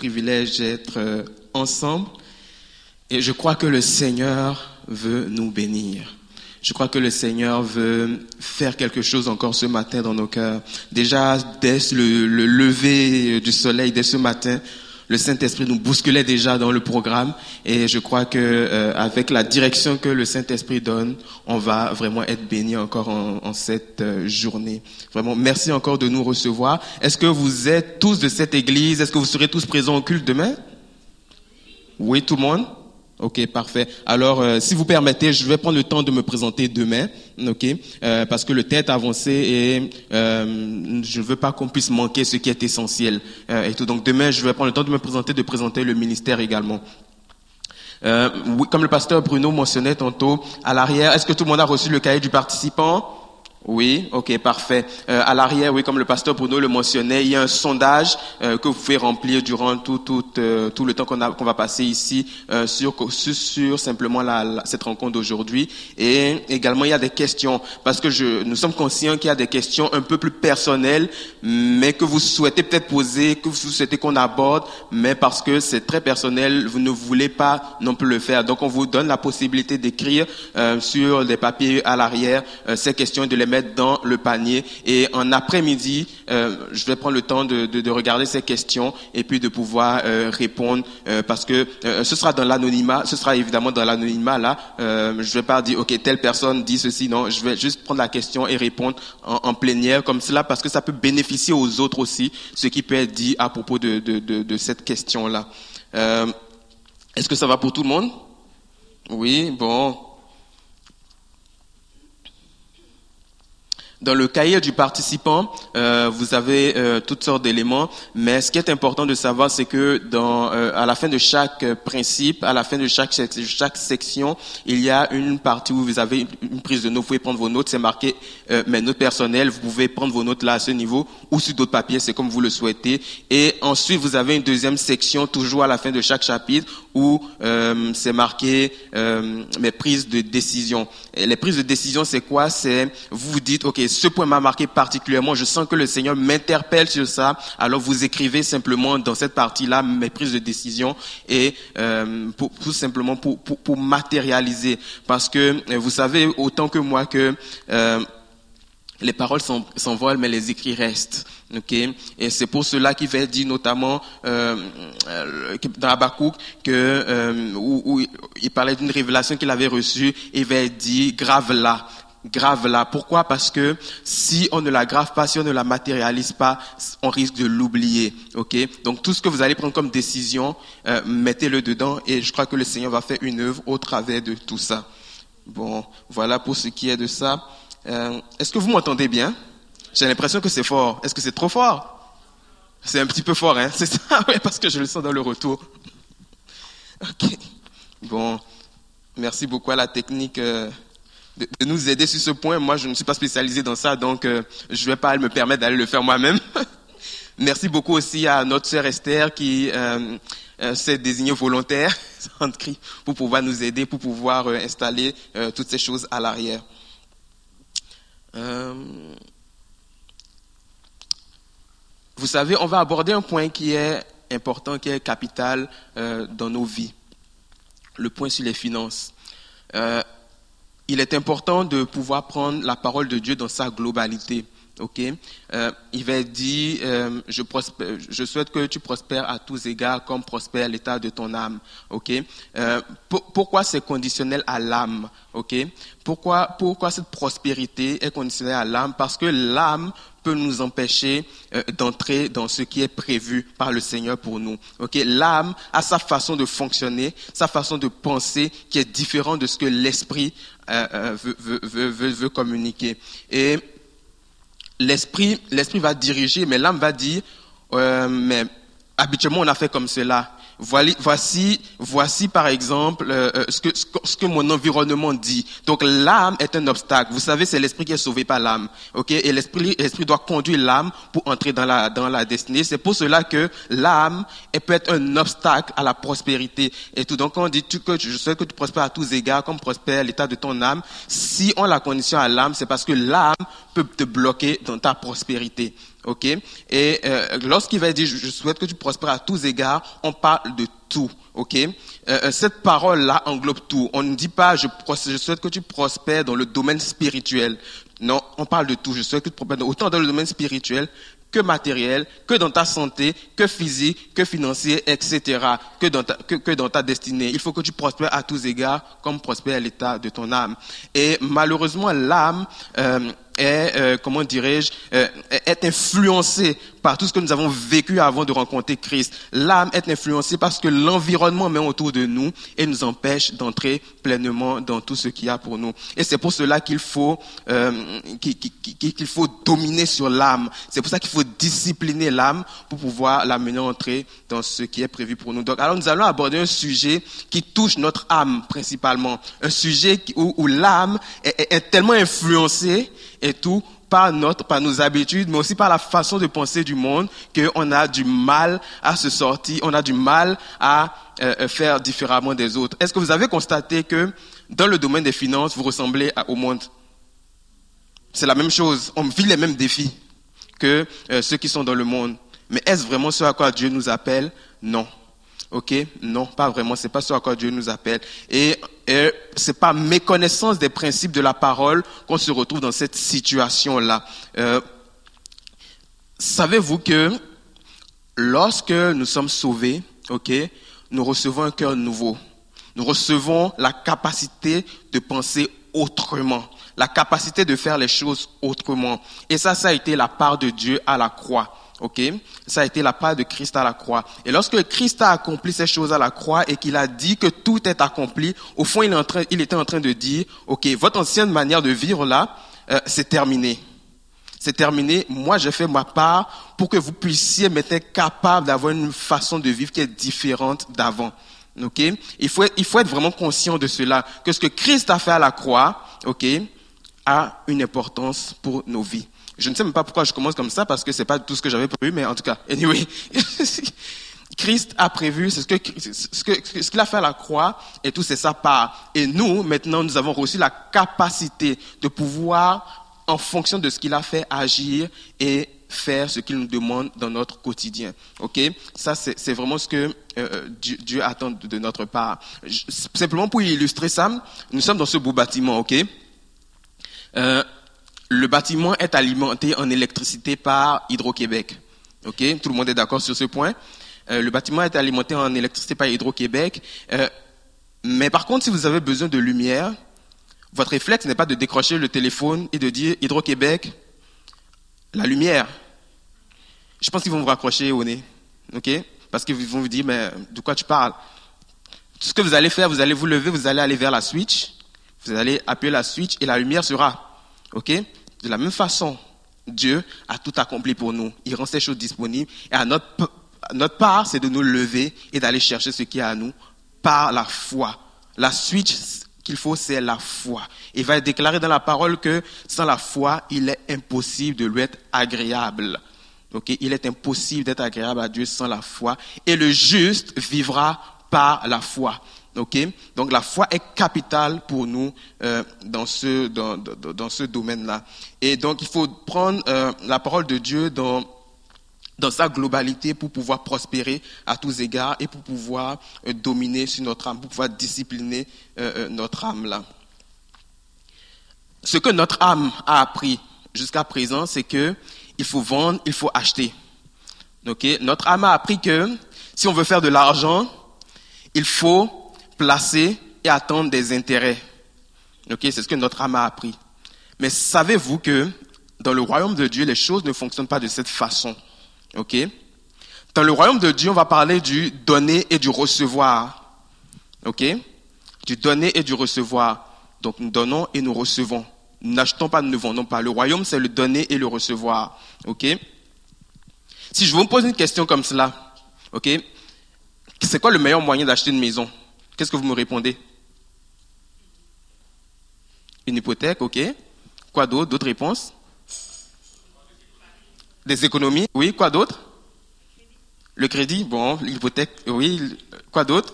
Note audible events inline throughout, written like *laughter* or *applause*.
privilège d'être euh, ensemble. Et je crois que le Seigneur veut nous bénir. Je crois que le Seigneur veut faire quelque chose encore ce matin dans nos cœurs. Déjà, dès le, le lever du soleil, dès ce matin, le Saint-Esprit nous bousculait déjà dans le programme et je crois que euh, avec la direction que le Saint-Esprit donne, on va vraiment être béni encore en, cette euh, journée. Vraiment, merci encore de nous recevoir. Est-ce que vous êtes tous de cette église? Est-ce que vous serez tous présents au culte demain? Oui, tout le monde? Ok, parfait. Alors, euh, si vous permettez, je vais prendre le temps de me présenter demain, ok, euh, parce que le temps est avancé et euh, je ne veux pas qu'on puisse manquer ce qui est essentiel et tout. Donc demain, je vais prendre le temps de me présenter, de présenter le ministère également. oui, comme le pasteur Bruno mentionnait tantôt, à l'arrière, est-ce que tout le monde a reçu le cahier du participant? Oui, ok, parfait. Euh, à l'arrière, oui, comme le pasteur Bruno le mentionnait, il y a un sondage euh, que vous pouvez remplir durant tout, tout, euh, tout le temps qu'on qu'on va passer ici euh, sur, sur, sur, simplement la, cette rencontre d'aujourd'hui. Et également, il y a des questions, parce que je, nous sommes conscients qu'il y a des questions un peu plus personnelles, mais que vous souhaitez peut-être poser, que vous souhaitez qu'on aborde, mais parce que c'est très personnel, vous ne voulez pas non plus le faire. Donc, on vous donne la possibilité d'écrire sur des papiers à l'arrière ces questions de les mettre dans le panier. Et en après-midi, euh, je vais prendre le temps de, de, de, regarder ces questions et puis de pouvoir euh, répondre euh, parce que ce sera dans l'anonymat. Ce sera évidemment dans l'anonymat là. Je vais pas dire ok telle personne dit ceci. Non, je vais juste prendre la question et répondre en, plénière comme cela parce que ça peut bénéficier aux autres aussi ce qui peut être dit à propos de, de, cette question là. Est-ce que ça va pour tout le monde? Oui, bon. Dans le cahier du participant, euh, vous avez euh, toutes sortes d'éléments, mais ce qui est important de savoir, c'est que dans, euh, à la fin de chaque principe, à la fin de chaque, chaque section, il y a une partie où vous avez une prise de notes. Vous pouvez prendre vos notes, c'est marqué euh, mes notes personnelles. Vous pouvez prendre vos notes là à ce niveau ou sur d'autres papiers, c'est comme vous le souhaitez. Et ensuite, vous avez une deuxième section, toujours à la fin de chaque chapitre, où euh, c'est marqué euh, mes prises de décision. Et les prises de décision, c'est quoi? C'est vous vous dites, ok, ce point m'a marqué particulièrement. Je sens que le Seigneur m'interpelle sur ça. Alors vous écrivez simplement dans cette partie-là mes prises de décision et euh, pour, tout simplement pour, pour, pour, matérialiser. Parce que vous savez autant que moi que euh, les paroles s'envolent, mais les écrits restent. Okay? Et c'est pour cela qu'il va dire notamment euh, dans Habakkuk que euh, où, où, il parlait d'une révélation qu'il avait reçue, il va dire grave là grave là. Pourquoi? Parce que si on ne la grave pas, si on ne la matérialise pas, on risque de l'oublier. Ok? Donc tout ce que vous allez prendre comme décision, euh, mettez-le dedans et je crois que le Seigneur va faire une œuvre au travers de tout ça. Bon, voilà pour ce qui est de ça. Euh, Est-ce que vous m'entendez bien? J'ai l'impression que c'est fort. Est-ce que c'est trop fort? C'est un petit peu fort, hein? *laughs* C'est ça, oui, parce que je le sens dans le retour. Ok. Bon, merci beaucoup à la technique. Euh, de, nous aider sur ce point. Moi, je ne suis pas spécialisé dans ça, donc euh, je ne vais pas me permettre d'aller le faire moi-même. *laughs* Merci beaucoup aussi à notre sœur Esther qui s'est désignée volontaire *laughs* pour pouvoir nous aider, pour pouvoir installer toutes ces choses à l'arrière. Vous savez, on va aborder un point qui est important, qui est capital dans nos vies. Le point sur les finances il est important de pouvoir prendre la parole de Dieu dans sa globalité. Ok, euh, il va dire, euh, je, prospère, je souhaite que tu prospères à tous égards comme prospère l'état de ton âme. Ok, euh, pourquoi c'est conditionnel à l'âme? Ok, pourquoi pourquoi cette prospérité est conditionnelle à l'âme? Parce que l'âme peut nous empêcher euh, d'entrer dans ce qui est prévu par le Seigneur pour nous. Ok, l'âme a sa façon de fonctionner, sa façon de penser qui est différente de ce que l'esprit euh, euh, veut, veut, veut, veut, communiquer. Et l'esprit, l'esprit va diriger, mais l'âme va dire, euh, mais habituellement on a fait comme cela. Voici, voici par exemple euh, ce, que, ce que mon environnement dit. Donc l'âme est un obstacle. Vous savez, c'est l'esprit qui est sauvé par l'âme. Ok, et l'esprit, l'esprit doit conduire l'âme pour entrer dans la dans la destinée. C'est pour cela que l'âme peut être un obstacle à la prospérité. Et tout. Donc quand on dit tu, que je sais que tu prospères à tous égards, comme prospère l'état de ton âme. Si on la condition à l'âme, c'est parce que l'âme peut te bloquer dans ta prospérité. Ok? Et euh, lorsqu'il va dire je souhaite que tu prospères à tous égards, on parle de tout. Ok? Euh, euh, Cette parole-là englobe tout. On ne dit pas je, je souhaite que tu prospères dans le domaine spirituel. Non, on parle de tout. Je souhaite que tu prospères autant dans le domaine spirituel que matériel, que dans ta santé, que physique, que financier, etc., que dans ta, que, dans ta destinée. Il faut que tu prospères à tous égards, comme prospère l'état de ton âme. Et malheureusement, l'âme est, euh, comment dirais-je, euh, est influencé par tout ce que nous avons vécu avant de rencontrer Christ. L'âme est influencée parce que l'environnement met autour de nous et nous empêche d'entrer pleinement dans tout ce qu'il y a pour nous. Et c'est pour cela qu'il faut euh, qu'il faut dominer sur l'âme. C'est pour ça qu'il faut discipliner l'âme pour pouvoir l'amener à entrer dans ce qui est prévu pour nous. Donc, alors nous allons aborder un sujet qui touche notre âme principalement, un sujet où, où l'âme est tellement influencée et tout par notre, par nos habitudes, mais aussi par la façon de penser du monde, qu'on a du mal à se sortir, on a du mal à euh, faire différemment des autres. Est-ce que vous avez constaté que dans le domaine des finances, vous ressemblez au monde? C'est la même chose. On vit les mêmes défis que euh, ceux qui sont dans le monde. Mais est-ce vraiment ce à quoi Dieu nous appelle? Non. Ok? Non, pas vraiment. C'est pas ce à quoi Dieu nous appelle. Et et c'est pas méconnaissance des principes de la parole qu'on se retrouve dans cette situation-là. Euh, Savez-vous que lorsque nous sommes sauvés, ok, nous recevons un cœur nouveau. Nous recevons la capacité de penser autrement, la capacité de faire les choses autrement. Et ça, ça a été la part de Dieu à la croix. Ok, ça a été la part de Christ à la croix. Et lorsque Christ a accompli ces choses à la croix et qu'il a dit que tout est accompli, au fond, il, est en train, il était en train de dire, ok, votre ancienne manière de vivre là, euh, c'est terminé. C'est terminé. Moi, j'ai fait ma part pour que vous puissiez être capable d'avoir une façon de vivre qui est différente d'avant. Ok, il faut, il faut être vraiment conscient de cela, que ce que Christ a fait à la croix, ok, a une importance pour nos vies. Je ne sais même pas pourquoi je commence comme ça, parce que c'est pas tout ce que j'avais prévu, mais en tout cas, anyway. *laughs* Christ a prévu, c'est ce que, ce que, ce qu'il a fait à la croix, et tout c'est sa part. Et nous, maintenant, nous avons reçu la capacité de pouvoir, en fonction de ce qu'il a fait, agir et faire ce qu'il nous demande dans notre quotidien. Ok? Ça, c'est vraiment ce que euh, Dieu, attend de notre part. Simplement pour illustrer ça, nous sommes dans ce beau bâtiment. Ok? Euh, le bâtiment est alimenté en électricité par Hydro-Québec. Ok, tout le monde est d'accord sur ce point. Euh, le bâtiment est alimenté en électricité par Hydro-Québec. Euh, mais par contre, si vous avez besoin de lumière, votre réflexe n'est pas de décrocher le téléphone et de dire Hydro-Québec, la lumière. Je pense qu'ils vont vous raccrocher au nez. Ok, parce qu'ils vont vous dire mais de quoi tu parles? Tout ce que vous allez faire, vous allez vous lever, vous allez aller vers la switch, vous allez appuyer la switch et la lumière sera. De la même façon, Dieu a tout accompli pour nous. Il rend ces choses disponibles. Et à notre, part, c'est de nous lever et d'aller chercher ce qui est à nous par la foi. La suite qu'il faut, c'est la foi. Il va déclarer dans la parole que sans la foi, il est impossible de lui être agréable. Il est impossible d'être agréable à Dieu sans la foi. Et le juste vivra par la foi. Donc la foi est capitale pour nous euh, dans ce dans, dans, ce domaine-là. Et donc il faut prendre euh, la parole de Dieu dans dans sa globalité pour pouvoir prospérer à tous égards et pour pouvoir euh, dominer sur notre âme, pour pouvoir discipliner notre âme là. Ce que notre âme a appris jusqu'à présent, c'est que il faut vendre, il faut acheter. Notre âme a appris que si on veut faire de l'argent, il faut placer et attendre des intérêts. Ok, c'est ce que notre âme a appris. Mais savez-vous que dans le royaume de Dieu, les choses ne fonctionnent pas de cette façon. Ok? Dans le royaume de Dieu, on va parler du donner et du recevoir. Ok? Du donner et du recevoir. Donc nous donnons et nous recevons. Nous n'achetons pas, nous ne vendons pas. Le royaume, c'est le donner et le recevoir. Ok? Si je vous pose une question comme cela, ok? C'est quoi le meilleur moyen d'acheter une maison? Qu'est-ce que vous me répondez? Une hypothèque, ok. Quoi d'autre? D'autres réponses? Des économies? Oui, quoi d'autre? Le crédit? Bon, l'hypothèque, oui. Quoi d'autre?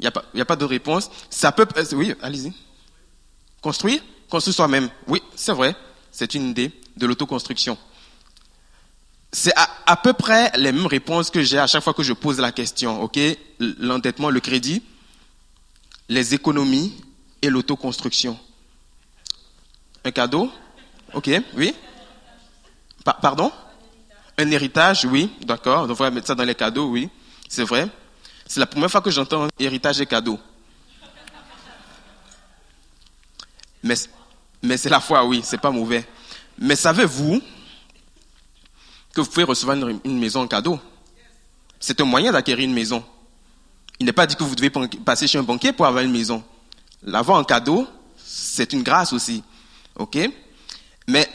Il n'y a pas, pas de réponse. Ça peut, oui, allez-y. Construire? Construire soi-même. Oui, c'est vrai. C'est une idée de l'autoconstruction. C'est à, peu près les mêmes réponses que j'ai à chaque fois que je pose la question, ok? L'endettement, le crédit, les économies et l'autoconstruction. Un cadeau? Ok, oui? Pardon? Un héritage, oui, d'accord. On devrait mettre ça dans les cadeaux, oui, c'est vrai. C'est la première fois que j'entends héritage et cadeau. Mais, mais c'est la foi, oui, c'est pas mauvais. Mais savez-vous que vous pouvez recevoir une, maison en cadeau C'est un moyen d'acquérir une maison. Il n'est pas dit que vous devez passer chez un banquier pour avoir une maison. L'avoir en cadeau, c'est une grâce aussi. OK? Mais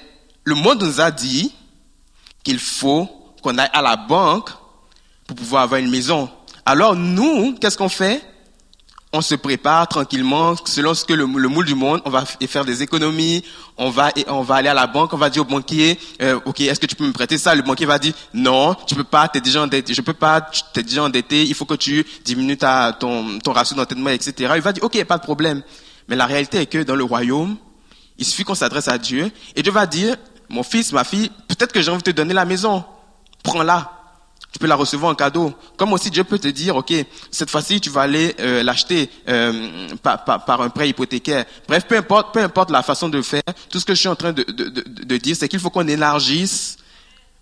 le monde nous a dit qu'il faut qu'on aille à la banque pour pouvoir avoir une maison. Alors nous, qu'est-ce qu'on fait? On se prépare tranquillement selon ce que le, moule du monde, on va faire des économies, on va on va aller à la banque, on va dire au banquier, euh, ok, est-ce que tu peux me prêter ça? Le banquier va dire non, tu peux pas, t'es déjà endetté, je peux pas, t'es déjà endetté, il faut que tu diminues ta, ton ton ratio d'endettement, etc. Il va dire ok, pas de problème. Mais la réalité est que dans le royaume, il suffit qu'on s'adresse à Dieu et Dieu va dire, mon fils, ma fille, peut-être que j'ai envie de te donner la maison, prends-la. Tu peux la recevoir en cadeau. Comme aussi Dieu peut te dire, ok, cette fois-ci tu vas aller euh, l'acheter euh, par, un prêt hypothécaire. Bref, peu importe, peu importe la façon de faire. Tout ce que je suis en train de, de, de, de dire, c'est qu'il faut qu'on élargisse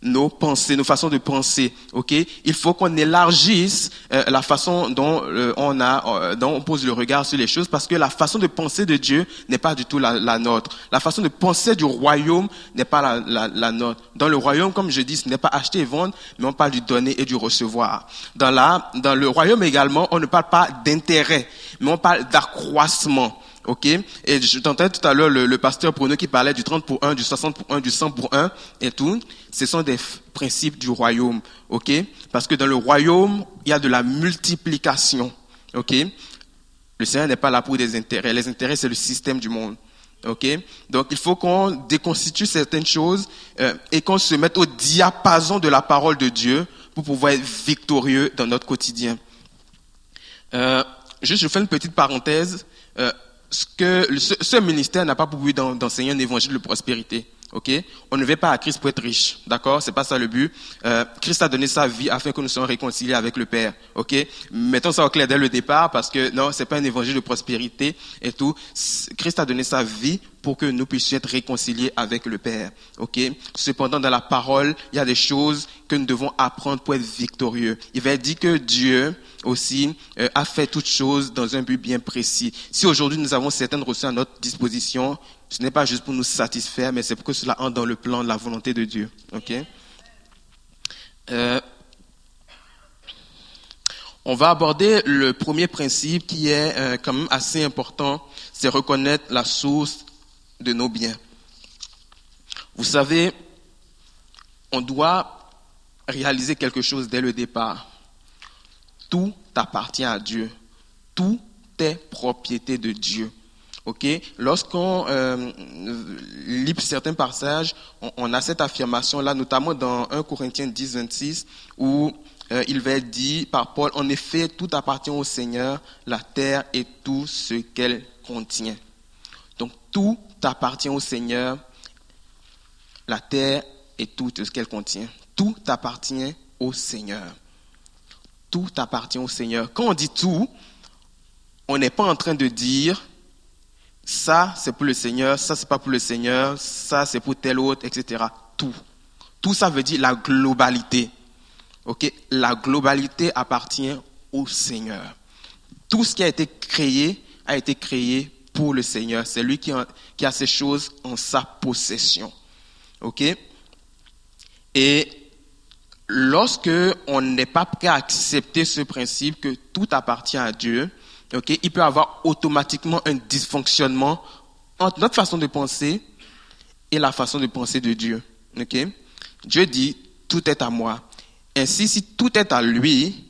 nos pensées, nos façons de penser. Ok, il faut qu'on élargisse euh, la façon dont euh, on a, euh, dont on pose le regard sur les choses, parce que la façon de penser de Dieu n'est pas du tout la, la, nôtre. La façon de penser du royaume n'est pas la, la, la, nôtre. Dans le royaume, comme je dis, ce n'est pas acheter et vendre, mais on parle du donner et du recevoir. Dans la, dans le royaume également, on ne parle pas d'intérêt, mais on parle d'accroissement. OK? Et je t'entendais tout à l'heure le, le, pasteur Bruno qui parlait du 30 pour 1, du 60 pour 1, du 100 pour 1 et tout. Ce sont des principes du royaume. OK? Parce que dans le royaume, il y a de la multiplication. OK? Le Seigneur n'est pas là pour des intérêts. Les intérêts, c'est le système du monde. OK? Donc, il faut qu'on déconstitue certaines choses euh, et qu'on se mette au diapason de la parole de Dieu pour pouvoir être victorieux dans notre quotidien. Euh, juste, je fais une petite parenthèse. Euh, ce, ministère n'a pas pour but d'enseigner un évangile de prospérité. On ne veut pas à Christ pour être riche, d'accord? C'est pas ça le but. Euh, Christ a donné sa vie afin que nous soyons réconciliés avec le Père. Mettons ça au clair dès le départ parce que non, c'est pas un évangile de prospérité et tout. Christ a donné sa vie pour que nous puissions être réconciliés avec le Père. Ok? Cependant, dans la parole, il y a des choses que nous devons apprendre pour être victorieux. Il va dire que Dieu aussi euh, a fait toutes choses dans un but bien précis. Si aujourd'hui nous avons certaines ressources à notre disposition, ce n'est pas juste pour nous satisfaire, mais c'est pour que cela entre dans le plan de la volonté de Dieu. Ok? Euh, On va aborder le premier principe qui est euh, quand même assez important, c'est reconnaître la source de nos biens. Vous savez, on doit réaliser quelque chose dès le départ. Tout appartient à Dieu. Tout est propriété de Dieu. Ok, lorsqu'on euh, lit certains passages, on, a cette affirmation là, notamment dans 1 Corinthiens 10, 26, où euh, il va être dit par Paul, en effet, tout appartient au Seigneur, la terre et tout ce qu'elle contient. Donc tout appartient au Seigneur, la terre et tout ce qu'elle contient. Tout appartient au Seigneur. Tout appartient au Seigneur. Quand on dit tout, on n'est pas en train de dire ça c'est pour le Seigneur, ça c'est pas pour le Seigneur, ça c'est pour tel autre, etc. Tout. Tout ça veut dire la globalité. Ok, la globalité appartient au Seigneur. Tout ce qui a été créé a été créé pour le Seigneur. C'est lui qui a, qui a ces choses en sa possession. Ok, et lorsque on n'est pas prêt à accepter ce principe que tout appartient à Dieu, okay, il peut avoir automatiquement un dysfonctionnement entre notre façon de penser et la façon de penser de Dieu. Okay? Dieu dit, tout est à moi. Ainsi, si tout est à lui,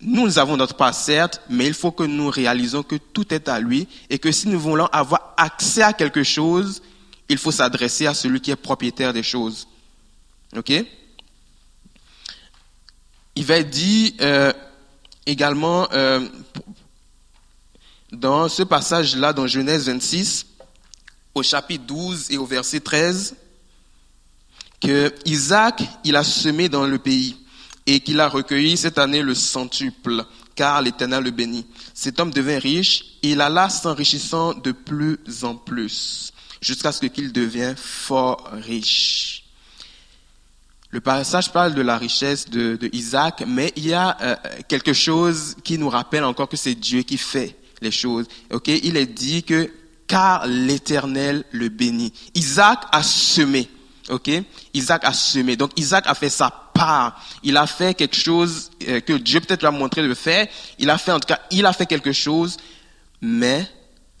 nous avons notre part, certes, mais il faut que nous réalisons que tout est à lui et que si nous voulons avoir accès à quelque chose, il faut s'adresser à celui qui est propriétaire des choses. OK? Il va dire euh, également, euh, dans ce passage-là, dans Genèse 26, au chapitre 12 et au verset 13 que Isaac, il a semé dans le pays et qu'il a recueilli cette année le centuple, car l'Éternel le bénit. Cet homme devint riche et il alla s'enrichissant de plus en plus, jusqu'à ce qu'il devienne fort riche. Le passage parle de la richesse de, Isaac, mais il y a euh, quelque chose qui nous rappelle encore que c'est Dieu qui fait les choses. Ok, il est dit que car l'Éternel le bénit. Isaac a semé. Isaac a semé. Donc Isaac a fait sa Il a fait quelque chose euh, que Dieu peut-être lui a montré de faire. Il a fait en tout cas, il a fait quelque chose, mais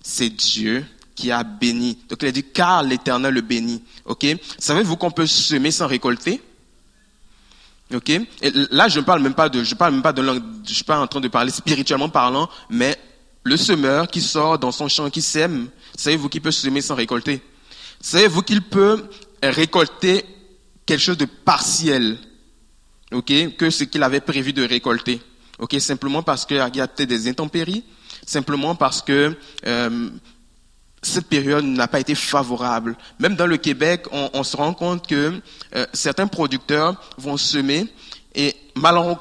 c'est Dieu qui a béni. Donc il a dit car l'Éternel le bénit. Ok, savez-vous qu'on peut semer sans récolter? Ok? Là, je ne parle même pas de, je parle même pas de langue, je suis pas en train de parler spirituellement parlant, mais le semeur qui sort dans son champ, qui sème, savez-vous qu'il peut semer sans récolter? Savez-vous qu'il peut récolter quelque chose de partiel, ok, que ce qu'il avait prévu de récolter, ok, simplement parce qu'il y a peut-être des intempéries, simplement parce que euh, cette période n'a pas été favorable. Même dans le Québec, on, se rend compte que euh, certains producteurs vont semer et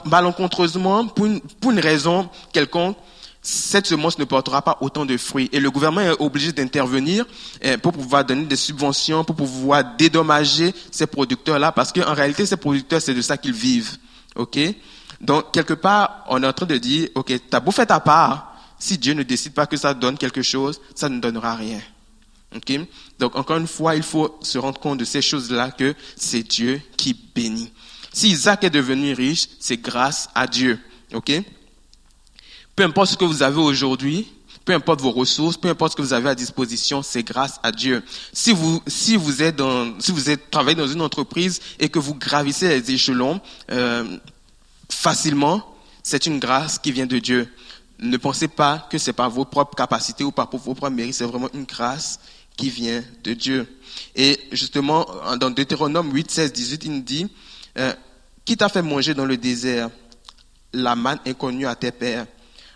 malencontreusement, pour une, pour une raison quelconque, cette semence ne portera pas autant de fruits. Et le gouvernement est obligé d'intervenir euh, pour pouvoir donner des subventions, pour pouvoir dédommager ces producteurs-là, parce qu'en réalité, ces producteurs, c'est de ça qu'ils vivent. OK? Donc, quelque part, on est en train de dire, OK, t'as beau faire ta part, si Dieu ne décide pas que ça donne quelque chose, ça ne donnera rien. Okay? Donc, encore une fois, il faut se rendre compte de ces choses-là que c'est Dieu qui bénit. Si Isaac est devenu riche, c'est grâce à Dieu. OK? Peu importe ce que vous avez aujourd'hui, peu importe vos ressources, peu importe ce que vous avez à disposition, c'est grâce à Dieu. Si vous, si vous êtes dans, si vous êtes travaillé dans une entreprise et que vous gravissez les échelons euh, facilement, c'est une grâce qui vient de Dieu ne pensez pas que c'est par vos propres capacités ou par vos propres mérites, c'est vraiment une grâce qui vient de Dieu. Et justement, dans Deutéronome 8, 16, 18, il nous dit, euh, qui t'a fait manger dans le désert? La manne inconnue à tes pères,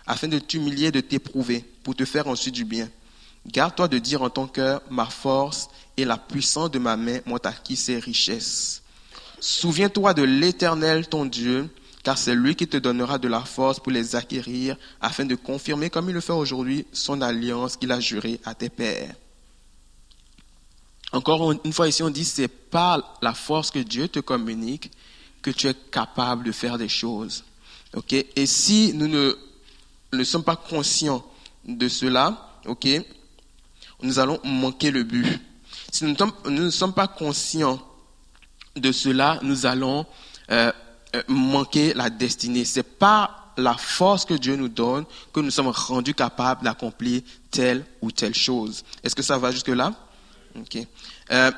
afin de t'humilier, de t'éprouver, pour te faire ensuite du bien. Garde-toi de dire en ton cœur, ma force et la puissance de ma main m'ont acquis ces richesses. Souviens-toi de l'Éternel, ton Dieu, car c'est lui qui te donnera de la force pour les acquérir, afin de confirmer, comme il le fait aujourd'hui, son alliance qu'il a jurée à tes pères. Encore une fois ici, on dit, c'est par la force que Dieu te communique que tu es capable de faire des choses. Et si nous ne, ne sommes pas conscients de cela, ok, nous allons manquer le but. Si nous, ne sommes pas conscients de cela, nous allons euh, euh, manquer la destinée. C'est pas la force que Dieu nous donne que nous sommes rendus capables d'accomplir telle ou telle chose. Est-ce que ça va jusque-là? Ok. Euh,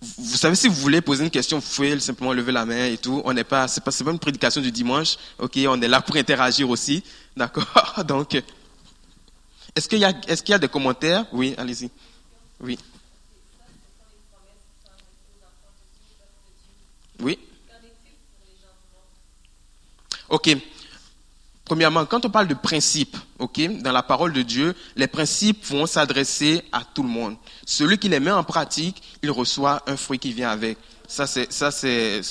vous savez, si vous voulez poser une question, vous pouvez simplement lever la main et tout. On n'est pas, c'est pas, pas une prédication du dimanche. Ok, on est là pour interagir aussi, d'accord. *laughs* Donc, est-ce qu'il y qu'il y a des commentaires? Oui, allez-y. Oui. Oui. Ok. Premièrement, quand on parle de principes, ok, dans la parole de Dieu, les principes vont s'adresser à tout le monde. Celui qui les met en pratique, il reçoit un fruit qui vient avec. Ça, c'est, ça, c'est,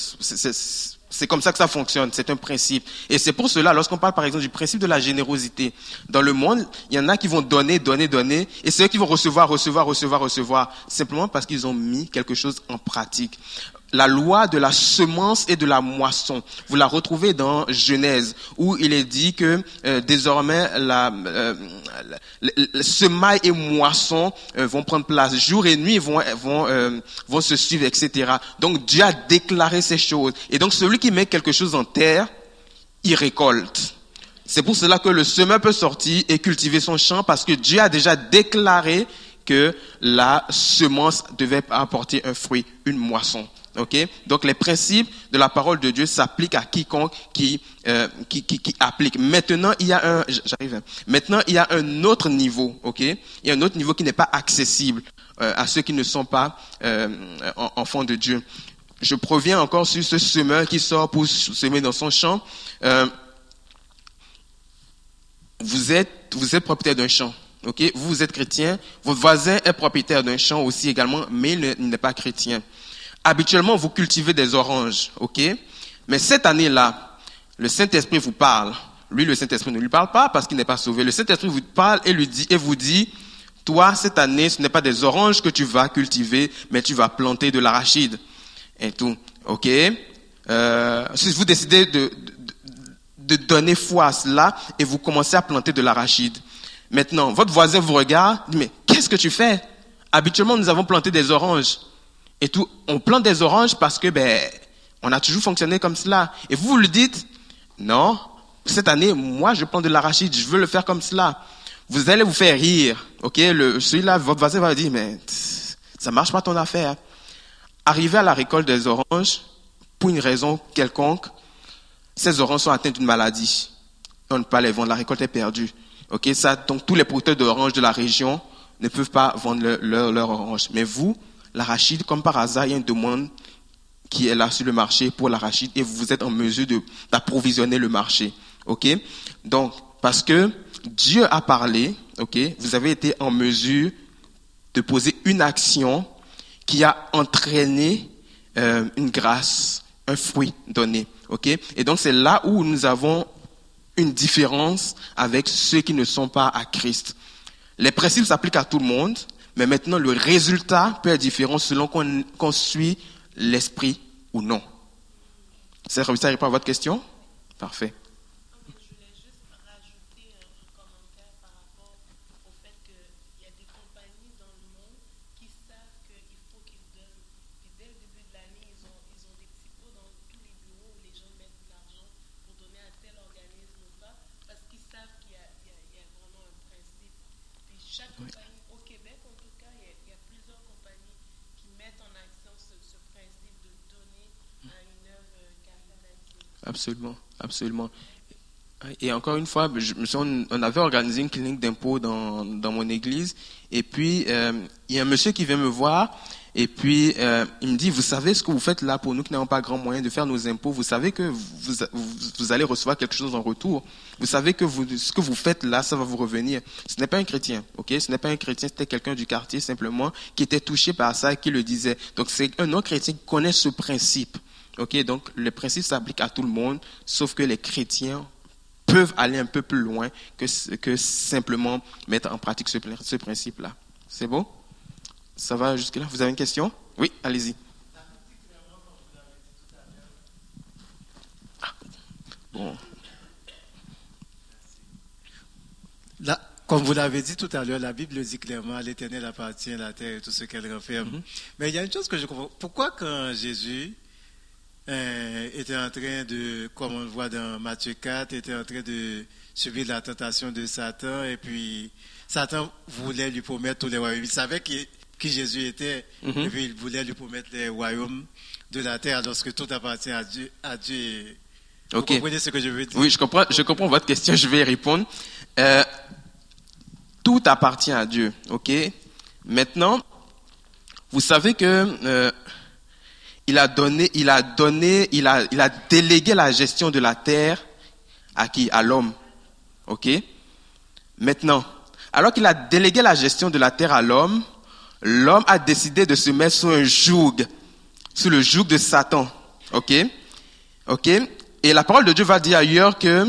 c'est comme ça que ça fonctionne. C'est un principe. Et c'est pour cela, lorsqu'on parle par exemple du principe de la générosité, dans le monde, il y en a qui vont donner, donner, donner, et ceux qui vont recevoir, recevoir, recevoir, recevoir, simplement parce qu'ils ont mis quelque chose en pratique la loi de la semence et de la moisson. Vous la retrouvez dans Genèse, où il est dit que euh, désormais la, euh, semaille et moisson euh, vont prendre place. Jour et nuit vont, vont, euh, vont se suivre, etc. Donc Dieu a déclaré ces choses. Et donc celui qui met quelque chose en terre, il récolte. C'est pour cela que le semeur peut sortir et cultiver son champ, parce que Dieu a déjà déclaré que la semence devait apporter un fruit, une moisson. Donc les principes de la parole de Dieu s'appliquent à quiconque qui, euh, applique. Maintenant, il y a un, j'arrive. Hein. Maintenant, il y a un autre niveau, ok? Il y a un autre niveau qui n'est pas accessible euh, à ceux qui ne sont pas euh, enfants de Dieu. Je proviens encore sur ce semeur qui sort pour semer dans son champ. Vous êtes, vous êtes propriétaire d'un champ, Ok, vous, vous êtes chrétien, votre voisin est propriétaire d'un champ aussi également, mais il n'est pas chrétien. Habituellement, vous cultivez des oranges, ok? Mais cette année-là, le Saint-Esprit vous parle. Lui, le Saint-Esprit ne lui parle pas parce qu'il n'est pas sauvé. Le Saint-Esprit vous parle et, lui dit, et vous dit, toi, cette année, ce n'est pas des oranges que tu vas cultiver, mais tu vas planter de l'arachide. Et tout, ok? Euh, Si vous décidez de, de, donner foi à cela et vous commencez à planter de l'arachide, Maintenant, votre voisin vous regarde, mais qu'est-ce que tu fais? Habituellement, nous avons planté des oranges. Et tout, on plante des oranges parce que, ben, on a toujours fonctionné comme cela. Et vous, vous le dites, non, cette année, moi, je plante de l'arachide, je veux le faire comme cela. Vous allez vous faire rire, ok? Le, Celui-là, votre voisin va dire, mais ça marche pas ton affaire. Arrivé à la récolte des oranges, pour une raison quelconque, ces oranges sont atteintes d'une maladie. On ne peut pas les vendre, la récolte est perdue. Ok, ça, donc tous les producteurs d'oranges de la région ne peuvent pas vendre leur, leur, orange. Mais vous, l'arachide, comme par hasard, il y a une demande qui est là sur le marché pour l'arachide et vous êtes en mesure d'approvisionner le marché. Ok, donc parce que Dieu a parlé, ok, vous avez été en mesure de poser une action qui a entraîné euh, une grâce, un fruit donné. Ok, et donc c'est là où nous avons une différence avec ceux qui ne sont pas à Christ. Les principes s'appliquent à tout le monde, mais maintenant le résultat peut être différent selon qu'on suit l'esprit ou non. Ça répond à votre question? Parfait. Absolument, absolument. Et encore une fois, on avait organisé une clinique d'impôt dans, dans mon église, et puis euh, il y a un monsieur qui vient me voir, et puis euh, il me dit, vous savez ce que vous faites là pour nous qui n'avons pas grand moyen de faire nos impôts, vous savez que vous, vous, allez recevoir quelque chose en retour, vous savez que vous, ce que vous faites là, ça va vous revenir. Ce n'est pas un chrétien, ok? Ce n'est pas un chrétien, c'était quelqu'un du quartier simplement qui était touché par ça et qui le disait. Donc c'est un non-chrétien qui connaît ce principe. Ok, donc le principe s'applique à tout le monde, sauf que les chrétiens peuvent aller un peu plus loin que, que simplement mettre en pratique ce, ce principe-là. C'est bon? Ça va jusque-là? Vous avez une question? Oui, allez-y. Ah, bon. Là, comme vous l'avez dit tout à l'heure, la Bible dit clairement, l'Éternel appartient à la terre et tout ce qu'elle renferme. Mm-hmm. Mais il y a une chose que je comprends. Pourquoi quand Jésus euh, était en train de, comme on le voit dans Matthieu 4, était en train de subir la tentation de Satan et puis Satan voulait lui promettre tous les royaumes. Il savait qui, qui Jésus était mhm. et puis il voulait lui promettre les royaumes de la terre lorsque tout appartient à Dieu. À Dieu. Vous comprenez ce que je veux dire? Oui, je comprends, je comprends votre question, je vais y répondre. Euh, tout appartient à Dieu, ok? Maintenant, vous savez que euh, il a donné, il a donné, il a, délégué la gestion de la terre à qui? À l'homme. OK? Maintenant, alors qu'il a délégué la gestion de la terre à l'homme, l'homme a décidé de se mettre sous un joug, sous le joug de Satan. OK? OK? Et la parole de Dieu va dire ailleurs que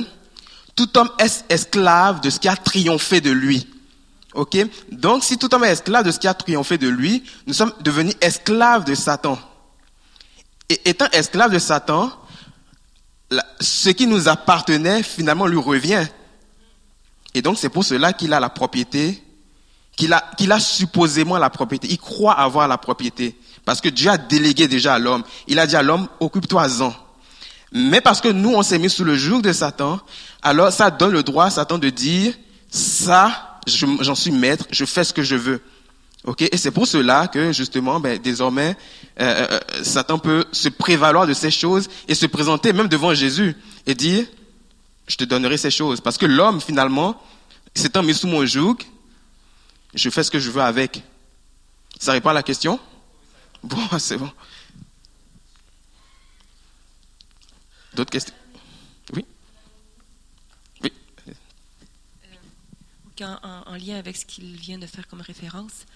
tout homme est esclave de ce qui a triomphé de lui. OK? Donc si tout homme est esclave de ce qui a triomphé de lui, nous sommes devenus esclaves de Satan. Et étant esclave de Satan, ce qui nous appartenait finalement lui revient. Et donc c'est pour cela qu'il a la propriété, qu'il a, qu'il a supposément la propriété. Il croit avoir la propriété. Parce que Dieu a délégué déjà à l'homme. Il a dit à l'homme, occupe-toi-en. Mais parce que nous, on s'est mis sous le joug de Satan, alors ça donne le droit à Satan de dire, ça, j'en suis maître, je fais ce que je veux. Ok, et c'est pour cela que justement, ben, désormais, euh, euh, euh, Satan peut se prévaloir de ces choses et se présenter même devant Jésus et dire, je te donnerai ces choses. Parce que l'homme, finalement, s'étant mis sous mon joug, je fais ce que je veux avec. Ça répond à la question? Bon, *laughs* c'est bon. D'autres questions Oui Oui. quand, en, en lien avec ce qu'il vient de faire comme référence,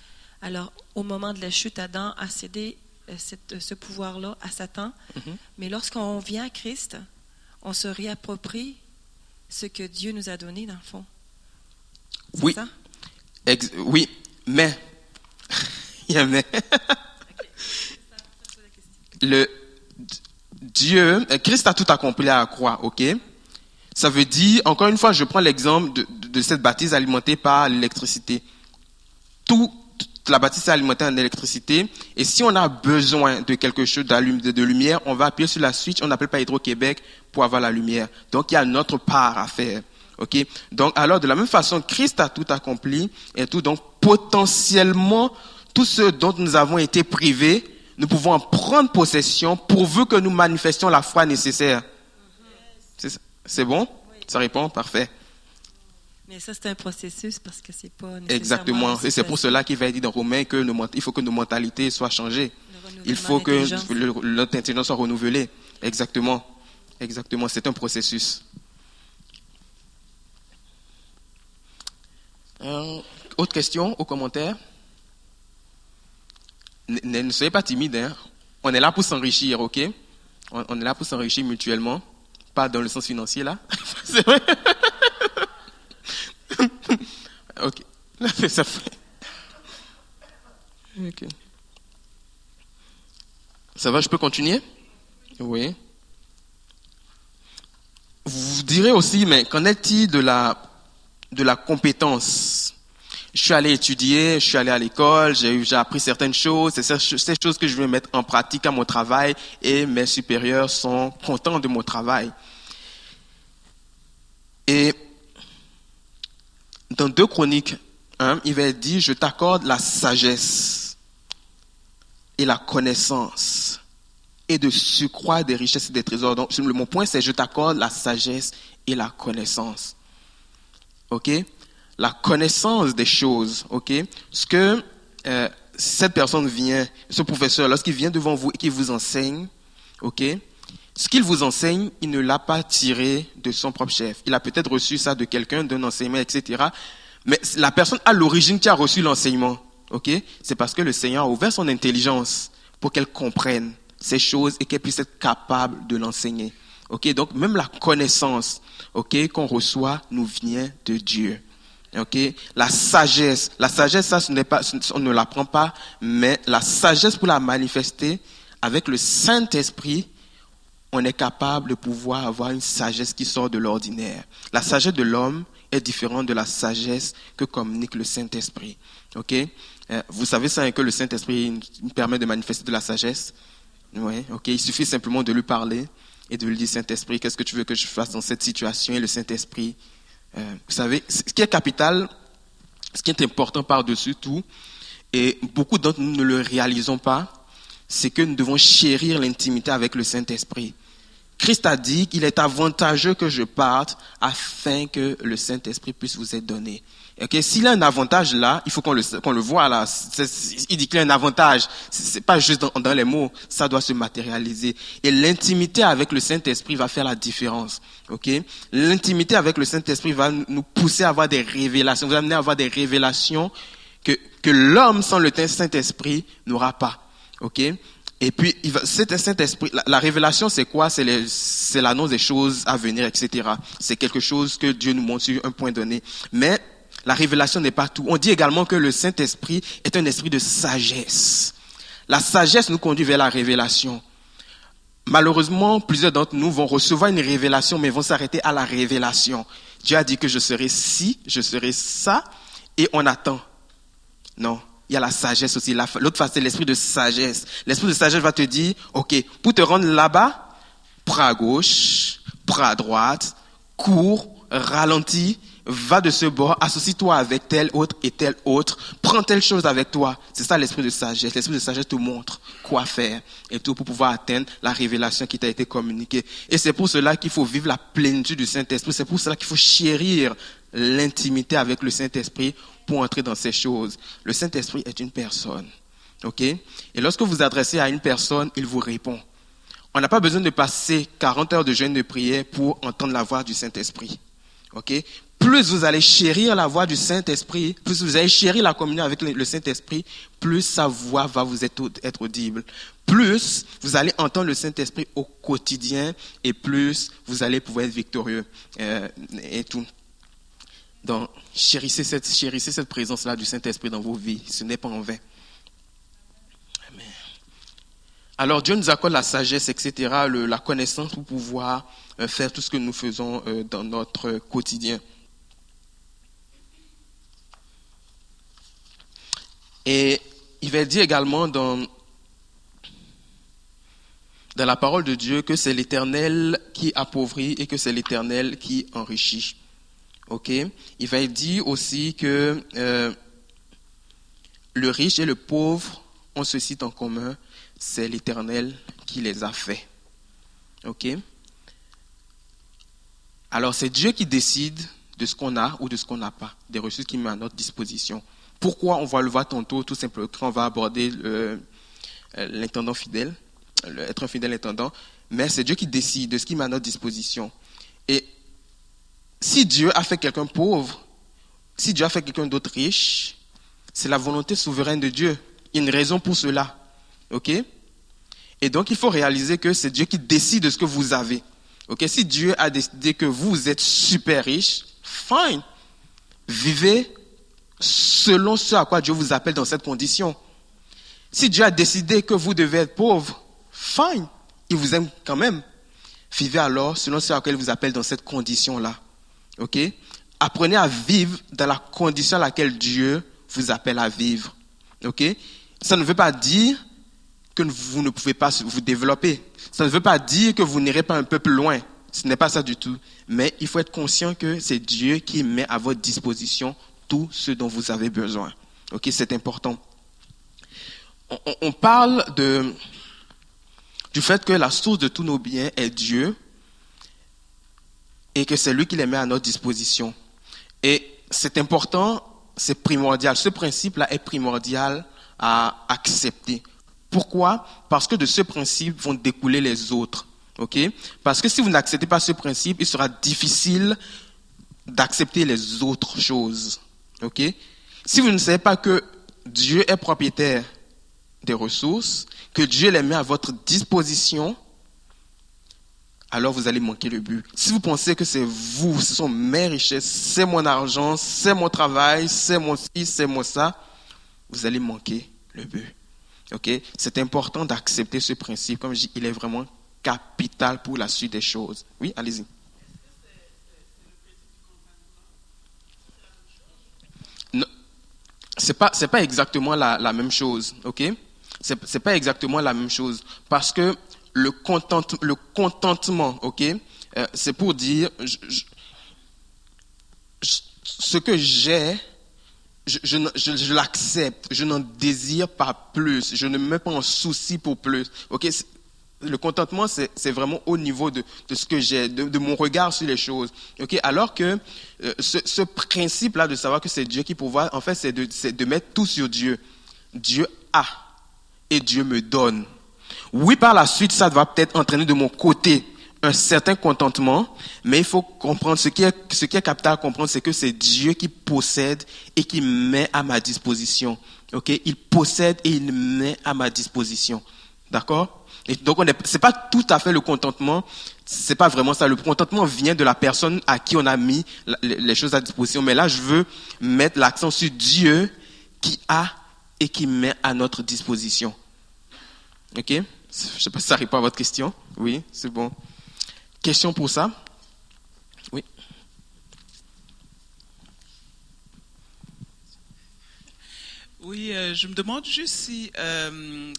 alors au moment de la chute, Adam a cédé euh, cette- ce pouvoir-là à Satan. Mhm. Mais lorsqu'on vient à Christ, on se réapproprie ce que Dieu nous a donné, dans le fond. Oui. ça? Ex- oui, mais, *laughs* il y a mais. Le Dieu, euh, Christ a tout accompli à la croix, ok? Ça veut dire, encore une fois, je prends l'exemple de, de- cette bâtisse alimentée par l'électricité. Tout, toute la bâtisse est alimentée en électricité, et si on a besoin de quelque chose de, lumière, on va appuyer sur la switch, on n'appelle pas Hydro-Québec pour avoir la lumière. Donc, il y a notre part à faire. Ok, donc alors de la même façon, Christ a tout accompli et tout. Donc potentiellement, tout ce dont nous avons été privés, nous pouvons en prendre possession pourvu que nous manifestions la foi nécessaire. C'est bon? Ça répond? Parfait. Mais ça, c'est un processus parce que c'est pas nécessairement Exactement. Et c'est pour cela qu'il va être dit dans Romains que nos ment- il faut que nos mentalités soient changées. Il faut que notre intelligence soit renouvelée. Exactement. Exactement. C'est un processus. Euh, autre question ou commentaire? Ne soyez pas timide. Hein. On est là pour s'enrichir, ok? On, on est là pour s'enrichir mutuellement. Pas dans le sens financier, là. *laughs* *laughs* Ok. *laughs* Ça fait... Ok. Ça va, je peux continuer? Oui. Vous direz aussi, mais qu'en est-il de la, de la compétence? Je suis allé étudier, je suis allé à l'école, j'ai appris certaines choses, c'est ces choses que je vais mettre en pratique à mon travail et mes supérieurs sont contents de mon travail. Et dans 2 Chroniques 1, il va dit, je t'accorde la sagesse et la connaissance et de surcroît des richesses et des trésors. Donc, mon point, c'est je t'accorde la sagesse et la connaissance. OK? La connaissance des choses. OK? Ce que euh, cette personne vient, ce professeur, lorsqu'il vient devant vous et qu'il vous enseigne, OK? Ce qu'il vous enseigne, il ne l'a pas tiré de son propre chef. Il a peut-être reçu ça de quelqu'un, d'un enseignement, etc. Mais la personne à l'origine qui a reçu l'enseignement, ok, c'est parce que le Seigneur a ouvert son intelligence pour qu'elle comprenne ces choses et qu'elle puisse être capable de l'enseigner. Ok, donc même la connaissance, ok, qu'on reçoit nous vient de Dieu. Ok, la sagesse, la sagesse, ça, ce n'est pas, on ne l'apprend pas, mais la sagesse pour la manifester avec le Saint Esprit, on est capable de pouvoir avoir une sagesse qui sort de l'ordinaire. La sagesse de l'homme est différente de la sagesse que communique le Saint-Esprit. Ok? Euh, Vous savez ça, hein, que le Saint-Esprit nous permet de manifester de la sagesse? Ouais, ok. Il suffit simplement de lui parler et de lui dire Saint-Esprit, qu'est-ce que tu veux que je fasse dans cette situation? Et le Saint-Esprit, euh, vous savez, ce qui est capital, ce qui est important par-dessus tout, et beaucoup d'entre nous ne le réalisons pas, c'est que nous devons chérir l'intimité avec le Saint-Esprit. Christ a dit qu'il est avantageux que je parte afin que le Saint-Esprit puisse vous être donné. Ok, S'il a un avantage là, il faut qu'on le, qu'on le voit là. Il dit qu'il a un avantage. C'est pas juste dans, dans les mots, ça doit se matérialiser. Et l'intimité avec le Saint-Esprit va faire la différence. Ok, L'intimité avec le Saint-Esprit va nous pousser à avoir des révélations, vous amener à avoir des révélations que, que l'homme sans le Saint-Esprit n'aura pas. Ok Et puis, il va, Saint-Esprit, la, la révélation, c'est quoi? C'est l'annonce des choses à venir, etc. C'est quelque chose que Dieu nous montre sur un point donné. Mais la révélation n'est pas tout. On dit également que le Saint-Esprit est un esprit de sagesse. La sagesse nous conduit vers la révélation. Malheureusement, plusieurs d'entre nous vont recevoir une révélation, mais vont s'arrêter à la révélation. Dieu a dit que je serai ci, je serai ça, et on attend. Non, il y a la sagesse aussi. La- L'autre face, c'est l'esprit de sagesse. L'esprit de sagesse va te dire, OK, pour te rendre là-bas, prends à gauche, prends à droite, cours, ralentis, va de ce bord, associe-toi avec tel autre et tel autre, prends telle chose avec toi. C'est ça l'esprit de sagesse. L'esprit de sagesse te montre quoi faire et tout pour pouvoir atteindre la révélation qui t'a été communiquée. Et c'est pour cela qu'il faut vivre la plénitude du Saint-Esprit. C'est pour cela qu'il faut chérir l'intimité avec le Saint-Esprit pour entrer dans ces choses. Le Saint-Esprit est une personne. OK? Et lorsque vous adressez à une personne, il vous répond. On n'a pas besoin de passer 40 heures de jeûne de prière pour entendre la voix du Saint-Esprit. OK? plus vous allez chérir la voix du Saint-Esprit, plus vous allez chérir la communion avec le Saint-Esprit, plus sa voix va vous être, audible. Plus vous allez entendre le Saint-Esprit au quotidien et plus vous allez pouvoir être victorieux euh, et tout. Donc, chérissez cette, présence-là du Saint-Esprit dans vos vies. Ce n'est pas en vain. Alors, Dieu nous accorde la sagesse, etc., la connaissance pour pouvoir euh, faire tout ce que nous faisons euh, dans notre quotidien. Et il va dire également dans la parole de Dieu que c'est l'Éternel qui appauvrit et que c'est l'Éternel qui enrichit. Ok? Il va dire aussi que euh, le riche et le pauvre ont ceci en commun, c'est l'Éternel qui les a faits. Ok? Alors c'est Dieu qui décide de ce qu'on a ou de ce qu'on n'a pas, des ressources qu'il met à notre disposition. Pourquoi on va le voir tantôt, tout simplement, quand on va aborder euh, l'intendant fidèle, être un fidèle intendant, mais c'est Dieu qui décide de ce qu'il met à notre disposition. Et si Dieu a fait quelqu'un pauvre, si Dieu a fait quelqu'un d'autre riche, c'est la volonté souveraine de Dieu. Il y a une raison pour cela. OK? Et donc, il faut réaliser que c'est Dieu qui décide de ce que vous avez. OK? Si Dieu a décidé que vous êtes super riche, fine. Vivez selon ce à quoi Dieu vous appelle dans cette condition. Si Dieu a décidé que vous devez être pauvre, fine, il vous aime quand même. Vivez alors selon ce à quoi il vous appelle dans cette condition-là. OK? Apprenez à vivre dans la condition à laquelle Dieu vous appelle à vivre. OK? Ça ne veut pas dire que vous ne pouvez pas vous développer. Ça ne veut pas dire que vous n'irez pas un peu plus loin. Ce n'est pas ça du tout. Mais il faut être conscient que c'est Dieu qui met à votre disposition tout ce dont vous avez besoin. Ok, c'est important. On, parle de, du fait que la source de tous nos biens est Dieu et que c'est lui qui les met à notre disposition. Et c'est important, c'est primordial. Ce principe-là est primordial à accepter. Pourquoi? Parce que de ce principe vont découler les autres. Parce que si vous n'acceptez pas ce principe, il sera difficile d'accepter les autres choses. Si vous ne savez pas que Dieu est propriétaire des ressources, que Dieu les met à votre disposition, alors vous allez manquer le but. Si vous pensez que c'est vous, ce sont mes richesses, c'est mon argent, c'est mon travail, c'est mon ci, c'est mon ça, vous allez manquer le but. Ok? C'est important d'accepter ce principe. Comme je dis, il est vraiment capital pour la suite des choses. Oui, allez-y. c'est pas c'est pas exactement la, même chose, ok? C'est pas exactement la même chose parce que le le contentement, ok? Euh, C'est pour dire ce que j'ai, je, je, je, l'accepte, je n'en désire pas plus, je ne me mets pas en souci pour plus, ok? Le contentement, c'est vraiment au niveau de, de ce que j'ai, de, de, mon regard sur les choses. Okay? Alors que euh, ce, ce principe-là de savoir que c'est Dieu qui pourvoit, en fait, c'est de, de mettre tout sur Dieu. Dieu a et Dieu me donne. Oui, par la suite, ça va peut-être entraîner de mon côté un certain contentement, mais il faut comprendre ce qui est, ce qui est capital à comprendre, c'est que c'est Dieu qui possède et qui met à ma disposition. Ok, il possède et il met à ma disposition. D'accord? Et donc, ce n'est pas tout à fait le contentement. C'est pas vraiment ça. Le contentement vient de la personne à qui on a mis les choses à disposition. Mais là, je veux mettre l'accent sur Dieu qui a et qui met à notre disposition. Ok? Je ne sais pas si ça répond à votre question. Oui, c'est bon. Question pour ça? Oui. Oui, euh, je me demande juste si euh,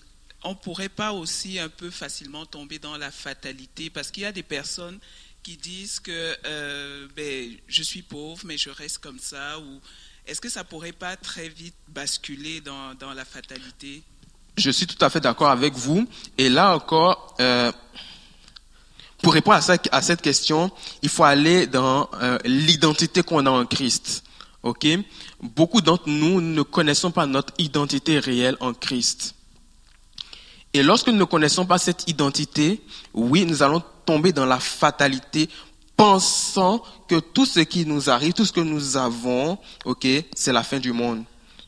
on pourrait pas aussi un peu facilement tomber dans la fatalité parce qu'il y a des personnes qui disent que euh, ben, je suis pauvre mais je reste comme ça ou est-ce que ça pourrait pas très vite basculer dans, dans la fatalité? Je suis tout à fait d'accord avec vous et là encore euh, pour répondre à, cette question, il faut aller dans euh, l'identité qu'on a en Christ. Ok? Beaucoup d'entre nous ne connaissons pas notre identité réelle en Christ. Et lorsque nous ne connaissons pas cette identité, oui, nous allons tomber dans la fatalité pensant que tout ce qui nous arrive, tout ce que nous avons, ok, c'est la fin du monde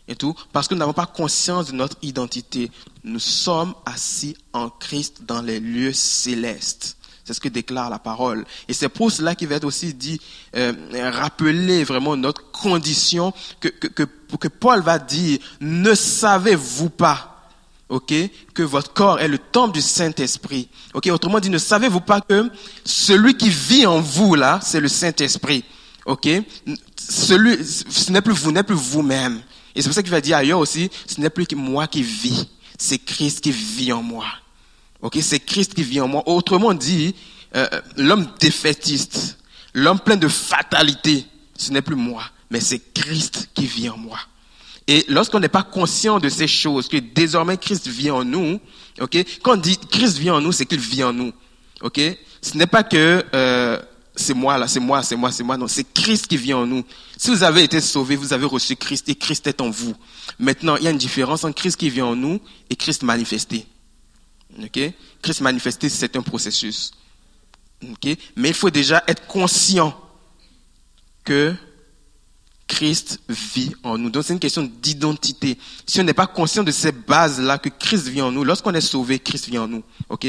et tout, parce que nous n'avons pas conscience de notre identité. Nous sommes assis en Christ dans les lieux célestes. C'est ce que déclare la parole. Et c'est pour cela qu'il va être aussi dit, euh, rappeler vraiment notre condition, que, que, que, que Paul va dire, ne savez-vous pas, ok, que votre corps est le temple du Saint-Esprit? Ok, autrement dit, ne savez-vous pas que celui qui vit en vous là, c'est le Saint-Esprit? Ok, celui, ce n'est plus vous, n'est plus vous-même. Et c'est pour ça qu'il va dire ailleurs aussi, ce n'est plus que moi qui vis, c'est Christ qui vit en moi. Ok, c'est Christ qui vit en moi. Autrement dit, euh, l'homme défaitiste, l'homme plein de fatalité, ce n'est plus moi, mais c'est Christ qui vit en moi. Et lorsqu'on n'est pas conscient de ces choses, que désormais Christ vit en nous, ok, quand on dit Christ vit en nous, c'est qu'il vit en nous. Ok, ce n'est pas que euh, c'est moi là, c'est moi, c'est moi, c'est moi. Non, c'est Christ qui vit en nous. Si vous avez été sauvé, vous avez reçu Christ et Christ est en vous. Maintenant, il y a une différence entre Christ qui vit en nous et Christ manifesté. Ok, Christ manifesté, c'est un processus. Ok, mais il faut déjà être conscient que Christ vit en nous. Donc c'est une question d'identité. Si on n'est pas conscient de ces bases-là, que Christ vit en nous, lorsqu'on est sauvé, Christ vit en nous. Ok?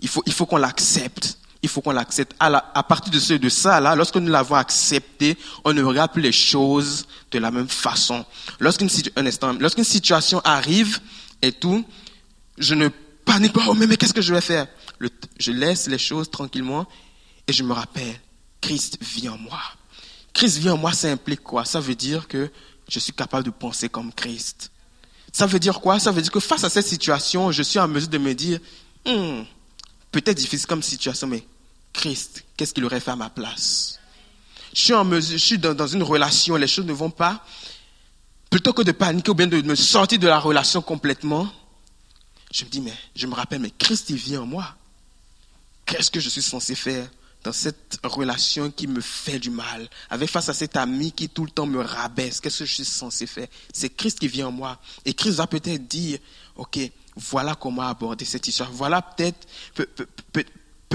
Il faut, il faut qu'on l'accepte. Il faut qu'on l'accepte. À, partir de, ce, de ça, là, lorsque nous l'avons accepté, on ne regarde plus les choses de la même façon. Lorsqu'une situation arrive et tout, je ne panique pas. Oh mais, mais qu'est-ce que je vais faire? Je laisse les choses tranquillement et je me rappelle, Christ vit en moi. Christ vit en moi, ça implique quoi? Ça veut dire que je suis capable de penser comme Christ. Ça veut dire quoi? Ça veut dire que face à cette situation, je suis en mesure de me dire, hmm, peut-être difficile comme situation, mais Christ, qu'est-ce qu'il aurait fait à ma place? Je suis en mesure, je suis dans, une relation, les choses ne vont pas. Plutôt que de paniquer ou bien de me sortir de la relation complètement, je me dis, mais je me rappelle, mais Christ, il vit en moi. Qu'est-ce que je suis censé faire dans cette relation qui me fait du mal, avec face à cet ami qui tout le temps me rabaisse, qu'est-ce que je suis censé faire? C'est Christ qui vient en moi. Et Christ va peut-être dire, ok, voilà comment aborder cette histoire. Voilà peut-être,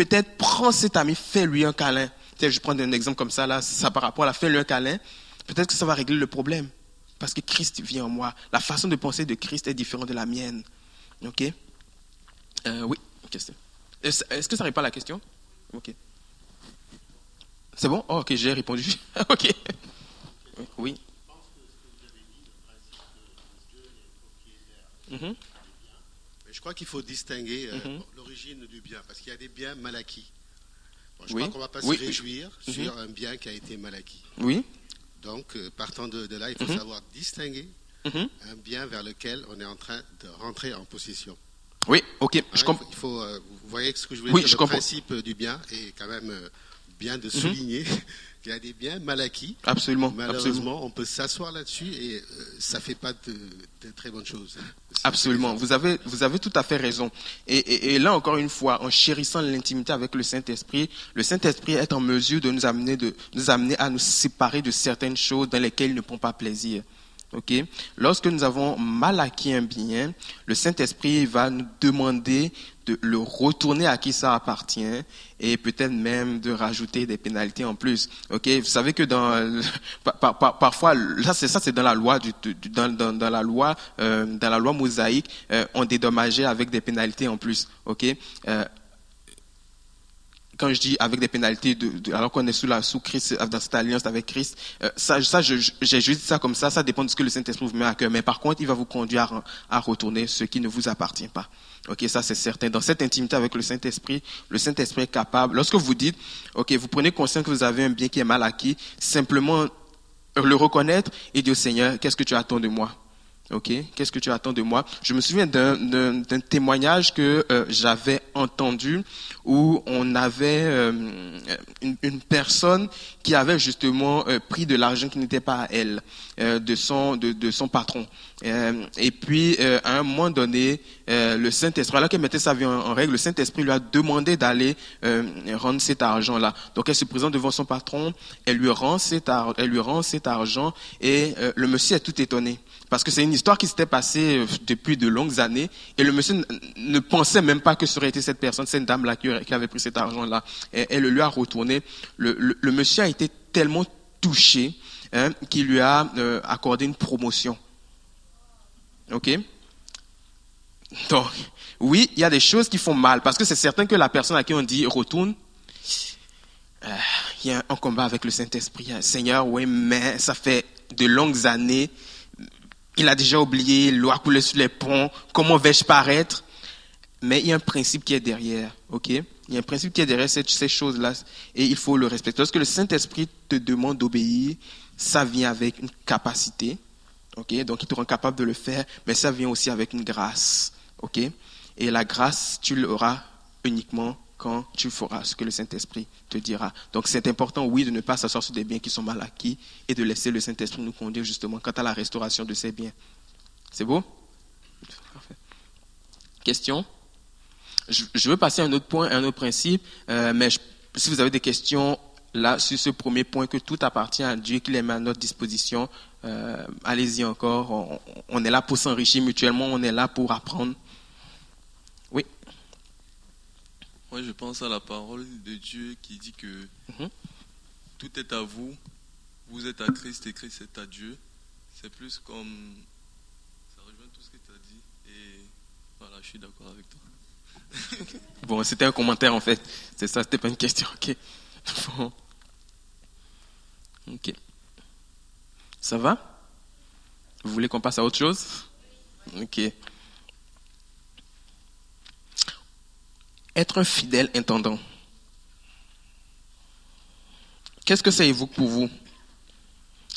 peut-être prends cet ami, fais-lui un câlin. Je prends un exemple comme ça, là, ça par rapport à la fais-lui un câlin. Peut-être que ça va régler le problème. Parce que Christ vient en moi. La façon de penser de Christ est différente de la mienne. Ok? Euh, Oui, question. Est-ce que ça répond à la question? Ok. C'est bon? Oh, Ok, j'ai répondu. *laughs* ok. Oui. Mm -hmm. Je crois qu'il faut distinguer euh, mm -hmm. l'origine du bien, parce qu'il y a des biens mal acquis. Bon, je oui. crois qu'on ne va pas oui. se réjouir mm -hmm. sur un bien qui a été mal acquis. Oui. Donc, euh, partant de, de, là, il faut savoir distinguer un bien vers lequel on est en train de rentrer en possession. Oui, ok, hein, je comprends. Il faut, euh, vous voyez ce que je voulais oui, dire, je le comprends. principe du bien est quand même bien de souligner *laughs* qu'il y a des biens mal acquis. Absolument. Malheureusement, absolument. on peut s'asseoir là-dessus et euh, ça ne fait pas de, de, très bonnes choses. Absolument. Vous avez, vous avez tout à fait raison. Et, et, et là, encore une fois, en chérissant l'intimité avec le Saint-Esprit, le Saint-Esprit est en mesure de nous amener, de nous amener à nous séparer de certaines choses dans lesquelles il ne prend pas plaisir. Ok? Lorsque nous avons mal acquis un bien, le Saint-Esprit va nous demander de le retourner à qui ça appartient et peut-être même de rajouter des pénalités en plus. Ok? Vous savez que dans *laughs* par, par, parfois là c'est ça c'est dans la loi du, dans, dans, dans la loi euh, dans la loi mosaïque euh, on dédommageait avec des pénalités en plus. Ok? Euh, quand je dis avec des pénalités, alors qu'on est sous, la, sous Christ, dans cette alliance avec Christ, euh, ça, ça j'ai juste dit ça comme ça, ça dépend de ce que le Saint-Esprit vous met à cœur. Mais par contre, il va vous conduire à, à retourner ce qui ne vous appartient pas. Ok, ça c'est certain. Dans cette intimité avec le Saint-Esprit, le Saint-Esprit est capable. Lorsque vous dites, ok, vous prenez conscience que vous avez un bien qui est mal acquis, simplement le reconnaître et dire au Seigneur, qu'est-ce que tu attends de moi? Ok, qu'est-ce que tu attends de moi? Je me souviens d'un témoignage que euh, j'avais entendu où on avait euh, une, personne qui avait justement euh, pris de l'argent qui n'était pas à elle, de son patron. et puis à un moment donné, le Saint Esprit, alors qu'elle mettait sa vie en, règle, le Saint Esprit lui a demandé d'aller rendre cet argent-là. Donc elle se présente devant son patron, elle lui rend cet argent et le monsieur est tout étonné parce que c'est une histoire qui s'était passée euh, depuis de longues années et le monsieur ne pensait même pas que ce aurait été cette personne, cette dame-là qui avait pris cet argent-là. Elle lui a retourné. Le, le, monsieur a été tellement touché hein, qu'il lui a euh, accordé une promotion. OK? Donc, oui, il y a des choses qui font mal parce que c'est certain que la personne à qui on dit retourne, euh, il y a un combat avec le Saint-Esprit. Seigneur, oui, mais ça fait de longues années. Il a déjà oublié, l'eau a coulé sur les ponts. Comment vais-je paraître Mais il y a un principe qui est derrière, ok? Il y a un principe qui est derrière ces, ces choses-là et il faut le respecter. Lorsque le Saint-Esprit te demande d'obéir, ça vient avec une capacité, ok? Donc il te rend capable de le faire, mais ça vient aussi avec une grâce, ok? Et la grâce, tu l'auras uniquement quand tu feras ce que le Saint-Esprit te dira. Donc c'est important, oui, de ne pas s'asseoir sur des biens qui sont mal acquis et de laisser le Saint-Esprit nous conduire justement quant à la restauration de ces biens. C'est beau? Question? Je, veux passer à un autre point, un autre principe, euh, mais si vous avez des questions là sur ce premier point, que tout appartient à Dieu, qu'il est mis à notre disposition, euh, allez-y encore. on est là pour s'enrichir mutuellement, on est là pour apprendre. Moi, je pense à la parole de Dieu qui dit que mhm. tout est à vous, vous êtes à Christ et Christ est à Dieu. C'est plus comme. Ça rejoint tout ce que tu as dit. Et voilà, je suis d'accord avec toi. *laughs* bon, c'était un commentaire en fait. C'est ça, c'était pas une question. Ok. *laughs* Ok. Ça va? Vous voulez qu'on passe à autre chose? Ok. Être un fidèle intendant. Qu'est-ce que ça évoque pour vous?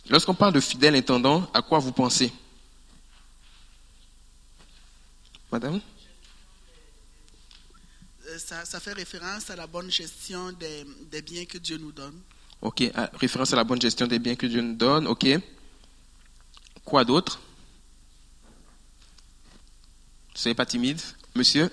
Lorsqu'on parle de fidèle intendant, à quoi vous pensez? Madame? Euh, ça, fait référence à la bonne gestion des, biens que Dieu nous donne. Ok, référence à la bonne gestion des biens que Dieu nous donne, ok. Quoi d'autre? Soyez pas timide. Monsieur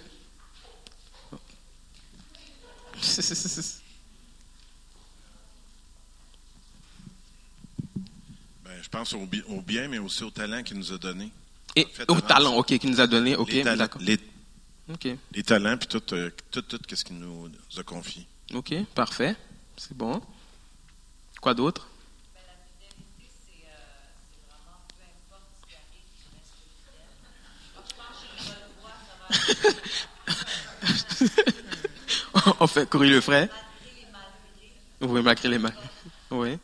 *laughs* ben, je pense au, bien, mais aussi au talent qu'il nous a donné. Et au talent, ok, qu'il nous a donné, ok, d'accord. Les, les, talents, puis tout, euh, tout, tout, qu'est-ce qu'il nous a confié. Ok, parfait, c'est bon. Quoi d'autre? *laughs* on fait courir le frais. Oui, malgré les mains. Oui.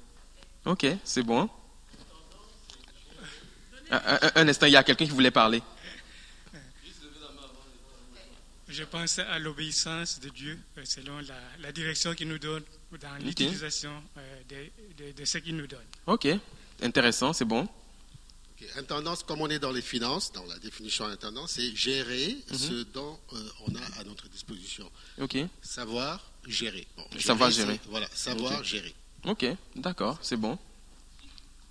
Ok, c'est bon. Un, instant, il y a quelqu'un qui voulait parler. Je pense à l'obéissance de Dieu euh, selon la, direction qu'il nous donne dans l'utilisation euh, de, ce qu'il nous donne. Ok, intéressant, c'est bon. Intendance, comme on est dans les finances, dans la définition d'intendance, c'est gérer mhm. ce dont euh, on a à notre disposition. Ok. Savoir gérer. savoir gérer. Voilà, savoir gérer. Ok, d'accord, c'est bon.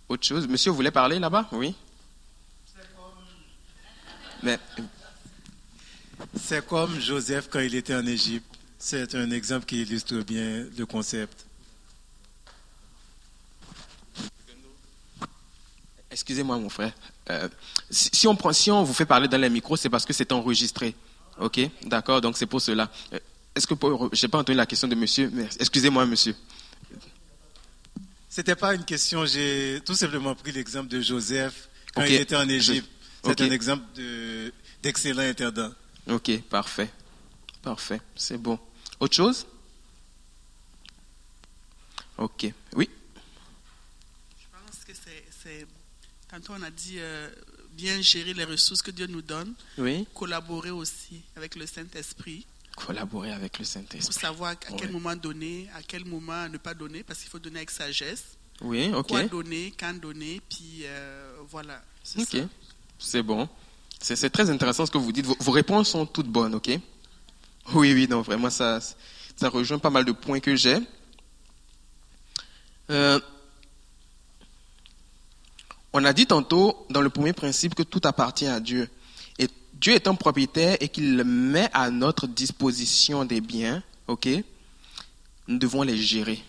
Autre chose Monsieur, vous voulez parler là-bas? Oui. Mais. C'est comme Joseph quand il était en Égypte. C'est un exemple qui illustre bien le concept. Excusez-moi, mon frère. Euh, si, on prend, si on vous fait parler dans les micros, c'est parce que c'est enregistré. OK? D'accord Donc, c'est pour cela. Euh, est-ce que je n'ai pas entendu la question de monsieur Excusez-moi, monsieur. Ce n'était pas une question. J'ai tout simplement pris l'exemple de Joseph quand il était en Égypte. C'est un exemple d'excellent intendant. OK, parfait. Parfait. C'est bon. Autre chose? OK. Oui Tantôt, on a dit euh, bien gérer les ressources que Dieu nous donne. Oui. Collaborer aussi avec le Saint-Esprit. Collaborer avec le Saint-Esprit. Pour savoir à quel moment donner, à quel moment ne pas donner, parce qu'il faut donner avec sagesse. Oui, ok. Quoi donner, quand donner, puis euh, voilà. Ok, c'est bon. C'est très intéressant ce que vous dites. Vos, réponses sont toutes bonnes, ok? Oui, oui, non, vraiment, ça, ça rejoint pas mal de points que j'ai. Euh, on a dit tantôt dans le premier principe que tout appartient à Dieu. Et Dieu est un propriétaire et qu'il met à notre disposition des biens, ok? Nous devons les gérer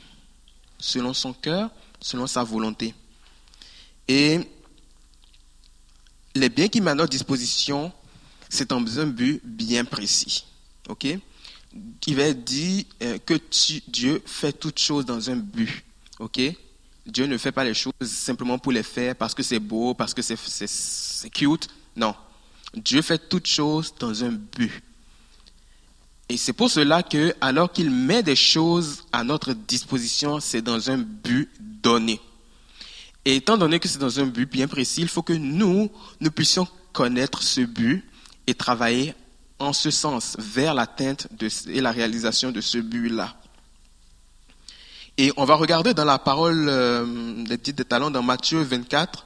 selon son cœur, selon sa volonté. Et les biens qui met à notre disposition, c'est un but bien précis. OK? Il va dire euh, que Dieu fait toutes choses dans un but. OK? Dieu ne fait pas les choses simplement pour les faire parce que c'est beau, parce que c'est cute. Non. Dieu fait toutes choses dans un but. Et c'est pour cela que, alors qu'il met des choses à notre disposition, c'est dans un but donné. Et étant donné que c'est dans un but bien précis, il faut que nous, nous puissions connaître ce but et travailler en ce sens, vers l'atteinte et la réalisation de ce but-là. Et on va regarder dans la parole euh, des titres des talents dans Matthieu 24,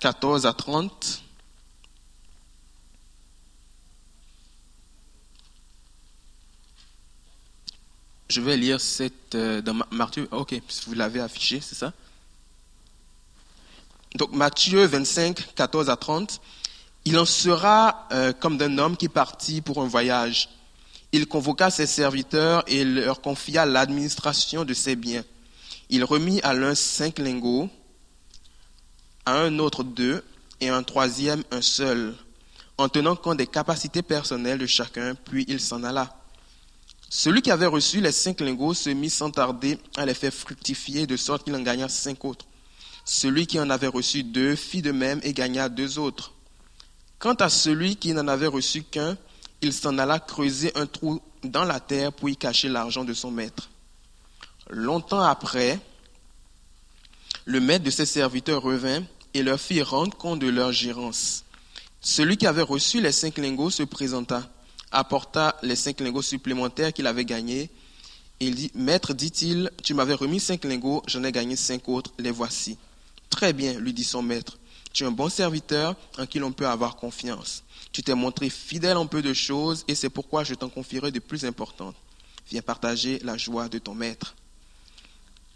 14 à 30. Je vais lire cette euh, dans Matthieu. Ok, vous l'avez affiché, c'est ça? Donc Matthieu 25, 14 à 30. Il en sera euh, comme d'un homme qui partit pour un voyage. Il convoqua ses serviteurs et leur confia l'administration de ses biens. Il remit à l'un cinq lingots, à un autre deux, et à un troisième un seul, en tenant compte des capacités personnelles de chacun, puis il s'en alla. Celui qui avait reçu les cinq lingots se mit sans tarder à les faire fructifier, de sorte qu'il en gagna cinq autres. Celui qui en avait reçu deux fit de même et gagna deux autres. Quant à celui qui n'en avait reçu qu'un, il s'en alla creuser un trou dans la terre pour y cacher l'argent de son maître. Longtemps après, le maître de ses serviteurs revint et leur fit rendre compte de leur gérance. Celui qui avait reçu les cinq lingots se présenta, apporta les cinq lingots supplémentaires qu'il avait gagnés. Il dit, Maître, dit-il, tu m'avais remis cinq lingots, j'en ai gagné cinq autres, les voici. Très bien, lui dit son maître. Tu es un bon serviteur en qui l'on peut avoir confiance. Tu t'es montré fidèle en peu de choses et c'est pourquoi je t'en confierai de plus importantes. Viens partager la joie de ton maître.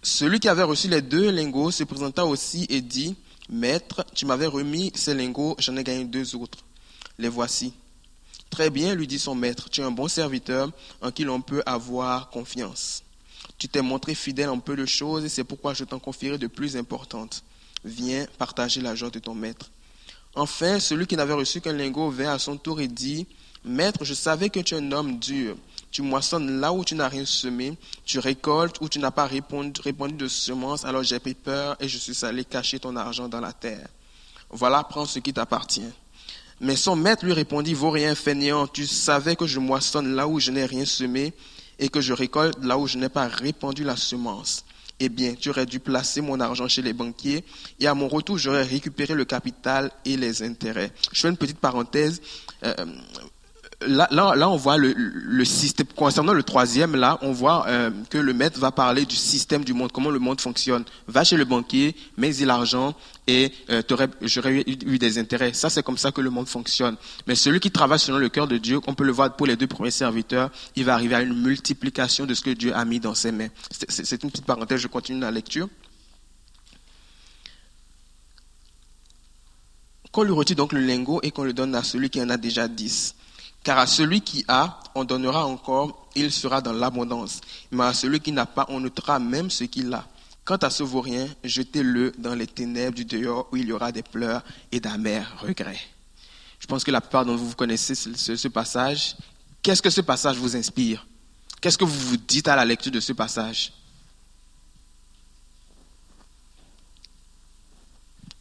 Celui qui avait reçu les deux lingots se présenta aussi et dit, Maître, tu m'avais remis ces lingots, j'en ai gagné deux autres. Les voici. Très bien, lui dit son maître, tu es un bon serviteur en qui l'on peut avoir confiance. Tu t'es montré fidèle en peu de choses et c'est pourquoi je t'en confierai de plus importantes viens partager la joie de ton maître. Enfin, celui qui n'avait reçu qu'un lingot vint à son tour et dit, Maître, je savais que tu es un homme dur. Tu moissonnes là où tu n'as rien semé, tu récoltes où tu n'as pas répondu, de semences, alors j'ai pris peur et je suis allé cacher ton argent dans la terre. Voilà, prends ce qui t'appartient. Mais son maître lui répondit, Vaut rien, fainéant, tu savais que je moissonne là où je n'ai rien semé et que je récolte là où je n'ai pas répandu la semence eh bien, tu aurais dû placer mon argent chez les banquiers et à mon retour, j'aurais récupéré le capital et les intérêts. Je fais une petite parenthèse. Euh, là, là, là, on voit le, le, système. Concernant le troisième, là, on voit euh, que le maître va parler du système du monde, comment le monde fonctionne. Va chez le banquier, mets-y l'argent et euh, j'aurais eu, des intérêts. Ça, c'est comme ça que le monde fonctionne. Mais celui qui travaille selon le cœur de Dieu, on peut le voir pour les deux premiers serviteurs, il va arriver à une multiplication de ce que Dieu a mis dans ses mains. C'est une petite parenthèse, je continue la lecture. Qu'on lui retire donc le lingot et qu'on le donne à celui qui en a déjà dix. Car à celui qui a, on donnera encore, il sera dans l'abondance. Mais à celui qui n'a pas, on notera même ce qu'il a. Quant à ce vaurien, jetez-le dans les ténèbres du dehors où il y aura des pleurs et d'amers regrets. Je pense que la plupart d'entre vous, connaissez ce, passage. Qu'est-ce que ce passage vous inspire? Qu'est-ce que vous vous dites à la lecture de ce passage?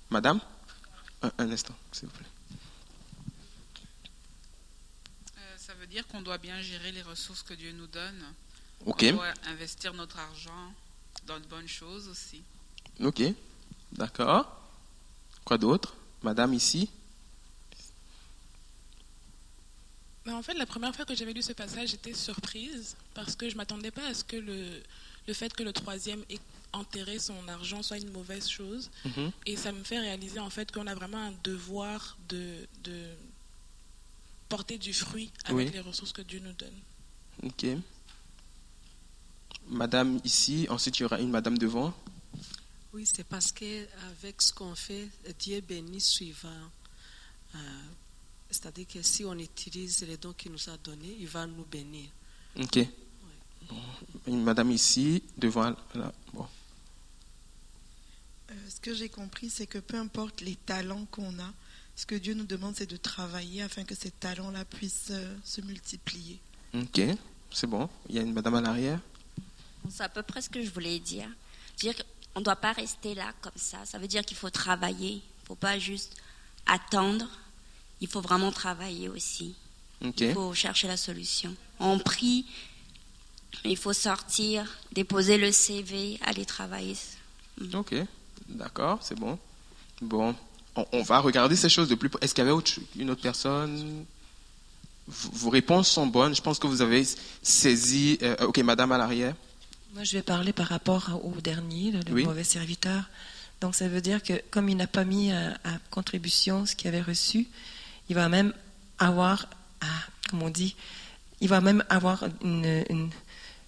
Madame? Un instant, s'il vous plaît. Dire qu'on doit bien gérer les ressources que Dieu nous donne. Ok. On doit investir notre argent dans de bonnes choses aussi. Ok, d'accord. Quoi d'autre? Madame ici? Ben, En fait, la première fois que j'avais lu ce passage, j'étais surprise parce que je ne m'attendais pas à ce que le, le fait que le troisième ait enterré son argent soit une mauvaise chose. Mhm. Et ça me fait réaliser en fait qu'on a vraiment un devoir de, de porter du fruit avec les ressources que Dieu nous donne. Ok. Madame ici, ensuite il y aura une madame devant. Oui, c'est parce que avec ce qu'on fait, Dieu bénit suivant. Euh, c'est-à-dire que si on utilise les dons qu'il nous a donnés, il va nous bénir. Ok. Une madame ici, devant. Là. Bon. Euh, ce que j'ai compris, c'est que peu importe les talents qu'on a, ce que Dieu nous demande, c'est de travailler afin que ces talents-là puissent euh, se multiplier. Ok, c'est bon. Il y a une madame à l'arrière. C'est à peu près ce que je voulais dire. Dire qu'on ne doit pas rester là comme ça. Ça veut dire qu'il faut travailler. Il ne faut pas juste attendre. Il faut vraiment travailler aussi. Il faut chercher la solution. On prie, il faut sortir, déposer le CV, aller travailler. Ok, d'accord, c'est bon. Bon, on, va regarder ces choses de plus Est-ce qu'il y avait une autre personne? Vos réponses sont bonnes. Je pense que vous avez saisi. Euh, ok, madame à l'arrière. Moi, je vais parler par rapport au dernier, le, mauvais serviteur. Donc, ça veut dire que comme il n'a pas mis à, contribution ce qu'il avait reçu, il va même avoir, comme on dit, il va même avoir une,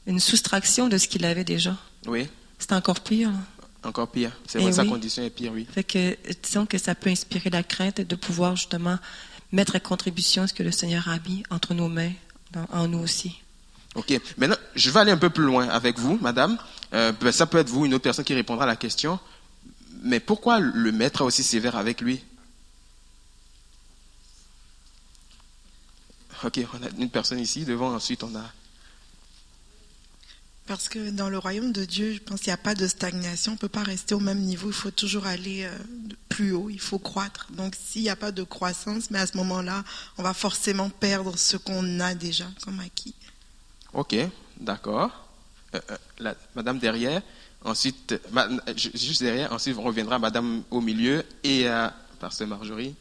une, soustraction de ce qu'il avait déjà. Oui. C'est encore pire. Encore pire. C'est vrai, sa condition est pire, oui. Fait que, disons que ça peut inspirer la crainte de pouvoir justement mettre à contribution ce que le Seigneur a mis entre nos mains, en nous aussi. Ok. Maintenant, je vais aller un peu plus loin avec vous, madame. Euh, ben, ça peut être vous, une autre personne qui répondra à la question. Mais pourquoi le maître est aussi sévère avec lui? Ok, on a une personne ici devant, ensuite on a parce que dans le royaume de Dieu, je pense qu'il n'y a pas de stagnation. On ne peut pas rester au même niveau. Il faut toujours aller euh, plus haut. Il faut croître. Donc, s'il n'y a pas de croissance, mais à ce moment-là, on va forcément perdre ce qu'on a déjà comme acquis. Ok, d'accord. Euh, euh, madame derrière. Ensuite, juste derrière. Ensuite, on reviendra Madame au milieu et à Pasteur Marjorie.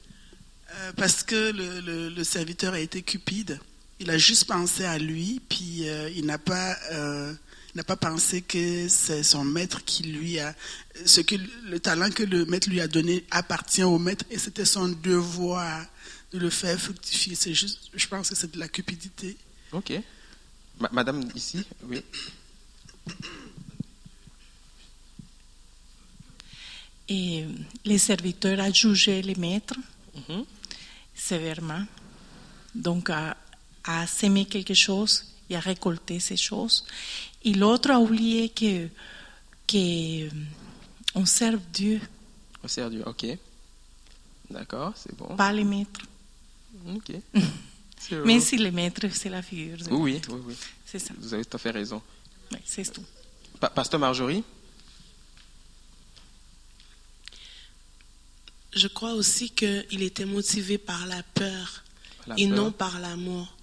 parce que le, le, serviteur a été cupide. Il a juste pensé à lui, puis il n'a pas n'a pas pensé que c'est son maître qui lui a ce que le talent que le maître lui a donné appartient au maître et c'était son devoir de le faire fructifier. C'est juste, je pense que c'est de la cupidité. Ok. Madame ici, oui. Et les serviteurs ont jugé les maîtres mhm. sévèrement. Donc, à, à s'aimer quelque chose et à récolter ces choses. Et l'autre a oublié que, que on serve Dieu. On sert Dieu, ok. D'accord, c'est bon. Pas les maîtres. Ok. *laughs* Mais si les maîtres, c'est la figure. Oui, oui, oui. C'est ça. Vous avez tout à fait raison. Oui, c'est tout. Pasteur Marjorie? Je crois aussi qu'il était motivé par la peur et non par l'amour.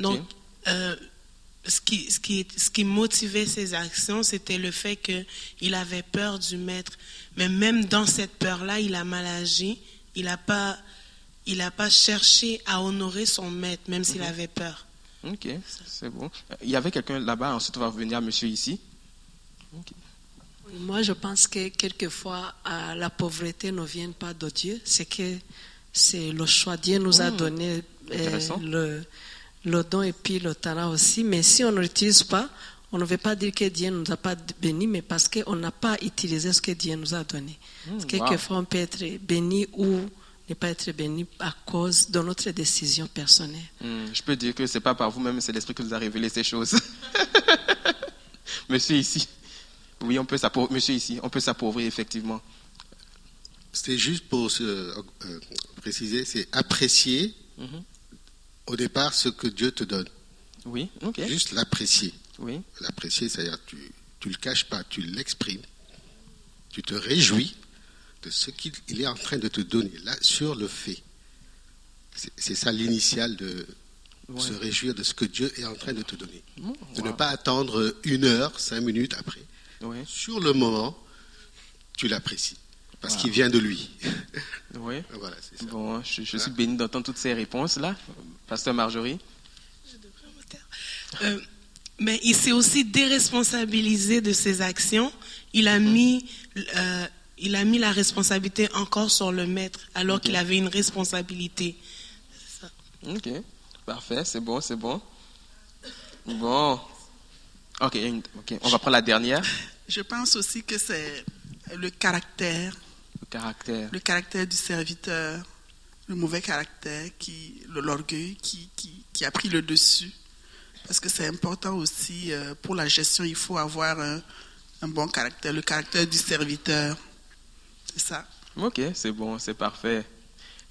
Donc, euh, ce qui, ce, qui, ce qui motivait ses actions, c'était le fait qu'il avait peur du maître. Mais même dans cette peur-là, il a mal agi. Il n'a pas, il pas cherché à honorer son maître, même s'il mhm. avait peur. Ok, c'est bon. Il y avait quelqu'un là-bas, ensuite on va revenir à monsieur ici. Moi, je pense que quelquefois, la pauvreté ne vient pas de Dieu, c'est que c'est le choix. Dieu nous a oh, donné euh, le le don et puis le talent aussi. Mais si on ne l'utilise pas, on ne veut pas dire que Dieu ne nous a pas bénis, mais parce qu'on n'a pas utilisé ce que Dieu nous a donné. Mmh, quelquefois, on peut être béni ou ne pas être béni à cause de notre décision personnelle. Mmh, je peux dire que ce n'est pas par vous-même, c'est l'Esprit qui nous a révélé ces choses. *laughs* Monsieur ici. Oui, on peut s'appauvrir. Monsieur ici, on peut s'appauvrir effectivement. C'était juste pour se, euh, préciser, c'est apprécier mmh au départ ce que Dieu te donne. Oui, ok. Juste l'apprécier. Oui. L'apprécier, c'est-à-dire tu ne le caches pas, tu l'exprimes. Tu te réjouis de ce qu'il est en train de te donner, là, sur le fait. C'est ça l'initial de se réjouir de ce que Dieu est en train de te donner. Mmh, de ne pas attendre une heure, cinq minutes après. Sur le moment, tu l'apprécies parce qu'il vient de lui. Oui. *laughs* voilà, ça. Bon, je, suis béni d'entendre toutes ces réponses-là. Pasteur Marjorie? Euh, Mais il s'est aussi déresponsabilisé de ses actions. Il a, mis, euh, il a mis la responsabilité encore sur le maître, alors qu'il avait une responsabilité. Ça. Ok, parfait, c'est bon, c'est bon. Bon. Ok, on va prendre la dernière. Je pense aussi que c'est le caractère le caractère. Le caractère du serviteur, le mauvais caractère, qui, l'orgueil qui, qui, a pris le dessus. Parce que c'est important aussi, euh, pour la gestion, il faut avoir un, bon caractère, le caractère du serviteur. C'est ça. Ok, c'est bon, c'est parfait.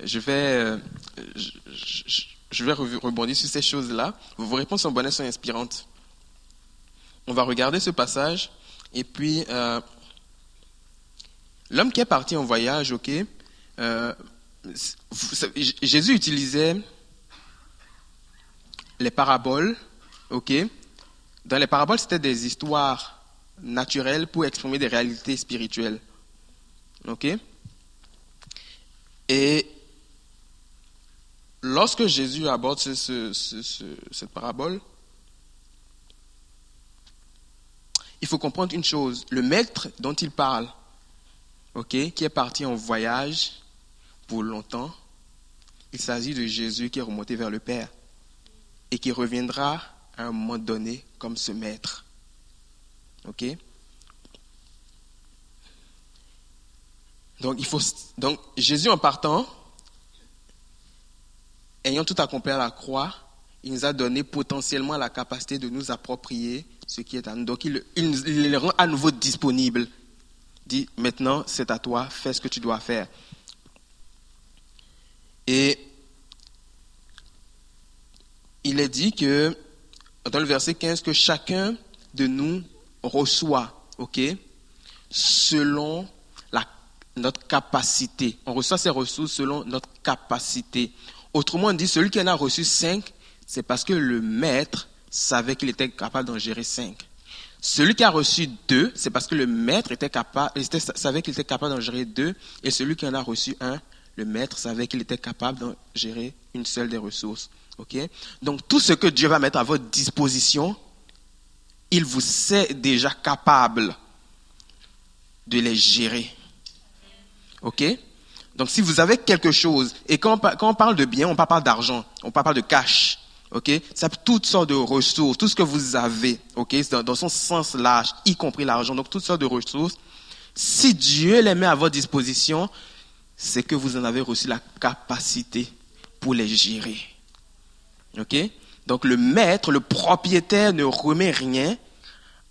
Je vais, euh, je, vais rebondir sur ces choses-là. Vos réponses sont bonnes, sont inspirantes. On va regarder ce passage et puis euh, l'homme qui est parti en voyage, ok. Jésus utilisait les paraboles, ok? Dans les paraboles, c'était des histoires naturelles pour exprimer des réalités spirituelles, ok? Et lorsque Jésus aborde cette parabole, il faut comprendre une chose. Le maître dont il parle, ok, qui est parti en voyage pour longtemps, il s'agit de Jésus qui est remonté vers le Père et qui reviendra à un moment donné comme ce maître. Ok? Donc, il faut, donc Jésus en partant, ayant tout accompli à la croix, il nous a donné potentiellement la capacité de nous approprier ce qui est à nous. Donc il, il, le rend à nouveau disponible. Dit, maintenant c'est à toi, fais ce que tu dois faire. Et il est dit que, dans le verset 15, que chacun de nous reçoit, ok, selon notre capacité. On reçoit ces ressources selon notre capacité. Autrement dit, celui qui en a reçu cinq, c'est parce que le maître savait qu'il était capable d'en gérer cinq. Celui qui a reçu deux, c'est parce que le maître était capable, savait qu'il était capable d'en gérer deux. Et celui qui en a reçu un, le maître savait qu'il était capable d'en gérer une seule des ressources. Ok? Donc tout ce que Dieu va mettre à votre disposition, il vous sait déjà capable de les gérer. OK? Donc si vous avez quelque chose, et quand on, parle de bien, on ne parle pas d'argent, on parle pas de cash. OK? C'est toutes sortes de ressources, tout ce que vous avez, OK? Dans, dans son sens large, y compris l'argent, donc toutes sortes de ressources. Si Dieu les met à votre disposition, c'est que vous en avez reçu la capacité pour les gérer. OK? Donc le maître, le propriétaire ne remet rien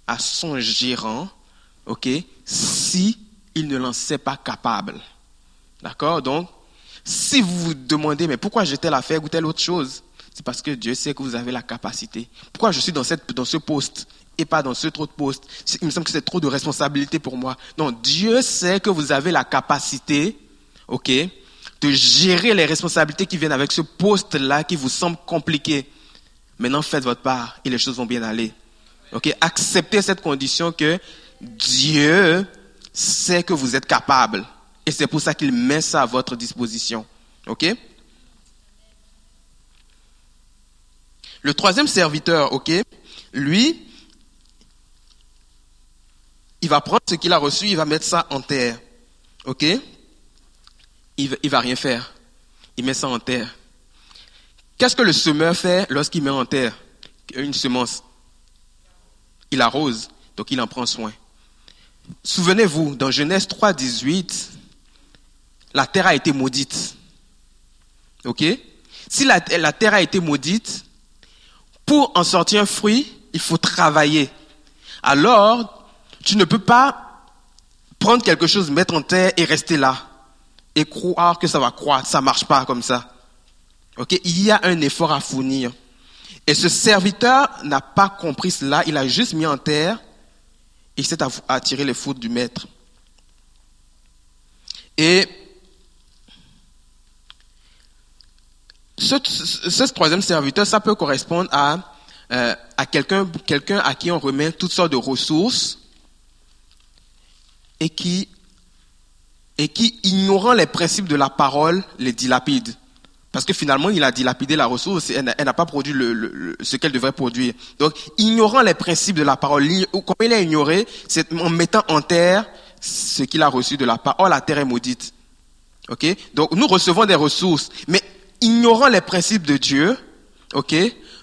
à son gérant, OK Si il ne l'en sait pas capable. D'accord? Donc, si vous vous demandez, mais pourquoi j'ai telle affaire ou telle autre chose? C'est parce que Dieu sait que vous avez la capacité. Pourquoi je suis dans, cette, dans ce poste et pas dans ce autre poste? Il me semble que c'est trop de responsabilité pour moi. Non, Dieu sait que vous avez la capacité, ok, de gérer les responsabilités qui viennent avec ce poste-là qui vous semble compliqué. Maintenant, faites votre part et les choses vont bien aller. Ok, acceptez cette condition que Dieu sait que vous êtes capable. Et c'est pour ça qu'il met ça à votre disposition. OK? Le troisième serviteur, OK? Lui, il va prendre ce qu'il a reçu, il va mettre ça en terre. OK? Il ne va rien faire. Il met ça en terre. Qu'est-ce que le semeur fait lorsqu'il met en terre une semence? Il arrose, donc il en prend soin. Souvenez-vous, dans Genèse 3, 18, la terre a été maudite. OK? Si la, la, terre a été maudite, pour en sortir un fruit, il faut travailler. Alors, tu ne peux pas prendre quelque chose, mettre en terre et rester là. Et croire que ça va croître. Ça marche pas comme ça. OK Il y a un effort à fournir. Et ce serviteur n'a pas compris cela. Il a juste mis en terre il s'est attiré les fautes du maître. Et ce, troisième serviteur, ça peut correspondre à, euh, à quelqu'un quelqu'un à qui on remet toutes sortes de ressources et qui, et qui, ignorant les principes de la parole, les dilapide. Parce que finalement, il a dilapidé la ressource, et elle n'a pas produit ce qu'elle devrait produire. Donc, ignorant les principes de la parole, comme il a ignoré, c'est en mettant en terre ce qu'il a reçu de la parole, la terre est maudite. Ok? Donc, nous recevons des ressources, mais ignorant les principes de Dieu, ok?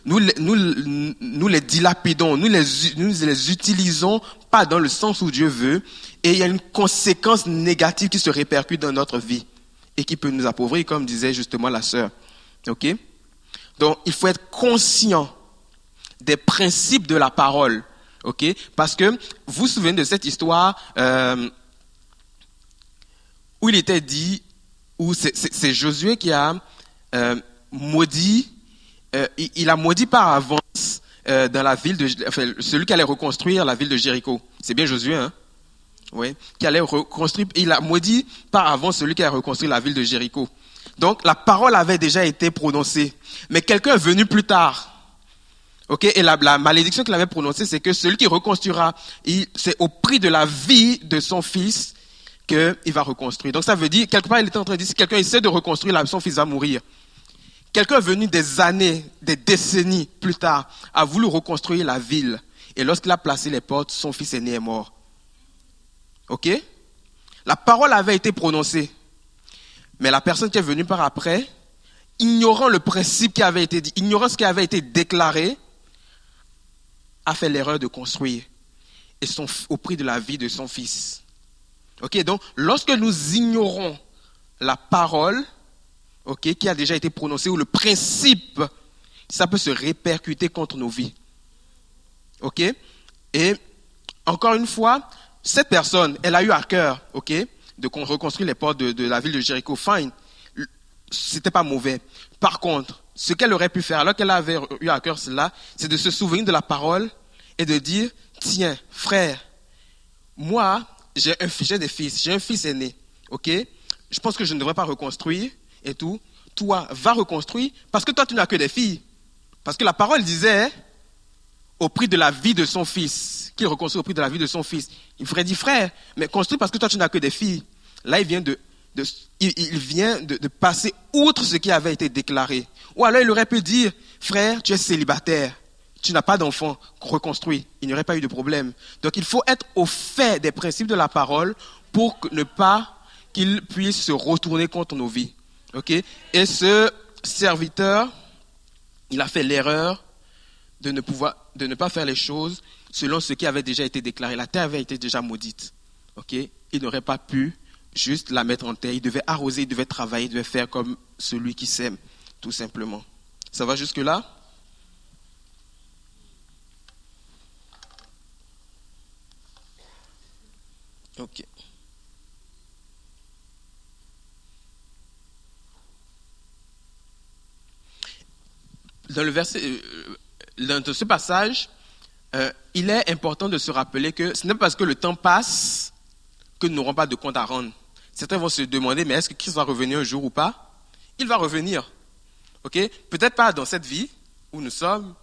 Nous, nous, nous les dilapidons, nous les, nous les utilisons pas dans le sens où Dieu veut, et il y a une conséquence négative qui se répercute dans notre vie et qui peut nous appauvrir, comme disait justement la sœur. OK? Donc, il faut être conscient des principes de la parole. OK? Parce que vous vous souvenez de cette histoire euh, où il était dit, où c'est Josué qui a euh, maudit, euh, il, a maudit par avance dans la ville de, enfin, celui qui allait reconstruire la ville de Jéricho. C'est bien Josué, hein? Qui allait reconstruire, il a maudit par avance celui qui allait reconstruire la ville de Jéricho. Donc la parole avait déjà été prononcée, mais quelqu'un est venu plus tard. Ok, et la, la malédiction qu'il avait prononcée, c'est que celui qui reconstruira, c'est au prix de la vie de son fils qu'il va reconstruire. Donc ça veut dire, quelque part, il était en train de dire, si quelqu'un essaie de reconstruire, son fils va mourir. Quelqu'un est venu des années, des décennies plus tard, a voulu reconstruire la ville. Et lorsqu'il a placé les portes, son fils aîné est mort. Ok? La parole avait été prononcée. Mais la personne qui est venue par après, ignorant le principe qui avait été dit, ignorant ce qui avait été déclaré, a fait l'erreur de construire. Et son, au prix de la vie de son fils. Ok, donc lorsque nous ignorons la parole, ok, qui a déjà été prononcée, ou le principe, ça peut se répercuter contre nos vies. Ok? Et encore une fois, cette personne, elle a eu à cœur, ok, de reconstruire les portes de, la ville de Jéricho. Fine, c'était pas mauvais. Par contre, ce qu'elle aurait pu faire, alors qu'elle avait eu à cœur cela, c'est de se souvenir de la parole et de dire, tiens, frère, moi, j'ai un des fils, j'ai un fils aîné, ok? Je pense que je ne devrais pas reconstruire et tout. Toi, va reconstruire parce que toi, tu n'as que des filles. Parce que la parole disait, au prix de la vie de son fils, qu'il reconstruit au prix de la vie de son fils. Il ferait dire, frère, mais construis parce que toi, tu n'as que des filles. Là, il vient de, il, vient de passer outre ce qui avait été déclaré. Ou alors, il aurait pu dire, frère, tu es célibataire tu n'as pas d'enfant reconstruit, il n'y aurait pas eu de problème. Donc il faut être au fait des principes de la parole pour ne pas qu'il puisse se retourner contre nos vies. ok? Et ce serviteur, il a fait l'erreur de ne pouvoir, de ne pas faire les choses selon ce qui avait déjà été déclaré. La terre avait été déjà maudite. il n'aurait pas pu juste la mettre en terre. Il devait arroser, il devait travailler, il devait faire comme celui qui sème, tout simplement. Ça va jusque-là? Ok. Dans le verset, euh, dans ce passage, euh, il est important de se rappeler que ce n'est pas parce que le temps passe que nous n'aurons pas de compte à rendre. Certains vont se demander, mais est-ce que Christ va revenir un jour ou pas? Il va revenir. Peut-être pas dans cette vie où nous sommes,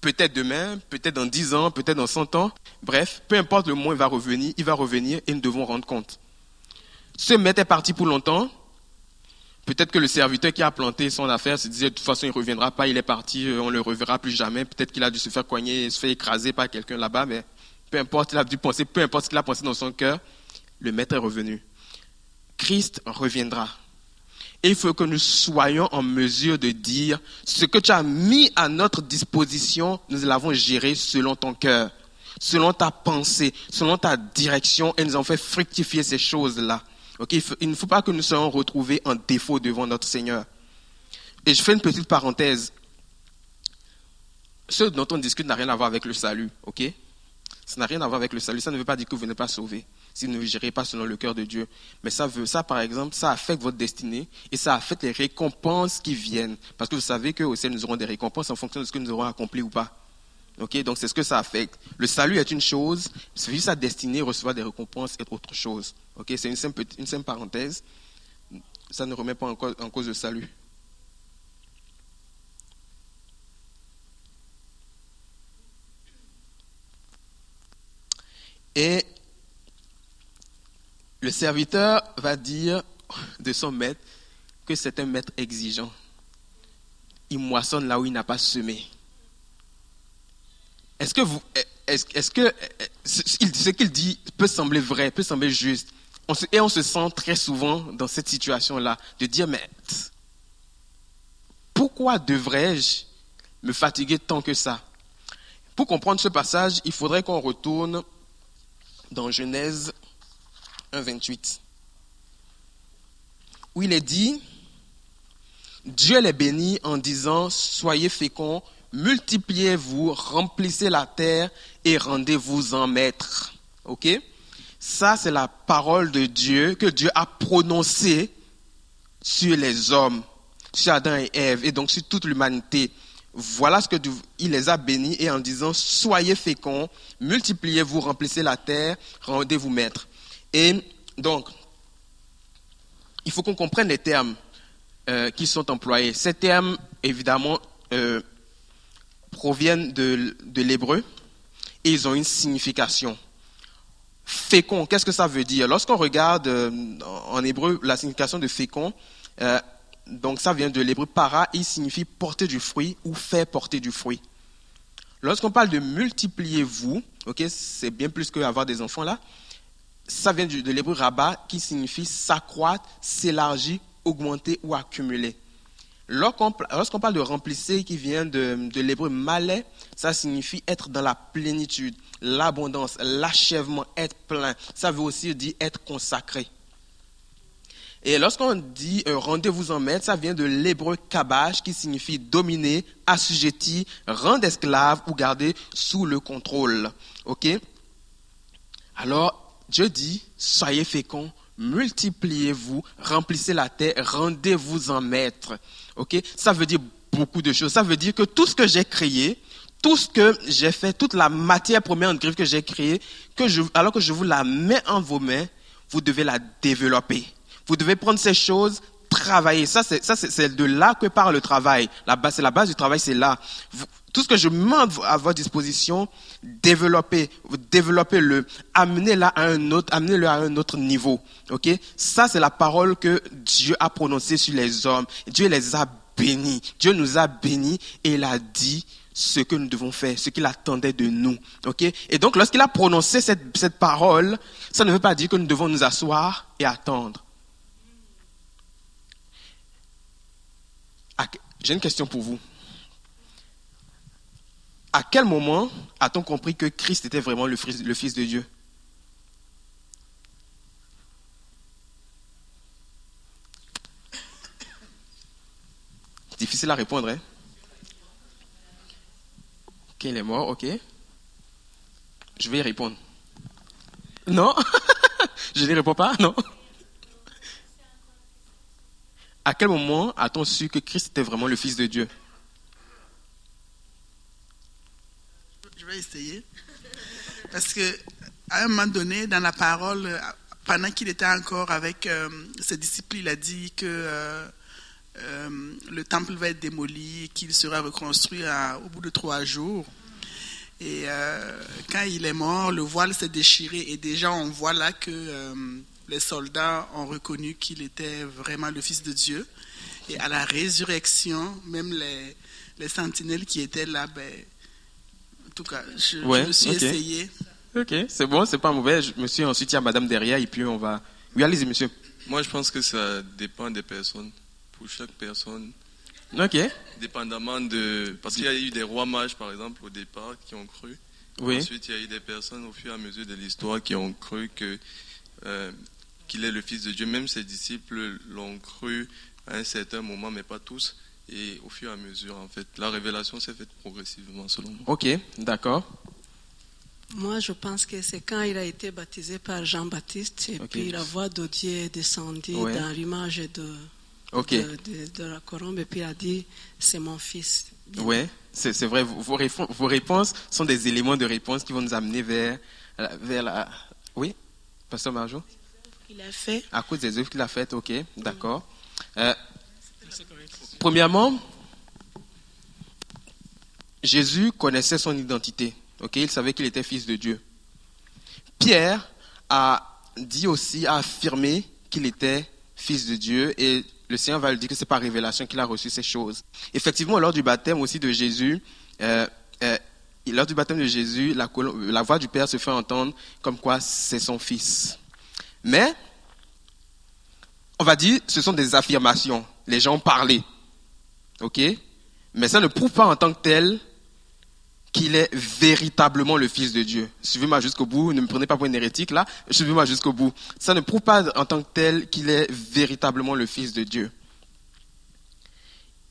peut-être demain, peut-être dans 10 ans, peut-être dans 100 ans. Bref, peu importe le moment, il va revenir, il va revenir et nous devons rendre compte. Ce maître est parti pour longtemps. Peut-être que le serviteur qui a planté son affaire se disait de toute façon il ne reviendra pas, il est parti, euh, on ne le reverra plus jamais. Peut-être qu'il a dû se faire coigner, se faire écraser par quelqu'un là-bas, mais peu importe, il a dû penser, peu importe ce qu'il a pensé dans son cœur, le maître est revenu. Christ reviendra. Et il faut que nous soyons en mesure de dire, ce que tu as mis à notre disposition, nous l'avons géré selon ton cœur, selon ta pensée, selon ta direction, et nous avons fait fructifier ces choses-là. Il, ne faut pas que nous soyons retrouvés en défaut devant notre Seigneur. Et je fais une petite parenthèse. Ce dont on discute n'a rien à voir avec le salut, ok? Ça n'a rien à voir avec le salut. Ça ne veut pas dire que vous n'êtes pas sauvé si vous ne gérez pas selon le cœur de Dieu. Mais ça veut, ça par exemple, ça affecte votre destinée et ça affecte les récompenses qui viennent. Parce que vous savez qu'au ciel, nous aurons des récompenses en fonction de ce que nous aurons accompli ou pas. Ok, donc c'est ce que ça affecte. Le salut est une chose, suivre sa destinée, recevoir des récompenses est autre chose. Ok, c'est une simple, une simple parenthèse. Ça ne remet pas en cause, en cause le salut. Et le serviteur va dire de son maître que c'est un maître exigeant. Il moissonne là où il n'a pas semé. Est-ce que vous, est-ce, que ce qu'il dit peut sembler vrai, peut sembler juste, et on se sent très souvent dans cette situation-là de dire mais pourquoi devrais-je me fatiguer tant que ça? Pour comprendre ce passage, il faudrait qu'on retourne dans Genèse 28, où il est dit, Dieu les bénit en disant, soyez féconds, multipliez-vous, remplissez la terre et rendez-vous en maître. Ok? Ça, c'est la parole de Dieu que Dieu a prononcée sur les hommes, sur Adam et Ève, et donc sur toute l'humanité. Voilà ce que il les a bénis et en disant soyez féconds, multipliez-vous, remplissez la terre, rendez-vous maître. Et donc, il faut qu'on comprenne les termes euh, qui sont employés. Ces termes, évidemment, euh, proviennent de l'hébreu et ils ont une signification. Fécond, qu'est-ce que ça veut dire? Lorsqu'on regarde euh, en hébreu la signification de fécond, euh, donc ça vient de l'hébreu para, il signifie porter du fruit ou faire porter du fruit. Lorsqu'on parle de multipliez-vous, ok, c'est bien plus que avoir des enfants là. Ça vient de l'hébreu rabat qui signifie s'accroître, s'élargir, augmenter ou accumuler. Lorsqu'on parle de remplissez qui vient de, de l'hébreu malais, ça signifie être dans la plénitude, l'abondance, l'achèvement, être plein. Ça veut aussi dire être consacré. Et lorsqu'on dit euh, rendez-vous en maître, ça vient de l'hébreu kabash qui signifie dominer, assujetti, rendre esclave ou garder sous le contrôle. Ok? Alors, Dieu dit, soyez féconds, multipliez-vous, remplissez la terre, rendez-vous en maître. Ok? Ça veut dire beaucoup de choses. Ça veut dire que tout ce que j'ai créé, tout ce que j'ai fait, toute la matière première en griffe que j'ai créée, alors que je vous la mets en vos mains, vous devez la développer. Vous devez prendre ces choses, travailler. Ça, c'est, de là que part le travail. Base, c'est la base du travail, c'est là. tout ce que je mets à votre disposition, développez, développez-le, amenez-le à un autre, amenez-le à un autre niveau. Ça, c'est la parole que Dieu a prononcée sur les hommes. Dieu les a bénis. Dieu nous a bénis et il a dit, ce que nous devons faire, ce qu'il attendait de nous. Et donc, lorsqu'il a prononcé cette, cette parole, ça ne veut pas dire que nous devons nous asseoir et attendre. J'ai une question pour vous. À quel moment a-t-on compris que Christ était vraiment le fils, de Dieu? Difficile à répondre, hein? Qu'il est mort, ok. Je vais y répondre. Non *laughs* Je n'y réponds pas, non à quel moment a-t-on su que Christ était vraiment le Fils de Dieu? Je vais essayer. Parce que à un moment donné, dans la parole, pendant qu'il était encore avec euh, ses disciples, il a dit que euh, euh, le temple va être démoli et qu'il sera reconstruit au bout de trois jours. Et quand il est mort, le voile s'est déchiré et déjà on voit là que les soldats ont reconnu qu'il était vraiment le Fils de Dieu. Et à la résurrection, même les, les sentinelles qui étaient là, ben, en tout cas, je, me suis essayé. Ok, c'est bon, c'est pas mauvais. Je me suis ensuite, il y a madame derrière, et puis on va. Oui, allez-y, monsieur. Moi, je pense que ça dépend des personnes. Pour chaque personne. Ok. Dépendamment de. Parce qu'il y a eu des rois mages, par exemple, au départ, qui ont cru. Oui. Ensuite, il y a eu des personnes au fur et à mesure de l'histoire qui ont cru que euh, qu'il est le Fils de Dieu. Même ses disciples l'ont cru à un certain moment, mais pas tous. Et au fur et à mesure, en fait, la révélation s'est faite progressivement, selon moi. Ok, d'accord. Moi, je pense que c'est quand il a été baptisé par Jean-Baptiste, et puis la voix de Dieu est descendue dans l'image de, de, la colombe, et puis il a dit, c'est mon fils. Oui, c'est vrai. Vos, vos, réponses sont des éléments de réponse qui vont nous amener vers, vers la... Oui, Pasteur Marjo? Il a fait. À cause des œuvres qu'il a faites, ok, d'accord. Euh, premièrement, Jésus connaissait son identité, ok, il savait qu'il était fils de Dieu. Pierre a dit aussi, a affirmé qu'il était fils de Dieu et le Seigneur va lui dire que c'est par révélation qu'il a reçu ces choses. Effectivement, lors du baptême aussi de Jésus, euh, euh, lors du baptême de Jésus, la, voix du Père se fait entendre comme quoi c'est son fils. Mais, on va dire, ce sont des affirmations. Les gens ont parlé. OK? Mais ça ne prouve pas en tant que tel qu'il est véritablement le Fils de Dieu. Suivez-moi jusqu'au bout, ne me prenez pas pour une hérétique là, suivez-moi jusqu'au bout. Ça ne prouve pas en tant que tel qu'il est véritablement le Fils de Dieu.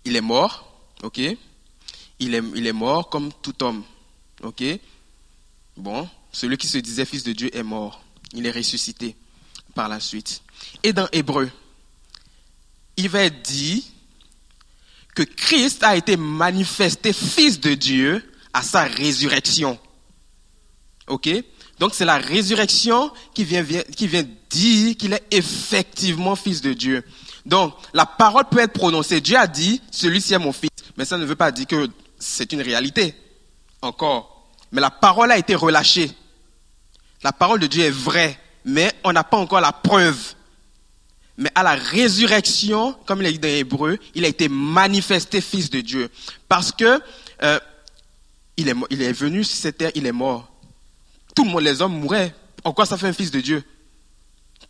Il est mort, ok? Il est, il est mort comme tout homme, ok? Bon, celui qui se disait Fils de Dieu est mort. Il est ressuscité par la suite. Et dans Hébreu, il va être dit que Christ a été manifesté fils de Dieu à sa résurrection. OK? Donc c'est la résurrection qui vient, qui vient dire qu'il est effectivement fils de Dieu. Donc la parole peut être prononcée. Dieu a dit, celui-ci est mon fils. Mais ça ne veut pas dire que c'est une réalité. Encore. Mais la parole a été relâchée. La parole de Dieu est vraie, mais on n'a pas encore la preuve. Mais à la résurrection, comme il est dit dans Hébreu, il a été manifesté fils de Dieu. Parce que euh, il, est, il est venu sur cette terre, il est mort. Tout les hommes mouraient. En quoi ça fait un fils de Dieu?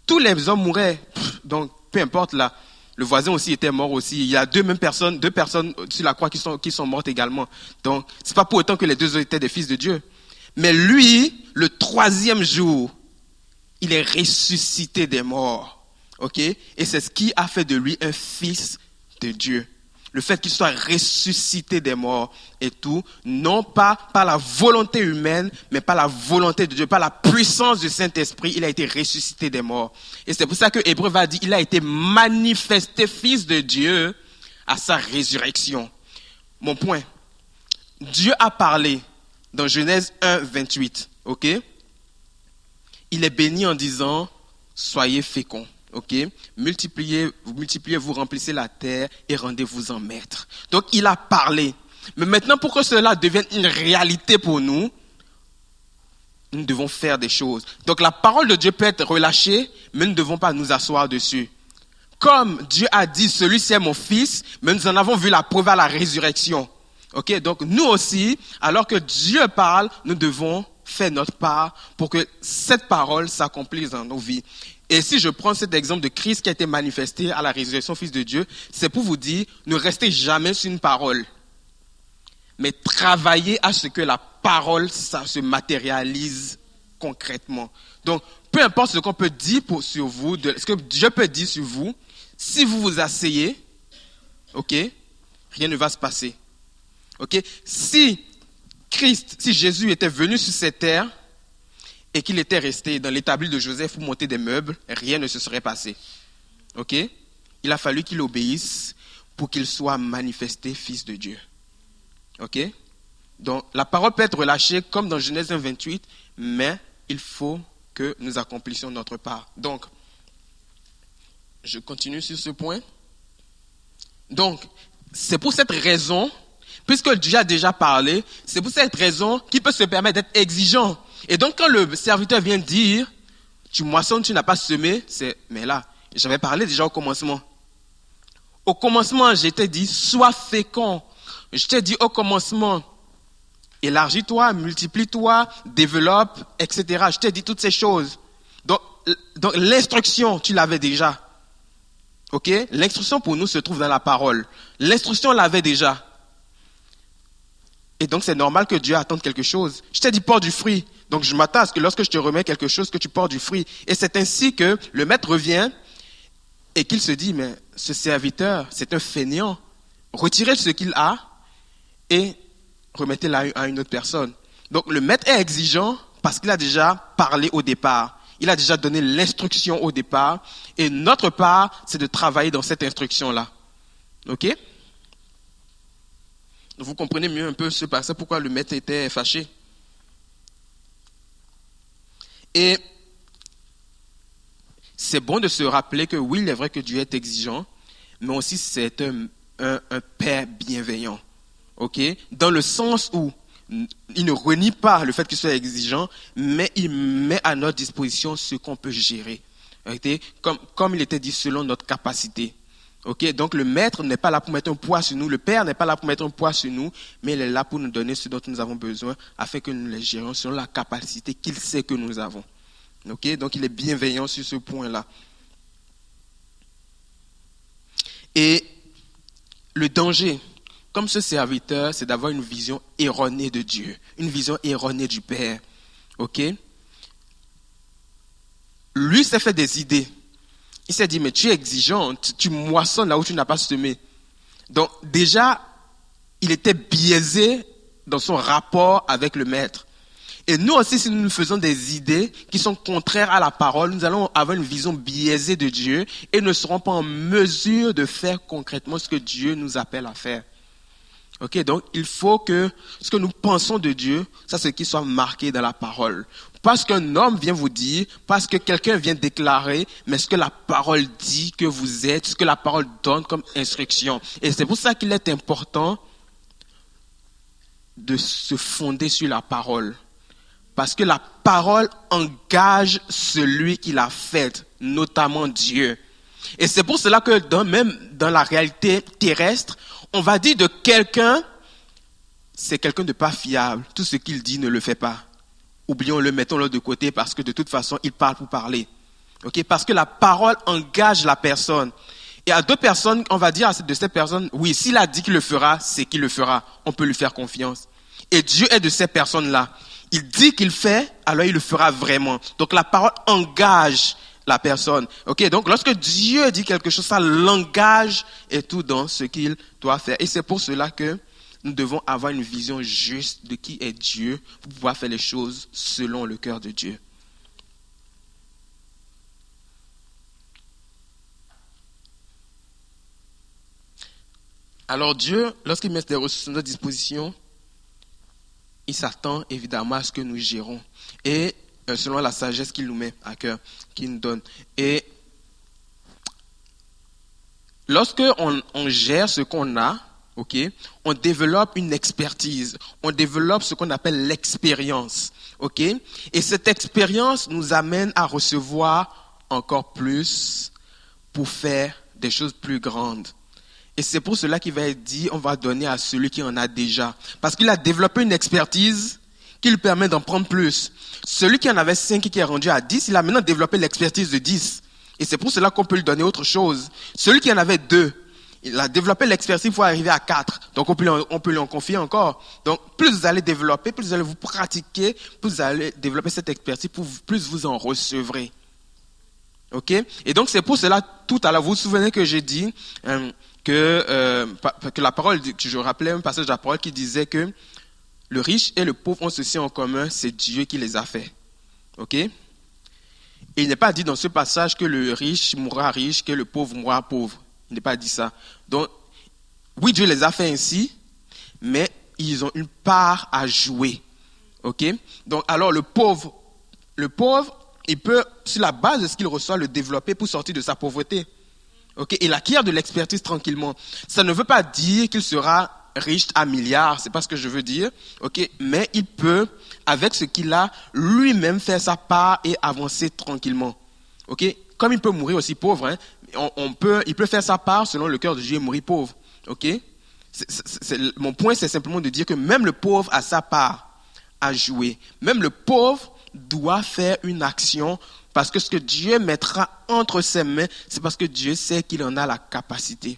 Tous les hommes mouraient. Donc, peu importe là. Le voisin aussi était mort aussi. Il y a deux mêmes personnes, deux personnes sur la croix qui sont, qui sont mortes également. Donc, c'est pas pour autant que les deux étaient des fils de Dieu. Mais lui, le troisième jour, il est ressuscité des morts. OK? Et c'est ce qui a fait de lui un fils de Dieu. Le fait qu'il soit ressuscité des morts et tout, non pas par la volonté humaine, mais par la volonté de Dieu, par la puissance du Saint-Esprit, il a été ressuscité des morts. Et c'est pour ça que Hébreu va dire, il a été manifesté fils de Dieu à sa résurrection. Mon point. Dieu a parlé dans Genèse 1, 28. OK? Il est béni en disant, soyez féconds ok? Multipliez, multipliez, vous remplissez la terre et rendez-vous en maître. Donc il a parlé. Mais maintenant, pour que cela devienne une réalité pour nous, nous devons faire des choses. Donc la parole de Dieu peut être relâchée, mais nous ne devons pas nous asseoir dessus. Comme Dieu a dit, celui-ci est mon fils, mais nous en avons vu la preuve à la résurrection. Ok, donc nous aussi, alors que Dieu parle, nous devons faire notre part pour que cette parole s'accomplisse dans nos vies. Et si je prends cet exemple de Christ qui a été manifesté à la résurrection Fils de Dieu, c'est pour vous dire, ne restez jamais sur une parole, mais travaillez à ce que la parole ça, se matérialise concrètement. Donc, peu importe ce qu'on peut dire sur vous, de, ce que Dieu peut dire sur vous, si vous vous asseyez, ok, rien ne va se passer. Ok, si Christ, si Jésus était venu sur cette terre, et qu'il était resté dans l'établi de Joseph pour monter des meubles, rien ne se serait passé. OK? Il a fallu qu'il obéisse pour qu'il soit manifesté fils de Dieu. OK? Donc la parole peut être relâchée comme dans Genèse 1, 28, mais il faut que nous accomplissions notre part. Donc, je continue sur ce point. Donc, c'est pour cette raison, puisque Dieu a déjà parlé, c'est pour cette raison qu'il peut se permettre d'être exigeant et donc, quand le serviteur vient dire, tu moissonnes, tu n'as pas semé, c'est, mais là, j'avais parlé déjà au commencement. Au commencement, je t'ai dit, sois fécond. Je t'ai dit au commencement, élargis-toi, multiplie-toi, développe, etc. Je t'ai dit toutes ces choses. Donc, donc l'instruction, tu l'avais déjà. Ok? L'instruction pour nous se trouve dans la parole. L'instruction, on l'avait déjà. Et donc, c'est normal que Dieu attende quelque chose. Je t'ai dit, porte du fruit. Donc je m'attends à ce que lorsque je te remets quelque chose, que tu portes du fruit. Et c'est ainsi que le maître revient et qu'il se dit, mais ce serviteur, c'est un fainéant. Retirez ce qu'il a et remettez-le à une autre personne. Donc le maître est exigeant parce qu'il a déjà parlé au départ. Il a déjà donné l'instruction au départ. Et notre part, c'est de travailler dans cette instruction-là. OK? Vous comprenez mieux un peu ce passé, pourquoi le maître était fâché. Et c'est bon de se rappeler que oui, il est vrai que Dieu est exigeant, mais aussi c'est un, Père bienveillant. OK? Dans le sens où il ne renie pas le fait qu'il soit exigeant, mais il met à notre disposition ce qu'on peut gérer. Comme, comme il était dit, selon notre capacité. Ok, donc le maître n'est pas là pour mettre un poids sur nous, le père n'est pas là pour mettre un poids sur nous, mais il est là pour nous donner ce dont nous avons besoin afin que nous les gérions selon la capacité qu'il sait que nous avons. Ok, donc il est bienveillant sur ce point-là. Et le danger, comme ce serviteur, c'est d'avoir une vision erronée de Dieu, une vision erronée du Père. Ok? Lui s'est fait des idées. Il s'est dit, mais tu es exigeant, tu, moissonnes là où tu n'as pas semé. Donc déjà, il était biaisé dans son rapport avec le maître. Et nous aussi, si nous nous faisons des idées qui sont contraires à la parole, nous allons avoir une vision biaisée de Dieu et ne serons pas en mesure de faire concrètement ce que Dieu nous appelle à faire. Ok, donc il faut que ce que nous pensons de Dieu, ça c'est qu'il soit marqué dans la parole. Pas ce qu'un homme vient vous dire, pas ce que quelqu'un vient déclarer, mais ce que la parole dit que vous êtes, ce que la parole donne comme instruction. Et c'est pour ça qu'il est important de se fonder sur la parole. Parce que la parole engage celui qui l'a faite, notamment Dieu. Et c'est pour cela que même dans la réalité terrestre, on va dire de quelqu'un, c'est quelqu'un de pas fiable. Tout ce qu'il dit ne le fait pas. Oublions-le, mettons-le de côté parce que de toute façon, il parle pour parler. Parce que la parole engage la personne. Et à deux personnes, on va dire de cette personne, oui, s'il a dit qu'il le fera, c'est qu'il le fera. On peut lui faire confiance. Et Dieu est de ces personnes-là. Il dit qu'il fait, alors il le fera vraiment. Donc la parole engage la personne. Ok, donc lorsque Dieu dit quelque chose, ça l'engage et tout dans ce qu'il doit faire. Et c'est pour cela que nous devons avoir une vision juste de qui est Dieu pour pouvoir faire les choses selon le cœur de Dieu. Alors Dieu, lorsqu'il met des ressources à notre disposition, il s'attend évidemment à ce que nous gérons. Et selon la sagesse qu'il nous met à cœur, qu'il nous donne. Et lorsque on, gère ce qu'on a, ok, on développe une expertise, on développe ce qu'on appelle l'expérience, ok. Et cette expérience nous amène à recevoir encore plus pour faire des choses plus grandes. Et c'est pour cela qu'il va être dit, on va donner à celui qui en a déjà. Parce qu'il a développé une expertise qui lui permet d'en prendre plus. Celui qui en avait 5 et qui est rendu à 10, il a maintenant développé l'expertise de 10. Et c'est pour cela qu'on peut lui donner autre chose. Celui qui en avait 2, il a développé l'expertise pour arriver à 4. Donc on peut, lui on peut lui en confier encore. Donc plus vous allez développer, plus vous allez vous pratiquer, plus vous allez développer cette expertise, plus vous en recevrez. OK? Et donc c'est pour cela, tout à l'heure, vous vous souvenez que j'ai dit euh, que, euh, que la parole, je rappelais un passage de la parole qui disait que le riche et le pauvre ont ceci en commun, c'est Dieu qui les a fait. OK? Il n'est pas dit dans ce passage que le riche mourra riche, que le pauvre mourra pauvre. Il n'est pas dit ça. Donc, oui, Dieu les a fait ainsi, mais ils ont une part à jouer. OK? Donc, alors, le pauvre, le pauvre, il peut, sur la base de ce qu'il reçoit, le développer pour sortir de sa pauvreté. OK? Il acquiert de l'expertise tranquillement. Ça ne veut pas dire qu'il sera riche à milliards, c'est pas ce que je veux dire, ok, mais il peut, avec ce qu'il a, lui-même faire sa part et avancer tranquillement, ok? Comme il peut mourir aussi pauvre, hein, on, peut, il peut faire sa part selon le cœur de Dieu et mourir pauvre, ok? mon point, c'est simplement de dire que même le pauvre a sa part à jouer. Même le pauvre doit faire une action parce que ce que Dieu mettra entre ses mains, c'est parce que Dieu sait qu'il en a la capacité.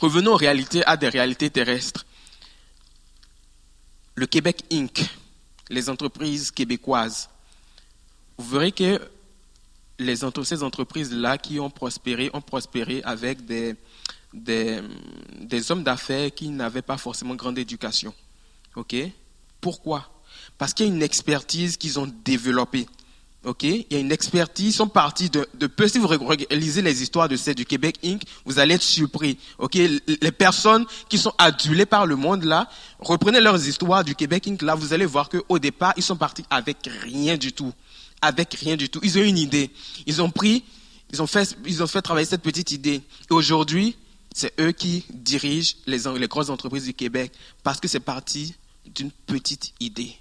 Revenons aux réalités, à des réalités terrestres. Le Québec Inc., les entreprises québécoises. Vous verrez que les ces entreprises-là qui ont prospéré, ont prospéré avec des, hommes d'affaires qui n'avaient pas forcément grande éducation. OK? Pourquoi? Parce qu'il y a une expertise qu'ils ont développée. Ok, il y a une expertise, ils sont partis de, peu. Si vous lisez les histoires de celles du Québec Inc., vous allez être surpris. Ok, les personnes qui sont adulées par le monde là, reprenez leurs histoires du Québec Inc. Là, vous allez voir qu'au départ, ils sont partis avec rien du tout, avec rien du tout. Ils ont une idée, ils ont pris, ils ont fait, ils ont fait travailler cette petite idée. Et aujourd'hui, c'est eux qui dirigent les, les grosses entreprises du Québec parce que c'est parti d'une petite idée.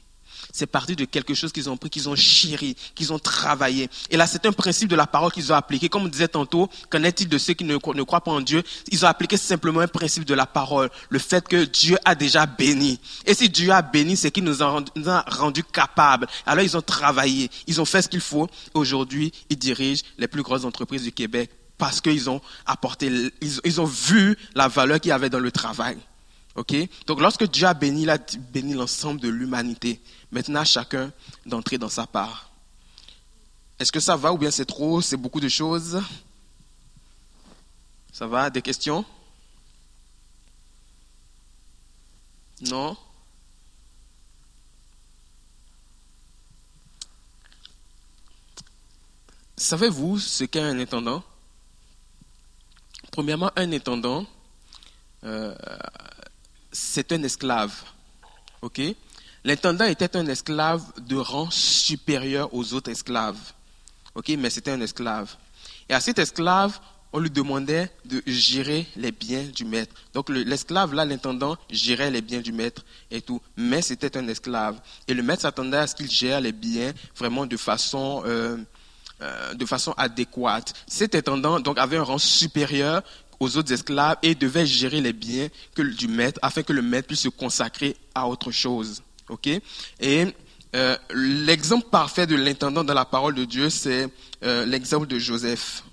C'est parti de quelque chose qu'ils ont pris, qu'ils ont chéri, qu'ils ont travaillé. Et là, c'est un principe de la parole qu'ils ont appliqué. Comme on disait tantôt, qu'en est-il de ceux qui ne, croient pas en Dieu? Ils ont appliqué simplement un principe de la parole. Le fait que Dieu a déjà béni. Et si Dieu a béni, c'est qu'il nous, a rendu capables. Alors, ils ont travaillé. Ils ont fait ce qu'il faut. Aujourd'hui, ils dirigent les plus grosses entreprises du Québec parce qu'ils ont apporté, ils, ont vu la valeur qu'il y avait dans le travail. OK? Donc, lorsque Dieu a béni, il a béni l'ensemble de l'humanité. Maintenant, chacun d'entrer dans sa part. Est-ce que ça va ou bien c'est trop, c'est beaucoup de choses? Ça va, des questions? Non? Savez-vous ce qu'est un intendant? Premièrement, un intendant, euh, c'est un esclave. OK? L'intendant était un esclave de rang supérieur aux autres esclaves. Ok Mais c'était un esclave. Et à cet esclave, on lui demandait de gérer les biens du maître. Donc l'esclave, là, l'intendant, gérait les biens du maître et tout. Mais c'était un esclave. Et le maître s'attendait à ce qu'il gère les biens vraiment de façon, euh, euh, de façon adéquate. Cet intendant donc, avait un rang supérieur aux autres esclaves et devait gérer les biens du maître afin que le maître puisse se consacrer à autre chose. Ok? Et euh, l'exemple parfait de l'intendant dans la parole de Dieu, c'est l'exemple de Joseph.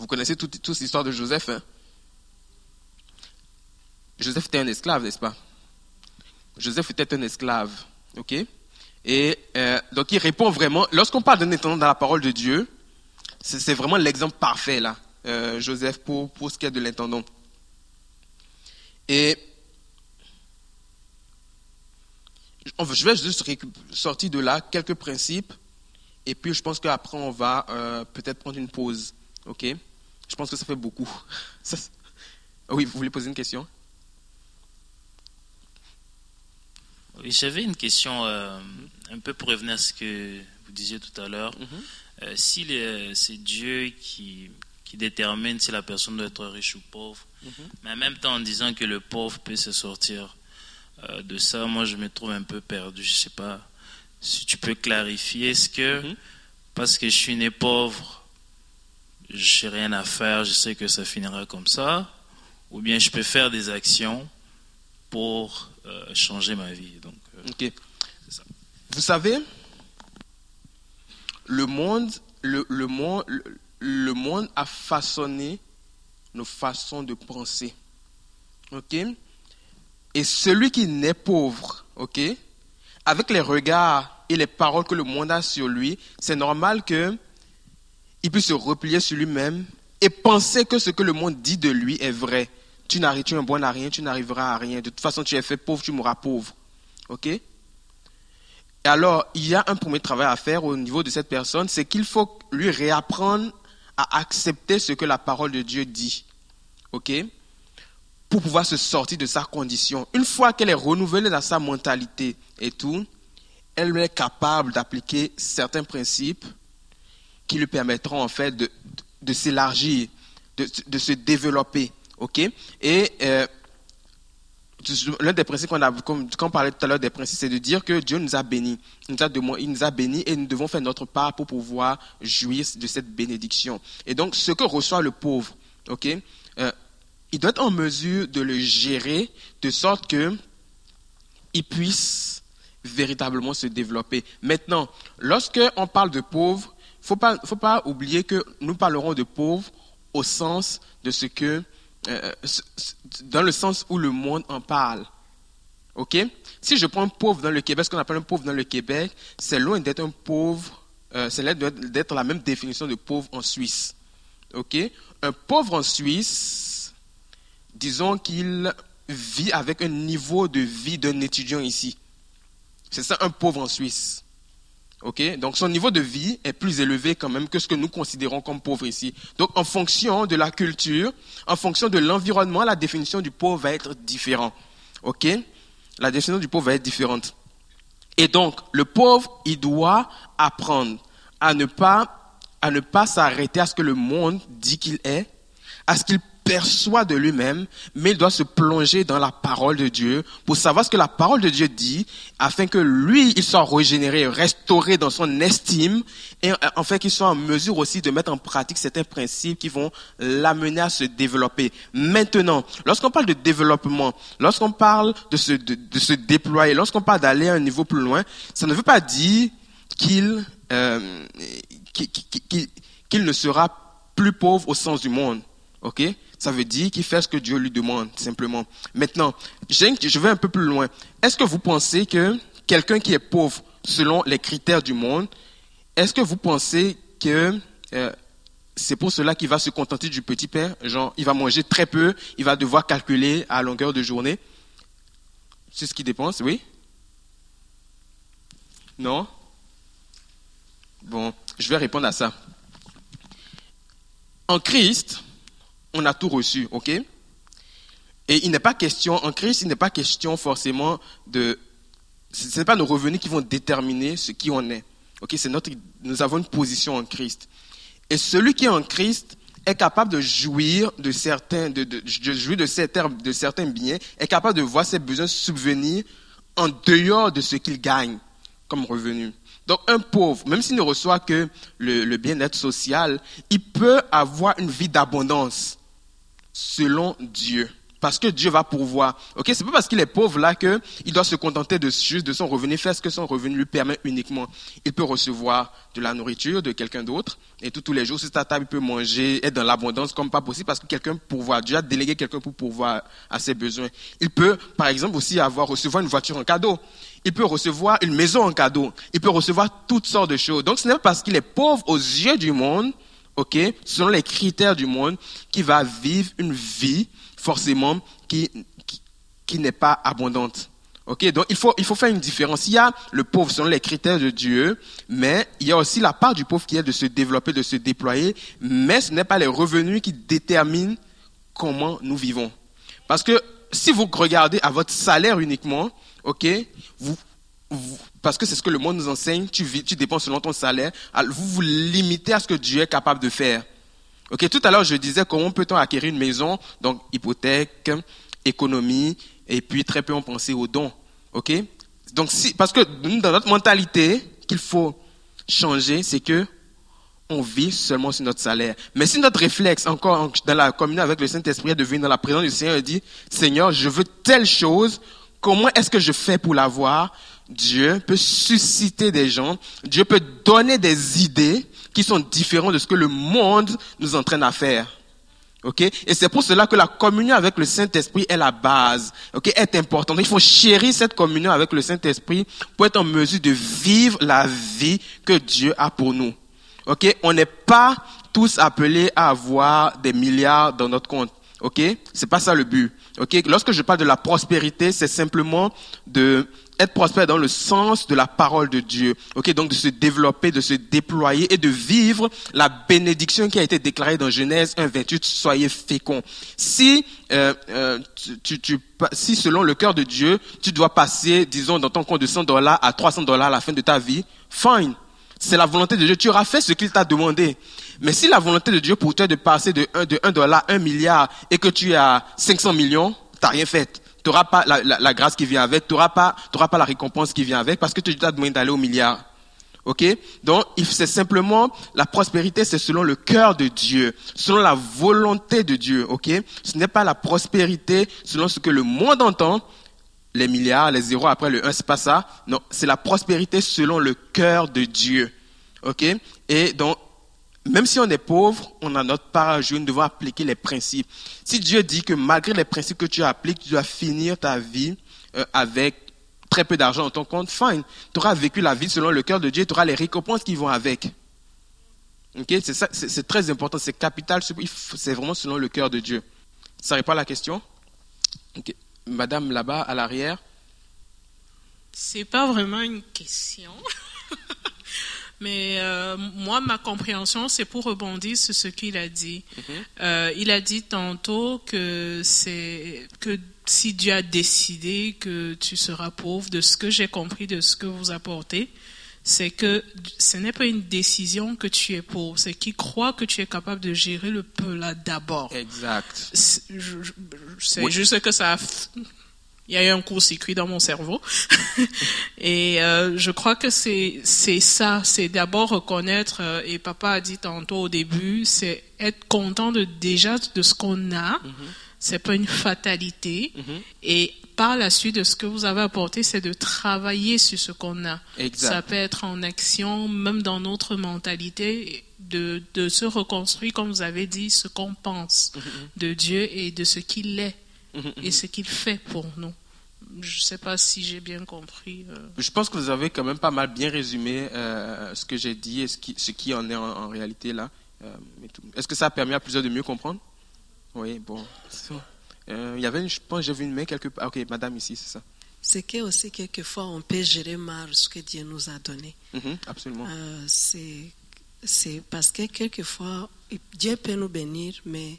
Vous connaissez toute, l'histoire de Joseph. Hein? Joseph était un esclave, n'est-ce pas? Joseph était un esclave. OK? Et euh, donc il répond vraiment. Lorsqu'on parle d'un étendant dans la parole de Dieu, c'est vraiment l'exemple parfait, là, euh, Joseph, pour, pour ce qui est de l'intendant. Et je vais juste sortir de là quelques principes, et puis je pense qu'après on va euh, peut-être prendre une pause. OK? Je pense que ça fait beaucoup. *laughs* Oui, vous voulez poser une question? Oui, j'avais une question euh, un peu pour revenir à ce que vous disiez tout à l'heure. Mhm. Euh, si c'est Dieu qui, qui, détermine si la personne doit être riche ou pauvre, mhm. mais en même temps en disant que le pauvre peut se sortir euh, de ça, moi je me trouve un peu perdu. Je ne sais pas si tu peux clarifier. Est-ce que mhm. parce que je suis né pauvre, je n'ai rien à faire, je sais que ça finira comme ça, ou bien je peux faire des actions pour euh, changer ma vie. Donc, euh, ok. Vous savez, le monde, le, le, monde, le, monde a façonné nos façons de penser. Ok? Et celui qui naît pauvre, ok Avec les regards et les paroles que le monde a sur lui, c'est normal que il peut se replier sur lui-même et penser que ce que le monde dit de lui est vrai. Tu n'arrives, à rien, tu n'arriveras à rien. De toute façon, tu es fait pauvre, tu mourras pauvre. OK? Et alors, il y a un premier travail à faire au niveau de cette personne, c'est qu'il faut lui réapprendre à accepter ce que la parole de Dieu dit. OK? Pour pouvoir se sortir de sa condition. Une fois qu'elle est renouvelée dans sa mentalité et tout, elle est capable d'appliquer certains principes qui lui permettront en fait de, de, s'élargir, de, de, se développer. OK? Et euh, l'un des principes qu'on a, quand parlait tout à l'heure des principes, c'est de dire que Dieu nous a bénis. Il nous a, il nous a bénis et nous devons faire notre part pour pouvoir jouir de cette bénédiction. Et donc, ce que reçoit le pauvre, ok, euh, il doit être en mesure de le gérer de sorte que il puisse véritablement se développer. Maintenant, lorsque on parle de pauvre, faut pas, faut pas oublier que nous parlerons de pauvres au sens de ce que, euh, dans le sens où le monde en parle. Ok? Si je prends un pauvre dans le Québec, ce qu'on appelle un pauvre dans le Québec, c'est loin d'être un pauvre, euh, c'est loin d'être la même définition de pauvre en Suisse. Ok? Un pauvre en Suisse, disons qu'il vit avec un niveau de vie d'un étudiant ici. C'est ça un pauvre en Suisse. Donc son niveau de vie est plus élevé quand même que ce que nous considérons comme pauvre ici. Donc en fonction de la culture, en fonction de l'environnement, la définition du pauvre va être différente. OK? La définition du pauvre va être différente. Et donc le pauvre, il doit apprendre à ne pas à ne pas s'arrêter à ce que le monde dit qu'il est, à ce qu'il perçoit de lui-même, mais il doit se plonger dans la parole de Dieu pour savoir ce que la parole de Dieu dit, afin que lui, il soit régénéré, restauré dans son estime, et enfin qu'il soit en mesure aussi de mettre en pratique certains principes qui vont l'amener à se développer. Maintenant, lorsqu'on parle de développement, lorsqu'on parle de se, de, se déployer, lorsqu'on parle d'aller à un niveau plus loin, ça ne veut pas dire qu'il euh, qu'il ne sera plus pauvre au sens du monde. OK? Ça veut dire qu'il fait ce que Dieu lui demande, simplement. Maintenant, je vais un peu plus loin. Est-ce que vous pensez que quelqu'un qui est pauvre, selon les critères du monde, est-ce que vous pensez que euh, c'est pour cela qu'il va se contenter du petit pain Genre, il va manger très peu, il va devoir calculer à longueur de journée? C'est ce qu'il dépense, oui? Non? Bon, je vais répondre à ça. En Christ, on a tout reçu, ok? Et il n'est pas question, en Christ, il n'est pas question forcément de... Ce n'est pas nos revenus qui vont déterminer ce qui on est. Ok, c'est notre, nous avons une position en Christ. Et celui qui est en Christ est capable de jouir de certains, de, de, de jouir de certains, de certains biens, est capable de voir ses besoins subvenir en dehors de ce qu'il gagne comme revenu. Donc un pauvre, même s'il ne reçoit que le, le bien-être social, il peut avoir une vie d'abondance selon Dieu. Parce que Dieu va pourvoir. Ok, c'est pas parce qu'il est pauvre là que il doit se contenter de juste de son revenu, faire ce que son revenu lui permet uniquement. Il peut recevoir de la nourriture de quelqu'un d'autre et tous les jours sur sa table il peut manger, être dans l'abondance comme pas possible parce que quelqu'un pourvoit. Dieu a délégué quelqu'un pour pourvoir à ses besoins. Il peut, par exemple, aussi avoir recevoir une voiture en cadeau. Il peut recevoir une maison en cadeau. Il peut recevoir toutes sortes de choses. Donc ce n'est pas parce qu'il est pauvre aux yeux du monde, ok, selon les critères du monde, qu'il va vivre une vie forcément qui, qui, n'est pas abondante. Ok, donc il faut, il faut faire une différence. Il y a le pauvre selon les critères de Dieu, mais il y a aussi la part du pauvre qui est de se développer, de se déployer, mais ce n'est pas les revenus qui déterminent comment nous vivons. Parce que si vous regardez à votre salaire uniquement, ok, vous, parce que c'est ce que le monde nous enseigne, tu, vis, tu dépenses selon ton salaire, vous vous limitez à ce que Dieu est capable de faire. Ok, tout à l'heure je disais comment peut-on acquérir une maison, donc hypothèque, économie, et puis très peu on pensait aux dons. Ok, donc si, parce que dans notre mentalité qu'il faut changer, c'est que on vit seulement sur notre salaire. Mais si notre réflexe, encore dans la communion avec le Saint-Esprit, est de venir dans la présence du Seigneur et dit, Seigneur, je veux telle chose, comment est-ce que je fais pour l'avoir? Dieu peut susciter des gens, Dieu peut donner des idées qui sont différents de ce que le monde nous entraîne à faire. Ok? Et c'est pour cela que la communion avec le Saint-Esprit est la base. Ok? Est importante. Il faut chérir cette communion avec le Saint-Esprit pour être en mesure de vivre la vie que Dieu a pour nous. Ok? On n'est pas tous appelés à avoir des milliards dans notre compte. Ok? C'est pas ça le but. Ok? Lorsque je parle de la prospérité, c'est simplement de être prospère dans le sens de la parole de Dieu. Ok, donc de se développer, de se déployer et de vivre la bénédiction qui a été déclarée dans Genèse 1:28. Soyez féconds. Si euh, euh, tu, si selon le cœur de Dieu, tu dois passer, disons, dans ton compte de 100 dollars à 300 dollars à la fin de ta vie, fine. C'est la volonté de Dieu. Tu auras fait ce qu'il t'a demandé. Mais si la volonté de Dieu pour toi est de passer de 1, de 1 dollar à 1 milliard et que tu as 500 millions, t'as rien fait tu n'auras pas la, grâce qui vient avec, tu n'auras pas, pas la récompense qui vient avec, parce que tu as demandé d'aller au milliard. Ok? Donc, c'est simplement, la prospérité, c'est selon le cœur de Dieu, selon la volonté de Dieu. Ok? Ce n'est pas la prospérité selon ce que le monde entend, les milliards, les zéros après le 1, c'est pas ça. Non, c'est la prospérité selon le cœur de Dieu. Ok? Et donc, même si on est pauvre, on a notre part à jouer, nous devons appliquer les principes. Si Dieu dit que malgré les principes que tu appliques, tu dois finir ta vie euh, avec très peu d'argent dans ton compte, fine. Tu auras vécu la vie selon le cœur de Dieu, tu auras les récompenses qui vont avec. C'est très important, c'est capital, c'est vraiment selon le cœur de Dieu. Ça répond à la question? Madame là-bas, à l'arrière? C'est pas vraiment une question. *laughs* Mais euh, moi, ma compréhension, c'est pour rebondir sur ce qu'il a dit. Mhm. Euh, il a dit tantôt que c'est que si Dieu a décidé que tu seras pauvre, de ce que j'ai compris de ce que vous apportez, c'est que ce n'est pas une décision que tu es pauvre, c'est qu'il croit que tu es capable de gérer le peu là d'abord. Exact. C'est juste que ça a il y a eu un court-circuit dans mon cerveau. *laughs* et euh, je crois que c'est c'est ça, c'est d'abord reconnaître, euh, et papa a dit tantôt au début, c'est être content de déjà de ce qu'on a. Mm -hmm. C'est pas une fatalité. Mm-hmm. Et par la suite de ce que vous avez apporté, c'est de travailler sur ce qu'on a. Ça peut être en action, même dans notre mentalité, de, de se reconstruire, comme vous avez dit, ce qu'on pense mm-hmm. de Dieu et de ce qu'il est mm-hmm. et ce qu'il fait pour nous je ne sais pas si j'ai bien compris. Euh. Je pense que vous avez quand même pas mal bien résumé euh, ce que j'ai dit et ce qui, ce qui en est en, réalité là. Euh, est-ce que ça a permis à plusieurs de mieux comprendre? Oui, bon. Il y avait, une, je pense, j'ai vu une main quelque part. Ah, ok, madame ici, c'est ça. c'est que aussi quelquefois on peut gérer mal ce que Dieu nous a donné. Mhm, absolument. Euh, c'est parce que quelquefois Dieu peut nous bénir, mais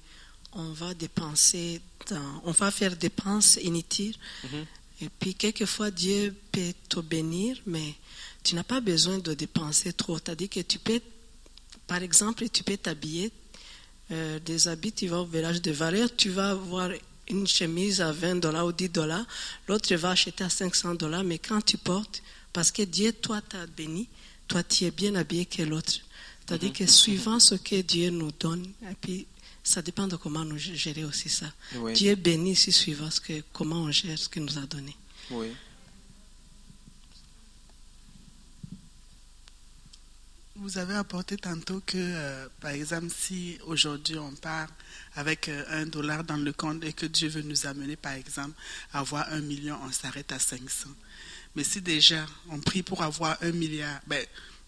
on va dépenser, dans, on va faire dépenses inutiles. Mhm. Et puis quelquefois Dieu peut te bénir, mais tu n'as pas besoin de dépenser trop. C'est-à-dire que tu peux, par exemple, tu peux t'habiller euh, des habits, tu vas au village de Valère, tu vas avoir une chemise à 20 dollars ou 10 dollars, l'autre va acheter à 500 dollars, mais quand tu portes, parce que Dieu, toi, t'a béni, toi, tu es bien habillé que l'autre. C'est-à-dire mhm. que suivant ce que Dieu nous donne, et puis ça dépend de comment nous gérer aussi ça. Dieu bénit si suivant ce que, comment on gère ce qu'il nous a donné. Oui. Vous avez apporté tantôt que, euh, par exemple, si aujourd'hui on part avec euh, un dollar dans le compte et que Dieu veut nous amener, par exemple, à avoir un million, on s'arrête à 500. Mais si déjà on prie pour avoir un milliard, ben,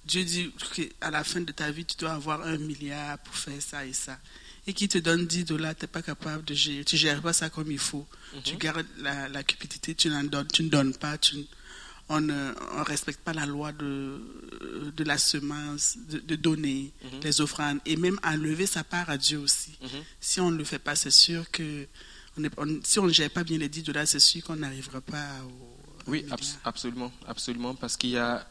Dieu dit qu'à la fin de ta vie, tu dois avoir un milliard pour faire ça et ça. Et qui te donne 10 dollars, tu n'es pas capable de gérer. Tu ne gères pas ça comme il faut. Tu mhm. gardes la, cupidité, tu, donnes, tu ne donnes pas, tu, on ne respecte pas la loi de, de la semence, de, donner mhm. les offrandes et même enlever sa part à Dieu aussi. Mhm. Si on ne le fait pas, c'est sûr que si on ne gère pas bien les 10 dollars, c'est sûr qu'on n'arrivera pas au. Oui, absolument, absolument, parce qu'il y a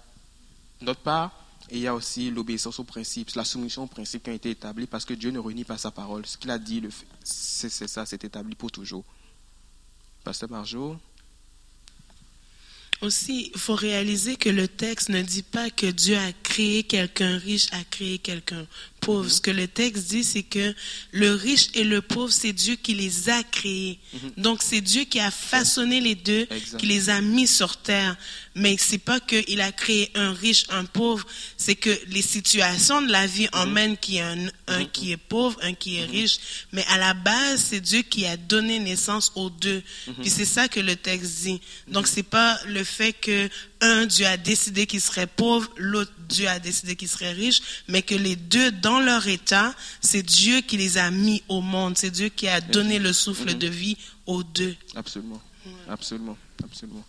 notre part et il y a aussi l'obéissance aux principes, la soumission aux principes qui ont été établis parce que Dieu ne réunit pas sa parole. Ce qu'il a dit, c'est ça, c'est établi pour toujours. Pasteur Marjo? Aussi, il faut réaliser que le texte ne dit pas que Dieu a créé quelqu'un riche, a créé quelqu'un pauvre. Ce que le texte dit, c'est que le riche et le pauvre, c'est Dieu qui les a créés. Mhm. Donc, c'est Dieu qui a façonné les deux, qui les a mis sur terre. Mais c'est pas qu'il a créé un riche, un pauvre. C'est que les situations de la vie mhm. emmènent qu'il y a un, mhm. qui est pauvre, un qui est riche. Mais à la base, c'est Dieu qui a donné naissance aux deux. Puis c'est ça que le texte dit. Donc, c'est pas le fait que un, Dieu a décidé qu'il serait pauvre, l'autre, Dieu a décidé qu'il serait riche, mais que les deux, dans leur état, c'est Dieu qui les a mis au monde, c'est Dieu qui a donné le souffle de vie aux deux. Absolument, absolument, absolument.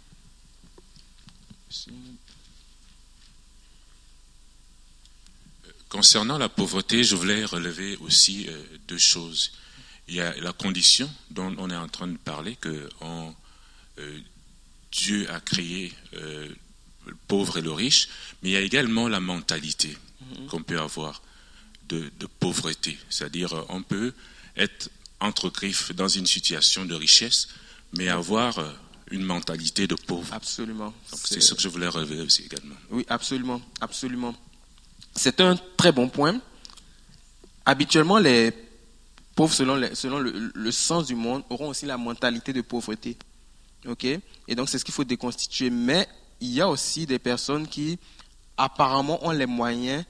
Concernant la pauvreté, je voulais relever aussi euh, deux choses. Il y a la condition dont on est en train de parler, que euh, Dieu a créé euh, le pauvre et le riche, mais il y a également la mentalité mhm. qu'on peut avoir de, pauvreté. C'est-à-dire, euh, on peut être entre griffes dans une situation de richesse, mais avoir euh, une mentalité de pauvre. Absolument. C'est ce que je voulais relever aussi également. Oui, absolument, absolument. C'est un très bon point. Habituellement, les pauvres, selon, selon le, le, sens du monde, auront aussi la mentalité de pauvreté. OK? Et donc, c'est ce qu'il faut déconstituer. Mais il y a aussi des personnes qui apparemment ont les moyens,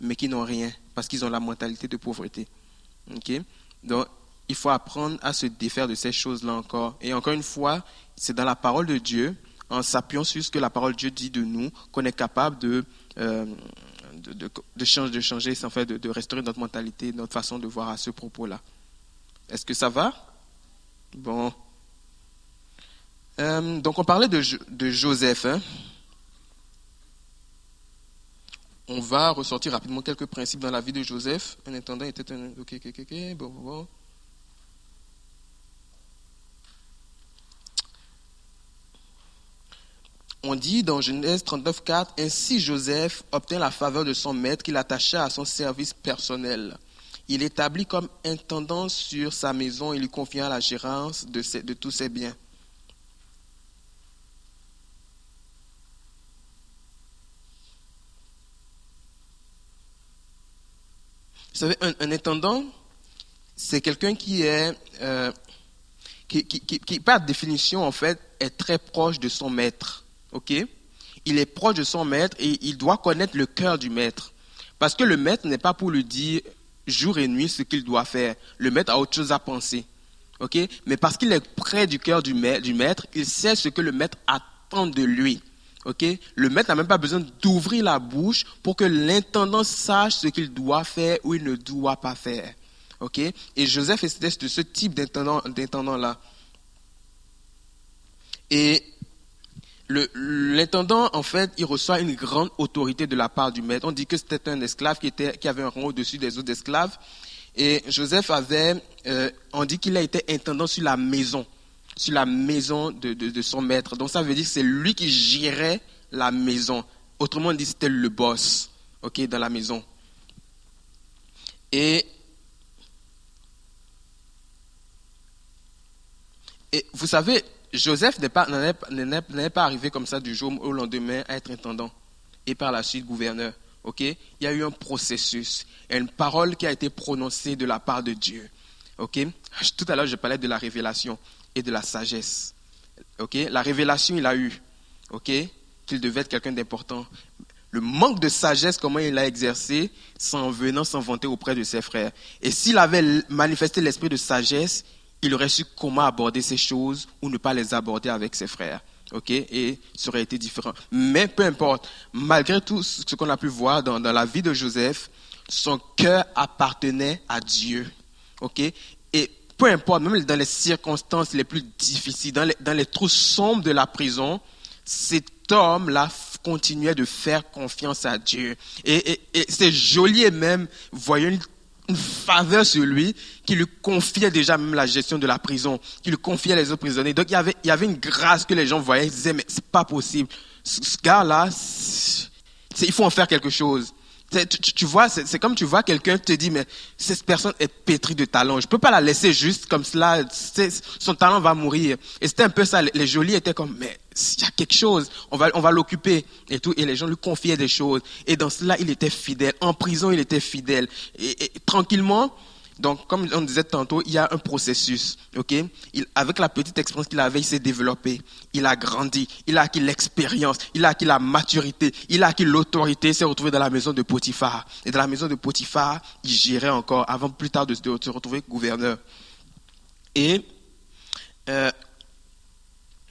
mais qui n'ont rien, parce qu'ils ont la mentalité de pauvreté. Donc, il faut apprendre à se défaire de ces choses-là encore. Et encore une fois, c'est dans la parole de Dieu, en s'appuyant sur ce que la parole de Dieu dit de nous, qu'on est capable de, euh, de, changer, de changer, en fait, de, restaurer notre mentalité, notre façon de voir à ce propos-là. Est-ce que ça va? Bon. Euh, donc on parlait de, Joseph. Hein. On va ressortir rapidement quelques principes dans la vie de Joseph. Un intendant était un... Ok, ok, ok, bon, bon. On dit dans Genèse 39.4, Ainsi Joseph obtint la faveur de son maître qu'il attacha à son service personnel. Il établit comme intendant sur sa maison et lui confia la gérance de tous ses biens. Vous savez, un, intendant, c'est quelqu'un qui est, euh, qui, qui, par définition, en fait, est très proche de son maître. OK? Il est proche de son maître et il doit connaître le cœur du maître. Parce que le maître n'est pas pour lui dire jour et nuit ce qu'il doit faire. Le maître a autre chose à penser. Mais parce qu'il est près du cœur du maître, il sait ce que le maître attend de lui. Ok, le maître n'a même pas besoin d'ouvrir la bouche pour que l'intendant sache ce qu'il doit faire ou il ne doit pas faire. Ok, et Joseph était de ce type d'intendant là. Et l'intendant, en fait, il reçoit une grande autorité de la part du maître. On dit que c'était un esclave qui, était, qui avait un rang au-dessus des autres esclaves. Et Joseph avait, euh, on dit qu'il a été intendant sur la maison, sur la maison de, son maître. Donc ça veut dire que c'est lui qui gérait la maison. Autrement dit, c'était le boss, ok, dans la maison. Et, et vous savez, Joseph n'est pas, n'est pas arrivé comme ça du jour au lendemain à être intendant et par la suite gouverneur. Ok? Il y a eu un processus, une parole qui a été prononcée de la part de Dieu. Ok? Tout à l'heure, je parlais de la révélation et de la sagesse. Ok? La révélation, il a eu. Ok? Qu'il devait être quelqu'un d'important. Le manque de sagesse, comment il l'a exercé, sans venant s'en vanter auprès de ses frères. Et s'il avait manifesté l'esprit de sagesse, il aurait su comment aborder ces choses ou ne pas les aborder avec ses frères ok, et ça aurait été différent. Mais peu importe, malgré tout ce qu'on a pu voir dans, la vie de Joseph, son cœur appartenait à Dieu, ok, et peu importe, même dans les circonstances les plus difficiles, dans les, trous sombres de la prison, cet homme-là continuait de faire confiance à Dieu. Et, et et même, voyons une faveur sur lui, qui lui confiait déjà même la gestion de la prison, qui lui confiait les autres prisonniers. Donc il y avait, il y avait une grâce que les gens voyaient, ils disaient, mais c'est pas possible. Ce, gars-là, il faut en faire quelque chose. Tu, vois, c'est comme tu vois quelqu'un te dit, mais cette personne est pétrie de talent. Je peux pas la laisser juste comme cela. Son talent va mourir. Et c'était un peu ça. Les jolis étaient comme, mais il y a quelque chose. On va, on va l'occuper et tout. Et les gens lui confiaient des choses. Et dans cela, il était fidèle. En prison, il était fidèle. et tranquillement, donc, comme on disait tantôt, il y a un processus. ok? Il, avec la petite expérience qu'il avait, il s'est développé. Il a grandi. Il a acquis l'expérience. Il a acquis la maturité. Il a acquis l'autorité. Il s'est retrouvé dans la maison de Potiphar. Et dans la maison de Potiphar, il gérait encore avant plus tard de se retrouver gouverneur. Et euh,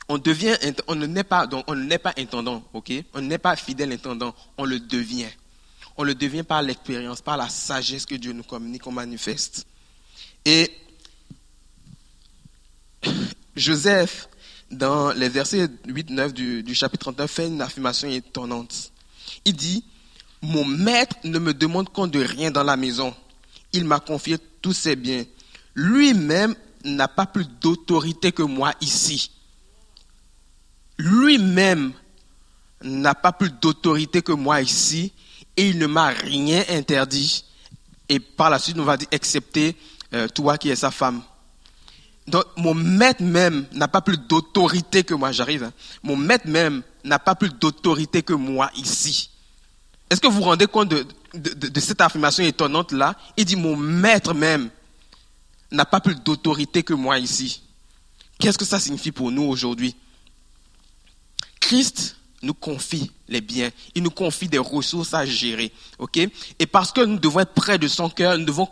on devient, on n'est pas intendant, ok? On n'est pas fidèle intendant, on le devient on le devient par l'expérience, par la sagesse que Dieu nous communique, on manifeste. Et Joseph, dans les versets 8-9 du, chapitre 39, fait une affirmation étonnante. Il dit, mon maître ne me demande compte de rien dans la maison. Il m'a confié tous ses biens. Lui-même n'a pas plus d'autorité que moi ici. Lui-même n'a pas plus d'autorité que moi ici et il ne m'a rien interdit. Et par la suite, on va dire, excepté euh, toi qui es sa femme. Donc, mon maître même n'a pas plus d'autorité que moi. J'arrive. Hein. Mon maître même n'a pas plus d'autorité que moi ici. Est-ce que vous vous rendez compte de, de cette affirmation étonnante là? Il dit, mon maître même n'a pas plus d'autorité que moi ici. Qu'est-ce que ça signifie pour nous aujourd'hui? Christ nous confie les biens, il nous confie des ressources à gérer. ok? Et parce que nous devons être près de son cœur, nous devons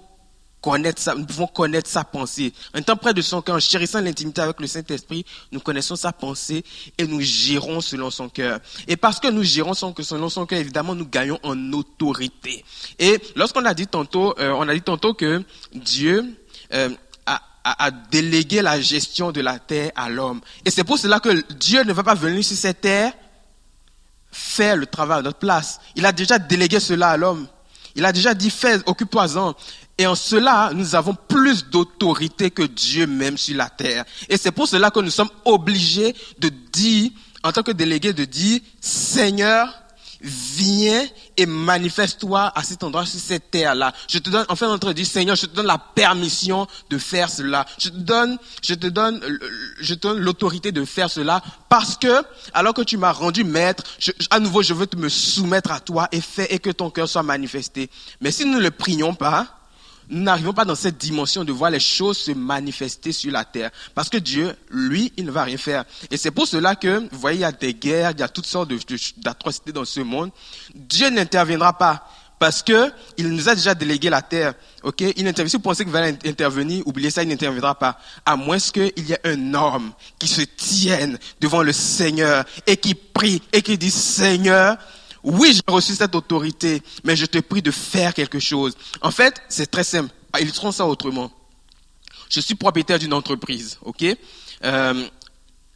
connaître ça, nous devons connaître sa pensée. En étant près de son cœur, en chérissant l'intimité avec le Saint-Esprit, nous connaissons sa pensée et nous gérons selon son cœur. Et parce que nous gérons selon son cœur, évidemment, nous gagnons en autorité. Et lorsqu'on a dit tantôt, euh, on a dit tantôt que Dieu euh, a, a, délégué la gestion de la terre à l'homme. Et c'est pour cela que Dieu ne va pas venir sur cette terre faire le travail à notre place. Il a déjà délégué cela à l'homme. Il a déjà dit, fais, occupe-toi-en. Et en cela, nous avons plus d'autorité que Dieu même sur la terre. Et c'est pour cela que nous sommes obligés de dire, en tant que délégués, de dire, Seigneur, viens et manifeste-toi à cet endroit, sur cette terre-là. Je te donne, enfin, entre dire, Seigneur, je te donne la permission de faire cela. Je te donne, je te donne, je te donne l'autorité de faire cela parce que, alors que tu m'as rendu maître, à nouveau, je veux te me soumettre à toi et faire et que ton cœur soit manifesté. Mais si nous ne le prions pas, nous n'arrivons pas dans cette dimension de voir les choses se manifester sur la terre. Parce que Dieu, lui, il ne va rien faire. Et c'est pour cela que, vous voyez, il y a des guerres, il y a toutes sortes d'atrocités dans ce monde. Dieu n'interviendra pas. Parce que il nous a déjà délégué la terre. Ok? Il intervient. Si vous pensez qu'il va intervenir, oubliez ça, il n'interviendra pas. À moins qu'il y ait un homme qui se tienne devant le Seigneur et qui prie et qui dit, Seigneur, oui, j'ai reçu cette autorité, mais je te prie de faire quelque chose. En fait, c'est très simple. Ah, illustrons ça autrement. Je suis propriétaire d'une entreprise, ok? Euh,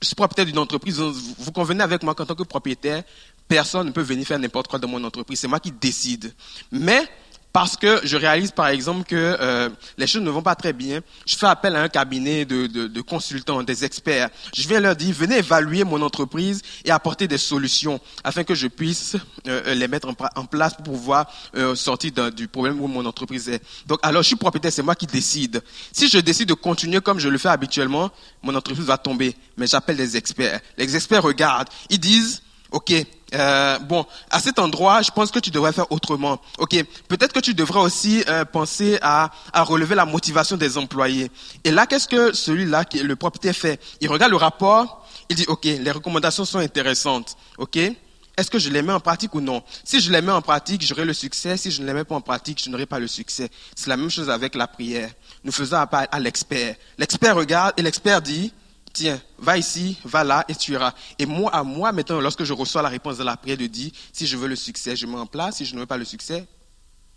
je suis propriétaire d'une entreprise, vous convenez avec moi qu'en tant que propriétaire, personne ne peut venir faire n'importe quoi dans mon entreprise. C'est moi qui décide. Mais parce que je réalise par exemple que euh, les choses ne vont pas très bien, je fais appel à un cabinet de, de, de, consultants, des experts. Je viens leur dire, venez évaluer mon entreprise et apporter des solutions afin que je puisse euh, les mettre en, place pour pouvoir euh, sortir du problème où mon entreprise est. Donc alors je suis propriétaire, c'est moi qui décide. Si je décide de continuer comme je le fais habituellement, mon entreprise va tomber. Mais j'appelle des experts. Les experts regardent, ils disent, ok, euh, bon, à cet endroit, je pense que tu devrais faire autrement. Ok, peut-être que tu devrais aussi euh, penser à, à, relever la motivation des employés. Et là, qu'est-ce que celui-là, le propriétaire fait? Il regarde le rapport, il dit, ok, les recommandations sont intéressantes. Ok, est-ce que je les mets en pratique ou non? Si je les mets en pratique, j'aurai le succès. Si je ne les mets pas en pratique, je n'aurai pas le succès. C'est la même chose avec la prière. Nous faisons appel à l'expert. L'expert regarde et l'expert dit, tiens, va ici, va là, et tu iras. Et moi, à moi, maintenant, lorsque je reçois la réponse de la prière de dire, si je veux le succès, je mets en place, si je ne veux pas le succès,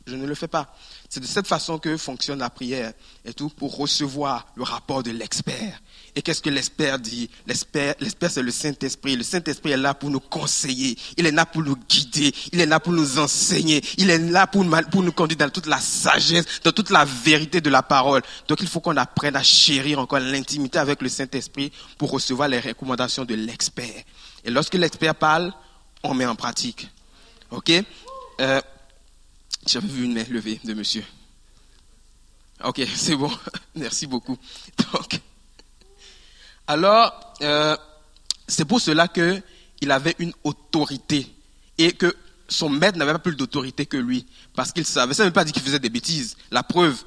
je ne le fais pas. C'est de cette façon que fonctionne la prière et tout pour recevoir le rapport de l'expert. Et qu'est-ce que l'expert dit? L'expert c'est le Saint-Esprit. Le Saint-Esprit est là pour nous conseiller. Il est là pour nous guider. Il est là pour nous enseigner. Il est là pour, pour nous conduire dans toute la sagesse, dans toute la vérité de la parole. Donc il faut qu'on apprenne à chérir encore l'intimité avec le Saint-Esprit pour recevoir les recommandations de l'expert. Et lorsque l'expert parle, on met en pratique. OK? Euh, j'avais vu une main levée de monsieur. Ok, *laughs* c'est bon. Merci beaucoup. Donc, alors, euh, c'est pour cela qu'il avait une autorité et que son maître n'avait pas plus d'autorité que lui parce qu'il savait. Ça ne veut pas dire qu'il faisait des bêtises. La preuve,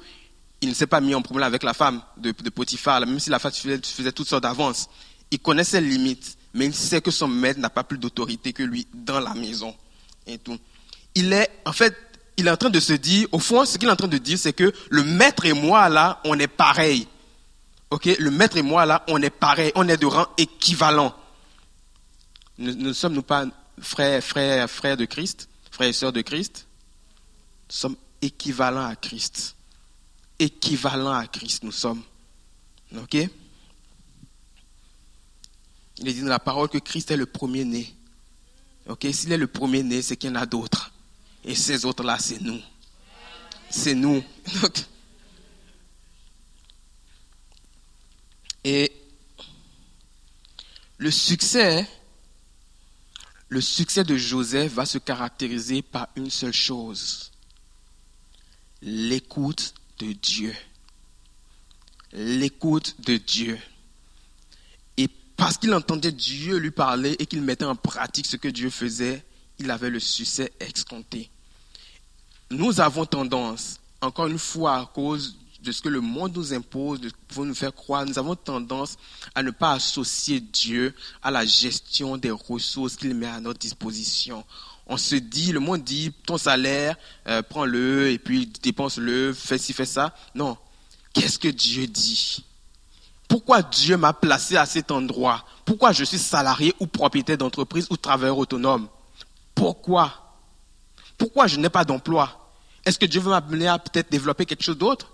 il ne s'est pas mis en problème avec la femme de, de Potiphar, même si la femme faisait, toutes sortes d'avances. Il connaît ses limites, mais il sait que son maître n'a pas plus d'autorité que lui dans la maison et tout. Il est, en fait, il est en train de se dire, au fond, ce qu'il est en train de dire, c'est que le maître et moi, là, on est pareil. Ok, le maître et moi, là, on est pareil, on est de rang équivalent. Ne, sommes-nous pas frères, frères, frères de Christ, frères et sœurs de Christ? Nous sommes équivalents à Christ. Équivalents à Christ, nous sommes. Ok? Il est dit dans la parole que Christ est le premier-né. Ok, s'il est le premier-né, c'est qu'il y en a d'autres. Et ces autres-là, c'est nous. C'est nous. *laughs* Et le succès, le succès de Joseph va se caractériser par une seule chose, l'écoute de Dieu. L'écoute de Dieu. Et parce qu'il entendait Dieu lui parler et qu'il mettait en pratique ce que Dieu faisait, il avait le succès escompté. Nous avons tendance, encore une fois à cause de ce que le monde nous impose, de pour nous faire croire, nous avons tendance à ne pas associer Dieu à la gestion des ressources qu'il met à notre disposition. On se dit, le monde dit, ton salaire, euh, prends-le et puis dépense-le, fais ci, fais ça. Non. Qu'est-ce que Dieu dit? Pourquoi Dieu m'a placé à cet endroit? Pourquoi je suis salarié ou propriétaire d'entreprise ou travailleur autonome? Pourquoi? Pourquoi je n'ai pas d'emploi? Est-ce que Dieu veut m'amener à peut-être développer quelque chose d'autre?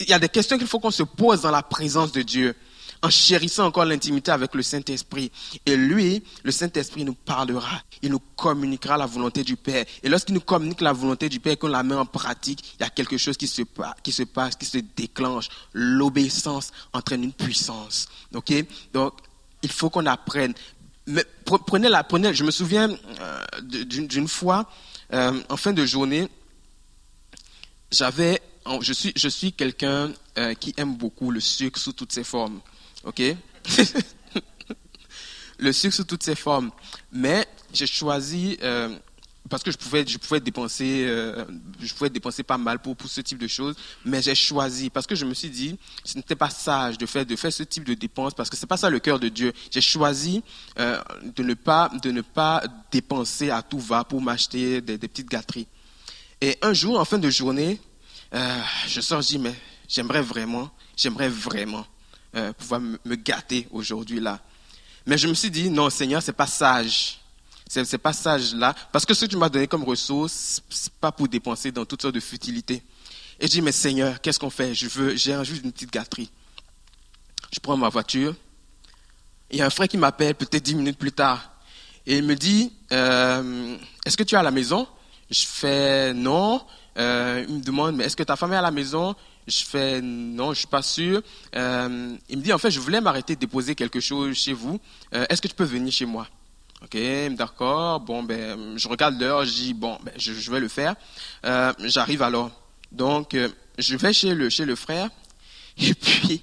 Il y a des questions qu'il faut qu'on se pose dans la présence de Dieu, en chérissant encore l'intimité avec le Saint-Esprit. Et lui, le Saint-Esprit nous parlera, il nous communiquera la volonté du Père. Et lorsqu'il nous communique la volonté du Père et qu'on la met en pratique, il y a quelque chose qui se, qui se passe, qui se déclenche. L'obéissance entraîne une puissance. Donc, il faut qu'on apprenne prenez la, prenez, je me souviens euh, d'une fois, euh, en fin de journée, j'avais, je suis, je suis quelqu'un euh, qui aime beaucoup le sucre sous toutes ses formes, ok? *laughs* Le sucre sous toutes ses formes, mais j'ai choisi parce que je pouvais, je pouvais dépenser, euh, je pouvais dépenser pas mal pour, pour ce type de choses, mais j'ai choisi parce que je me suis dit, ce n'était pas sage de faire, de faire ce type de dépenses parce que c'est pas ça le cœur de Dieu. J'ai choisi euh, de ne pas, de ne pas dépenser à tout va pour m'acheter des, petites gâteries. Et un jour, en fin de journée, euh, je sors, je dis, mais j'aimerais vraiment, j'aimerais vraiment euh, pouvoir me, gâter aujourd'hui là. Mais je me suis dit, non, Seigneur, c'est pas sage ces passages-là, parce que ce que tu m'as donné comme ressource, c'est pas pour dépenser dans toutes sortes de futilités. Et je dis, mais Seigneur, qu'est-ce qu'on fait? Je veux, j'ai juste une petite gâterie. Je prends ma voiture, il y a un frère qui m'appelle peut-être dix minutes plus tard. Et il me dit, euh, est-ce que tu es à la maison? Je fais non. Euh, il me demande, mais est-ce que ta femme est à la maison? Je fais non, je suis pas sûr. Euh, il me dit, en fait, je voulais m'arrêter de déposer quelque chose chez vous. Euh, est-ce que tu peux venir chez moi? Ok, d'accord. Bon, ben, je regarde l'heure, je dis bon, ben, je, je vais le faire. J'arrive alors. Donc, je vais chez le chez le frère. *laughs* Et puis,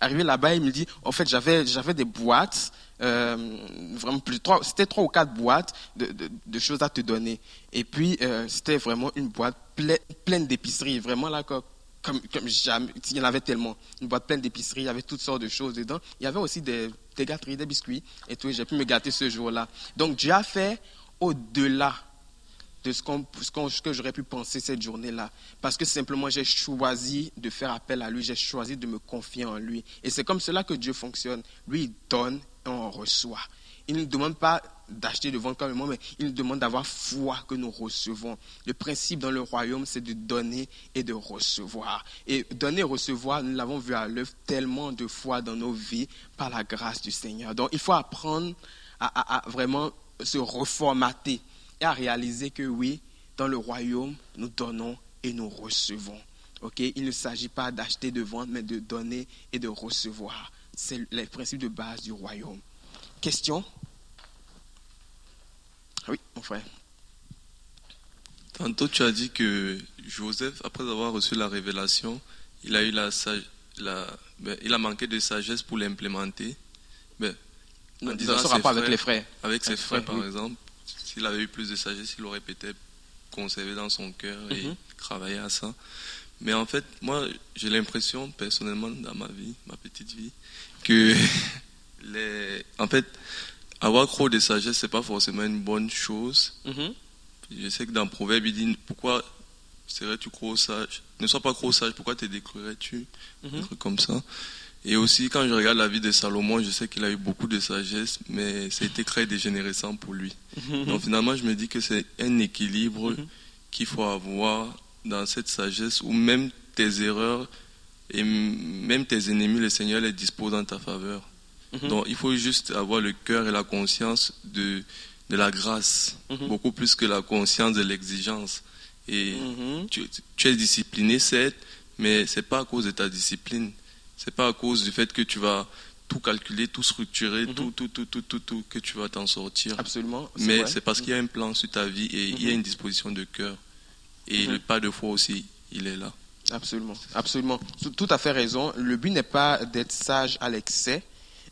arrivé là-bas, il me dit, en fait, j'avais j'avais des boîtes, euh, vraiment plus trois, c'était trois ou quatre boîtes de, de, de, choses à te donner. Et puis, euh, c'était vraiment une boîte pleine, pleine d'épiceries, vraiment là comme comme, comme jamais, il y en avait tellement. Une boîte pleine d'épiceries, il y avait toutes sortes de choses dedans. Il y avait aussi des, des gâteries, des biscuits et tout. J'ai pu me gâter ce jour-là. Donc Dieu a fait au-delà de ce, que j'aurais pu penser cette journée-là. Parce que simplement j'ai choisi de faire appel à lui, j'ai choisi de me confier en lui. Et c'est comme cela que Dieu fonctionne. Lui, il donne et on reçoit. Il ne demande pas d'acheter, de vendre comme moi, mais il nous demande d'avoir foi que nous recevons. Le principe dans le royaume, c'est de donner et de recevoir. Et donner et recevoir, nous l'avons vu à l'œuvre tellement de fois dans nos vies par la grâce du Seigneur. Donc, il faut apprendre à vraiment se reformater et à réaliser que oui, dans le royaume, nous donnons et nous recevons. Okay? Il ne s'agit pas d'acheter, de vendre, mais de donner et de recevoir. C'est le principe de base du royaume. Question? Oui, mon frère. Tantôt, tu as dit que Joseph, après avoir reçu la révélation, il a eu la, la ben, il a manqué de sagesse pour l'implémenter. Ben, en disant ça sera pas avec les frères. Avec ses frères, par oui. exemple. S'il avait eu plus de sagesse, il aurait peut-être conservé dans son cœur et mm -hmm. travaillé à ça. Mais en fait, moi, j'ai l'impression, personnellement, dans ma vie, ma petite vie, que *laughs* les, en fait, avoir trop de sagesse, c'est pas forcément une bonne chose. Mm -hmm. Je sais que dans le proverbe, il dit pourquoi serais-tu trop sage? Ne sois pas trop sage, pourquoi te déclarerais-tu mm -hmm. Un truc comme ça. Et aussi, quand je regarde la vie de Salomon, je sais qu'il a eu beaucoup de sagesse, mais ça a été très dégénérescent pour lui. -hmm. Donc finalement, je me dis que c'est un équilibre qu'il faut avoir dans cette sagesse où même tes erreurs et même tes ennemis, le Seigneur les dispose en ta faveur. -hmm. Donc il faut juste avoir le cœur et la conscience de, de la grâce, beaucoup plus que la conscience de l'exigence. Et tu, tu, es discipliné, certes, mais c'est pas à cause de ta discipline. C'est pas à cause du fait que tu vas tout calculer, tout structurer, tout, tout, tout, tout, tout, tout, que tu vas t'en sortir. Absolument. Mais c'est parce qu'il y a un plan sur ta vie et il y a une disposition de cœur. Et le pas de foi aussi, il est là. Absolument, absolument. Tout à fait raison. Le but n'est pas d'être sage à l'excès,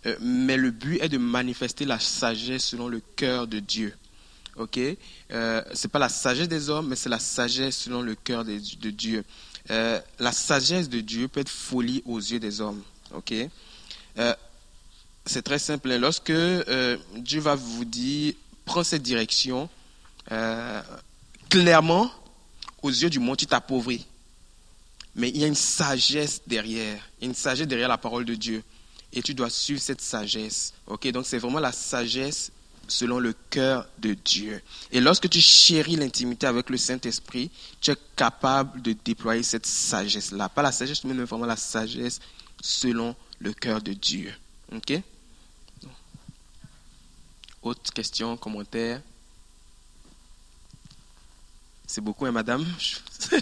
euh, mais le but est de manifester la sagesse selon le cœur de Dieu. Ok, euh, c'est pas la sagesse des hommes, mais c'est la sagesse selon le cœur de, de Dieu. Euh, la sagesse de Dieu peut être folie aux yeux des hommes. Ok, euh, c'est très simple. Lorsque euh, Dieu va vous dire prends cette direction, clairement, aux yeux du monde, tu t'appauvris. Mais il y a une sagesse derrière, une sagesse derrière la parole de Dieu. Et tu dois suivre cette sagesse. Ok, donc c'est vraiment la sagesse selon le cœur de Dieu. Et lorsque tu chéris l'intimité avec le Saint-Esprit, tu es capable de déployer cette sagesse-là. Pas la sagesse, mais vraiment la sagesse selon le cœur de Dieu. Ok? Autre question, commentaire? C'est beaucoup, hein, madame? *laughs*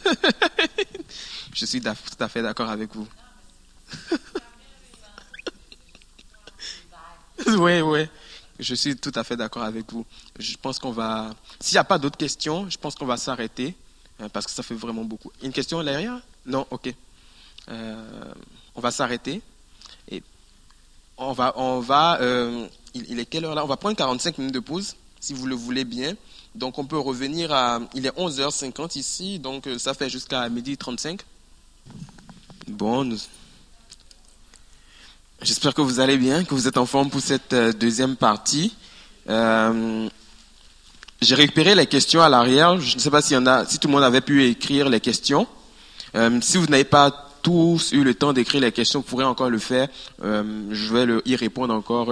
Je suis tout à fait d'accord avec vous. *laughs* oui, oui. Je suis tout à fait d'accord avec vous. Je pense qu'on va. S'il n'y a pas d'autres questions, je pense qu'on va s'arrêter parce que ça fait vraiment beaucoup. Une question derrière Non? Ok. Euh, on va s'arrêter et on va. On va euh, il, est quelle heure là? On va prendre 45 minutes de pause, si vous le voulez bien. Donc on peut revenir à. Il est 11h50 ici, donc ça fait jusqu'à midi 35. Bon. J'espère que vous allez bien, que vous êtes en forme pour cette deuxième partie. Euh, J'ai récupéré les questions à l'arrière. Je ne sais pas si tout le monde avait pu écrire les questions. Euh, si vous n'avez pas tous eu le temps d'écrire les questions, vous pourrez encore le faire. Euh, je vais y répondre encore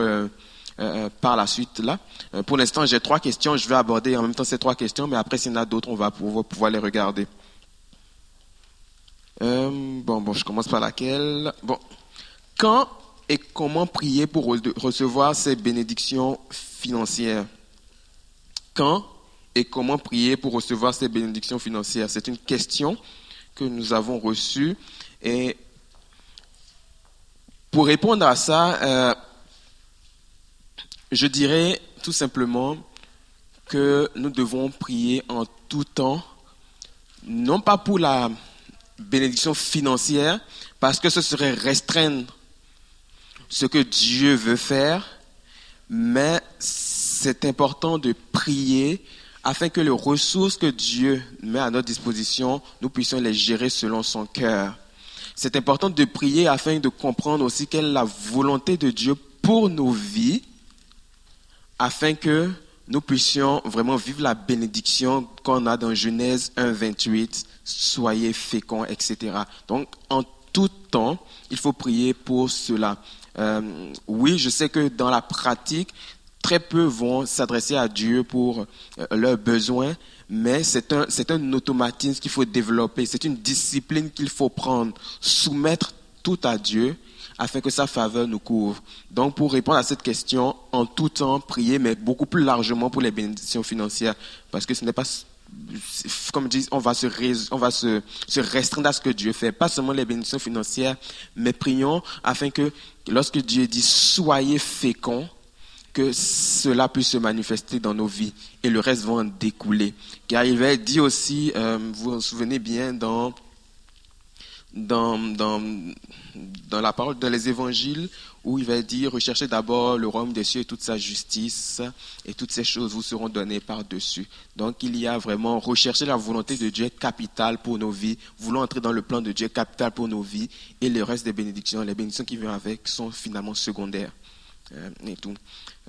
par la suite là. pour l'instant, j'ai trois questions. Je vais aborder en même temps ces trois questions, mais après, s'il y en a d'autres, on va pouvoir, pouvoir les regarder. bon, bon, je commence par laquelle? Bon, quand et comment prier pour recevoir ces bénédictions financières. Quand et comment prier pour recevoir ces bénédictions financières? C'est une question que nous avons reçue et pour répondre à ça, euh, je dirais tout simplement que nous devons prier en tout temps, non pas pour la bénédiction financière, parce que ce serait restreindre ce que Dieu veut faire, mais c'est important de prier afin que les ressources que Dieu met à notre disposition, nous puissions les gérer selon son cœur. C'est important de prier afin de comprendre aussi quelle est la volonté de Dieu pour nos vies, afin que nous puissions vraiment vivre la bénédiction qu'on a dans Genèse 1, 28, soyez féconds, etc. Donc, en tout temps, il faut prier pour cela. Euh, oui, je sais que dans la pratique, très peu vont s'adresser à Dieu pour euh, leurs besoins, mais c'est un, un automatisme qu'il faut développer, c'est une discipline qu'il faut prendre, soumettre tout à Dieu afin que sa faveur nous couvre. Donc, pour répondre à cette question, en tout temps, prier, mais beaucoup plus largement pour les bénédictions financières, parce que ce n'est pas, comme je dis, on va se, on va se, se restreindre à ce que Dieu fait, pas seulement les bénédictions financières, mais prions afin que lorsque Dieu dit soyez féconds, que cela puisse se manifester dans nos vies et le reste va en découler. Car il va dit aussi, euh, vous vous souvenez bien, dans dans, la parole, dans les évangiles, où il va dire, recherchez d'abord le royaume des cieux et toute sa justice, et toutes ces choses vous seront données par-dessus. Donc il y a vraiment, rechercher la volonté de Dieu capitale pour nos vies, voulons entrer dans le plan de Dieu capital pour nos vies, et le reste des bénédictions, les bénédictions qui viennent avec, sont finalement secondaires. Euh, et tout.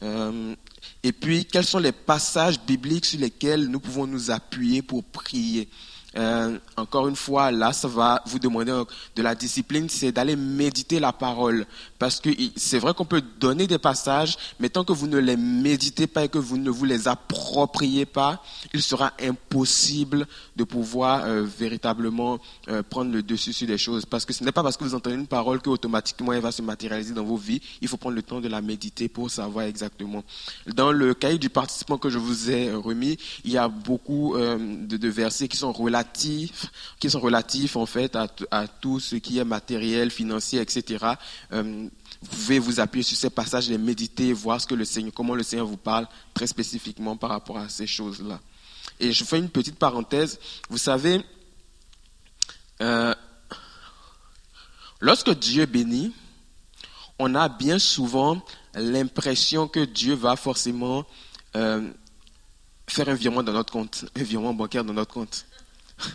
Euh, et puis, quels sont les passages bibliques sur lesquels nous pouvons nous appuyer pour prier? Euh, encore une fois, là, ça va vous demander de la discipline, c'est d'aller méditer la parole. Parce que c'est vrai qu'on peut donner des passages, mais tant que vous ne les méditez pas et que vous ne vous les appropriez pas, il sera impossible de pouvoir euh, véritablement euh, prendre le dessus sur des choses. Parce que ce n'est pas parce que vous entendez une parole qu'automatiquement elle va se matérialiser dans vos vies. Il faut prendre le temps de la méditer pour savoir exactement. Dans le cahier du participant que je vous ai remis, il y a beaucoup de, de versets qui sont relatifs qui sont relatifs en fait à, tout ce qui est matériel, financier, etc. Vous pouvez vous appuyer sur ces passages, les méditer, voir ce que le Seigneur, comment le Seigneur vous parle très spécifiquement par rapport à ces choses-là. Et je fais une petite parenthèse. Vous savez, euh, lorsque Dieu bénit, on a bien souvent l'impression que Dieu va forcément euh, faire un virement dans notre compte, un virement bancaire dans notre compte. *laughs*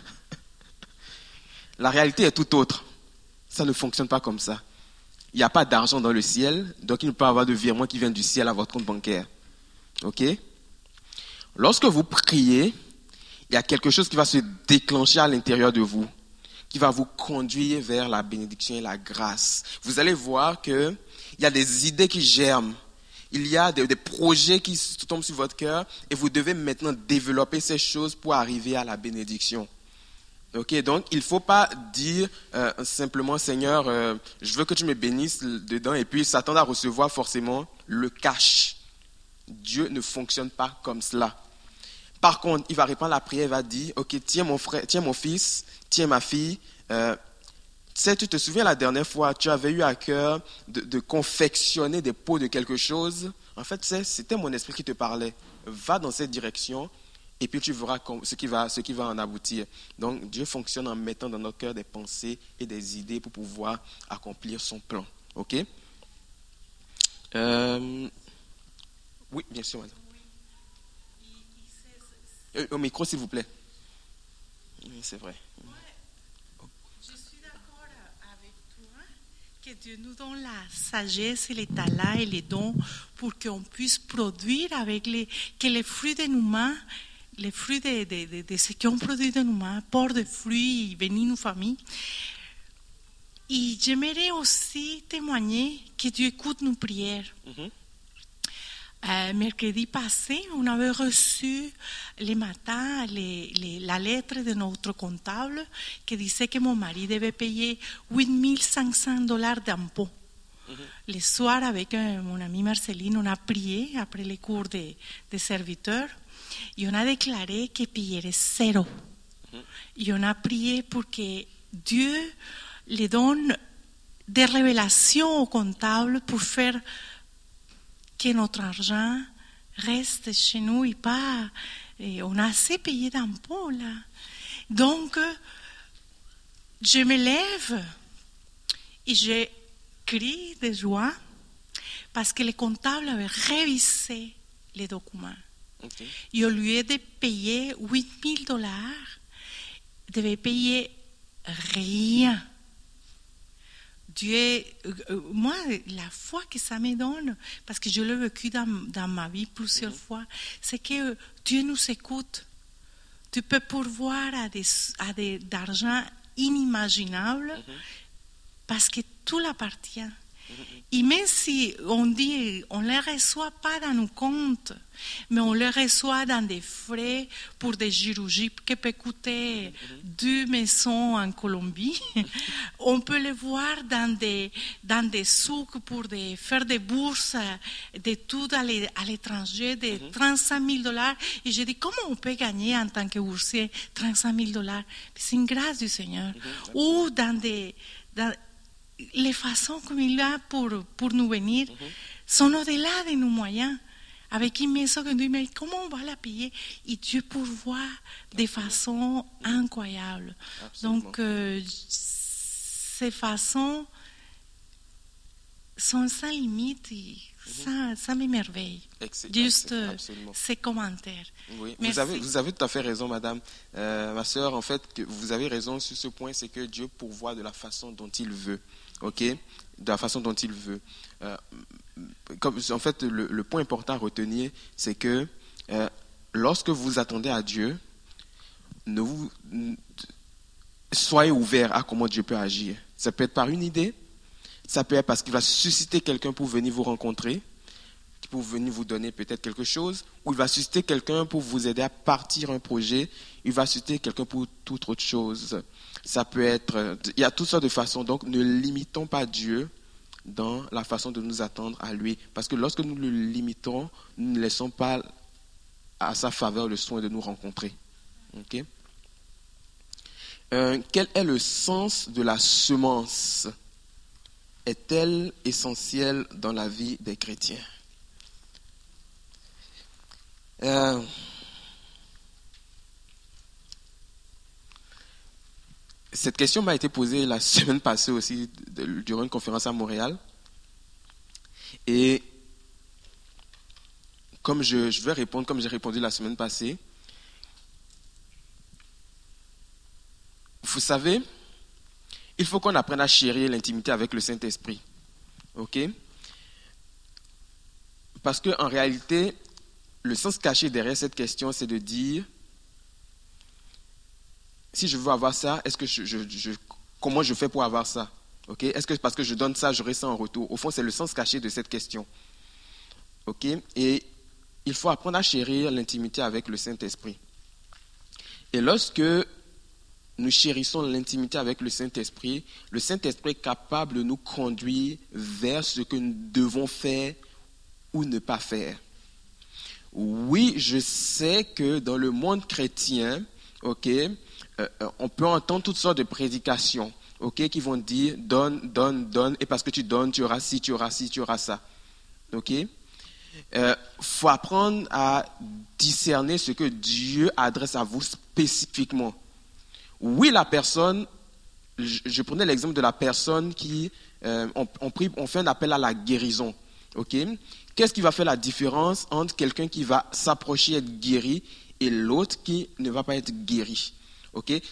La réalité est tout autre. Ça ne fonctionne pas comme ça. Il n'y a pas d'argent dans le ciel, donc il ne peut pas avoir de virement qui vient du ciel à votre compte bancaire. OK? Lorsque vous priez, il y a quelque chose qui va se déclencher à l'intérieur de vous, qui va vous conduire vers la bénédiction et la grâce. Vous allez voir qu'il y a des idées qui germent il y a des, projets qui tombent sur votre cœur et vous devez maintenant développer ces choses pour arriver à la bénédiction. Ok, donc il ne faut pas dire euh, simplement Seigneur, euh, je veux que tu me bénisses dedans et puis s'attendre à recevoir forcément le cash. Dieu ne fonctionne pas comme cela. Par contre, il va répondre à la prière, il va dire, ok, tiens mon frère, tiens mon fils, tiens ma fille, euh, sais, tu te souviens la dernière fois, tu avais eu à cœur de, confectionner des pots de quelque chose. En fait, c'était mon esprit qui te parlait. Va dans cette direction et puis tu verras ce qui va, en aboutir. Donc Dieu fonctionne en mettant dans nos cœurs des pensées et des idées pour pouvoir accomplir son plan. Ok? Euh, Oui, bien sûr. Euh, au micro, s'il vous plaît. Oui, c'est vrai. Que Dieu nous donne la sagesse et les talents et les dons pour qu'on puisse produire avec les, que les fruits de nos mains, les fruits de, de, de, ce qu'on produit de nos mains, portent des fruits et nos familles. Et j'aimerais aussi témoigner que Dieu écoute nos prières. Mm-hmm. Euh, mercredi passé, on avait reçu le matin la lettre de notre comptable qui disait que mon mari devait payer 8500 dollars d'impôts Le soir, avec mon ami Marceline, on a prié après les cours de, de serviteurs et on a déclaré que payerait zéro. Et on a prié pour que Dieu le donne des révélations au comptable pour faire que notre argent reste chez nous et pas. Et on a assez payé d'impôts là. Donc, je me lève et je crie de joie parce que le comptable avait révisé les documents. Et au lieu de payer 8 000 dollars, devait payer rien. Dieu, euh, moi, la foi que ça me donne, parce que je l'ai vécu dans, dans, ma vie plusieurs fois, c'est que Dieu nous écoute. Tu peux pourvoir à des, à des d'argent inimaginable parce que tout l'appartient. Et même si on dit on ne les reçoit pas dans nos comptes, mais on les reçoit dans des frais pour des chirurgies qui peuvent coûter deux maisons en Colombie, *laughs* on peut les voir dans des, dans des souks pour des, faire des bourses d'études à l'étranger de 35 000 dollars. Et je dis, comment on peut gagner en tant que boursier 35 000 dollars? C'est une grâce du Seigneur. Ou dans des... Dans, les façons comme il a pour, pour nous venir sont au-delà de nos moyens. Avec une maison que nous mais comment on va la payer? Et Dieu pourvoit de façon incroyable. Donc, euh, ces façons sont sans limite et ça, ça m'émerveille. Juste euh, ces commentaires. Oui, vous avez, vous avez tout à fait raison, madame. Euh, ma soeur, en fait, que vous avez raison sur ce point, c'est que Dieu pourvoit de la façon dont il veut ok, de la façon dont il veut. Euh, en fait, le, point important à retenir, c'est que euh, lorsque vous attendez à Dieu, soyez ouvert à comment Dieu peut agir. Ça peut être par une idée, ça peut être parce qu'il va susciter quelqu'un pour venir vous rencontrer, pour venir vous donner peut-être quelque chose, ou il va susciter quelqu'un pour vous aider à partir un projet, il va susciter quelqu'un pour toute autre chose. Ça peut être, il y a toutes sortes de façons. Donc, ne limitons pas Dieu dans la façon de nous attendre à lui. Parce que lorsque nous le limitons, nous ne laissons pas à sa faveur le soin de nous rencontrer. Ok? Euh, quel est le sens de la semence? Est-elle essentielle dans la vie des chrétiens? Euh, Cette question m'a été posée la *laughs* semaine passée aussi, durant une conférence à Montréal. Et comme je, vais répondre, comme j'ai répondu la semaine passée, vous savez, il faut qu'on apprenne à chérir l'intimité avec le Saint-Esprit. OK? Parce qu'en réalité, le sens caché derrière cette question, c'est de dire si je veux avoir ça, est-ce que je, comment je fais pour avoir ça? Ok? Est-ce que parce que je donne ça, j'aurai ça en retour? Au fond, c'est le sens caché de cette question. Ok? Et il faut apprendre à chérir l'intimité avec le Saint-Esprit. Et lorsque nous chérissons l'intimité avec le Saint-Esprit, le Saint-Esprit est capable de nous conduire vers ce que nous devons faire ou ne pas faire. Oui, je sais que dans le monde chrétien, ok, euh, euh, on peut entendre toutes sortes de prédications, ok, qui vont dire donne, donne, donne, et parce que tu donnes, tu auras ci, tu auras ci, tu auras ça. Ok? Euh, faut apprendre à discerner ce que Dieu adresse à vous spécifiquement. Oui, la personne, je, prenais l'exemple de la personne qui, on, fait un appel à la guérison. Ok? Qu'est-ce qui va faire la différence entre quelqu'un qui va s'approcher être guéri et l'autre qui ne va pas être guéri?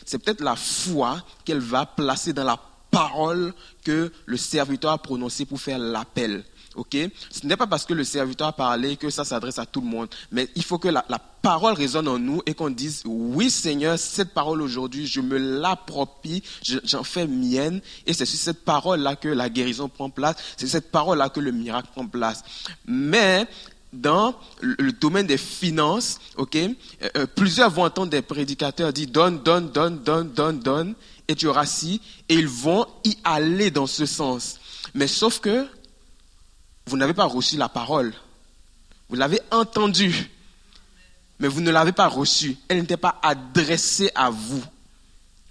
C'est peut-être la foi qu'elle va placer dans la parole que le serviteur a prononcée pour faire l'appel. Ce n'est pas parce que le serviteur a parlé que ça s'adresse à tout le monde, mais il faut que la, parole résonne en nous et qu'on dise oui Seigneur, cette parole aujourd'hui, je me l'approprie, j'en fais mienne, et c'est sur cette parole-là que la guérison prend place, c'est cette parole-là que le miracle prend place. Mais dans le domaine des finances, ok, euh, euh, plusieurs vont entendre des prédicateurs dire donne, donne, donne, donne, donne, donne, et tu auras ci, et ils vont y aller dans ce sens. Mais sauf que vous n'avez pas reçu la parole. Vous l'avez entendue, mais vous ne l'avez pas reçue. Elle n'était pas adressée à vous.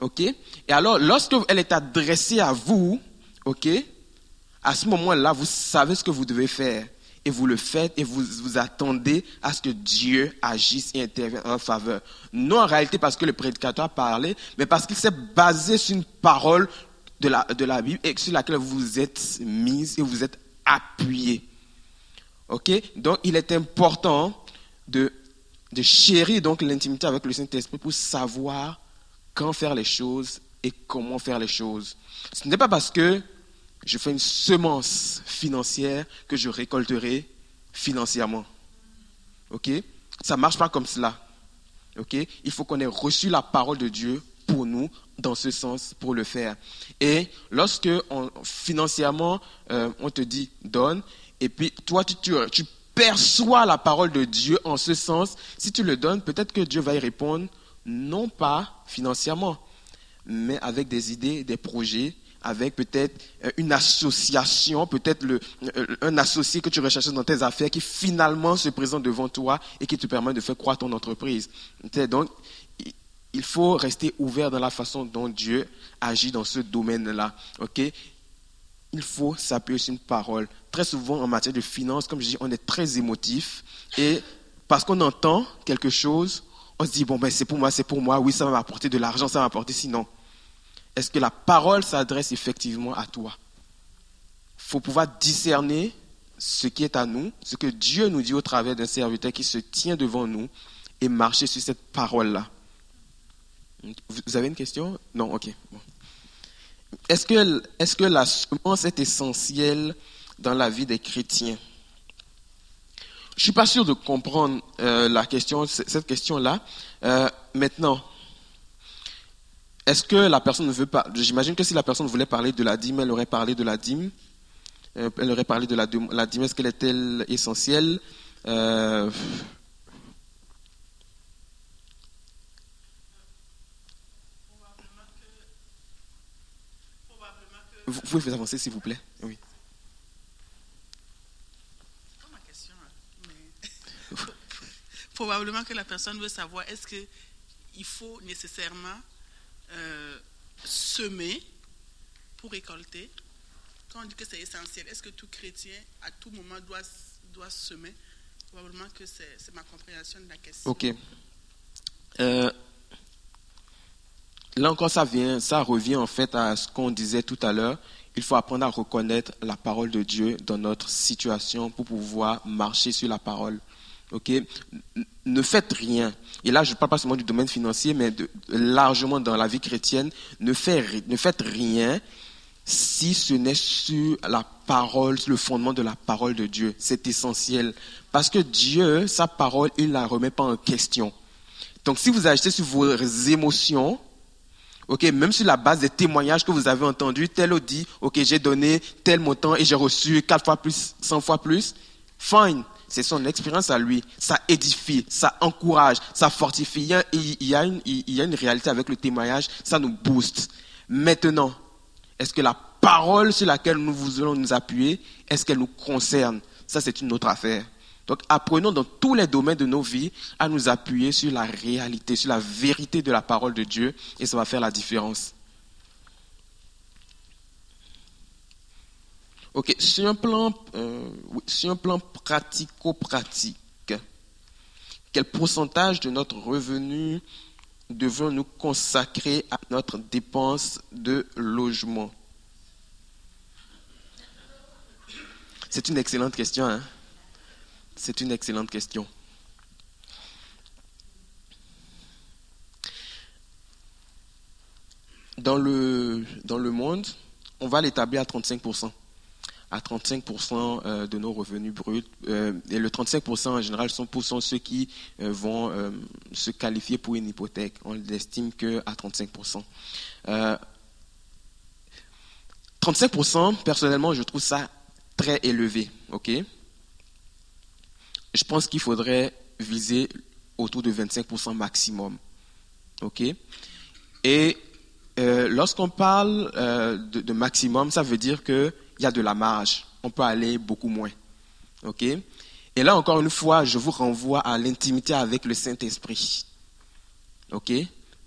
OK? Et alors, lorsque elle est adressée à vous, OK? À ce moment-là, vous savez ce que vous devez faire. Et vous le faites et vous vous attendez à ce que Dieu agisse et intervienne en faveur. Non en réalité parce que le prédicateur a parlé, mais parce qu'il s'est basé sur une parole de la, de la Bible et sur laquelle vous êtes mise et vous êtes appuyé. OK? Donc, il est important de, de chérir donc l'intimité avec le Saint-Esprit pour savoir quand faire les choses et comment faire les choses. Ce n'est pas parce que je fais une semence financière que je récolterai financièrement. OK? Ça ne marche pas comme cela. OK? Il faut qu'on ait reçu la parole de Dieu pour nous dans ce sens pour le faire. Et lorsque financièrement euh, on te dit donne, et puis toi tu, tu, perçois la parole de Dieu en ce sens, si tu le donnes, peut-être que Dieu va y répondre, non pas financièrement, mais avec des idées, des projets, avec peut-être euh, une association, peut-être euh, un associé que tu recherches dans tes affaires qui finalement se présente devant toi et qui te permet de faire croître ton entreprise. Donc, il faut rester ouvert dans la façon dont Dieu agit dans ce domaine-là. Ok? Il faut s'appuyer sur une parole. Très souvent, en matière de finances, comme je dis, on est très émotif. Et parce qu'on entend quelque chose, on se dit, bon, ben, c'est pour moi, c'est pour moi. Oui, ça va m'apporter de l'argent, ça va m'apporter sinon. Est-ce que la parole s'adresse effectivement à toi? Il faut pouvoir discerner ce qui est à nous, ce que Dieu nous dit au travers d'un serviteur qui se tient devant nous et marcher sur cette parole-là. Vous avez une question? Non, ok. Est-ce que, la semence est essentielle dans la vie des chrétiens? Je ne suis pas sûr de comprendre euh, cette question-là. Euh, maintenant, est-ce que la personne ne veut pas J'imagine que si la personne voulait parler de la dîme, elle aurait parlé de la dîme. Euh, elle aurait parlé de la, la dîme. Est-ce qu'elle est-elle essentielle? Vous pouvez vous avancer, s'il vous plaît Oui. Hein, *laughs* probablement que la personne veut savoir est-ce qu'il faut nécessairement euh, semer pour récolter Quand on dit que c'est essentiel, est-ce que tout chrétien, à tout moment, doit, doit semer? Probablement que c'est ma compréhension de la question. Ok. Euh, Là encore, ça, vient, ça revient en fait à ce qu'on disait tout à l'heure. Il faut apprendre à reconnaître la parole de Dieu dans notre situation pour pouvoir marcher sur la parole. Ok, ne faites rien. Et là, je ne parle pas seulement du domaine financier, mais largement dans la vie chrétienne. Ne, ne faites rien si ce n'est sur la parole, sur le fondement de la parole de Dieu. C'est essentiel. Parce que Dieu, sa parole, il ne la remet pas en question. Donc, si vous agissez sur vos émotions, Ok, même sur la base des témoignages que vous avez entendus, tel dit, ok, j'ai donné tel montant et j'ai reçu quatre fois plus, cent fois plus. Fine, c'est son expérience à lui. Ça édifie, ça encourage, ça fortifie. Il y, a, une, une réalité avec le témoignage, ça nous booste. Maintenant, est-ce que la parole sur laquelle nous voulons nous appuyer, est-ce qu'elle nous concerne? Ça, c'est une autre affaire. Donc apprenons dans tous les domaines de nos vies à nous appuyer sur la réalité, sur la vérité de la parole de Dieu, et ça va faire la différence. Ok, sur un plan, euh, sur un plan pratico-pratique, quel pourcentage de notre revenu devons-nous consacrer à notre dépense de logement? C'est une excellente question. Hein? C'est une excellente question. Dans le, dans le monde, on va l'établir à 35%. À 35% euh, de nos revenus bruts. Euh, et le 35% en général sont pour ceux qui euh, vont se qualifier pour une hypothèque. On l'estime qu'à 35%. 35%, personnellement, je trouve ça très élevé. ok? Je pense qu'il faudrait viser autour de 25% maximum. OK? Et lorsqu'on parle de, maximum, ça veut dire qu'il y a de la marge. On peut aller beaucoup moins. Ok? Et là, encore une fois, je vous renvoie à l'intimité avec le Saint-Esprit. Ok?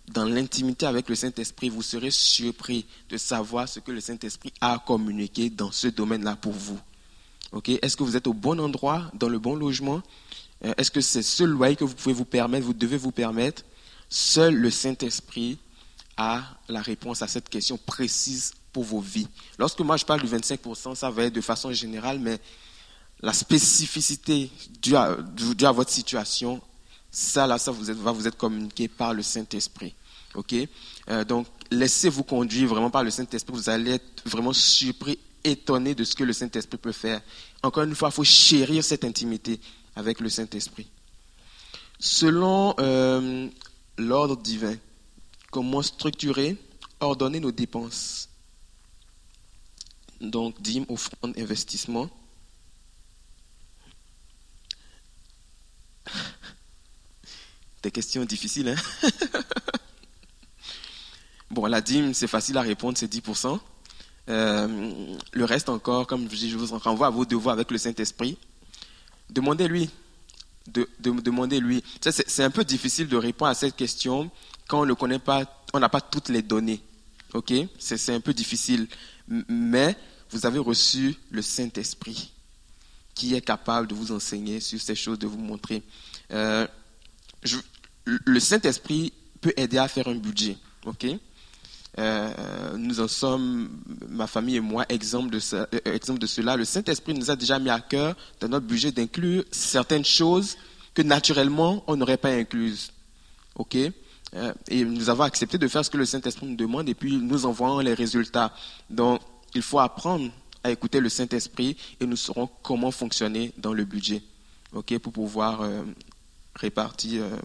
Dans l'intimité avec le Saint-Esprit, vous serez surpris de savoir ce que le Saint-Esprit a communiqué dans ce domaine-là pour vous. Ok? Est-ce que vous êtes au bon endroit, dans le bon logement? Euh, Est-ce que c'est ce loyer que vous pouvez vous permettre, vous devez vous permettre? Seul le Saint-Esprit a la réponse à cette question précise pour vos vies. Lorsque moi je parle du 25%, ça va être de façon générale, mais la spécificité due à, votre situation, ça là, ça vous va vous être communiqué par le Saint-Esprit. Ok? Euh, Donc laissez-vous conduire vraiment par le Saint-Esprit. Vous allez être vraiment surpris, étonné de ce que le Saint-Esprit peut faire. Encore une fois, il faut chérir cette intimité avec le Saint-Esprit. Selon euh, l'ordre divin, comment structurer, ordonner nos dépenses? Donc, dîmes, offrande, investissement. *laughs* Des questions difficiles, hein? *laughs* Bon, la dîme, c'est facile à répondre, c'est 10%. Euh, le reste encore, comme je vous renvoie à vos devoirs avec le Saint-Esprit. Demandez-lui. De, Demandez-lui. C'est un peu difficile de répondre à cette question quand on ne connaît pas, on n'a pas toutes les données. Ok? C'est un peu difficile. Mais vous avez reçu le Saint-Esprit qui est capable de vous enseigner sur ces choses, de vous montrer. Euh, le Saint-Esprit peut aider à faire un budget. Ok? Euh, nous en sommes, ma famille et moi, exemple de, euh, exemple de cela. Le Saint-Esprit nous a déjà mis à cœur dans notre budget d'inclure certaines choses que naturellement on n'aurait pas incluses. Ok? Et nous avons accepté de faire ce que le Saint-Esprit nous demande et puis nous envoyons les résultats. Donc, il faut apprendre à écouter le Saint-Esprit et nous saurons comment fonctionner dans le budget, ok, pour pouvoir euh, répartir euh,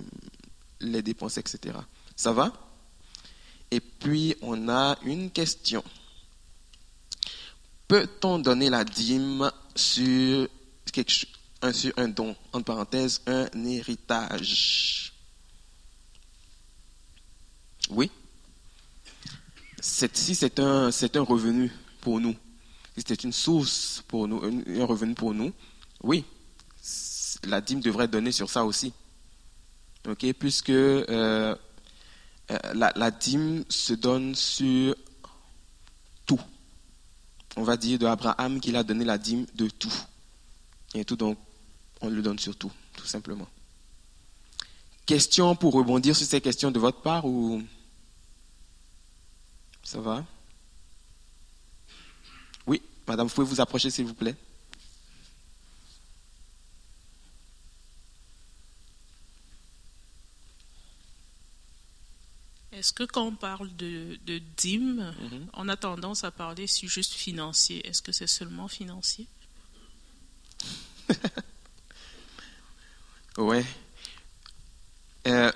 les dépenses, etc. Ça va? Et puis, on a une question. Peut-on donner la dîme sur, un, don, entre parenthèses, un héritage Oui Si c'est un revenu pour nous, c'était une source pour nous, un revenu pour nous, oui, la dîme devrait donner sur ça aussi. Ok, puisque euh, euh, la, la, dîme se donne sur tout. On va dire de Abraham qu'il a donné la dîme de tout. Et tout, donc, on le donne sur tout, tout simplement. Question pour rebondir sur ces questions de votre part ou ça va? Madame, vous pouvez vous approcher, s'il vous plaît Est-ce que quand on parle de, dîme, mhm. on a tendance à parler si juste financier? Est-ce que c'est seulement financier? *laughs* Ouais. Euh,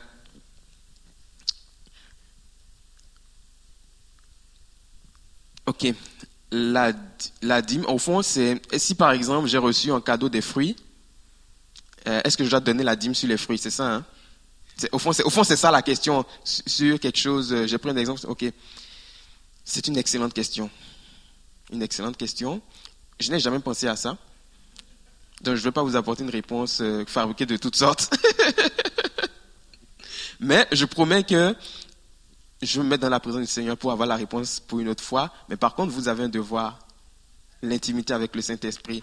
ok la, la dîme, au fond, c'est si par exemple j'ai reçu un cadeau des fruits, euh, est-ce que je dois donner la dîme sur les fruits? C'est ça, hein? Au fond, c'est, au fond, c'est ça la question sur quelque chose. Euh, j'ai pris un exemple. Ok, c'est une excellente question. Une excellente question. Je n'ai jamais pensé à ça. Donc, je ne vais pas vous apporter une réponse euh, fabriquée de toutes sortes. *laughs* Mais je promets que je me mets dans la présence du Seigneur pour avoir la réponse pour une autre fois. Mais par contre, vous avez un devoir, l'intimité avec le Saint-Esprit,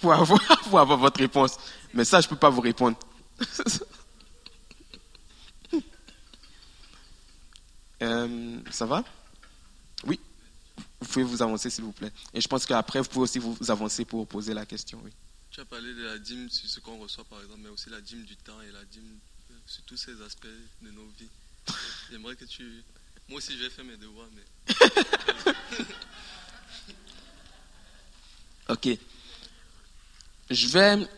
pour avoir, *laughs* pour avoir votre réponse. Mais ça, je ne peux pas vous répondre. *laughs* Euh, ça va? Oui. Vous pouvez vous avancer, s'il vous plaît. Et je pense qu'après, vous pouvez aussi vous avancer pour poser la question. Oui. Tu as parlé de la dîme sur ce qu'on reçoit, par exemple, mais aussi la dîme du temps et la dîme sur tous ces aspects de nos vies. J'aimerais que tu. Moi aussi, je vais faire mes devoirs, mais. *laughs* ok. Je vais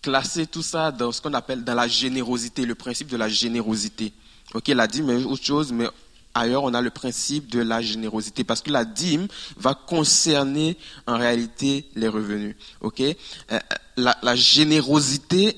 classer tout ça dans ce qu'on appelle dans la générosité, le principe de la générosité. Ok, la dîme est autre chose, mais ailleurs on a le principe de la générosité parce que la dîme va concerner en réalité les revenus. Ok, euh, la, la générosité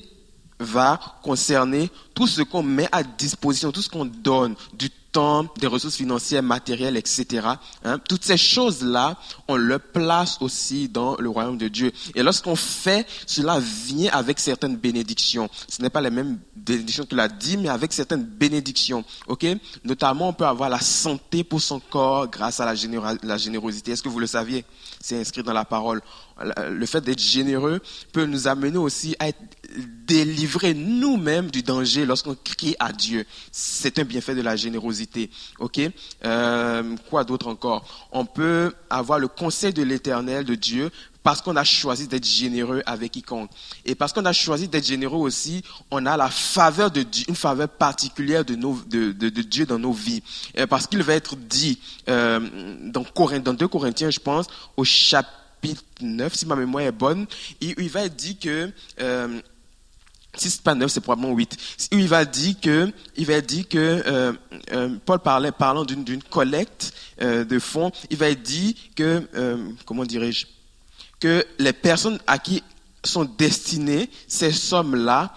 va concerner tout ce qu'on met à disposition, tout ce qu'on donne, du temps, des ressources financières, matérielles, etc. Hein, toutes ces choses-là, on le place aussi dans le royaume de Dieu. Et lorsqu'on fait, cela vient avec certaines bénédictions. Ce n'est pas les mêmes bénédictions qu'il a dit, mais avec certaines bénédictions. Ok? Notamment, on peut avoir la santé pour son corps grâce à la, la générosité. Est-ce que vous le saviez? C'est inscrit dans la parole. Le fait d'être généreux peut nous amener aussi à être délivrés nous-mêmes du danger lorsqu'on crie à Dieu. C'est un bienfait de la générosité. Ok? Euh, Quoi d'autre encore? On peut avoir le conseil de l'Éternel, de Dieu, parce qu'on a choisi d'être généreux avec quiconque. Et parce qu'on a choisi d'être généreux aussi, on a la faveur de Dieu, une faveur particulière de, nos, de, de, de Dieu dans nos vies. parce qu'il va être dit euh, dans, dans 2 Corinthiens, je pense, au chapitre 9, si ma mémoire est bonne, il, il va être dit que euh, si c'est pas 9, c'est probablement 8. Il va dire que, il va dire que euh, euh, Paul parlait, parlant d'une collecte euh, de fonds, il va dire que, comment dirais-je, que les personnes à qui sont destinées ces sommes-là,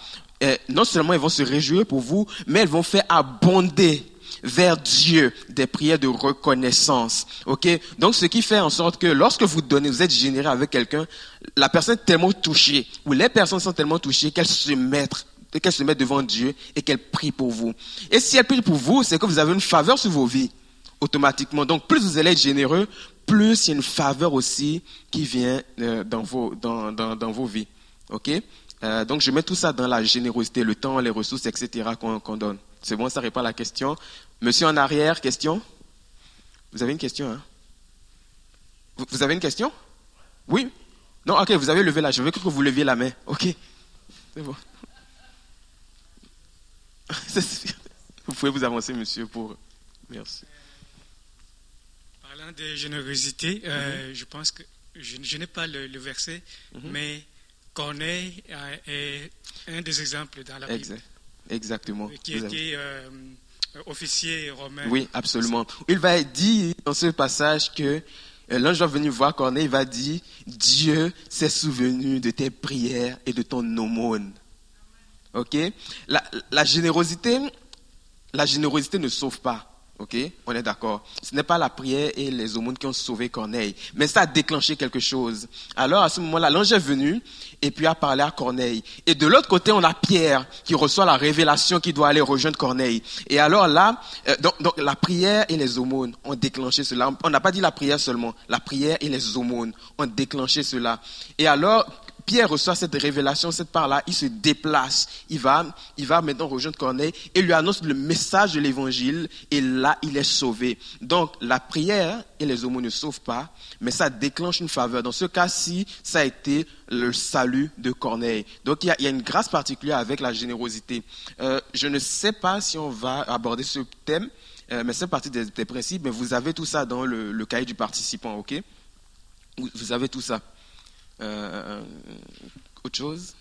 non seulement elles vont se réjouir pour vous, mais elles vont faire abonder vers Dieu des prières de reconnaissance. Ok? Donc, ce qui fait en sorte que lorsque vous donnez, vous êtes généreux avec quelqu'un, la personne est tellement touchée, ou les personnes sont tellement touchées qu'elles se mettent qu'elles se mettent devant Dieu et qu'elles prient pour vous. Et si elles prient pour vous, c'est que vous avez une faveur sur vos vies, automatiquement. Donc, plus vous allez être généreux, plus il y a une faveur aussi qui vient euh, dans, vos, dans, dans, dans, vos vies. OK? Euh, Donc, je mets tout ça dans la générosité, le temps, les ressources, etc. qu'on donne. C'est bon, ça répond à la question. Monsieur en arrière, question? Vous avez une question hein? Vous, avez une question? Oui Non, ok, vous avez levé la Je veux que vous leviez la main. Ok. C'est bon. *laughs* Vous pouvez vous avancer, monsieur, pour. Merci. Parlant de générosité, euh, mhm. je pense que je, n'ai pas le, verset, mhm. mais Corneille est un des exemples dans la Bible. Exactement. Qui était euh, officier romain. Oui, absolument. Il va dire dans ce passage que euh, l'ange va venir voir Corneille, il va dire, Dieu s'est souvenu de tes prières et de ton aumône. Ok? La, la générosité, la générosité ne sauve pas. Ok, on est d'accord. Ce n'est pas la prière et les aumônes qui ont sauvé Corneille, mais ça a déclenché quelque chose. Alors à ce moment-là, l'ange est venu et puis a parlé à Corneille. Et de l'autre côté, on a Pierre qui reçoit la révélation qui doit aller rejoindre Corneille. Et alors là, euh, donc, donc, la prière et les aumônes ont déclenché cela. On n'a pas dit la prière seulement, la prière et les aumônes ont déclenché cela. Et alors Pierre reçoit cette révélation, cette part-là, il se déplace, il va, il va maintenant rejoindre Corneille et lui annonce le message de l'évangile et là, il est sauvé. Donc, la prière et les homos ne sauvent pas, mais ça déclenche une faveur. Dans ce cas-ci, ça a été le salut de Corneille. Donc, il y a, une grâce particulière avec la générosité. Euh, je ne sais pas si on va aborder ce thème, euh, mais c'est partie des, principes, mais vous avez tout ça dans le, cahier du participant, ok? Vous avez tout ça. Euh, autre chose?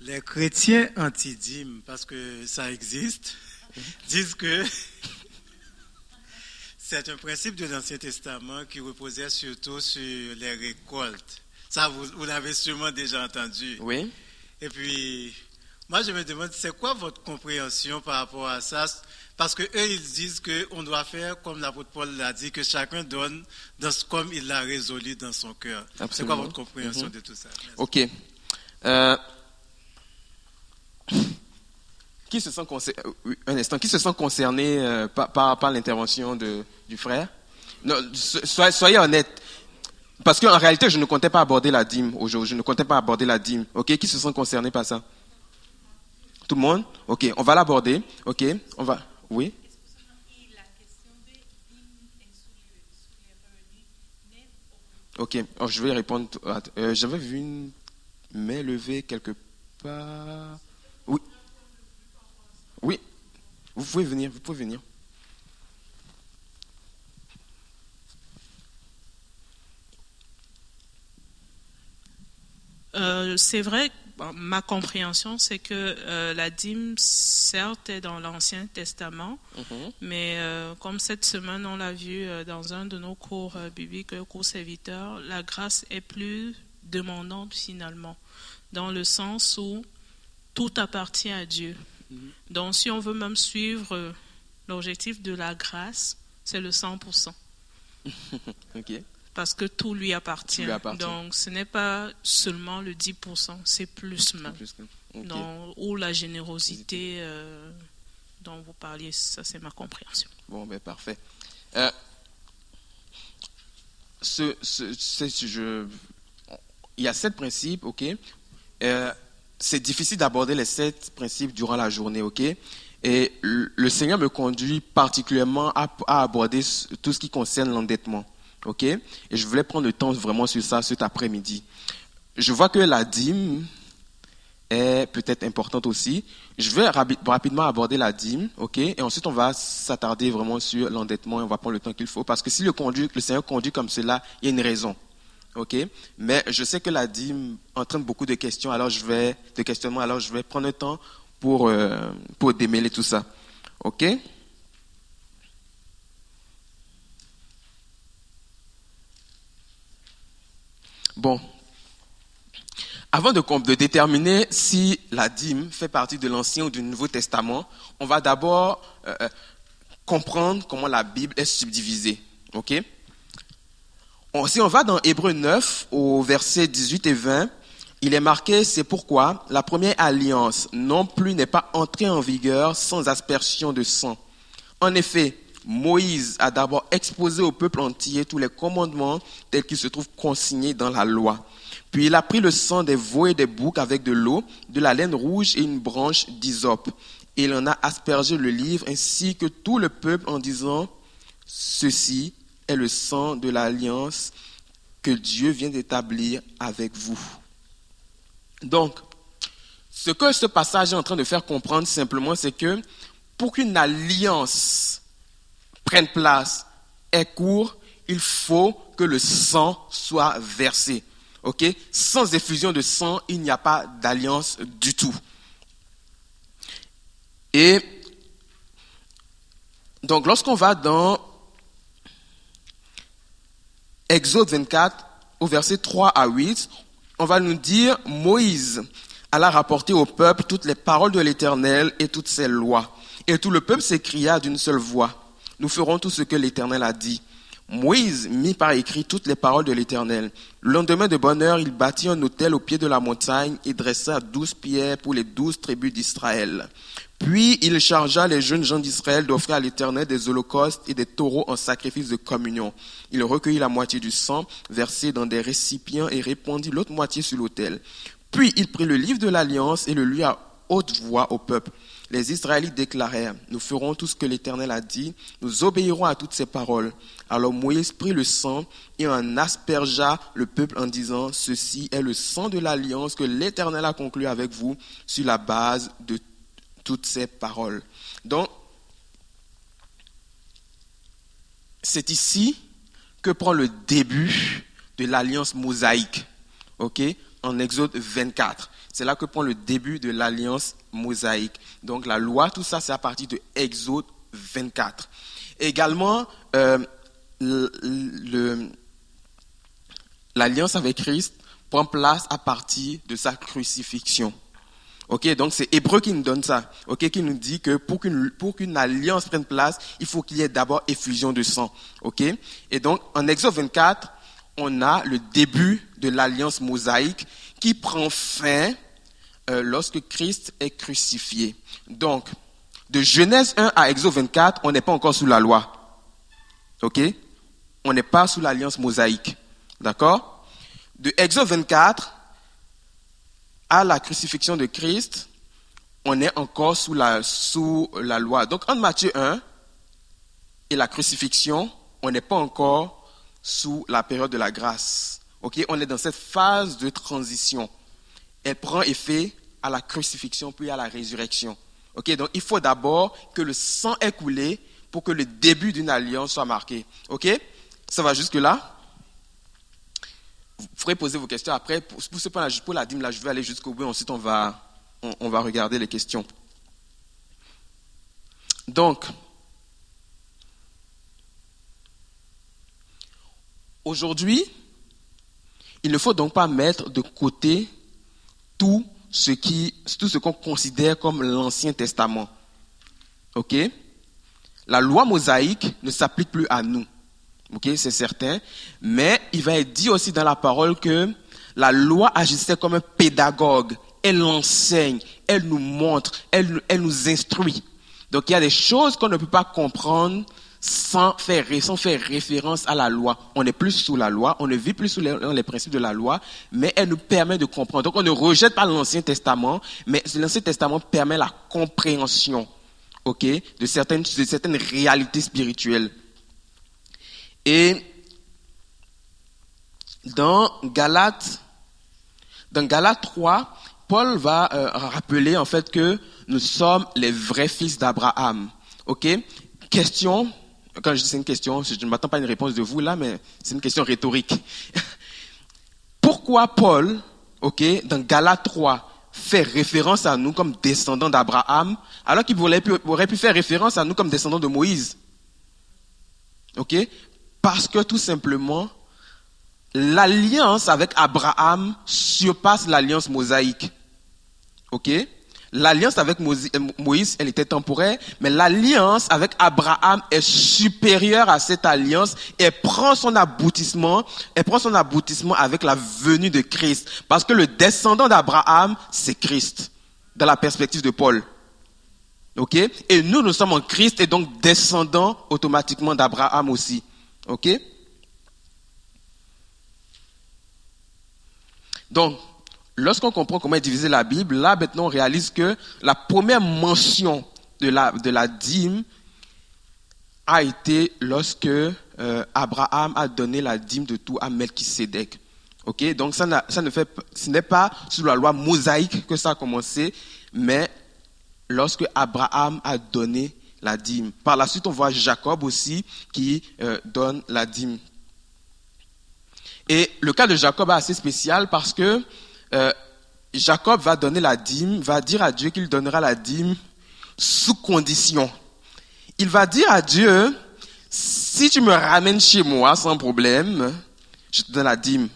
Les chrétiens antidymes, parce que ça existe, *laughs* disent que c'est un principe de l'Ancien Testament qui reposait surtout sur les récoltes. Ça, vous, vous l'avez sûrement déjà entendu. Oui. Et puis, moi, je me demande, c'est quoi votre compréhension par rapport à ça? Parce que eux, ils disent qu'on doit faire comme l'apôtre Paul l'a dit, que chacun donne dans comme il l'a résolu dans son cœur. C'est quoi votre compréhension mhm. de tout ça? Ok. Euh, qui se sent concerné, euh, un instant, qui se sent concerné euh, par, par, l'intervention du frère? Non, soyez, soyez honnête. Parce qu'en réalité, je ne comptais pas aborder la dîme aujourd'hui. Je ne comptais pas aborder la dîme. Ok, qui se sent concerné par ça? Tout le monde? Ok, on va l'aborder. Ok, on va. Oui Ok, je vais répondre. Euh, j'avais vu une main levée quelque part. Oui. Oui. Vous pouvez venir, vous pouvez venir. Euh, c'est vrai ma compréhension, c'est que euh, la dîme, certes, est dans l'Ancien Testament, mhm. mais euh, comme cette semaine, on l'a vu euh, dans un de nos cours bibliques, cours serviteurs, la grâce est plus demandante finalement, dans le sens où tout appartient à Dieu. Mhm. Donc si on veut même suivre l'objectif de la grâce, c'est le 100%. *laughs* Parce que tout lui appartient. Donc ce n'est pas seulement le 10%, c'est plus même. ou la générosité euh, dont vous parliez, ça c'est ma compréhension. Bon, ben parfait. Euh, ce, je, il y a sept principes, ok. Euh, c'est difficile d'aborder les sept principes durant la journée, ok. Et le Seigneur me conduit particulièrement à, aborder tout ce qui concerne l'endettement, ok? Et je voulais prendre le temps vraiment sur ça cet après-midi. Je vois que la dîme est peut-être importante aussi. Je vais rapidement aborder la dîme, ok, et ensuite on va s'attarder vraiment sur l'endettement et on va prendre le temps qu'il faut parce que si le, Seigneur conduit comme cela, il y a une raison, ok? Mais je sais que la dîme entraîne beaucoup de questions, alors je vais de questionnements, alors je vais prendre le temps pour euh, pour démêler tout ça, ok? Bon, avant de, déterminer si la dîme fait partie de l'Ancien ou du Nouveau Testament, on va d'abord euh, euh, comprendre comment la Bible est subdivisée. Ok? Si on va dans Hébreu 9, au verset 18 et 20, il est marqué, c'est pourquoi la première alliance non plus n'est pas entrée en vigueur sans aspersion de sang. En effet, Moïse a d'abord exposé au peuple entier tous les commandements tels qu'ils se trouvent consignés dans la loi. Puis il a pris le sang des veaux et des boucs avec de l'eau, de la laine rouge et une branche d'hysope. Et il en a aspergé le livre ainsi que tout le peuple en disant, ceci est le sang de l'alliance que Dieu vient d'établir avec vous. Donc, ce que ce passage est en train de faire comprendre simplement, c'est que pour qu'une alliance prenne place et court, il faut que le sang soit versé. Ok? Sans effusion de sang, il n'y a pas d'alliance du tout. Et donc, lorsqu'on va dans Exode 24, au verset 3 à 8, on va nous dire, Moïse alla rapporter au peuple toutes les paroles de l'Éternel et toutes ses lois. Et tout le peuple s'écria d'une seule voix, nous ferons tout ce que l'Éternel a dit. Moïse mit par écrit toutes les paroles de l'Éternel. Le lendemain de bonne heure, il bâtit un autel au pied de la montagne et dressa douze pierres pour les douze tribus d'Israël. Puis il chargea les jeunes gens d'Israël d'offrir à l'Éternel des holocaustes et des taureaux en sacrifice de communion. Il recueillit la moitié du sang versé dans des récipients et répandit l'autre moitié sur l'autel. Puis il prit le livre de l'Alliance et le lut à haute voix au peuple. Les Israélites déclarèrent, nous ferons tout ce que l'Éternel a dit, nous obéirons à toutes ses paroles. Alors Moïse prit le sang et en aspergea le peuple en disant, ceci est le sang de l'alliance que l'Éternel a conclu avec vous sur la base de toutes ces paroles. Donc, c'est ici que prend le début de l'alliance mosaïque, en Exode 24. C'est là que prend le début de l'alliance mosaïque. Donc la loi, tout ça, c'est à partir de Exode 24. Également, euh, l'alliance avec Christ prend place à partir de sa crucifixion. Ok, donc c'est Hébreu qui nous donne ça. Qui nous dit que pour qu'une pour qu'une alliance prenne place, il faut qu'il y ait d'abord effusion de sang. Ok, et donc en Exode 24, on a le début de l'alliance mosaïque qui prend fin euh, lorsque Christ est crucifié. Donc, de Genèse 1 à Exode 24, on n'est pas encore sous la loi. OK? On n'est pas sous l'alliance mosaïque. D'accord? De Exode 24 à la crucifixion de Christ, on est encore sous la, sous la loi. Donc, en Matthieu 1 et la crucifixion, on n'est pas encore sous la période de la grâce. OK? On est dans cette phase de transition elle prend effet à la crucifixion puis à la résurrection. Ok, donc il faut d'abord que le sang ait coulé pour que le début d'une alliance soit marqué. Ok, ça va jusque là? Vous pourrez poser vos questions après. Pour, ce point pour la dîme là, je vais aller jusqu'au bout. Ensuite, on va, on va regarder les questions. Donc, aujourd'hui, Il ne faut donc pas mettre de côté tout ce qui, tout ce qu'on considère comme l'Ancien Testament. Ok? La loi mosaïque ne s'applique plus à nous. Ok, c'est certain. Mais il va être dit aussi dans la parole que la loi agissait comme un pédagogue. Elle enseigne, elle nous montre, elle, elle nous instruit. Donc il y a des choses qu'on ne peut pas comprendre sans faire, référence à la loi. On n'est plus sous la loi, on ne vit plus sous les, principes de la loi, mais elle nous permet de comprendre. Donc on ne rejette pas l'Ancien Testament, mais l'Ancien Testament permet la compréhension, ok, de certaines, de certaines réalités spirituelles. Et dans Galates, dans Galates 3, Paul va euh, rappeler en fait que nous sommes les vrais fils d'Abraham. Ok? Question quand je dis c'est une question, je ne m'attends pas à une réponse de vous là, mais c'est une question rhétorique. *laughs* Pourquoi Paul, ok, dans Galates 3, fait référence à nous comme descendants d'Abraham, alors qu'il aurait pu, aurait pu faire référence à nous comme descendants de Moïse? Ok? Parce que tout simplement, l'alliance avec Abraham surpasse l'alliance mosaïque. Ok? L'alliance avec euh, Moïse, elle était temporaire, mais l'alliance avec Abraham est supérieure à cette alliance et prend son aboutissement, avec la venue de Christ. Parce que le descendant d'Abraham, c'est Christ, dans la perspective de Paul. Ok? Et nous, nous sommes en Christ et donc descendants automatiquement d'Abraham aussi. Ok? Donc, lorsqu'on comprend comment est divisée la Bible, là maintenant on réalise que la première mention de la, dîme a été lorsque euh, Abraham a donné la dîme de tout à Melchisedec. Ok, donc ça, ça ne fait, ce n'est pas sous la loi mosaïque que ça a commencé, mais lorsque Abraham a donné la dîme. Par la suite, on voit Jacob aussi qui euh, donne la dîme. Et le cas de Jacob est assez spécial parce que euh, Jacob va donner la dîme, va dire à Dieu qu'il donnera la dîme sous condition. Il va dire à Dieu, si tu me ramènes chez moi sans problème, je te donne la dîme.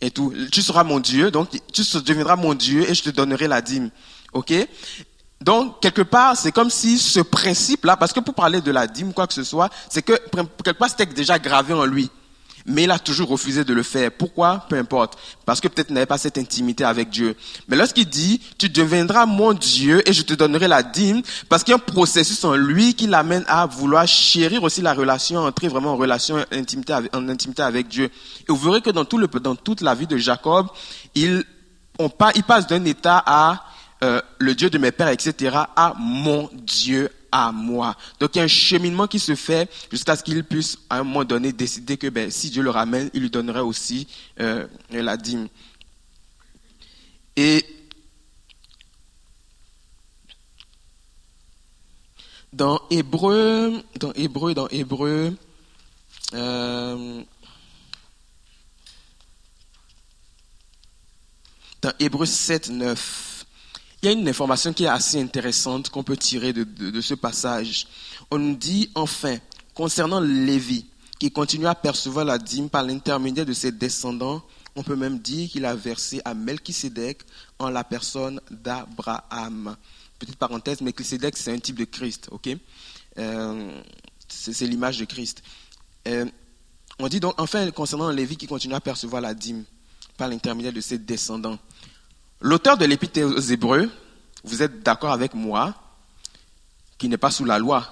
Et tout. Tu seras mon Dieu, donc tu deviendras mon Dieu et je te donnerai la dîme. Ok? Donc, quelque part, c'est comme si ce principe-là, parce que pour parler de la dîme, quoi que ce soit, c'est que quelque part, c'était déjà gravé en lui mais il a toujours refusé de le faire. Pourquoi? Peu importe. Parce que peut-être il n'avait pas cette intimité avec Dieu. Mais lorsqu'il dit, tu deviendras mon Dieu et je te donnerai la dîme, parce qu'il y a un processus en lui qui l'amène à vouloir chérir aussi la relation, entrer vraiment en relation, intimité avec, en intimité avec Dieu. Et vous verrez que dans, toute la vie de Jacob, il passe d'un état à euh, le Dieu de mes pères, etc., à mon Dieu à moi. Donc il y a un cheminement qui se fait jusqu'à ce qu'il puisse à un moment donné décider que ben, si Dieu le ramène, il lui donnerait aussi euh, la dîme. Et dans Hébreu, dans Hébreu, dans Hébreu, euh, dans Hébreu 7, 9, il y a une information qui est assez intéressante qu'on peut tirer de, ce passage. On nous dit enfin, concernant Lévi, qui continue à percevoir la dîme par l'intermédiaire de ses descendants, on peut même dire qu'il a versé à Melchisedec en la personne d'Abraham. Petite parenthèse, Melchisedec, c'est un type de Christ, ok? Euh, C'est l'image de Christ. Euh, on dit donc, enfin, concernant Lévi qui continue à percevoir la dîme par l'intermédiaire de ses descendants. L'auteur de l'Épître aux Hébreux, vous êtes d'accord avec moi, qui n'est pas sous la loi.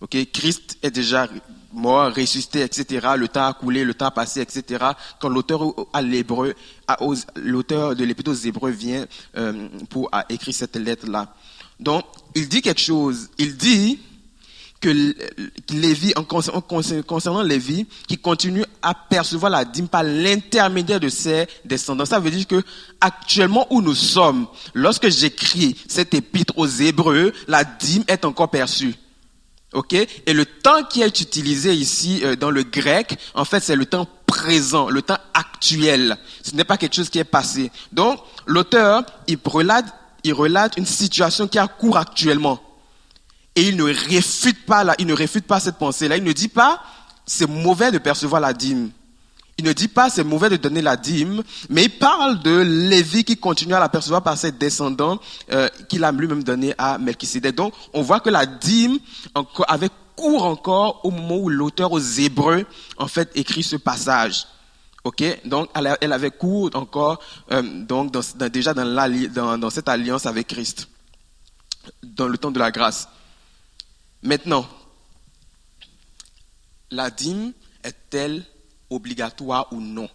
Ok, Christ est déjà mort, ressuscité, etc. Le temps a coulé, le temps a passé, etc. Quand l'auteur à l'hébreu, l'auteur de l'Épître aux Hébreux vient euh, pour écrire cette lettre-là. Donc, il dit quelque chose. Il dit que Lévi, en concernant Lévi, qui continue à percevoir la dîme par l'intermédiaire de ses descendants. Ça veut dire que actuellement où nous sommes, lorsque j'écris cette épître aux Hébreux, la dîme est encore perçue. Ok? Et le temps qui est utilisé ici euh, dans le grec, en fait, c'est le temps présent, le temps actuel. Ce n'est pas quelque chose qui est passé. Donc, l'auteur, il relate, il relate une situation qui a cours actuellement. Et il ne réfute pas là, il ne réfute pas cette pensée-là. Il ne dit pas, c'est mauvais de percevoir la dîme. Il ne dit pas c'est mauvais de donner la dîme, mais il parle de Lévi qui continue à l'apercevoir par ses descendants euh, qu'il a lui-même donné à Melchisedec. Donc, on voit que la dîme avait cours encore au moment où l'auteur aux Hébreux, en fait, écrit ce passage. Ok, donc elle avait cours encore, euh, donc déjà dans cette alliance avec Christ, dans le temps de la grâce. Maintenant, la dîme est-elle obligatoire ou non?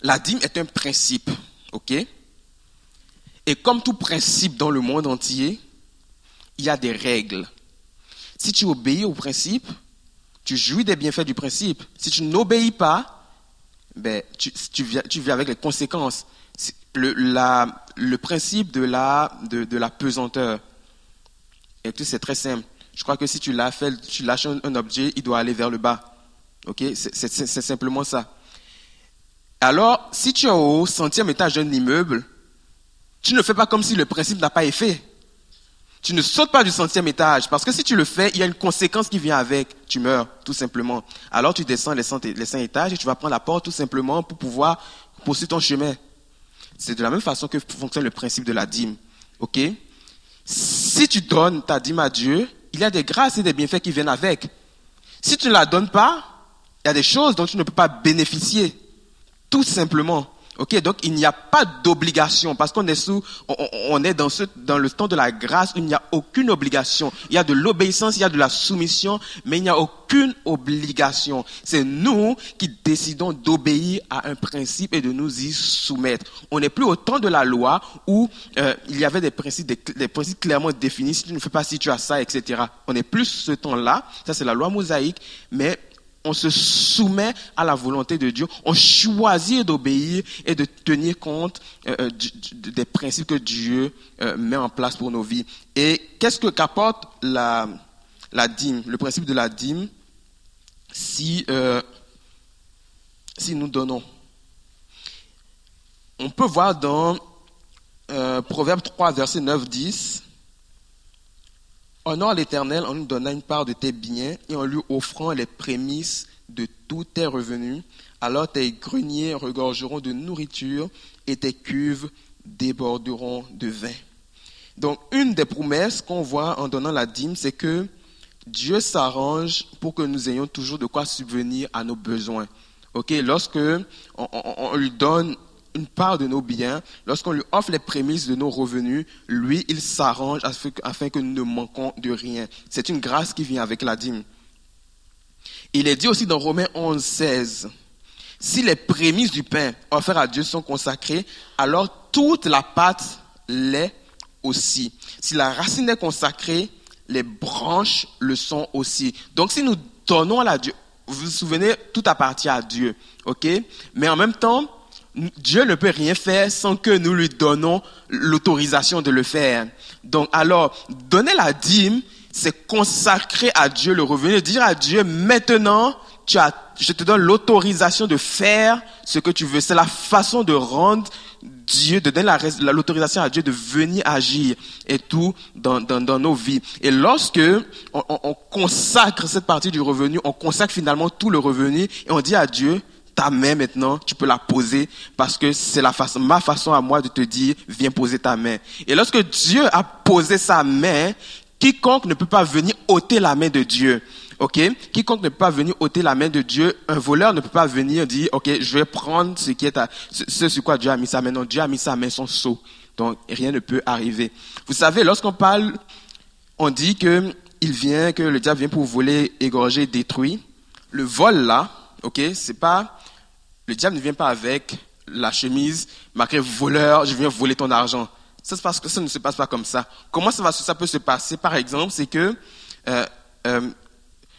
La dîme est un principe, ok? Et comme tout principe dans le monde entier, il y a des règles. Si tu obéis au principe, tu jouis des bienfaits du principe. Si tu n'obéis pas, ben, tu, tu, avec les conséquences. Le, le principe de la pesanteur. Et tout, c'est très simple. Je crois que si tu lâches, un, objet, il doit aller vers le bas. Ok? C'est simplement ça. Alors, si tu es au centième étage d'un immeuble, tu ne fais pas comme si le principe n'a pas fait. Tu ne sautes pas du centième étage, parce que si tu le fais, il y a une conséquence qui vient avec. Tu meurs, tout simplement. Alors tu descends les cinq étages et tu vas prendre la porte tout simplement pour pouvoir poursuivre ton chemin. C'est de la même façon que fonctionne le principe de la dîme. Ok? Si tu donnes ta dîme à Dieu, il y a des grâces et des bienfaits qui viennent avec. Si tu ne la donnes pas, il y a des choses dont tu ne peux pas bénéficier. Tout simplement. Ok, donc il n'y a pas d'obligation parce qu'on est sous, on, est dans ce, dans le temps de la grâce où il n'y a aucune obligation. Il y a de l'obéissance, il y a de la soumission, mais il n'y a aucune obligation. C'est nous qui décidons d'obéir à un principe et de nous y soumettre. On n'est plus au temps de la loi où euh, il y avait des principes, des, principes clairement définis. Si tu ne fais pas, si tu as ça, etc. On n'est plus ce temps-là. Ça c'est la loi mosaïque, mais on se soumet à la volonté de Dieu, on choisit d'obéir et de tenir compte euh, euh, des principes que Dieu euh, met en place pour nos vies. Et qu'est-ce que qu'apporte la, dîme, le principe de la dîme, si, si nous donnons? On peut voir dans Proverbe 3, verset 9, 10, Honore l'Éternel en nous donnant une part de tes biens et en lui offrant les prémices de tous tes revenus. Alors tes greniers regorgeront de nourriture et tes cuves déborderont de vin. Donc, une des promesses qu'on voit en donnant la dîme, c'est que Dieu s'arrange pour que nous ayons toujours de quoi subvenir à nos besoins. Ok, lorsque on lui donne une part de nos biens, lorsqu'on lui offre les prémices de nos revenus, lui, il s'arrange afin que nous ne manquons de rien. C'est une grâce qui vient avec la dîme. Il est dit aussi dans Romains 11, 16, si les prémices du pain offerts à Dieu sont consacrées, alors toute la pâte l'est aussi. Si la racine est consacrée, les branches le sont aussi. Donc si nous donnons à Dieu, vous vous souvenez, tout appartient à Dieu, ok? Mais en même temps, Dieu ne peut rien faire sans que nous lui donnons l'autorisation de le faire. Donc, alors, donner la dîme, c'est consacrer à Dieu le revenu, dire à Dieu, maintenant, tu as, je te donne l'autorisation de faire ce que tu veux. C'est la façon de rendre Dieu, de donner l'autorisation à Dieu de venir agir et tout dans, dans, nos vies. Et lorsque on consacre cette partie du revenu, on consacre finalement tout le revenu et on dit à Dieu, ta main maintenant, tu peux la poser parce que c'est la façon, ma façon à moi de te dire, viens poser ta main. Et lorsque Dieu a posé sa main, quiconque ne peut pas venir ôter la main de Dieu. Ok, quiconque ne peut pas venir ôter la main de Dieu, un voleur ne peut pas venir dire, ok, je vais prendre ce qui est à, ce, sur quoi Dieu a mis sa main. Non, Dieu a mis sa main son sceau. Donc rien ne peut arriver. Vous savez, lorsqu'on parle, on dit que il vient, que le diable vient pour voler, égorger, détruire. Le vol là, ok, c'est pas le diable ne vient pas avec la chemise marquée voleur, je viens voler ton argent. Ça, se passe, ça ne se passe pas comme ça. Comment ça, va, ça peut se passer? Par exemple, c'est que euh, euh,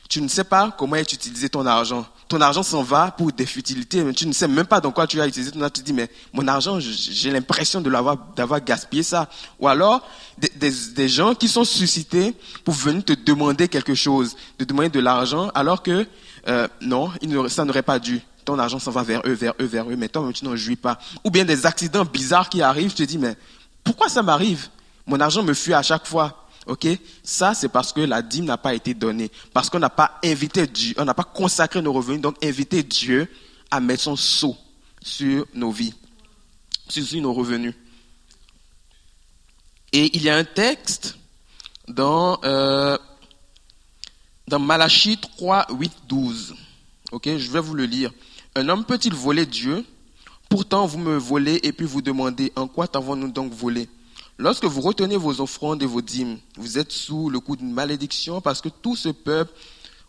tu ne sais pas comment tu utilisé ton argent. Ton argent s'en va pour des futilités, mais tu ne sais même pas dans quoi tu as utilisé ton argent. Tu te dis, mais mon argent, j'ai l'impression de l'avoir, d'avoir gaspillé ça. Ou alors, des, des, des, gens qui sont suscités pour venir te demander quelque chose, te demander de l'argent, alors que euh, non, ça n'aurait pas dû ton argent s'en va vers eux, vers eux, vers eux, mais toi, tu n'en jouis pas. Ou bien des accidents bizarres qui arrivent, tu te dis, mais pourquoi ça m'arrive? Mon argent me fuit à chaque fois. Ok, ça c'est parce que la dîme n'a pas été donnée, parce qu'on n'a pas invité Dieu, on n'a pas consacré nos revenus, donc invité Dieu à mettre son sceau sur nos vies, sur nos revenus. Et il y a un texte dans euh, dans Malachie 3, 8, 12. Ok, je vais vous le lire. Un homme peut-il voler Dieu? Pourtant, vous me volez et puis vous demandez en quoi t'avons-nous donc volé? Lorsque vous retenez vos offrandes et vos dîmes, vous êtes sous le coup d'une malédiction parce que tout ce peuple,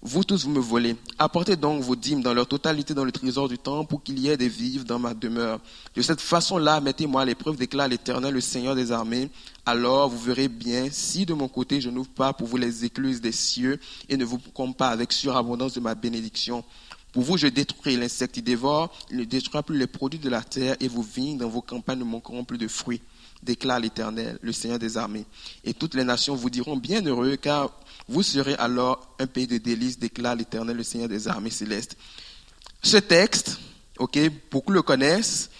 vous tous, vous me volez. Apportez donc vos dîmes dans leur totalité dans le trésor du temple pour qu'il y ait des vives dans ma demeure. De cette façon-là, mettez-moi à l'épreuve, déclare l'Éternel, le Seigneur des armées. Alors vous verrez bien si de mon côté je n'ouvre pas pour vous les écluses des cieux et ne vous compte pas avec surabondance de ma bénédiction. Pour vous, je détruirai l'insecte qui dévore, il ne détruira plus les produits de la terre et vos vignes dans vos campagnes ne manqueront plus de fruits déclare l'Éternel, le Seigneur des armées. Et toutes les nations vous diront bienheureux, car vous serez alors un pays de délices, déclare l'Éternel, le Seigneur des armées célestes. Ce texte, ok, beaucoup le connaissent,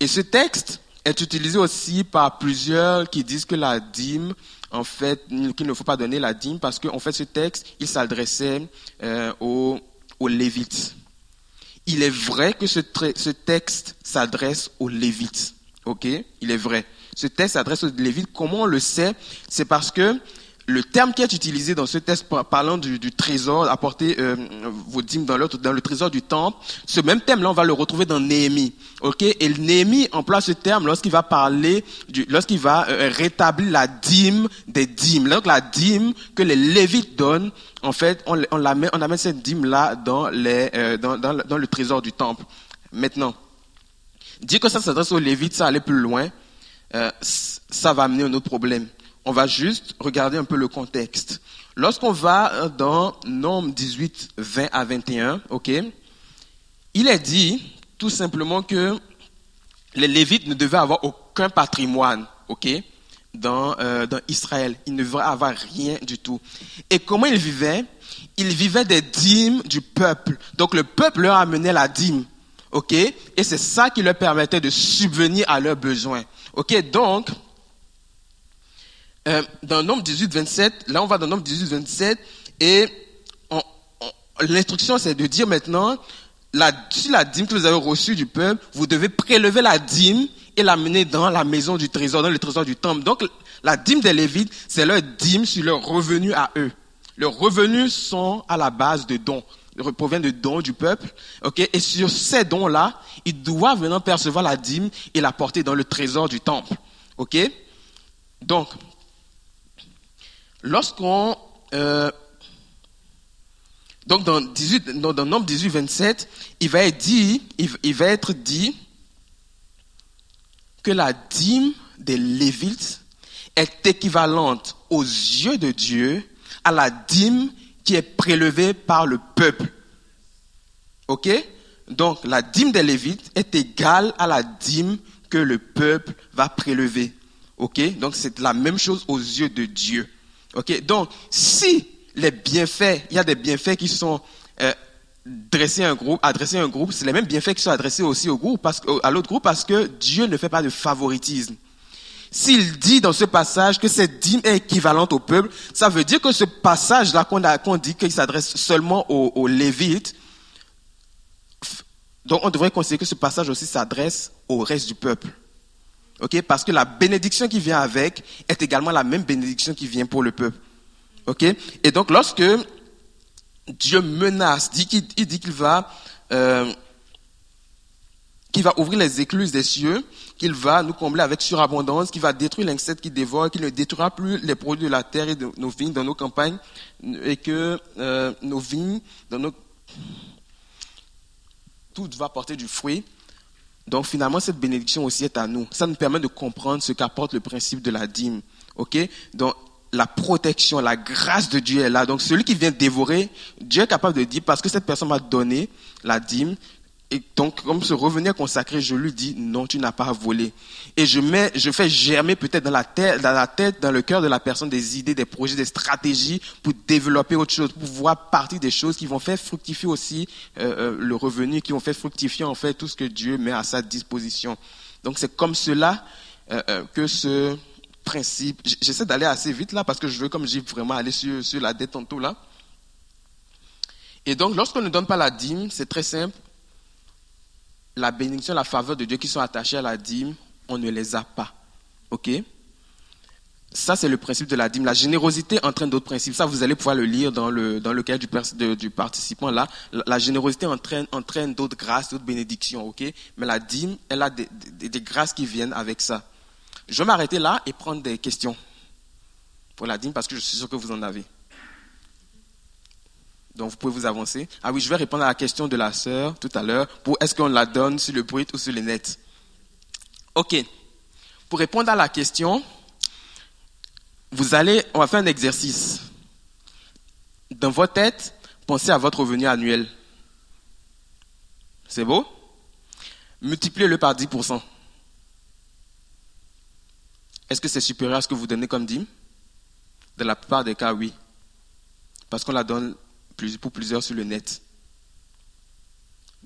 et ce texte est utilisé aussi par plusieurs qui disent que la dîme, en fait, qu'il ne faut pas donner la dîme, parce qu'en fait, ce texte, il s'adressait euh, aux, aux Lévites. Il est vrai que ce, ce texte s'adresse aux Lévites. Ok? Il est vrai. Ce texte s'adresse aux Lévites. Comment on le sait? C'est parce que le terme qui est utilisé dans ce texte parlant du, trésor, apporter euh, vos dîmes dans, le trésor du temple, ce même thème-là, on va le retrouver dans Néhémie. Ok? Et Néhémie emploie ce terme lorsqu'il va parler, lorsqu'il va euh, rétablir la dîme des dîmes. Donc la dîme que les Lévites donnent, en fait, on, on, on amène cette dîme-là dans, euh, dans le trésor du temple. Maintenant, dire que ça s'adresse aux Lévites, ça allait plus loin. Euh, ça va amener un autre problème. On va juste regarder un peu le contexte. Lorsqu'on va euh, dans Nombre 18, 20 à 21, ok, il est dit tout simplement que les Lévites ne devaient avoir aucun patrimoine, ok, dans, euh, dans Israël. Ils ne devaient avoir rien du tout. Et comment ils vivaient? Ils vivaient des dîmes du peuple. Donc le peuple leur amenait la dîme, ok, et c'est ça qui leur permettait de subvenir à leurs besoins. Ok, donc, euh, dans Nombre 18, 27, là on va dans Nombre 18, 27, et l'instruction c'est de dire maintenant, la, sur la dîme que vous avez reçue du peuple, vous devez prélever la dîme et l'amener dans la maison du trésor, dans le trésor du temple. Donc, la dîme des Lévites, c'est leur dîme sur leurs revenus à eux. Leurs revenus sont à la base de dons proviennent de dons du peuple. ok? Et sur ces dons-là, ils doivent maintenant percevoir la dîme et la porter dans le trésor du temple. ok? Donc, lorsqu'on... Euh, donc dans, 18, dans, dans Nombre 18, 27, il va, être dit, il va être dit que la dîme des Lévites est équivalente aux yeux de Dieu à la dîme qui est prélevé par le peuple. OK? Donc la dîme des Lévites est égale à la dîme que le peuple va prélever. OK? Donc c'est la même chose aux yeux de Dieu. OK? Donc si les bienfaits, il y a des bienfaits qui sont euh, à un groupe, adressés à un groupe, c'est les mêmes bienfaits qui sont adressés aussi à l'autre groupe parce que Dieu ne fait pas de favoritisme. S'il dit dans ce passage que cette dîme est équivalente au peuple, ça veut dire que ce passage-là qu'on dit qu'il s'adresse seulement aux, Lévites, donc on devrait considérer que ce passage aussi s'adresse au reste du peuple. Parce que la bénédiction qui vient avec est également la même bénédiction qui vient pour le peuple. Et donc lorsque Dieu menace, dit il dit va, euh, qu'il va ouvrir les écluses des cieux, qu'il va nous combler avec surabondance, qu'il va détruire l'insecte qui dévore, qu'il ne détruira plus les produits de la terre et de nos vignes dans nos campagnes, et que euh, nos vignes, dans nos... tout va porter du fruit. Donc finalement, cette bénédiction aussi est à nous. Ça nous permet de comprendre ce qu'apporte le principe de la dîme. Ok? Donc la protection, la grâce de Dieu est là. Donc celui qui vient dévorer, Dieu est capable de dire, parce que cette personne m'a donné la dîme, et donc, comme ce revenir consacré, je lui dis, non, tu n'as pas volé. Et je fais germer peut-être dans la tête, dans la tête, dans le cœur de la personne des idées, des projets, des stratégies pour développer autre chose, pour voir partie des choses qui vont faire fructifier aussi euh, euh, le revenu, qui vont faire fructifier en fait tout ce que Dieu met à sa disposition. Donc, c'est comme cela euh, que ce principe. J'essaie d'aller assez vite là parce que je veux, comme j'ai vraiment aller sur, sur la dette tantôt là. Et donc, lorsqu'on ne donne pas la dîme, c'est très simple. La bénédiction, la faveur de Dieu qui sont attachés à la dîme, on ne les a pas. OK? Ça, c'est le principe de la dîme. La générosité entraîne d'autres principes. Ça, vous allez pouvoir le lire dans le, dans le cas du, participant. Là, la, générosité entraîne, entraîne d'autres grâces, d'autres bénédictions. ok? Mais la dîme, elle a des, des, grâces qui viennent avec ça. Je vais m'arrêter là et prendre des questions pour la dîme parce que je suis sûr que vous en avez. Donc, vous pouvez vous avancer. Ah oui, je vais répondre à la question de la sœur tout à l'heure pour est-ce qu'on la donne sur le brut ou sur le net. OK. Pour répondre à la question, vous allez, on va faire un exercice. Dans votre tête, pensez à votre revenu annuel. C'est beau? Multipliez-le par 10%. Est-ce que c'est supérieur à ce que vous donnez comme dîme? Dans la plupart des cas, oui. Parce qu'on la donne pour plusieurs sur le net.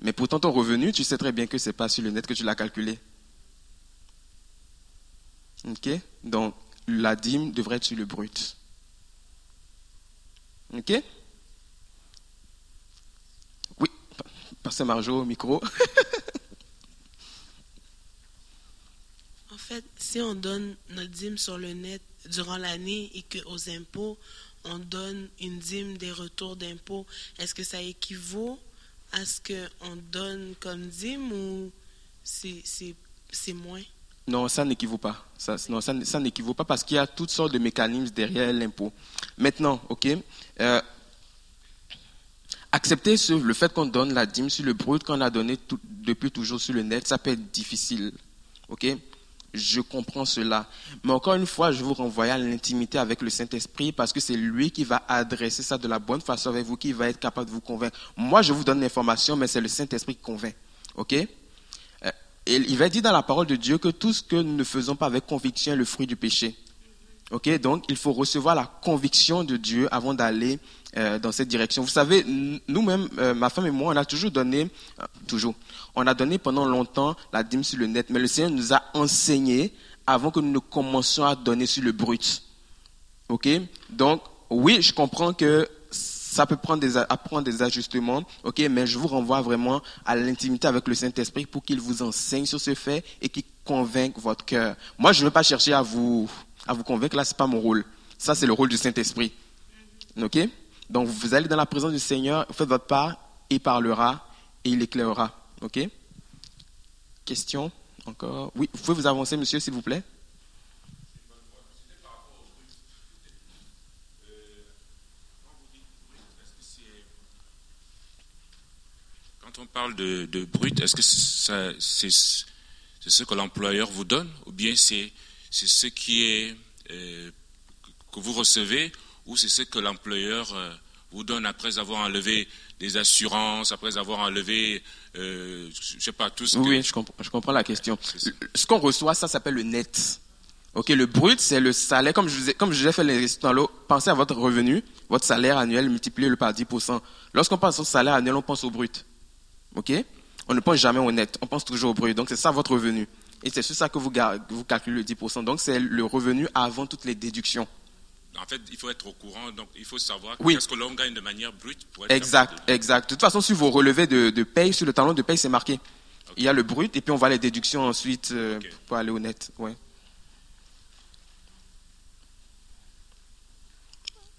Mais pourtant, ton revenu, tu sais très bien que ce n'est pas sur le net que tu l'as calculé. OK? Donc, la dîme devrait être sur le brut. OK? Oui, Pasteur Marjo au micro. *laughs* en fait, si on donne notre dîme sur le net durant l'année et qu'aux impôts, on donne une dîme des retours d'impôts, est-ce que ça équivaut à ce qu'on donne comme dîme ou c'est moins? Non, ça n'équivaut pas. Ça, non, ça, n'équivaut pas parce qu'il y a toutes sortes de mécanismes derrière l'impôt. Maintenant, ok, euh, accepter le fait qu'on donne la dîme sur le brut qu'on a donné depuis toujours sur le net, ça peut être difficile. Ok, je comprends cela. Mais encore une fois, je vous renvoie à l'intimité avec le Saint-Esprit parce que c'est lui qui va adresser ça de la bonne façon avec vous, qui va être capable de vous convaincre. Moi, je vous donne l'information, mais c'est le Saint-Esprit qui convainc. OK? Et il va dire dans la parole de Dieu que tout ce que nous ne faisons pas avec conviction est le fruit du péché. Ok, donc il faut recevoir la conviction de Dieu avant d'aller euh, dans cette direction. Vous savez, nous-mêmes, euh, ma femme et moi, on a toujours donné, euh, toujours, on a donné pendant longtemps la dîme sur le net, mais le Seigneur nous a enseigné avant que nous ne commencions à donner sur le brut. Ok, donc oui, je comprends que ça peut prendre des, apprendre des ajustements, ok, mais je vous renvoie vraiment à l'intimité avec le Saint-Esprit pour qu'il vous enseigne sur ce fait et qu'il convainque votre cœur. Moi, je ne veux pas chercher à vous, à vous convaincre, là, ce n'est pas mon rôle. Ça, c'est le rôle du Saint-Esprit. Ok? Donc, vous allez dans la présence du Seigneur, faites votre part, il parlera et il éclairera. Ok? Question? Encore? Oui, vous pouvez vous avancer, monsieur, s'il vous plaît on parle de, brut, est-ce que c'est ce que l'employeur vous donne ou bien c'est ce qui est euh, que vous recevez ou c'est ce que l'employeur euh, vous donne après avoir enlevé des assurances, après avoir enlevé, euh, je sais pas, tout ce oui, je, comprends, je comprends la question. Ce qu'on reçoit, ça s'appelle le net. Ok, le brut, c'est le salaire. Comme je, comme je l'ai fait les dans l'eau, pensez à votre revenu, votre salaire annuel multiplié par 10%. Lorsqu'on pense au salaire annuel, on pense au brut. OK? On ne pense jamais au net, on pense toujours au brut. Donc c'est ça votre revenu. Et c'est sur ça que vous, vous calculez le 10%. Donc c'est le revenu avant toutes les déductions. En fait, il faut être au courant, donc il faut savoir qu'est-ce que l'on gagne de manière brute. Pour être exact, exact. De toute façon, sur vos relevés de, de paye, sur le talon de paye, c'est marqué. Il y a le brut et puis on voit les déductions ensuite euh, pour aller au net. Ouais.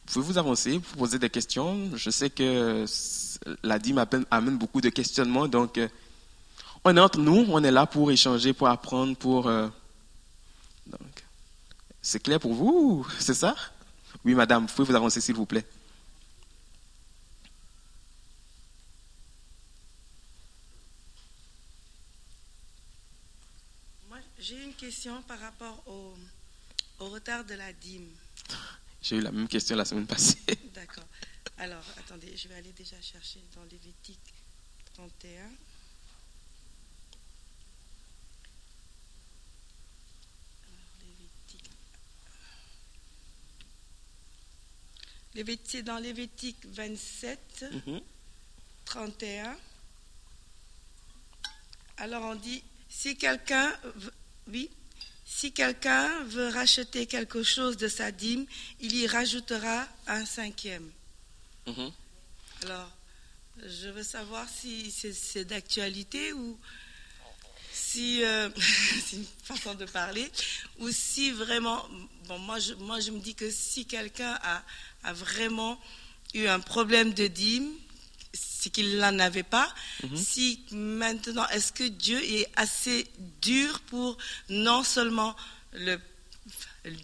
Vous pouvez vous avancer, vous poser des questions. Je sais que la dîme amène beaucoup de questionnements. Donc, euh, on est entre nous, on est là pour échanger, pour apprendre, pour. Euh, donc, c'est clair pour vous, *laughs* c'est ça? Oui, madame, vous pouvez vous avancer, s'il vous plaît. Moi, j'ai une question par rapport au, au retard de la dîme. J'ai eu la même question la semaine passée. D'accord. Alors, attendez, je vais aller déjà chercher dans Lévitique 31. Lévitique. dans Lévitique 27, 31. Mhm. Alors on dit, si quelqu'un, oui, si quelqu'un veut racheter quelque chose de sa dîme, il y rajoutera un cinquième. Mhm. Alors, je veux savoir si c'est d'actualité ou si euh, *laughs* c'est une façon de parler, ou si vraiment, bon, moi je, moi je me dis que si quelqu'un a, a vraiment eu un problème de dîme, c'est qu'il n'en avait pas. Mhm. Si maintenant, est-ce que Dieu est assez dur pour non seulement le,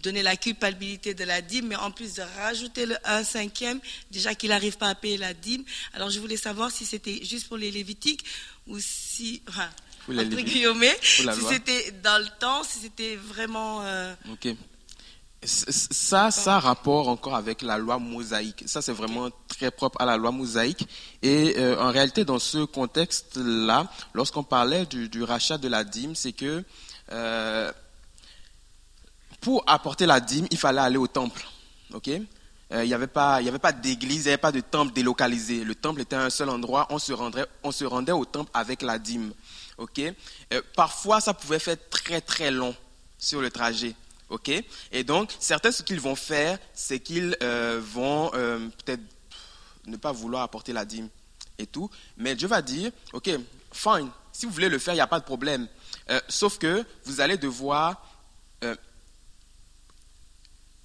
donner la culpabilité de la dîme, mais en plus de rajouter le 1 cinquième, déjà qu'il n'arrive pas à payer la dîme? Alors je voulais savoir si c'était juste pour les Lévitiques ou si, enfin, entre guillemets, si c'était dans le temps, si c'était vraiment... Euh, ok. Ça, ça rapport encore avec la loi mosaïque. Ça, c'est vraiment très propre à la loi mosaïque. Et euh, en réalité, dans ce contexte-là, lorsqu'on parlait du, rachat de la dîme, c'est que euh, pour apporter la dîme, il fallait aller au temple. Ok? Euh, il n'y avait pas, il avait pas d'église, il n'y avait pas de temple délocalisé. Le temple était un seul endroit. On se rendait, on se rendait au temple avec la dîme. Ok? parfois, ça pouvait faire très très long sur le trajet. Ok? Et donc, certains, ce qu'ils vont faire, c'est qu'ils euh, vont euh, peut-être ne pas vouloir apporter la dîme et tout. Mais Dieu va dire, ok, fine, si vous voulez le faire, il n'y a pas de problème. Euh, sauf que vous allez devoir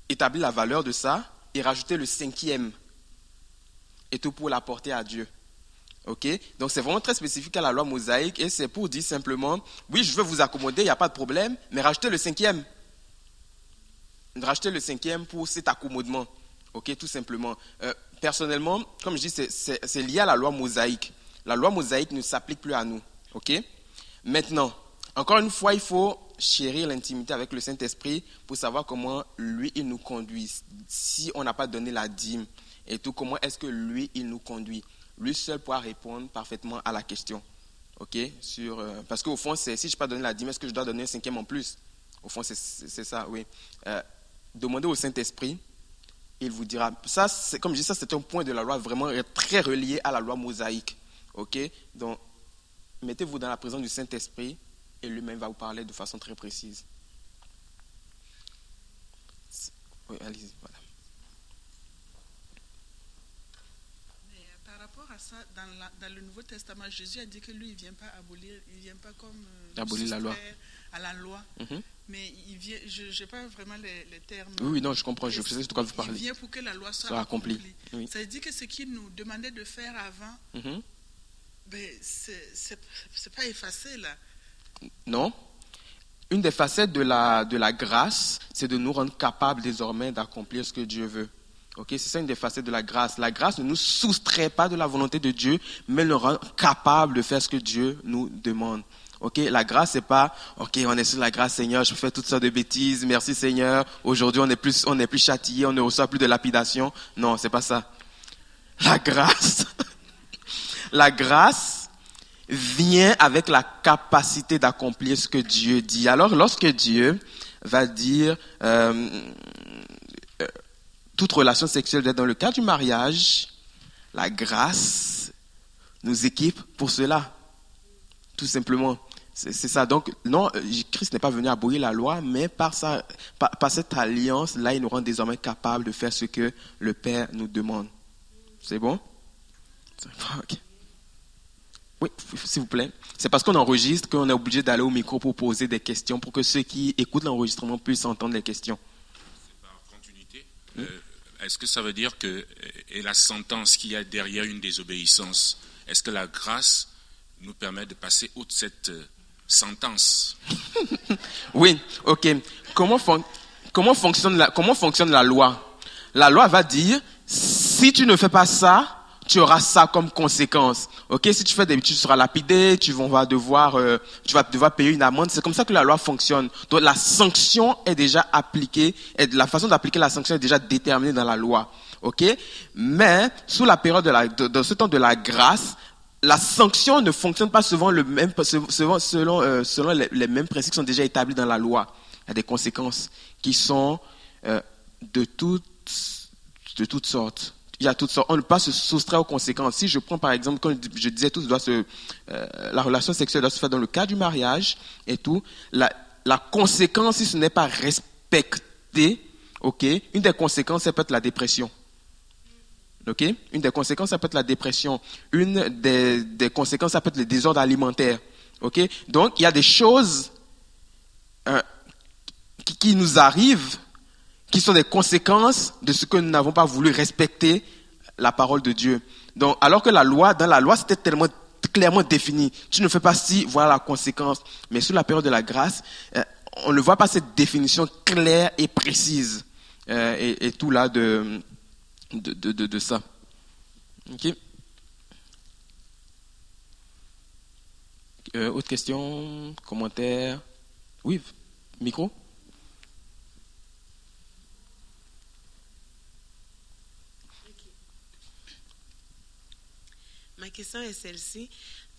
établir la valeur de ça et rajouter le cinquième et tout pour l'apporter à Dieu. Ok? Donc c'est vraiment très spécifique à la loi mosaïque et c'est pour dire simplement, oui, je veux vous accommoder, il n'y a pas de problème, mais rajoutez le cinquième de racheter le cinquième pour cet accommodement. Ok, tout simplement. Euh, personnellement, comme je dis, c'est lié à la loi mosaïque. La loi mosaïque ne s'applique plus à nous. Ok? Maintenant, encore une fois, il faut chérir l'intimité avec le Saint-Esprit pour savoir comment lui, il nous conduit. Si on n'a pas donné la dîme et tout, comment est-ce que lui, il nous conduit? Lui seul pourra répondre parfaitement à la question. Ok? Sur, euh, Parce qu'au fond, si je n'ai pas donné la dîme, est-ce que je dois donner un cinquième en plus? Au fond, c'est ça, oui. Euh, demandez au Saint-Esprit, il vous dira. Ça, c'est, comme je dis, ça, c'est un point de la loi vraiment très relié à la loi mosaïque. OK? Donc, mettez-vous dans la présence du Saint-Esprit et lui-même va vous parler de façon très précise. Oui, allez-y, voilà. Mais euh, par rapport à ça, dans, dans, le Nouveau Testament, Jésus a dit que lui, il ne vient pas abolir, il vient pas comme euh, abolir la loi. à la loi. Mm-hmm mais il vient, je n'ai pas vraiment les, termes. Oui, non, je comprends, je sais de quoi vous parlez. Il vient pour que la loi soit, accomplie. Ça veut dire que ce qu'il nous demandait de faire avant, mm ben, c'est pas effacé là. Non. Une des facettes de la, de la grâce, c'est de nous rendre capables désormais d'accomplir ce que Dieu veut. Ok, c'est ça une des facettes de la grâce. La grâce ne nous soustrait pas de la volonté de Dieu, mais nous rend capables de faire ce que Dieu nous demande. Ok, la grâce c'est pas, ok, on est sur la grâce Seigneur, je fais toutes sortes de bêtises, merci Seigneur. Aujourd'hui on est plus, on est plus châtié, on ne reçoit plus de lapidation. Non, c'est pas ça. La grâce, *laughs* la grâce vient avec la capacité d'accomplir ce que Dieu dit. Alors lorsque Dieu va dire euh, toute relation sexuelle dans le cas du mariage, la grâce nous équipe pour cela, tout simplement. C'est ça. Donc, non, Christ n'est pas venu abolir la loi, mais par, sa, par, cette alliance-là, il nous rend désormais capables de faire ce que le Père nous demande. C'est bon? *laughs* Oui, s'il vous plaît. C'est parce qu'on enregistre qu'on est obligé d'aller au micro pour poser des questions, pour que ceux qui écoutent l'enregistrement puissent entendre les questions. Par continuité, euh, est-ce que ça veut dire que la sentence qu'il y a derrière une désobéissance, est-ce que la grâce nous permet de passer outre cette euh, sentence? *laughs* oui, ok. Comment, comment fonctionne la loi? La loi va dire, si tu ne fais pas ça, tu auras ça comme conséquence. Ok, si tu fais des tu seras lapidé, tu vas devoir, euh, tu vas devoir payer une amende. C'est comme ça que la loi fonctionne. Donc la sanction est déjà appliquée, et la façon d'appliquer la sanction est déjà déterminée dans la loi. Ok, mais sous la période de la, dans ce temps de la grâce, la sanction ne fonctionne pas souvent le même, selon, selon, euh, selon les, mêmes principes qui sont déjà établis dans la loi. Il y a des conséquences qui sont euh, de, toutes, de toutes sortes. On ne peut pas se soustraire aux conséquences. Si je prends par exemple, comme je disais, tout doit se, euh, la relation sexuelle doit se faire dans le cas du mariage et tout. La, conséquence, si ce n'est pas respecté, une des conséquences, ça peut être la dépression. Une des conséquences, ça peut être la dépression. Une des, conséquences, ça peut être le désordre alimentaire. Donc il y a des choses euh, qui nous arrivent qui sont des conséquences de ce que nous n'avons pas voulu respecter la parole de Dieu. Donc, alors que la loi, dans la loi, c'était tellement clairement défini. Tu ne fais pas si, voilà la conséquence. Mais sous la période de la grâce, euh, on ne voit pas cette définition claire et précise. Euh, et, tout là de, de, de ça. Ok. Euh, autre question, commentaire? Oui, micro? Ma question est celle-ci.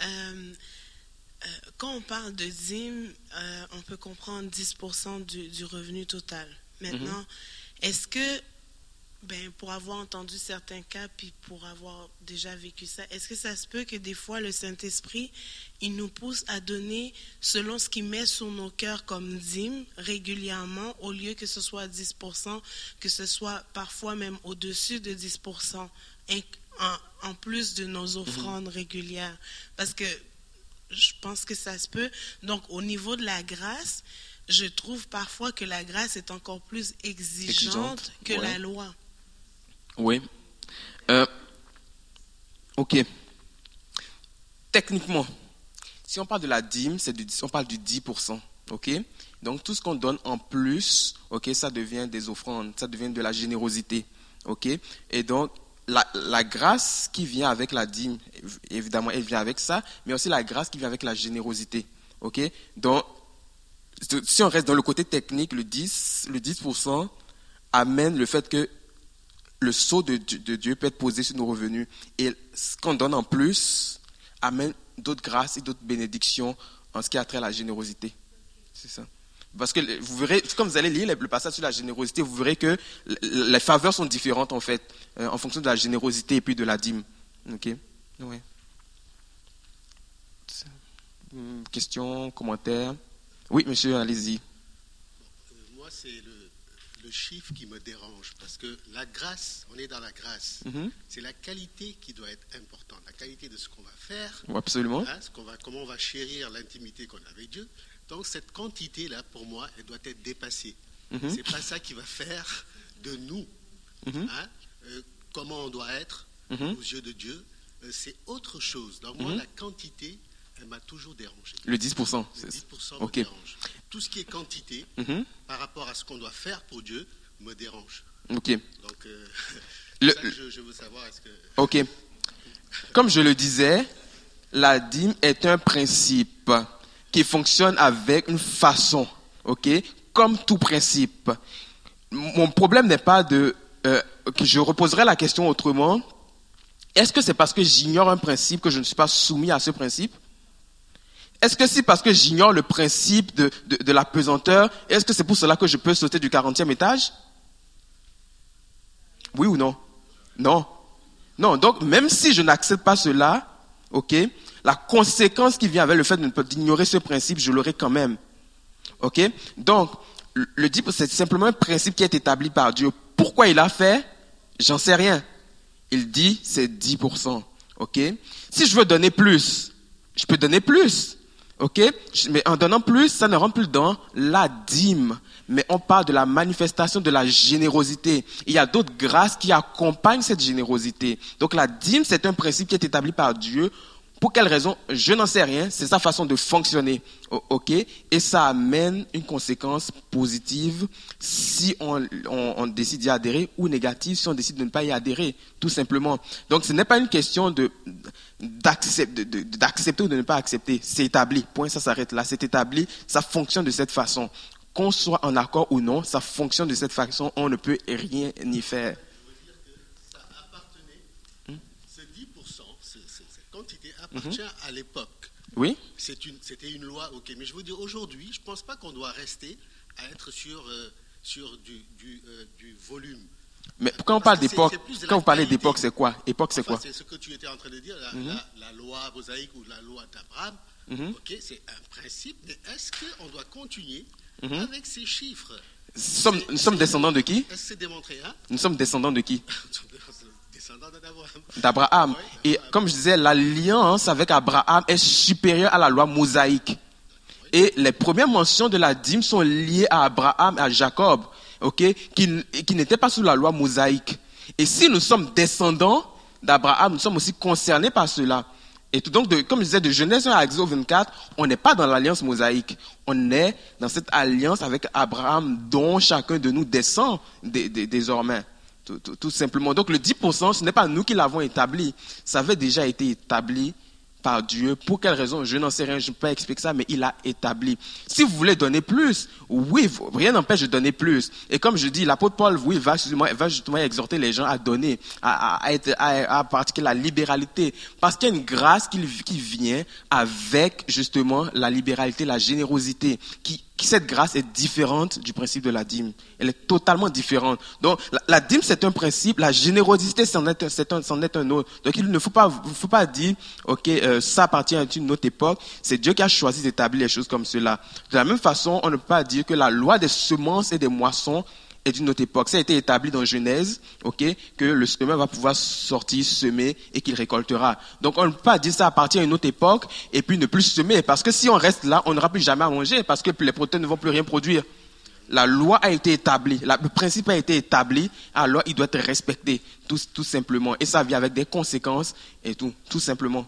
Euh, euh, quand on parle de dîme, euh, on peut comprendre 10% du, du, revenu total. Maintenant, mm -hmm. est-ce que, ben, pour avoir entendu certains cas, puis pour avoir déjà vécu ça, est-ce que ça se peut que des fois le Saint-Esprit, il nous pousse à donner selon ce qu'il met sur nos cœurs comme dîme régulièrement, au lieu que ce soit 10%, que ce soit parfois même au-dessus de 10%? En, en, plus de nos offrandes mmh. régulières. Parce que je pense que ça se peut. Donc, au niveau de la grâce, je trouve parfois que la grâce est encore plus exigeante, exigeante. que ouais. la loi. Oui. Euh, ok. Techniquement, si on parle de la dîme, c'est on parle du 10%. Ok? Donc, tout ce qu'on donne en plus, ok, ça devient des offrandes, ça devient de la générosité. Ok? Et donc, la, la, grâce qui vient avec la dîme, évidemment, elle vient avec ça, mais aussi la grâce qui vient avec la générosité. Ok? Donc, si on reste dans le côté technique, le 10, le 10% amène le fait que le sceau de, de Dieu peut être posé sur nos revenus. Et ce qu'on donne en plus amène d'autres grâces et d'autres bénédictions en ce qui a trait à la générosité. C'est ça. Parce que vous verrez, comme vous allez lire le passage sur la générosité, vous verrez que les faveurs sont différentes en fait, euh, en fonction de la générosité et puis de la dîme. Ok? Ouais. Question, commentaire Oui, monsieur, allez-y. Moi, c'est le, le, chiffre qui me dérange parce que la grâce, on est dans la grâce. Mm -hmm. C'est la qualité qui doit être importante, la qualité de ce qu'on va faire. Absolument. Hein, ce qu'on va, comment on va chérir l'intimité qu'on a avec Dieu. Donc cette quantité-là, pour moi, elle doit être dépassée. Mm -hmm. C'est pas ça qui va faire de nous mm -hmm. hein, euh, comment on doit être mm -hmm. aux yeux de Dieu. Euh, c'est autre chose. Donc moi, la quantité, elle m'a toujours dérangé. Le 10%. Le 10% me okay. dérange. Tout ce qui est quantité, par rapport à ce qu'on doit faire pour Dieu, me dérange. Ok. Donc, euh, *laughs* le, ça je, je, veux savoir. Est-ce que... Ok. Comme je le disais, la dîme est un principe qui fonctionne avec une façon, ok, comme tout principe. Mon problème n'est pas de, euh, je reposerai la question autrement. Est-ce que c'est parce que j'ignore un principe que je ne suis pas soumis à ce principe? Est-ce que c'est parce que j'ignore le principe de, de, de la pesanteur Est-ce que c'est pour cela que je peux sauter du 40e étage? Oui ou non? Non. Non, donc même si je n'accepte pas cela, ok, la conséquence qui vient avec le fait d'ignorer ce principe, je l'aurai quand même. Ok? Donc, le 10%, c'est simplement un principe qui est établi par Dieu. Pourquoi il a fait? J'en sais rien. Il dit c'est 10%. Ok? Si je veux donner plus, je peux donner plus. Ok? Mais en donnant plus, ça ne rentre plus dans la dîme. Mais on parle de la manifestation de la générosité. Il y a d'autres grâces qui accompagnent cette générosité. Donc la dîme, c'est un principe qui est établi par Dieu pour quelle raison? Je n'en sais rien. C'est sa façon de fonctionner. OK? Et ça amène une conséquence positive si on, décide d'y adhérer ou négative si on décide de ne pas y adhérer, tout simplement. Donc ce n'est pas une question de d'accepter ou de ne pas accepter. C'est établi. Point, ça s'arrête là. C'est établi. Ça fonctionne de cette façon. Qu'on soit en accord ou non, ça fonctionne de cette façon. On ne peut rien y faire. Appartient mmh. à l'époque. Oui. C'était une, une, loi, ok. Mais je veux dire, aujourd'hui, je ne pense pas qu'on doit rester à être sur, euh, sur du, du, euh, du, volume. Mais quand on parle d'époque, quand vous parlez d'époque, c'est quoi? Époque, c'est enfin, quoi? C'est ce que tu étais en train de dire, la, la, la loi mosaïque ou la loi d'Abraham. Mhm. Ok, c'est un principe, mais est-ce qu'on doit continuer mhm. avec ces chiffres? Nous sommes, descendants de qui? Est-ce que c'est démontré hein? Nous sommes descendants de qui? *laughs* d'Abraham. Et comme je disais, l'alliance avec Abraham est supérieure à la loi mosaïque. Et les premières mentions de la dîme sont liées à Abraham et à Jacob, qui, qui n'étaient pas sous la loi mosaïque. Et si nous sommes descendants d'Abraham, nous sommes aussi concernés par cela. Et donc, de, comme je disais, de Genèse 1 à Exode 24, on n'est pas dans l'alliance mosaïque. On est dans cette alliance avec Abraham dont chacun de nous descend désormais. Tout, simplement. Donc le 10%, ce n'est pas nous qui l'avons établi. Ça avait déjà été établi par Dieu. Pour quelle raison? Je n'en sais rien, je ne peux pas expliquer ça, mais il a établi. Si vous voulez donner plus, oui, rien n'empêche de donner plus. Et comme je dis, l'apôtre Paul, oui, va justement, exhorter les gens à donner, à, à, à, pratiquer la libéralité. Parce qu'il y a une grâce qui, qui vient avec justement la libéralité, la générosité, qui cette grâce est différente du principe de la dîme. Elle est totalement différente. Donc, la, dîme, c'est un principe. La générosité, c'en est, un, autre. Donc, il ne faut pas, faut pas dire, OK, euh, ça appartient à une autre époque. C'est Dieu qui a choisi d'établir les choses comme cela. De la même façon, on ne peut pas dire que la loi des semences et des moissons est d'une autre époque. Ça a été établi dans Genèse, ok, que le semeur va pouvoir sortir, semer et qu'il récoltera. Donc on ne peut pas dire ça à partir d'une autre époque et puis ne plus semer, parce que si on reste là, on n'aura plus jamais à manger, parce que les protéines ne vont plus rien produire. La loi a été établie, le principe a été établi, alors il doit être respecté, tout, tout simplement. Et ça vient avec des conséquences et tout, tout simplement.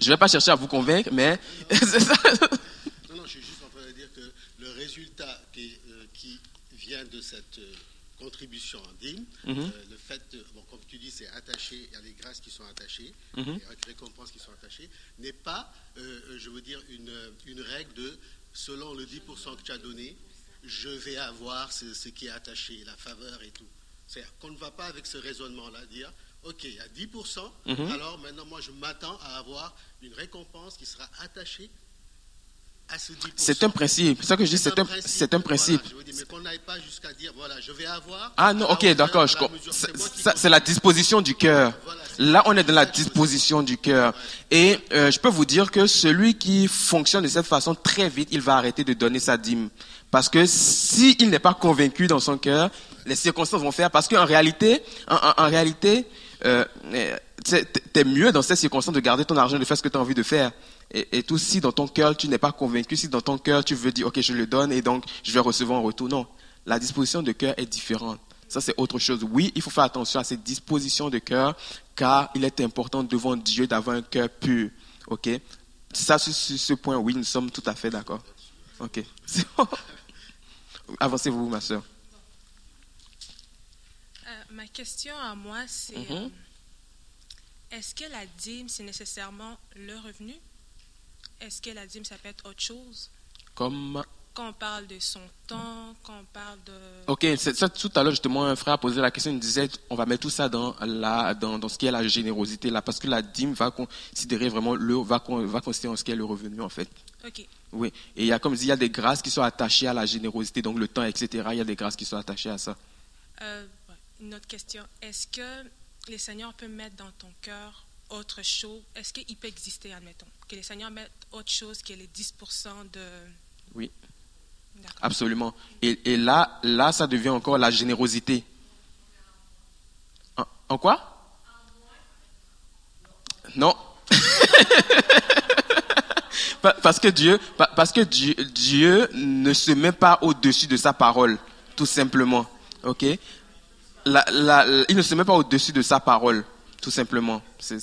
Je ne vais pas chercher à vous convaincre, mais *laughs* c'est ça. De cette euh, contribution en dîme, mhm. euh, le fait, bon, comme tu dis, c'est attaché, il y a les grâces qui sont attachées, mhm. les récompenses qui sont attachées, n'est pas, euh, je veux dire, une, une, règle de selon le 10% que tu as donné, je vais avoir ce, ce, qui est attaché, la faveur et tout. C'est-à-dire qu'on ne va pas avec ce raisonnement-là dire, OK, il y a 10%, mhm. alors maintenant moi je m'attends à avoir une récompense qui sera attachée c'est un principe. C'est ça que je dis, c'est un, c'est un principe. mais qu'on n'aille pas jusqu'à dire, voilà, je vais avoir. Ah non, ok, d'accord. C'est la disposition du cœur. Là, on est dans la disposition du cœur. Et euh, je peux vous dire que celui qui fonctionne de cette façon, très vite, il va arrêter de donner sa dîme. Parce que s'il n'est pas convaincu dans son cœur, les circonstances vont faire. Parce qu'en réalité, en, en, réalité, euh, t'es mieux dans ces circonstances de garder ton argent, de faire ce que tu as envie de faire et, tout, si dans ton cœur tu n'es pas convaincu, si dans ton cœur tu veux dire, ok, je le donne et donc je vais recevoir en retour, non. La disposition de cœur est différente. Ça, c'est autre chose. Oui, il faut faire attention à cette disposition de cœur, car il est important devant Dieu d'avoir un cœur pur. OK? Ça, sur, ce point, oui, nous sommes tout à fait d'accord. OK. *laughs* Avancez-vous, ma soeur. Euh, ma question à moi, c'est mhm. euh, est-ce que la dîme, c'est nécessairement le revenu? Est-ce que la dîme, ça peut être autre chose? Comme Quand on parle de son temps, quand on parle de... Ok, ça, tout à l'heure, justement, un frère a posé la question, il disait, on va mettre tout ça dans, la, dans, dans ce qui est la générosité, là, parce que la dîme va considérer vraiment, le, va, va considérer ce qui est le revenu, en fait. Ok. Oui, et il y a, comme dit, il y a des grâces qui sont attachées à la générosité, donc le temps, etc. Il y a des grâces qui sont attachées à ça. Euh, une autre question. Est-ce que les seigneurs peuvent mettre dans ton cœur autre chose, est-ce qu'il peut exister, admettons, que les seigneurs mettent autre chose que les 10% de... Oui, absolument. Et, là, là, ça devient encore la générosité. En, quoi? Non. *laughs* parce que Dieu, parce que Dieu, Dieu ne se met pas au-dessus de sa parole, tout simplement. Ok? Il ne se met pas au-dessus de sa parole. Tout simplement. C'est,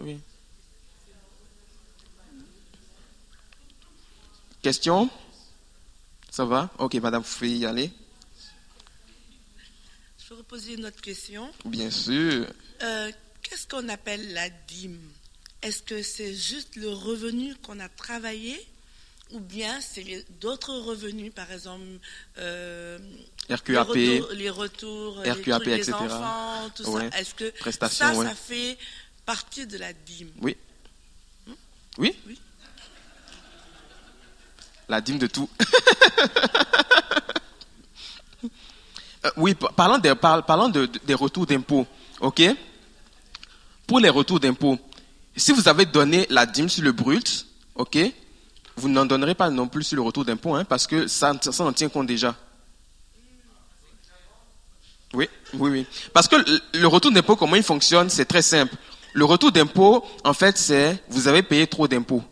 oui. Question? Ça va? Ok, madame, vous pouvez y aller. Je peux reposer une autre question Bien sûr. Euh, qu'est-ce qu'on appelle la dîme? Est-ce que c'est juste le revenu qu'on a travaillé ou bien c'est d'autres revenus, par exemple euh, RQAP, les retours, RQAP, les, etc. enfants, tout ça. Est-ce que ça, ça fait partie de la dîme? Oui. Oui? Oui. La dîme de tout. *laughs* Euh, oui, parlant, parlant de, des retours d'impôts, ok? Pour les retours d'impôts, si vous avez donné la dîme sur le brut, ok, vous n'en donnerez pas non plus sur le retour d'impôt, hein, parce que ça, ça en tient compte déjà. Oui, oui, oui. Parce que le retour d'impôt, comment il fonctionne, c'est très simple. Le retour d'impôt, en fait, c'est vous avez payé trop d'impôts.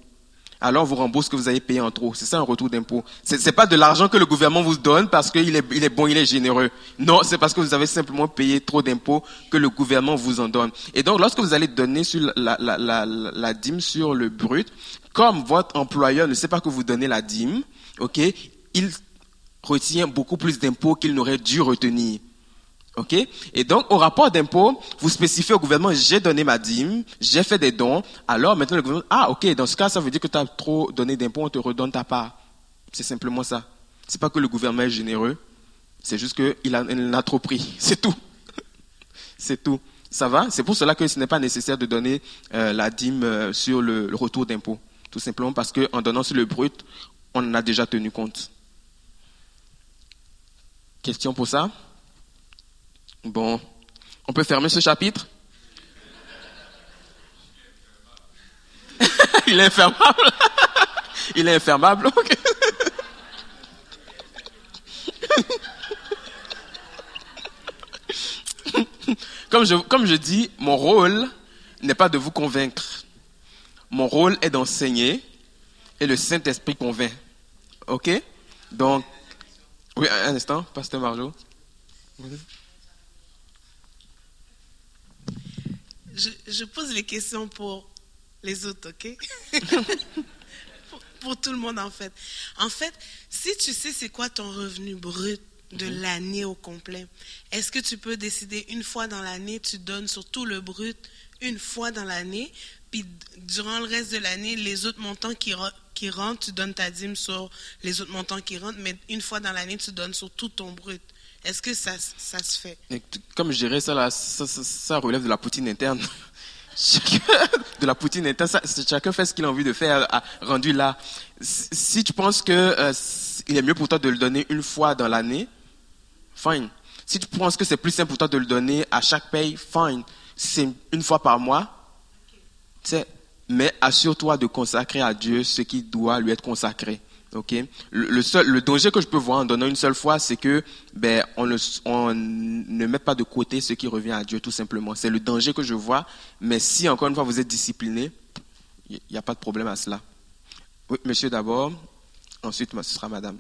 Alors, vous rembourse ce que vous avez payé en trop. C'est ça un retour d'impôt. C'est, n'est pas de l'argent que le gouvernement vous donne parce qu'il est, il est bon, il est généreux. Non, c'est parce que vous avez simplement payé trop d'impôts que le gouvernement vous en donne. Et donc, lorsque vous allez donner sur la, la, la, dîme sur le brut, comme votre employeur ne sait pas que vous donnez la dîme, ok, il retient beaucoup plus d'impôts qu'il n'aurait dû retenir. OK? Et donc, au rapport d'impôt, vous spécifiez au gouvernement, j'ai donné ma dîme, j'ai fait des dons. Alors, maintenant, le gouvernement, ah, OK, dans ce cas, ça veut dire que tu as trop donné d'impôts, on te redonne ta part. C'est simplement ça. C'est pas que le gouvernement est généreux, c'est juste qu'il en a trop pris. *laughs* C'est tout. C'est tout. Ça va? C'est pour cela que ce n'est pas nécessaire de donner euh, la dîme euh, sur le, le retour d'impôt. Tout simplement parce qu'en donnant sur le brut, on en a déjà tenu compte. Question pour ça? Bon, on peut fermer ce chapitre? *laughs* Il est infermable. *laughs* Il est infermable. *laughs* comme, je, comme je dis, mon rôle n'est pas de vous convaincre. Mon rôle est d'enseigner et le Saint-Esprit convainc. OK? Donc, oui, un instant, Pasteur Marjo je, pose les questions pour les autres, ok? *laughs* Pour, tout le monde, en fait. En fait, si tu sais c'est quoi ton revenu brut de mhm. l'année au complet, est-ce que tu peux décider une fois dans l'année, tu donnes sur tout le brut une fois dans l'année, puis durant le reste de l'année, les autres montants qui, qui rentrent, tu donnes ta dîme sur les autres montants qui rentrent, mais une fois dans l'année, tu donnes sur tout ton brut. Est-ce que ça, ça, se fait? Comme je dirais, ça, relève de la poutine interne. *laughs* de la poutine interne, chacun fait ce qu'il a envie de faire, rendu là. Si tu penses que euh, il est mieux pour toi de le donner une fois dans l'année, fine. Si tu penses que c'est plus simple pour toi de le donner à chaque paye, fine. C'est une fois par mois. Mais assure-toi de consacrer à Dieu ce qui doit lui être consacré. Ok? Le, seul, le danger que je peux voir en donnant une seule fois, c'est que ben on ne, met pas de côté ce qui revient à Dieu tout simplement. C'est le danger que je vois. Mais si encore une fois vous êtes discipliné, il n'y a pas de problème à cela. Monsieur d'abord. Ensuite, ce sera madame.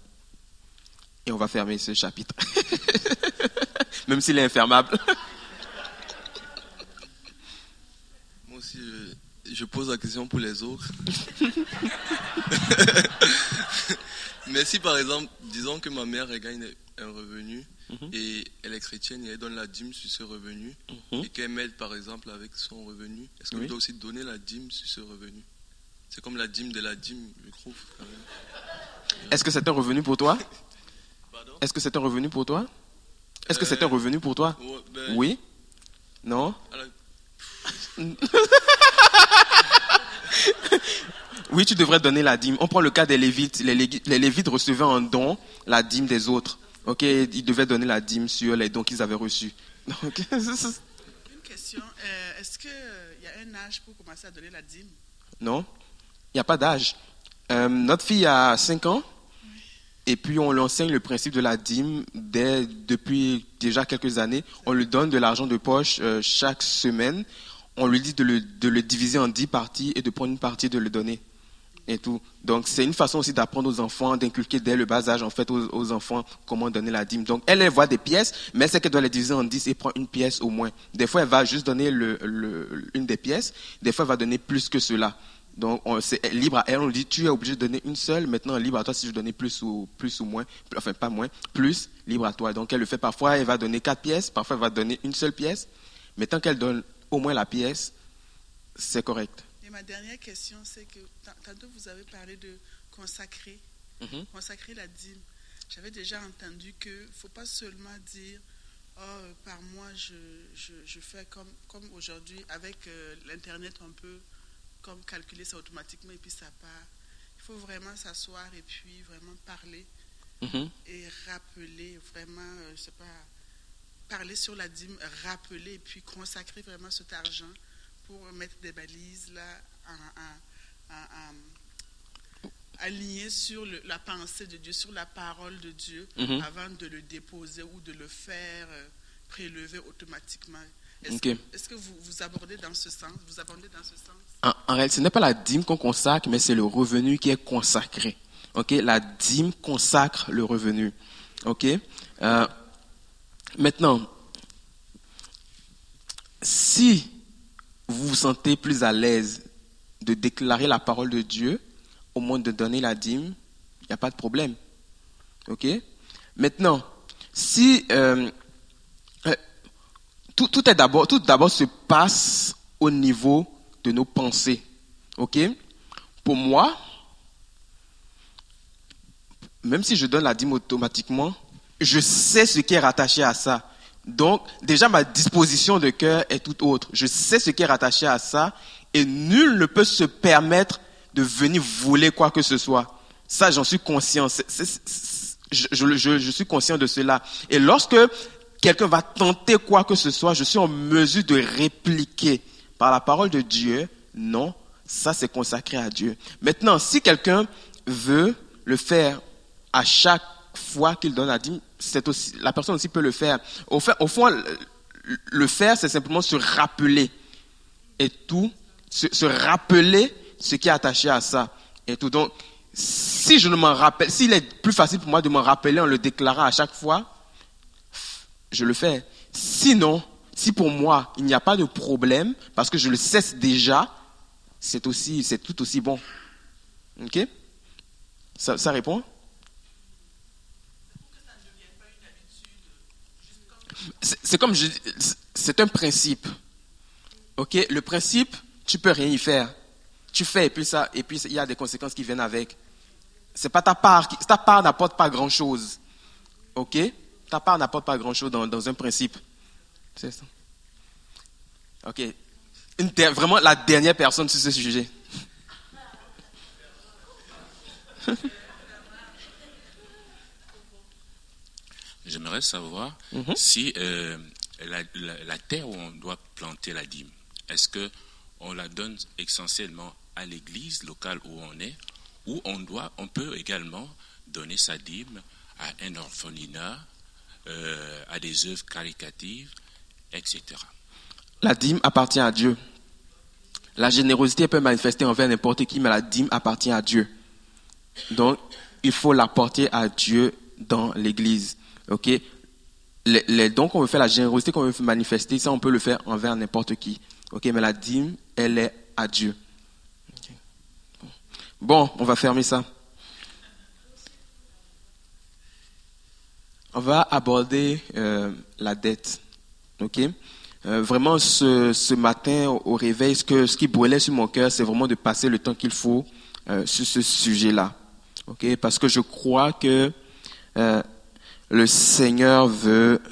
Et on va fermer ce chapitre. *laughs* Même s'il est infermable. *laughs* Moi aussi, je pose la question pour les autres. *laughs* Mais si par exemple, disons que ma mère gagne un revenu mhm. et elle est chrétienne et elle donne la dîme sur ce revenu mhm. et qu'elle m'aide par exemple avec son revenu, est-ce qu'elle doit aussi donner la dîme sur ce revenu? C'est comme la dîme de la dîme, je trouve. Est-ce que c'est un revenu pour toi? *laughs* Est-ce que c'est un revenu pour toi? Est-ce que c'est un euh, revenu pour toi? ben, Oui? Non? *laughs* *laughs* oui, tu devrais donner la dîme. On prend le cas des Lévites. Les, Lévites recevaient en don la dîme des autres. Ok, ils devaient donner la dîme sur les dons qu'ils avaient reçus. *laughs* Une question. Euh, est-ce qu'il y a un âge pour commencer à donner la dîme? Non, il n'y a pas d'âge. Euh, notre fille a 5 ans. Et puis on lui enseigne le principe de la dîme dès, depuis déjà quelques années. On lui donne de l'argent de poche euh, chaque semaine on lui dit de le, diviser en dix parties et de prendre une partie de le donner. Et tout. Donc c'est une façon aussi d'apprendre aux enfants, d'inculquer dès le bas âge en fait aux, enfants comment donner la dîme. Donc elle, elle voit des pièces, mais c'est qu'elle doit les diviser en dix et prend une pièce au moins. Des fois elle va juste donner une des pièces, des fois elle va donner plus que cela. Donc c'est libre à elle, on lui dit tu es obligé de donner une seule, maintenant libre à toi si je donnais plus ou, plus ou moins, enfin pas moins, plus, libre à toi. Donc elle le fait parfois, elle va donner quatre pièces, parfois elle va donner une seule pièce, mais tant qu'elle donne au moins la pièce, c'est correct. Et ma dernière question, c'est que tantôt vous avez parlé de consacrer, mhm. consacrer la dîme. J'avais déjà entendu qu'il ne faut pas seulement dire oh, par mois, je, je, fais comme, comme aujourd'hui, avec euh, l'Internet, on peut comme calculer ça automatiquement et puis ça part. Il faut vraiment s'asseoir et puis vraiment parler mhm. et rappeler vraiment, euh, je sais pas, parler sur la dîme, rappeler et puis consacrer vraiment cet argent pour mettre des balises là, alignées sur la pensée de Dieu, sur la parole de Dieu, mhm. avant de le déposer ou de le faire euh, prélever automatiquement. Est-ce que, vous, vous, abordez dans ce sens? Vous abordez dans ce sens? En, en réalité, ce n'est pas la dîme qu'on consacre, mais c'est le revenu qui est consacré. Ok, la dîme consacre le revenu. Ok? Euh, maintenant, si vous vous sentez plus à l'aise de déclarer la parole de Dieu au moins de donner la dîme, il n'y a pas de problème. Ok? Maintenant, si euh, euh, tout, d'abord, tout se passe au niveau de nos pensées. Ok? Pour moi, même si je donne la dîme automatiquement, je sais ce qui est rattaché à ça. Donc, déjà, ma disposition de cœur est tout autre. Je sais ce qui est rattaché à ça et nul ne peut se permettre de venir voler quoi que ce soit. Ça, j'en suis conscient. je, suis conscient de cela. Et lorsque quelqu'un va tenter quoi que ce soit, je suis en mesure de répliquer par la parole de Dieu. Non, ça c'est consacré à Dieu. Maintenant, si quelqu'un veut le faire à chaque fois qu'il donne la dîme, c'est aussi, la personne aussi peut le faire. Au, fait, au fond, le faire, c'est simplement se rappeler et tout, se, rappeler ce qui est attaché à ça et tout. Donc, si je ne m'en rappelle, s'il est plus facile pour moi de m'en rappeler en le déclarant à chaque fois, je le fais. Sinon, si pour moi il n'y a pas de problème parce que je le cesse déjà, c'est aussi, c'est tout aussi bon. Ok? Ça répond? C'est comme je c'est un principe. Ok, le principe, tu peux rien y faire. Tu fais et puis ça, et puis il y a des conséquences qui viennent avec. C'est pas ta part, ta part n'apporte pas grand chose. Ok, ta part n'apporte pas grand chose dans, un principe. C'est ça. Ok, vraiment la dernière personne sur ce sujet. *laughs* J'aimerais savoir mhm. si euh, la, terre où on doit planter la dîme, est-ce que on la donne essentiellement à l'église locale où on est, ou on doit, on peut également donner sa dîme à un orphelinat, euh, à des œuvres caritatives, etc. La dîme appartient à Dieu. La générosité peut manifester envers n'importe qui, mais la dîme appartient à Dieu. Donc, il faut l'apporter à Dieu dans l'église. Ok? Les, dons qu'on veut faire, la générosité qu'on veut manifester, ça on peut le faire envers n'importe qui. Ok, mais la dîme, elle est à Dieu. Bon, on va fermer ça. On va aborder euh, la dette. Ok? Euh, vraiment, ce, ce, matin au, réveil, ce, que, ce qui brûlait sur mon cœur, c'est vraiment de passer le temps qu'il faut euh, sur ce sujet-là. Ok, parce que je crois que le Seigneur veut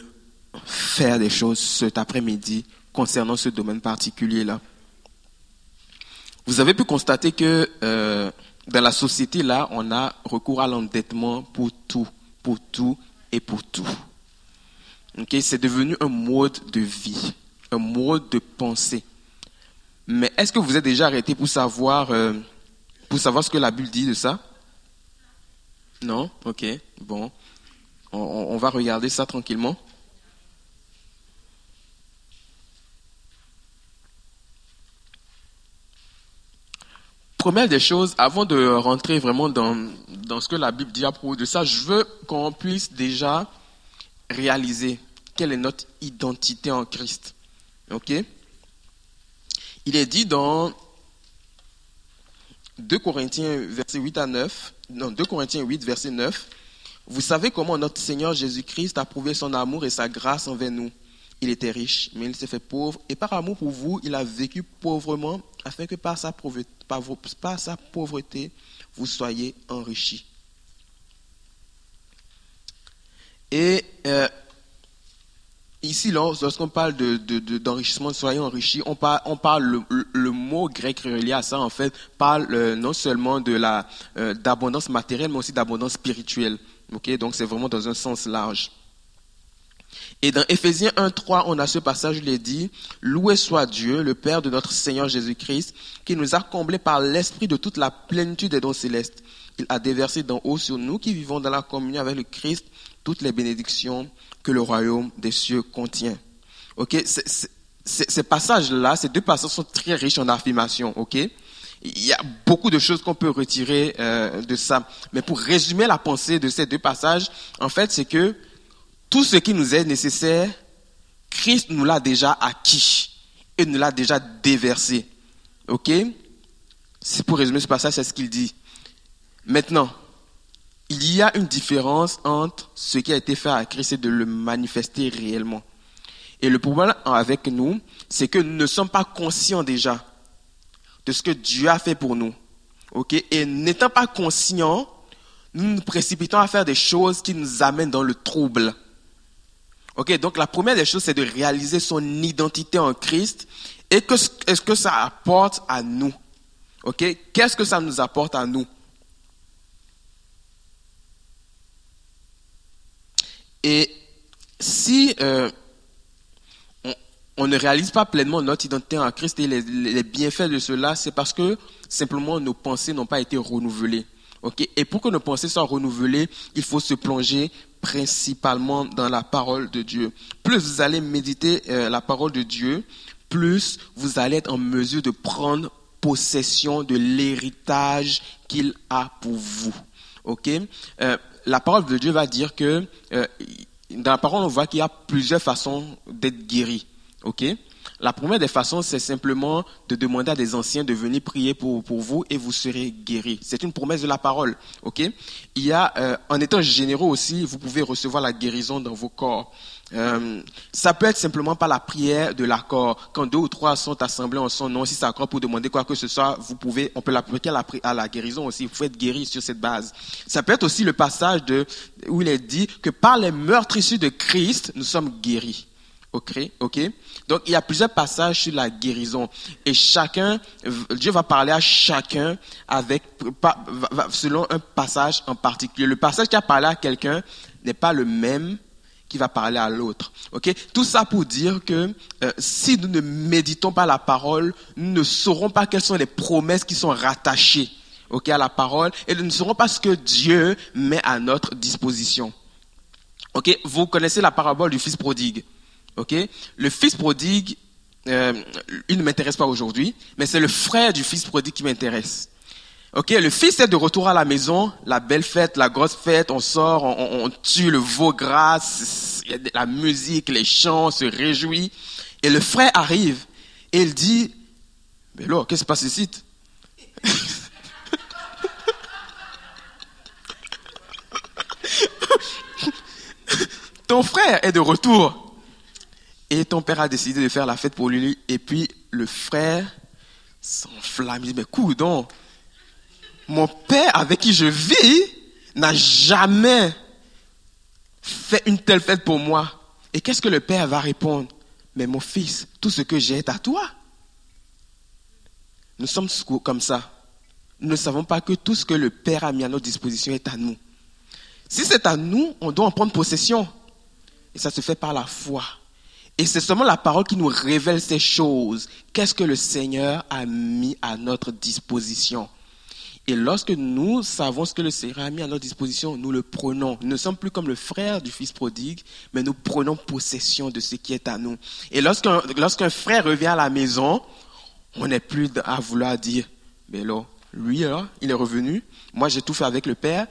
faire des choses cet après-midi concernant ce domaine particulier-là. Vous avez pu constater que euh, dans la société, là, on a recours à l'endettement pour tout, pour tout et pour tout. C'est devenu un mode de vie, un mode de pensée. Mais est-ce que vous êtes déjà arrêté pour savoir, euh, pour savoir ce que la Bible dit de ça? Non? Ok, bon. On, va regarder ça tranquillement. Première des choses, avant de rentrer vraiment dans, dans ce que la Bible dit à propos de ça, je veux qu'on puisse déjà réaliser quelle est notre identité en Christ. Ok? Il est dit dans 2 Corinthiens verset 8 à 9, non, 2 Corinthiens 8 verset 9, vous savez comment notre Seigneur Jésus-Christ a prouvé son amour et sa grâce envers nous. Il était riche, mais il s'est fait pauvre, et par amour pour vous, il a vécu pauvrement, afin que par sa pauvreté, vous soyez enrichis. Et euh, ici, lorsqu'on parle d'enrichissement, de, soyez enrichis, on parle, on parle le, mot grec relié à ça, en fait, parle euh, non seulement de la euh, d'abondance matérielle, mais aussi d'abondance spirituelle. Ok, donc c'est vraiment dans un sens large. Et dans Éphésiens 1.3, on a ce passage, il est dit, Loué soit Dieu, le Père de notre Seigneur Jésus-Christ, qui nous a comblés par l'Esprit de toute la plénitude des dons célestes. Il a déversé d'en haut sur nous qui vivons dans la communion avec le Christ toutes les bénédictions que le royaume des cieux contient. Ok, ces passages-là, ces deux passages sont très riches en affirmations. Ok, il y a beaucoup de choses qu'on peut retirer euh, de ça. Mais pour résumer la pensée de ces deux passages, en fait, c'est que tout ce qui nous est nécessaire, Christ nous l'a déjà acquis et nous l'a déjà déversé. Ok? C'est pour résumer ce passage, c'est ce qu'il dit. Maintenant, il y a une différence entre ce qui a été fait à Christ et de le manifester réellement. Et le problème avec nous, c'est que nous ne sommes pas conscients déjà de ce que Dieu a fait pour nous. Et n'étant pas conscients, nous nous précipitons à faire des choses qui nous amènent dans le trouble. Donc la première des choses, c'est de réaliser son identité en Christ et qu'est-ce que ça apporte à nous. Qu'est-ce que ça nous apporte à nous? Et si euh, on, ne réalise pas pleinement notre identité en Christ et les, bienfaits de cela, c'est parce que simplement nos pensées n'ont pas été renouvelées. ok? Et pour que nos pensées soient renouvelées, il faut se plonger principalement dans la parole de Dieu. Plus vous allez méditer euh, la parole de Dieu, plus vous allez être en mesure de prendre possession de l'héritage qu'il a pour vous. Euh, La parole de Dieu va dire que euh, dans la parole on voit qu'il y a plusieurs façons d'être guéri. Ok? La première des façons, c'est simplement de demander à des anciens de venir prier pour, pour vous et vous serez guéris. C'est une promesse de la parole. Ok? Il y a, euh, en étant généreux aussi, vous pouvez recevoir la guérison dans vos corps. Euh, ça peut être simplement par la prière de l'accord. Quand deux ou trois sont assemblés en son nom, si c'est accord pour demander quoi que ce soit, vous pouvez, on peut l'appliquer à la, à la guérison aussi. Vous pouvez être guéri sur cette base. Ça peut être aussi le passage de, où il est dit que par les meurtres issus de Christ, nous sommes guéris. Ok. Donc il y a plusieurs passages sur la guérison et chacun, Dieu va parler à chacun avec selon un passage en particulier. Le passage qui a parlé à quelqu'un n'est pas le même qui va parler à l'autre. Ok? Tout ça pour dire que euh, si nous ne méditons pas la parole, nous ne saurons pas quelles sont les promesses qui sont rattachées ok à la parole et nous ne saurons pas ce que Dieu met à notre disposition. Ok? Vous connaissez la parabole du fils prodigue. Ok? Le fils prodigue, euh, il ne m'intéresse pas aujourd'hui, mais c'est le frère du fils prodigue qui m'intéresse. Ok, le fils est de retour à la maison, la belle fête, la grosse fête, on sort, on, tue le veau gras, la musique, les chants, on se réjouit. Et le frère arrive et il dit, mais là, qu'est-ce qui se passe ici? *laughs* Ton frère est de retour. Et ton père a décidé de faire la fête pour lui. Et puis le frère s'enflamme. Il dit, mais coudon, mon père avec qui je vis n'a jamais fait une telle fête pour moi. Et qu'est-ce que le père va répondre? Mais mon fils, tout ce que j'ai est à toi. Nous sommes comme ça. Nous ne savons pas que tout ce que le Père a mis à notre disposition est à nous. Si c'est à nous, on doit en prendre possession. Et ça se fait par la foi. Et c'est seulement la parole qui nous révèle ces choses. Qu'est-ce que le Seigneur a mis à notre disposition? Et lorsque nous savons ce que le Seigneur a mis à notre disposition, nous le prenons. Nous ne sommes plus comme le frère du fils prodigue, mais nous prenons possession de ce qui est à nous. Et lorsqu'un lorsqu'un frère revient à la maison, on n'est plus à vouloir dire, mais là, lui, là, il est revenu, moi j'ai tout fait avec le Père,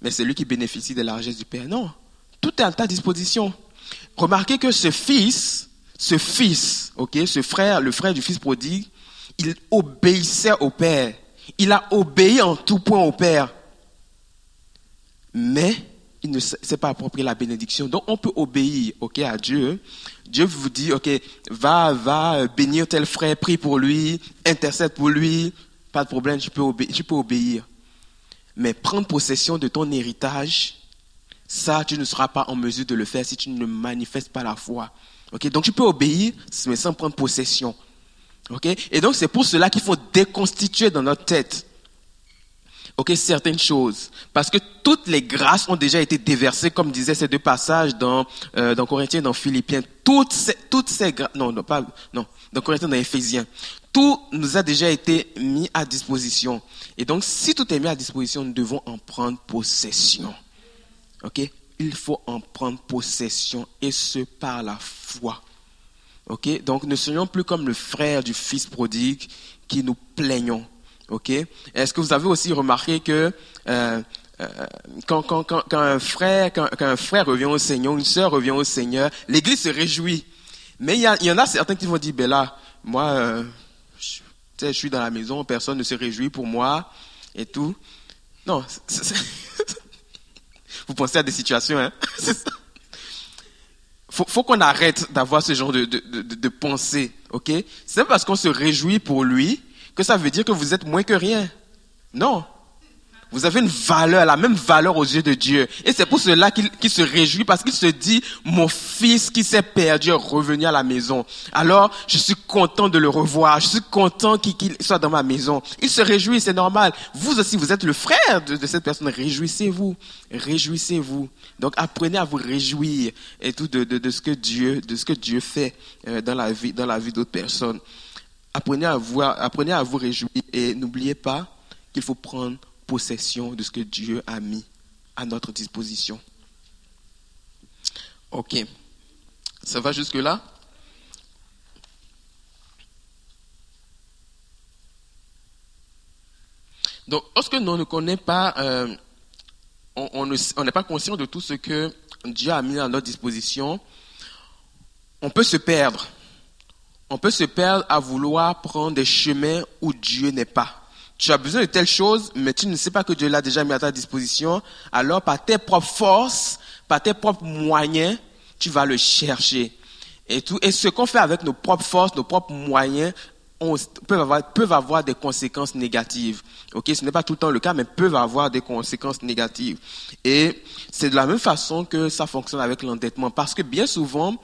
mais c'est lui qui bénéficie de l'argent du Père. Non, tout est à ta disposition. Remarquez que ce fils, ce fils, ok, ce frère, le frère du fils prodigue, il obéissait au père. Il a obéi en tout point au père. Mais il ne s'est pas approprié la bénédiction. Donc on peut obéir, ok, à Dieu. Dieu vous dit, ok, va, va bénir tel frère, prie pour lui, intercède pour lui. Pas de problème, tu peux, tu peux obéir. Mais prendre possession de ton héritage, ça, tu ne seras pas en mesure de le faire si tu ne manifestes pas la foi. Okay? Donc tu peux obéir, mais sans prendre possession. Okay? Et donc c'est pour cela qu'il faut déconstituer dans notre tête ok, certaines choses. Parce que toutes les grâces ont déjà été déversées, comme disaient ces deux passages dans, euh, dans Corinthiens, dans Philippiens. Toutes ces, toutes ces grâces, non, non, pas, non, dans Corinthiens, dans Éphésiens. Tout nous a déjà été mis à disposition. Et donc, si tout est mis à disposition, nous devons en prendre possession. Ok? Il faut en prendre possession, et ce par la foi. Ok? Donc, ne soyons plus comme le frère du fils prodigue qui nous plaignons Ok? Est-ce que vous avez aussi remarqué que euh, euh, quand, un frère, quand, un frère revient au Seigneur, une sœur revient au Seigneur, l'Église se réjouit. Mais il y, en a certains qui vont dire, ben là, moi, euh, je, je, suis dans la maison, personne ne se réjouit pour moi et tout. Non, *laughs* vous pensez à des situations, hein *laughs* faut, qu'on arrête d'avoir ce genre de, de, de, de pensée, ok? C'est parce qu'on se réjouit pour lui que ça veut dire que vous êtes moins que rien. Non. Vous avez une valeur, la même valeur aux yeux de Dieu. Et c'est pour cela qu'il qu se réjouit parce qu'il se dit, mon fils qui s'est perdu est revenu à la maison. Alors, je suis content de le revoir. Je suis content qu'il qu soit dans ma maison. Il se réjouit, c'est normal. Vous aussi, vous êtes le frère de, cette personne. Réjouissez-vous. Réjouissez-vous. Donc, apprenez à vous réjouir et tout de, de, de, ce que Dieu, de ce que Dieu fait euh, dans la vie, dans la vie d'autres personnes. Apprenez à vous, apprenez à vous réjouir et n'oubliez pas qu'il faut prendre possession de ce que Dieu a mis à notre disposition. Ok. Ça va jusque-là? Donc, lorsque nous ne connaissons pas, euh, on n'est pas conscient de tout ce que Dieu a mis à notre disposition, on peut se perdre. On peut se perdre à vouloir prendre des chemins où Dieu n'est pas. Tu as besoin de telle chose, mais tu ne sais pas que Dieu l'a déjà mis à ta disposition. Alors, par tes propres forces, par tes propres moyens, tu vas le chercher. Et tout. Et ce qu'on fait avec nos propres forces, nos propres moyens, peuvent, avoir, peuvent avoir des conséquences négatives. Ok, ce n'est pas tout le temps le cas, mais peuvent avoir des conséquences négatives. Et c'est de la même façon que ça fonctionne avec l'endettement, parce que bien souvent,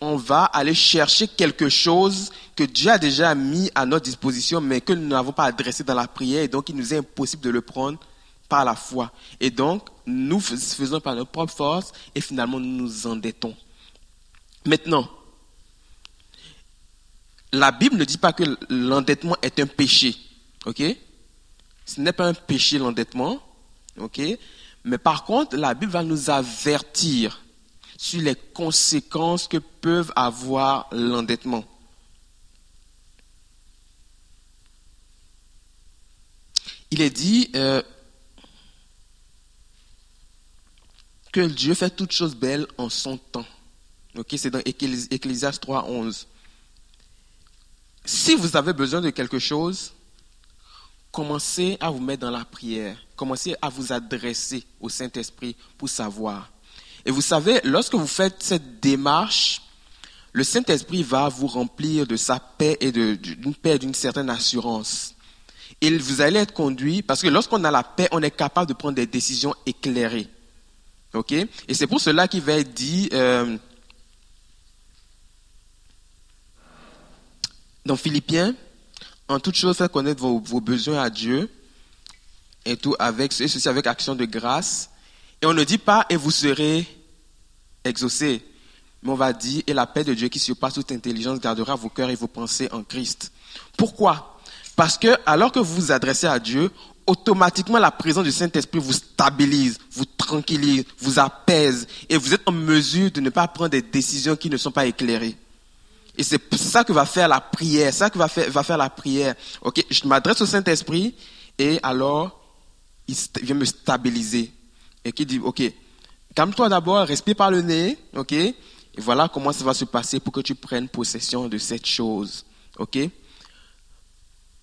on va aller chercher quelque chose que Dieu a déjà mis à notre disposition, mais que nous n'avons pas adressé dans la prière, et donc il nous est impossible de le prendre par la foi. Et donc, nous faisons par notre propre force, et finalement, nous nous endettons. Maintenant, la Bible ne dit pas que l'endettement est un péché. OK? Ce n'est pas un péché l'endettement. OK? Mais par contre, la Bible va nous avertir sur les conséquences que peuvent avoir l'endettement. Il est dit euh, que Dieu fait toutes choses belles en son temps. Ok, c'est dans Ecclésias 3, 11. Si vous avez besoin de quelque chose, commencez à vous mettre dans la prière. Commencez à vous adresser au Saint-Esprit pour savoir. Et vous savez, lorsque vous faites cette démarche, le Saint-Esprit va vous remplir de sa paix et d'une paix, d'une certaine assurance. Et vous allez être conduit, parce que lorsqu'on a la paix, on est capable de prendre des décisions éclairées. OK? Et c'est pour cela qu'il va être dit euh, dans Philippiens, en toute chose, faites connaître vos, besoins à Dieu, et tout avec, et ceci avec action de grâce. Et on ne dit pas, et vous serez exaucés. Mais on va dire, et la paix de Dieu qui surpasse toute intelligence gardera vos cœurs et vos pensées en Christ. Pourquoi? Parce que alors que vous vous adressez à Dieu, automatiquement la présence du Saint-Esprit vous stabilise, vous tranquillise, vous apaise, et vous êtes en mesure de ne pas prendre des décisions qui ne sont pas éclairées. Et c'est ça que va faire la prière, ça que va faire, va faire la prière. Ok, je m'adresse au Saint-Esprit, et alors il vient me stabiliser et qui dit, OK, calme-toi d'abord, respire par le nez, OK Et voilà comment ça va se passer pour que tu prennes possession de cette chose, OK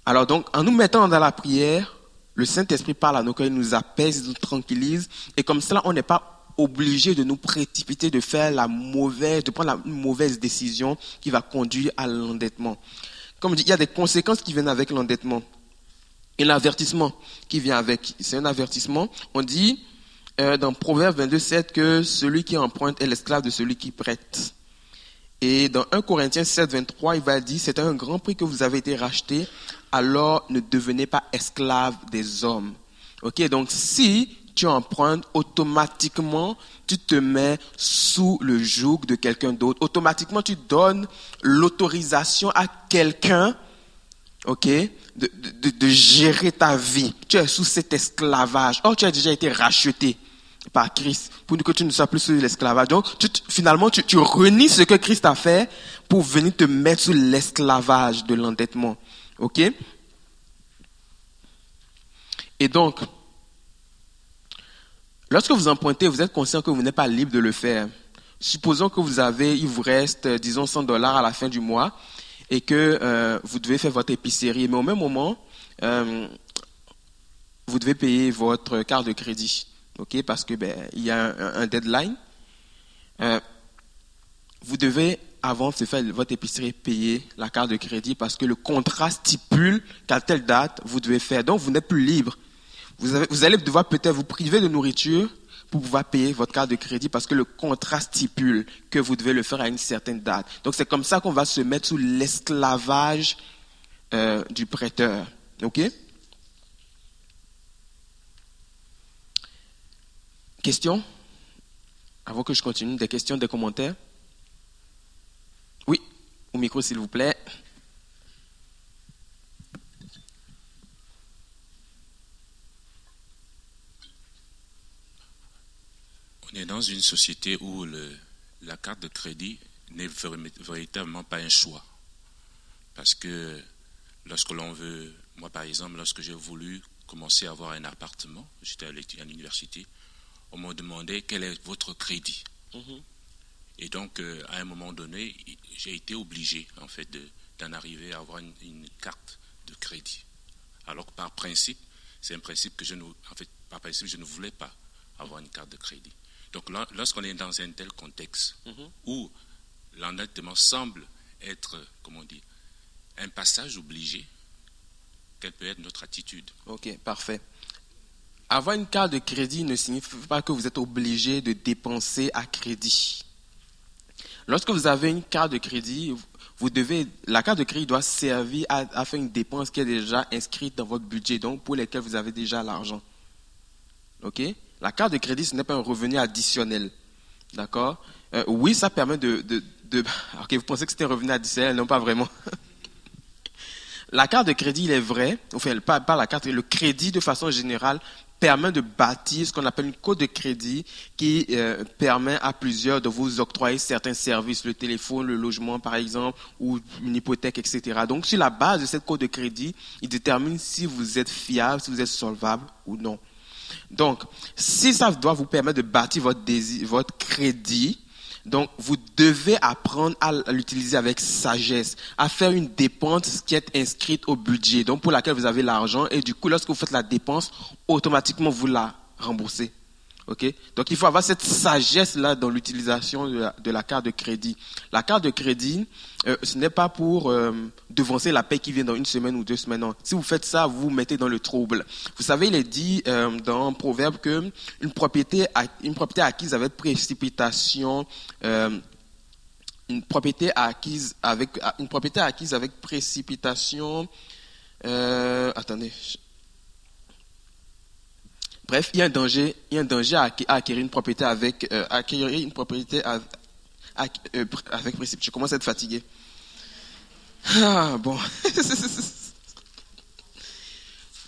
Alors donc, en nous mettant dans la prière, le Saint-Esprit parle à nos cœurs, il nous apaise, il nous tranquillise, et comme cela, on n'est pas obligé de nous précipiter, de faire la mauvaise, de prendre la mauvaise décision qui va conduire à l'endettement. Comme je dis, il y a des conséquences qui viennent avec l'endettement. Et l'avertissement qui vient avec, c'est un avertissement. On dit, euh, dans Proverbe 22, 7 que celui qui emprunte est l'esclave de celui qui prête. Et dans 1 Corinthiens 7, 23, il va dire, c'est un grand prix que vous avez été racheté, alors ne devenez pas esclave des hommes. Ok, donc si tu empruntes, automatiquement, tu te mets sous le joug de quelqu'un d'autre. Automatiquement, tu donnes l'autorisation à quelqu'un, ok, de, de, gérer ta vie. Tu es sous cet esclavage. Oh, tu as déjà été racheté par Christ pour que tu ne sois plus sous l'esclavage. Donc, finalement, tu, renies ce que Christ a fait pour venir te mettre sous l'esclavage de l'endettement. OK? Et donc, lorsque vous empruntez, vous êtes conscient que vous n'êtes pas libre de le faire. Supposons que vous avez, il vous reste, disons, 100 dollars à la fin du mois et que euh, vous devez faire votre épicerie. Mais au même moment, euh, vous devez payer votre carte de crédit. OK Parce que ben, il y a un, deadline. Euh, vous devez avant de faire votre épicerie, payer la carte de crédit parce que le contrat stipule qu'à telle date, vous devez faire. Donc, vous n'êtes plus libre. Vous, allez devoir peut-être vous priver de nourriture pour pouvoir payer votre carte de crédit parce que le contrat stipule que vous devez le faire à une certaine date. Donc, c'est comme ça qu'on va se mettre sous l'esclavage euh, du prêteur. OK? Questions? Avant que je continue, des questions, des commentaires? Oui, au micro s'il vous plaît. On est dans une société où le, la carte de crédit n'est véritablement pas un choix. Parce que lorsque l'on veut, moi par exemple, lorsque j'ai voulu commencer à avoir un appartement, j'étais à l'université, on m'a demandé quel est votre crédit. Mhm. Et donc, euh, à un moment donné, j'ai été obligé, en fait, d'en arriver à avoir une, carte de crédit. Alors que par principe, c'est un principe que je ne, en fait, par principe, je ne voulais pas avoir une carte de crédit. Donc, lorsqu'on est dans un tel contexte mhm. où l'endettement semble être, comment dire, un passage obligé, quelle peut être notre attitude? Ok, parfait. Avoir une carte de crédit ne signifie pas que vous êtes obligé de dépenser à crédit. Lorsque vous avez une carte de crédit, vous devez, la carte de crédit doit servir à, faire une dépense qui est déjà inscrite dans votre budget, donc pour lesquelles vous avez déjà l'argent. OK? La carte de crédit, ce n'est pas un revenu additionnel. D'accord? Euh, Oui, ça permet de, de, de... *laughs* Vous pensez que c'était un revenu additionnel? Non, pas vraiment. *laughs* la carte de crédit, il est vrai, enfin, pas, pas la carte, le crédit de façon générale permet de bâtir ce qu'on appelle une code de crédit qui euh, permet à plusieurs de vous octroyer certains services, le téléphone, le logement par exemple, ou une hypothèque, etc. Donc sur la base de cette code de crédit, il détermine si vous êtes fiable, si vous êtes solvable ou non. Donc, si ça doit vous permettre de bâtir votre, désir, votre crédit, donc, vous devez apprendre à l'utiliser avec sagesse, à faire une dépense qui est inscrite au budget, donc pour laquelle vous avez l'argent, et du coup, lorsque vous faites la dépense, automatiquement, vous la remboursez. Donc il faut avoir cette sagesse-là dans l'utilisation de, la carte de crédit. La carte de crédit, euh, ce n'est pas pour euh, devancer la paix qui vient dans une semaine ou deux semaines. Si vous faites ça, vous vous mettez dans le trouble. Vous savez, il est dit euh, dans proverbe que une propriété, une propriété acquise avec précipitation, une propriété acquise avec une propriété acquise avec précipitation. attendez, Bref, il y a un danger, à, acquérir une propriété avec, euh, acquérir une propriété euh, avec. Je commence à être fatigué. Ah, bon. *laughs*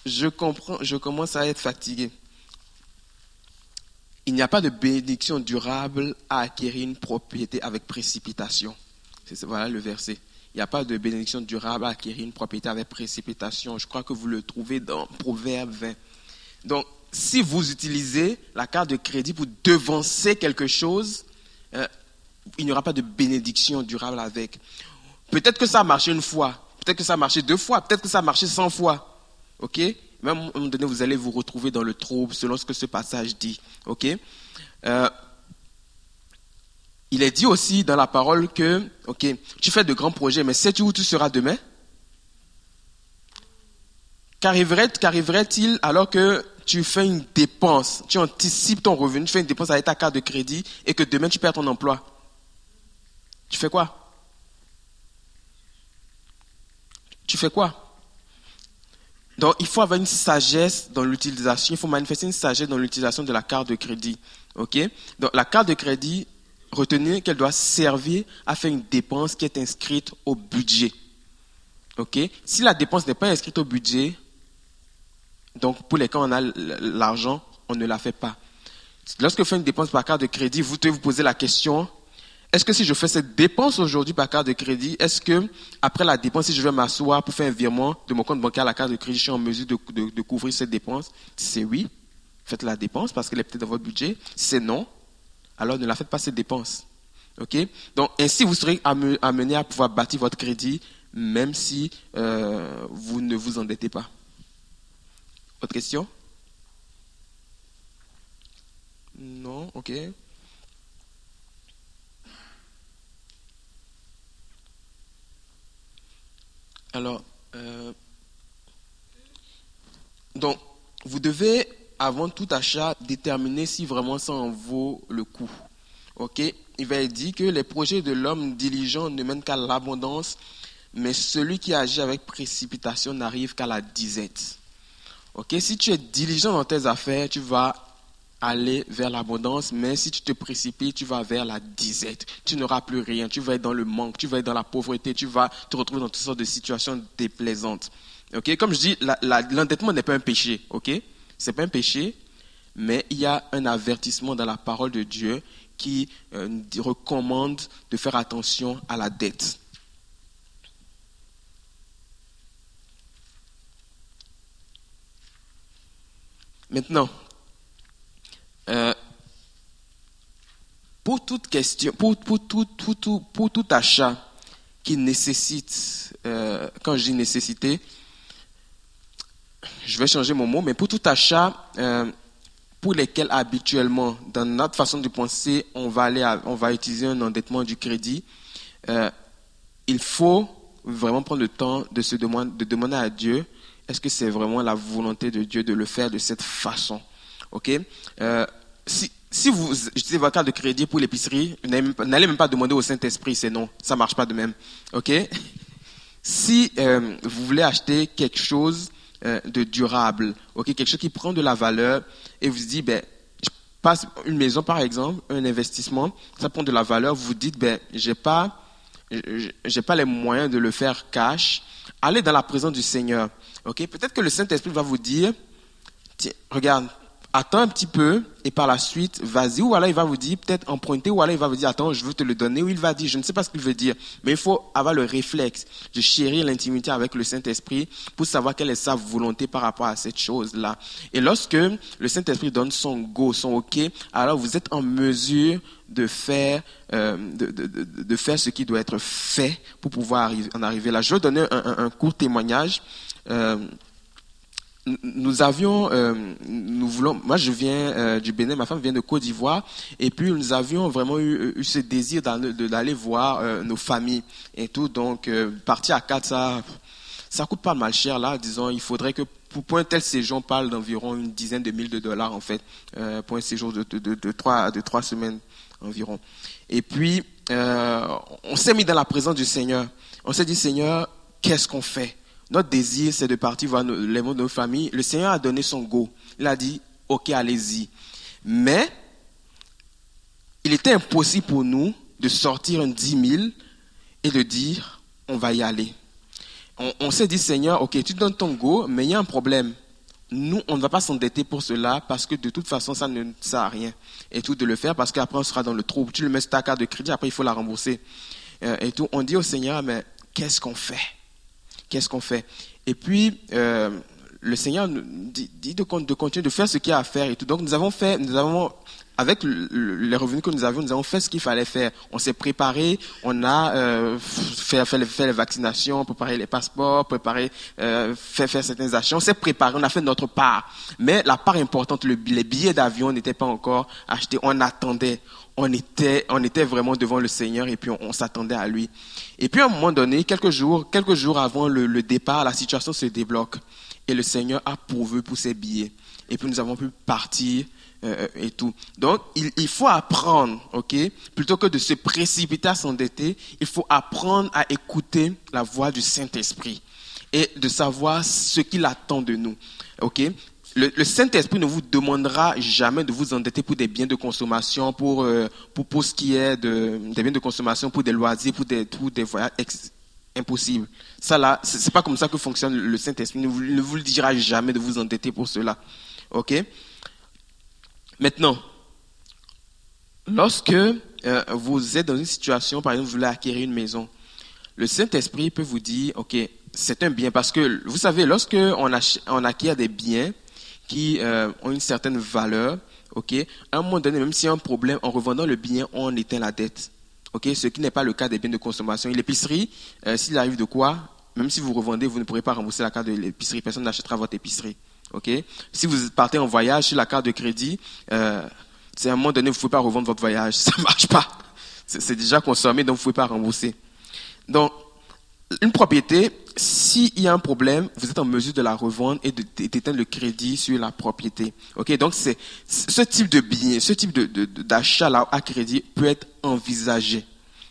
je comprends, je commence à être fatigué. Il n'y a pas de bénédiction durable à acquérir une propriété avec précipitation. Voilà le verset. Il n'y a pas de bénédiction durable à acquérir une propriété avec précipitation. Je crois que vous le trouvez dans Proverbe 20. Donc, si vous utilisez la carte de crédit pour devancer quelque chose, euh, il n'y aura pas de bénédiction durable avec. Peut-être que ça a marché une fois, peut-être que ça a marché deux fois, peut-être que ça a marché cent fois. OK? Même à un moment donné, vous allez vous retrouver dans le trouble selon ce que ce passage dit. OK? Euh, Il est dit aussi dans la parole que, OK, tu fais de grands projets, mais sais-tu où tu seras demain? Qu'arriverait-il alors que tu fais une dépense, tu anticipes ton revenu, tu fais une dépense avec ta carte de crédit et que demain tu perds ton emploi Tu fais quoi? Tu fais quoi? Donc, il faut avoir une sagesse dans l'utilisation, il faut manifester une sagesse dans l'utilisation de la carte de crédit. OK? Donc, la carte de crédit, retenez qu'elle doit servir à faire une dépense qui est inscrite au budget. OK? Si la dépense n'est pas inscrite au budget, donc pour les cas où on a l'argent, on ne la fait pas. Lorsque vous faites une dépense par carte de crédit, vous devez vous poser la question est-ce que si je fais cette dépense aujourd'hui par carte de crédit, est-ce que après la dépense, si je vais m'asseoir pour faire un virement de mon compte bancaire à la carte de crédit, je suis en mesure de, couvrir cette dépense? Si c'est oui, faites la dépense parce qu'elle est peut-être dans votre budget. Si c'est non, alors ne la faites pas cette dépense. Ok? Donc ainsi, vous serez amené à pouvoir bâtir votre crédit même si euh, vous ne vous endettez pas. Autre question? Non, ok. Alors, euh, donc, vous devez, avant tout achat, déterminer si vraiment ça en vaut le coup. Ok? Il va être dit que les projets de l'homme diligent ne mènent qu'à l'abondance, mais celui qui agit avec précipitation n'arrive qu'à la disette. Ok Si tu es diligent dans tes affaires, tu vas aller vers l'abondance, mais si tu te précipites, tu vas vers la disette. Tu n'auras plus rien, tu vas être dans le manque, tu vas être dans la pauvreté, tu vas te retrouver dans toutes sortes de situations déplaisantes. Ok, Comme je dis, l'endettement n'est pas un péché, ok? C'est pas un péché, mais il y a un avertissement dans la parole de Dieu qui euh, recommande de faire attention à la dette. Maintenant, euh, pour toute question, pour, pour, tout, pour tout achat qui nécessite, euh, quand je dis nécessité, je vais changer mon mot, mais pour tout achat euh, pour lesquels habituellement, dans notre façon de penser, on va, aller on va utiliser un endettement du crédit, il faut vraiment prendre le temps de se de demander à Dieu, est-ce que c'est vraiment la volonté de Dieu de le faire de cette façon? Ok? Si, si vous utilisez votre carte de crédit pour l'épicerie, n'allez même pas demander au Saint-Esprit, c'est non, ça marche pas de même. Ok? Si euh, vous voulez acheter quelque chose euh, de durable, ok, quelque chose qui prend de la valeur, et vous dites, ben, je passe une maison par exemple, un investissement, ça prend de la valeur, vous dites, ben, j'ai pas, j'ai pas les moyens de le faire cash. Allez dans la présence du Seigneur. Ok Peut-être que le Saint-Esprit va vous dire, tiens, regarde, attends un petit peu et par la suite, vas-y, ou alors il va vous dire, peut-être emprunter, ou alors il va vous dire, attends, je veux te le donner, ou il va dire, je ne sais pas ce qu'il veut dire, mais il faut avoir le réflexe de chérir l'intimité avec le Saint-Esprit pour savoir quelle est sa volonté par rapport à cette chose-là. Et lorsque le Saint-Esprit donne son go, son OK, alors vous êtes en mesure de faire, euh, de, faire ce qui doit être fait pour pouvoir en arriver là. Je vais donner un court témoignage. Euh, nous avions, euh, nous voulons, moi je viens euh, du Bénin, ma femme vient de Côte d'Ivoire, et puis nous avions vraiment eu, ce désir d'aller voir nos familles et tout. Donc partir à quatre, ça, ça coûte pas mal cher là. Disons, il faudrait que pour, un tel séjour, on parle d'environ une dizaine de mille de dollars en fait pour un séjour de, de, de, trois, de trois semaines environ. Et puis on s'est mis dans la présence du Seigneur. On s'est dit Seigneur, qu'est-ce qu'on fait? Notre désir, c'est de partir voir les mots de nos familles. Le Seigneur a donné son go. Il a dit, OK, allez-y. Mais, il était impossible pour nous de sortir un 10 000 et de dire, on va y aller. On, s'est dit, Seigneur, OK, tu donnes ton go, mais il y a un problème. Nous, on ne va pas s'endetter pour cela parce que de toute façon, ça ne sert à rien. Et tout de le faire parce qu'après, on sera dans le trou. Tu le mets sur ta carte de crédit, après, il faut la rembourser. Euh, et tout. On dit au Seigneur, mais qu'est-ce qu'on fait? Qu'est-ce qu'on fait Et puis, euh, le Seigneur nous dit, de, continuer de faire ce qu'il y a à faire. Donc, nous avons fait, nous avons, avec les revenus que nous avions, nous avons fait ce qu'il fallait faire. On s'est préparé, on a euh, fait, fait, les vaccinations, préparé les passeports, préparé, euh, fait faire certaines actions. On s'est préparé, on a fait notre part. Mais la part importante, le, les billets d'avion n'étaient pas encore achetés. On attendait on était vraiment devant le Seigneur et puis on, s'attendait à lui. Et puis à un moment donné, quelques jours, quelques jours avant le, départ, la situation se débloque et le Seigneur a pourvu pour ses billets. Et puis nous avons pu partir euh, et tout. Donc il, il, faut apprendre, ok, plutôt que de se précipiter à s'endetter, il faut apprendre à écouter la voix du Saint Esprit. et de savoir ce qu'il attend de nous. Ok? Le, Saint-Esprit ne vous demandera jamais de vous endetter pour des biens de consommation, pour, euh, pour, pour ce qui est de, des biens de consommation, pour des loisirs, pour des, pour des voyages. impossible. Ça là, c'est pas comme ça que fonctionne le Saint-Esprit. Il ne vous, le dira jamais de vous endetter pour cela. Ok? Maintenant, lorsque euh, vous êtes dans une situation, par exemple, vous voulez acquérir une maison, le Saint-Esprit peut vous dire, ok, c'est un bien, parce que vous savez, lorsque on, on acquiert des biens, qui euh, ont une certaine valeur, ok, à un moment donné, même s'il y a un problème, en revendant le bien, on éteint la dette. ok, ce qui n'est pas le cas des biens de consommation. L'épicerie, euh, s'il arrive de quoi, même si vous revendez, vous ne pourrez pas rembourser la carte de l'épicerie. Personne n'achètera votre épicerie. ok? Si vous partez en voyage sur la carte de crédit, euh, c'est à un moment donné, vous ne pouvez pas revendre votre voyage. *laughs* Ça ne marche pas. C'est déjà consommé, donc vous ne pouvez pas rembourser. Donc, une propriété, s'il y a un problème, vous êtes en mesure de la revendre et d'éteindre le crédit sur la propriété. Ok, donc c'est ce type de bien, ce type d'achat là à crédit peut être envisagé.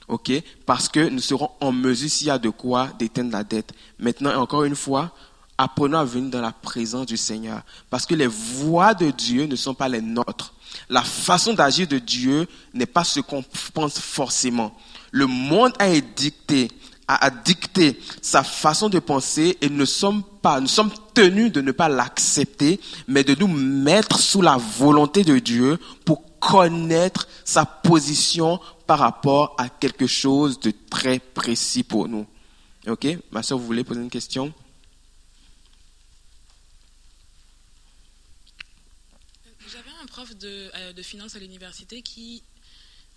Ok, parce que nous serons en mesure s'il y a de quoi d'éteindre la dette. Maintenant, encore une fois, apprenons à venir dans la présence du Seigneur, parce que les voies de Dieu ne sont pas les nôtres. La façon d'agir de Dieu n'est pas ce qu'on pense forcément. Le monde a édicté a dicté sa façon de penser et nous sommes pas, nous sommes tenus de ne pas l'accepter, mais de nous mettre sous la volonté de Dieu pour connaître sa position par rapport à quelque chose de très précis pour nous. Ok, ma soeur, vous voulez poser une question? J'avais un prof de, euh, de finance à l'université qui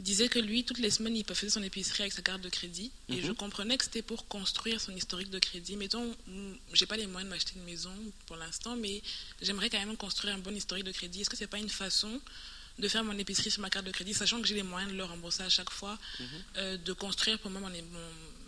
disait que lui, toutes les semaines, il faisait son épicerie avec sa carte de crédit. Et mhm. je comprenais que c'était pour construire son historique de crédit. Mettons, j'ai pas les moyens de m'acheter une maison pour l'instant, mais j'aimerais quand même construire un bon historique de crédit. Est-ce que c'est pas une façon de faire mon épicerie sur ma carte de crédit, sachant que j'ai les moyens de le rembourser à chaque fois, mhm. euh, de construire pour moi mon,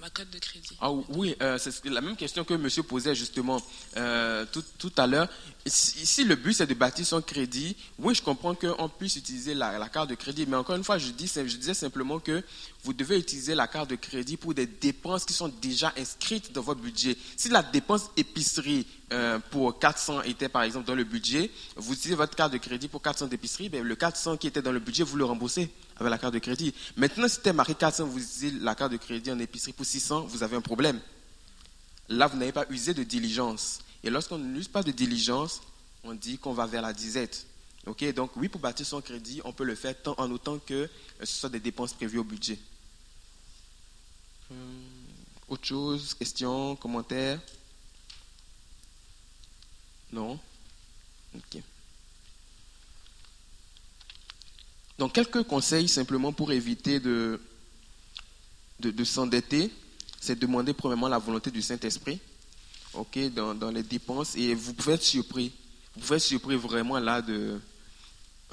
ma carte de crédit. Ah oui, euh, c'est la même question que monsieur posait justement euh, tout, tout, à l'heure. Si, le but c'est de bâtir son crédit, oui, je comprends qu'on puisse utiliser la, carte de crédit, mais encore une fois, je disais simplement que vous devez utiliser la carte de crédit pour des dépenses qui sont déjà inscrites dans votre budget. Si la dépense épicerie euh, pour 400 était par exemple dans le budget, vous utilisez votre carte de crédit pour 400 d'épicerie, ben, le 400 qui était dans le budget, vous le remboursez avec la carte de crédit. Maintenant, si c'était marqué 400, vous utilisez la carte de crédit en épicerie pour 600, vous avez un problème. Là, vous n'avez pas usé de diligence. Et lorsqu'on n'use pas de diligence, on dit qu'on va vers la disette. Donc oui, pour bâtir son crédit, on peut le faire tant en autant que ce soit des dépenses prévues au budget. Autre chose, questions, commentaires Non? Ok. Donc, quelques conseils simplement pour éviter de, de, s'endetter, c'est demander premièrement la volonté du Saint-Esprit ok, dans, dans, les dépenses et vous pouvez être surpris. Vous pouvez être surpris vraiment là de,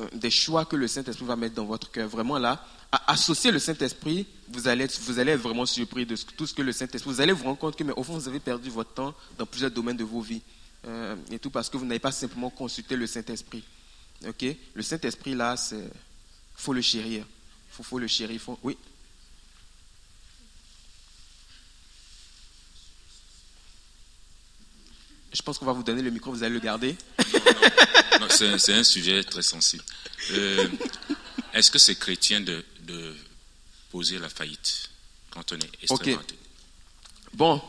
euh, des choix que le Saint-Esprit va mettre dans votre cœur. Vraiment là, associer le Saint-Esprit, vous allez, vous allez être vraiment surpris de tout ce que le Saint-Esprit. Vous allez vous rendre compte que, mais au fond, vous avez perdu votre temps dans plusieurs domaines de vos vies. Euh, et tout parce que vous n'avez pas simplement consulté le Saint-Esprit. Ok? Le Saint-Esprit là, c'est faut le chérir. Il faut, le chérir. Faut... Oui. Je pense qu'on va vous donner le micro, vous allez le garder. c'est un sujet très sensible. Euh, est-ce que c'est chrétien de, poser la faillite quand on est extrêmement Bon.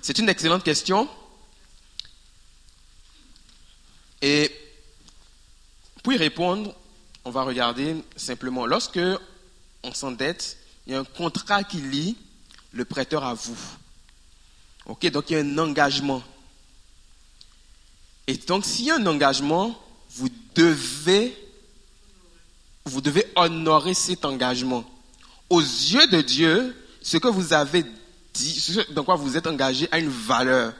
C'est une excellente question. Et pour y répondre, on va regarder simplement. Lorsque on s'endette, il y a un contrat qui lie le prêteur à vous. Ok, donc il y a un engagement. Et donc s'il y a un engagement, vous devez, vous devez honorer cet engagement. Aux yeux de Dieu, ce que vous avez dit, ce dans quoi vous êtes engagé a une valeur.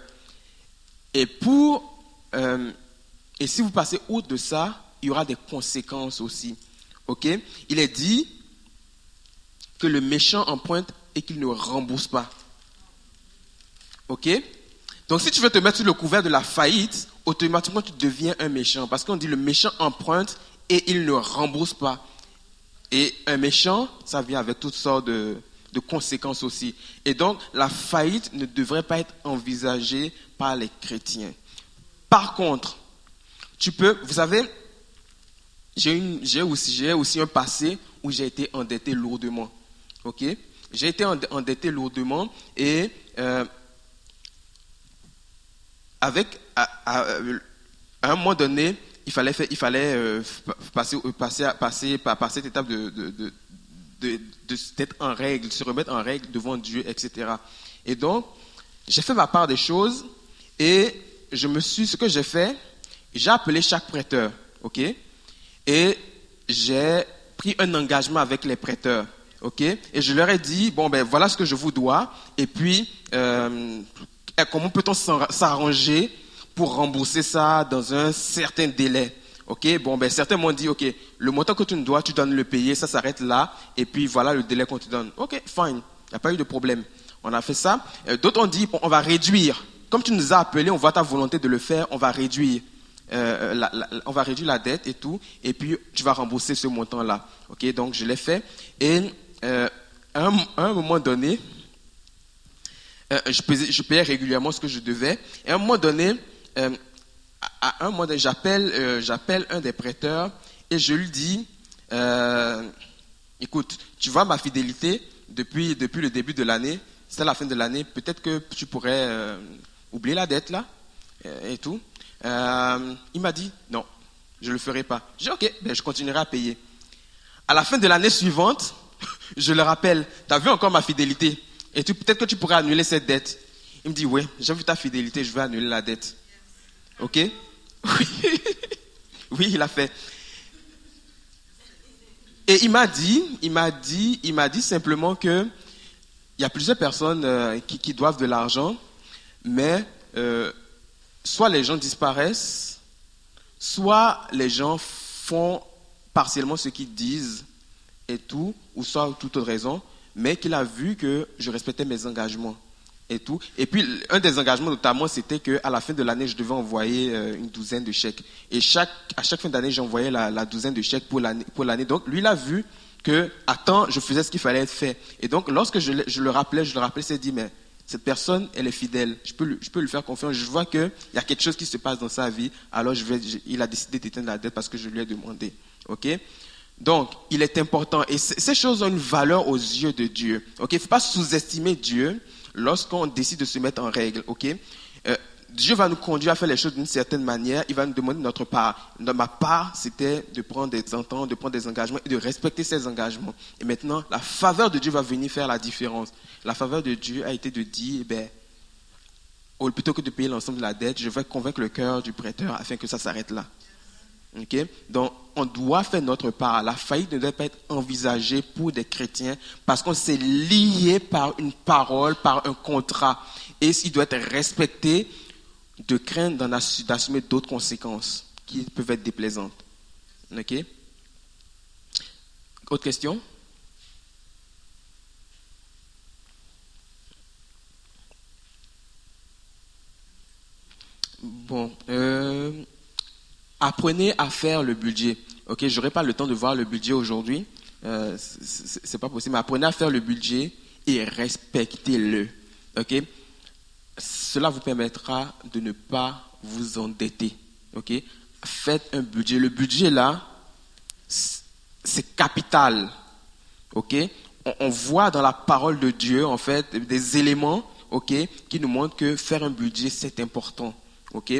Et pour, euh, et si vous passez outre de ça, il y aura des conséquences aussi. Ok? Il est dit que le méchant emprunte et qu'il ne rembourse pas. Ok? Donc si tu veux te mettre sur le couvert de la faillite, automatiquement tu deviens un méchant. Parce qu'on dit le méchant emprunte et il ne rembourse pas. Et un méchant, ça vient avec toutes sortes de, conséquences aussi. Et donc, la faillite ne devrait pas être envisagée par les chrétiens. Par contre, tu peux, vous savez, j'ai aussi, aussi un passé où j'ai été endetté lourdement. Ok? J'ai été endetté lourdement et euh, avec, à, un moment donné, il fallait, il fallait euh, passer, passer, passer par, cette étape de, de, de, d'être en règle, se remettre en règle devant Dieu, etc. Et donc, j'ai fait ma part des choses et je me suis, ce que j'ai fait, j'ai appelé chaque prêteur, ok, et j'ai pris un engagement avec les prêteurs, ok, et je leur ai dit, bon ben voilà ce que je vous dois, et puis euh, comment peut-on s'arranger pour rembourser ça dans un certain délai. Ok, bon, ben certains m'ont dit, ok, le montant que tu nous dois, tu dois nous le payer, ça s'arrête là, et puis voilà le délai qu'on te donne. Ok, fine, il n'y a pas eu de problème. On a fait ça. Euh, d'autres ont dit, on va réduire. Comme tu nous as appelé, on voit ta volonté de le faire, on va réduire. Euh, la, on va réduire la dette et tout, et puis tu vas rembourser ce montant-là. Ok, donc je l'ai fait. Et euh, à, un, moment donné, je, payais, je, payais, régulièrement ce que je devais. Et à un moment donné, euh, à un moment donné, j'appelle, euh, j'appelle un des prêteurs et je lui dis, écoute, tu vois ma fidélité depuis, depuis le début de l'année, c'est la fin de l'année, peut-être que tu pourrais oublier la dette là et tout. il m'a dit, non, je ne le ferai pas. J'ai dit, ok, ben, je continuerai à payer. À la fin de l'année suivante, *laughs* je le rappelle, tu as vu encore ma fidélité? Et peut-être que tu pourrais annuler cette dette. Il me dit, oui, j'ai vu ta fidélité, je vais annuler la dette. Ok? *laughs* Oui. il a fait. Et il m'a dit, il m'a dit, il m'a dit simplement que il y a plusieurs personnes euh, qui, doivent de l'argent, mais euh, soit les gens disparaissent, soit les gens font partiellement ce qu'ils disent et tout, ou soit toute autre raison, mais qu'il a vu que je respectais mes engagements et tout. Et puis, un des engagements notamment, c'était qu'à la fin de l'année, je devais envoyer euh, une douzaine de chèques. Et chaque, à chaque fin d'année, j'envoyais la, la douzaine de chèques pour l'année. Donc, lui, il a vu que, à temps, je faisais ce qu'il fallait être fait. Et donc, lorsque je, je le rappelais, je le rappelais, s'est dit, mais cette personne, elle est fidèle. Je peux, je peux lui faire confiance. Je vois qu'il y a quelque chose qui se passe dans sa vie. Alors, je vais, il a décidé d'éteindre la dette parce que je lui ai demandé. OK? Donc, il est important. Et ces choses ont une valeur aux yeux de Dieu. Ok, il ne faut pas sous-estimer Dieu lorsqu'on décide de se mettre en règle. Ok, euh, Dieu va nous conduire à faire les choses d'une certaine manière. Il va nous demander notre part. Ma part, c'était de prendre des ententes, de prendre des engagements et de respecter ces engagements. Et maintenant, la faveur de Dieu va venir faire la différence. La faveur de Dieu a été de dire, eh ben, plutôt que de payer l'ensemble de la dette, je vais convaincre le cœur du prêteur afin que ça s'arrête là. Donc, on doit faire notre part. La faillite ne doit pas être envisagée pour des chrétiens parce qu'on s'est lié par une parole, par un contrat. Et il doit être respecté de craindre d'assumer d'autres conséquences qui peuvent être déplaisantes. OK? Autre question? Bon. Euh, apprenez à faire le budget. Ok, j'aurai pas le temps de voir le budget aujourd'hui, euh, c'est pas possible. Mais apprenez à faire le budget et respectez-le. Ok, cela vous permettra de ne pas vous endetter. Ok, faites un budget. Le budget là, c'est capital. Ok, on, voit dans la parole de Dieu en fait des éléments, ok, qui nous montrent que faire un budget c'est important. Ok,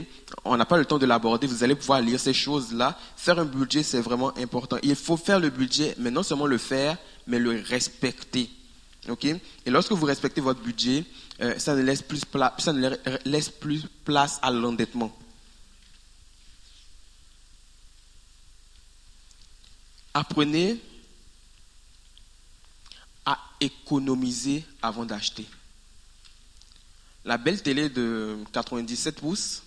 on n'a pas le temps de l'aborder. Vous allez pouvoir lire ces choses-là. Faire un budget, c'est vraiment important. Il faut faire le budget, mais non seulement le faire, mais le respecter. Ok, et lorsque vous respectez votre budget, euh, ça, ne laisse plus ça ne laisse plus place à l'endettement. Apprenez à économiser avant d'acheter. La belle télé de 97 pouces,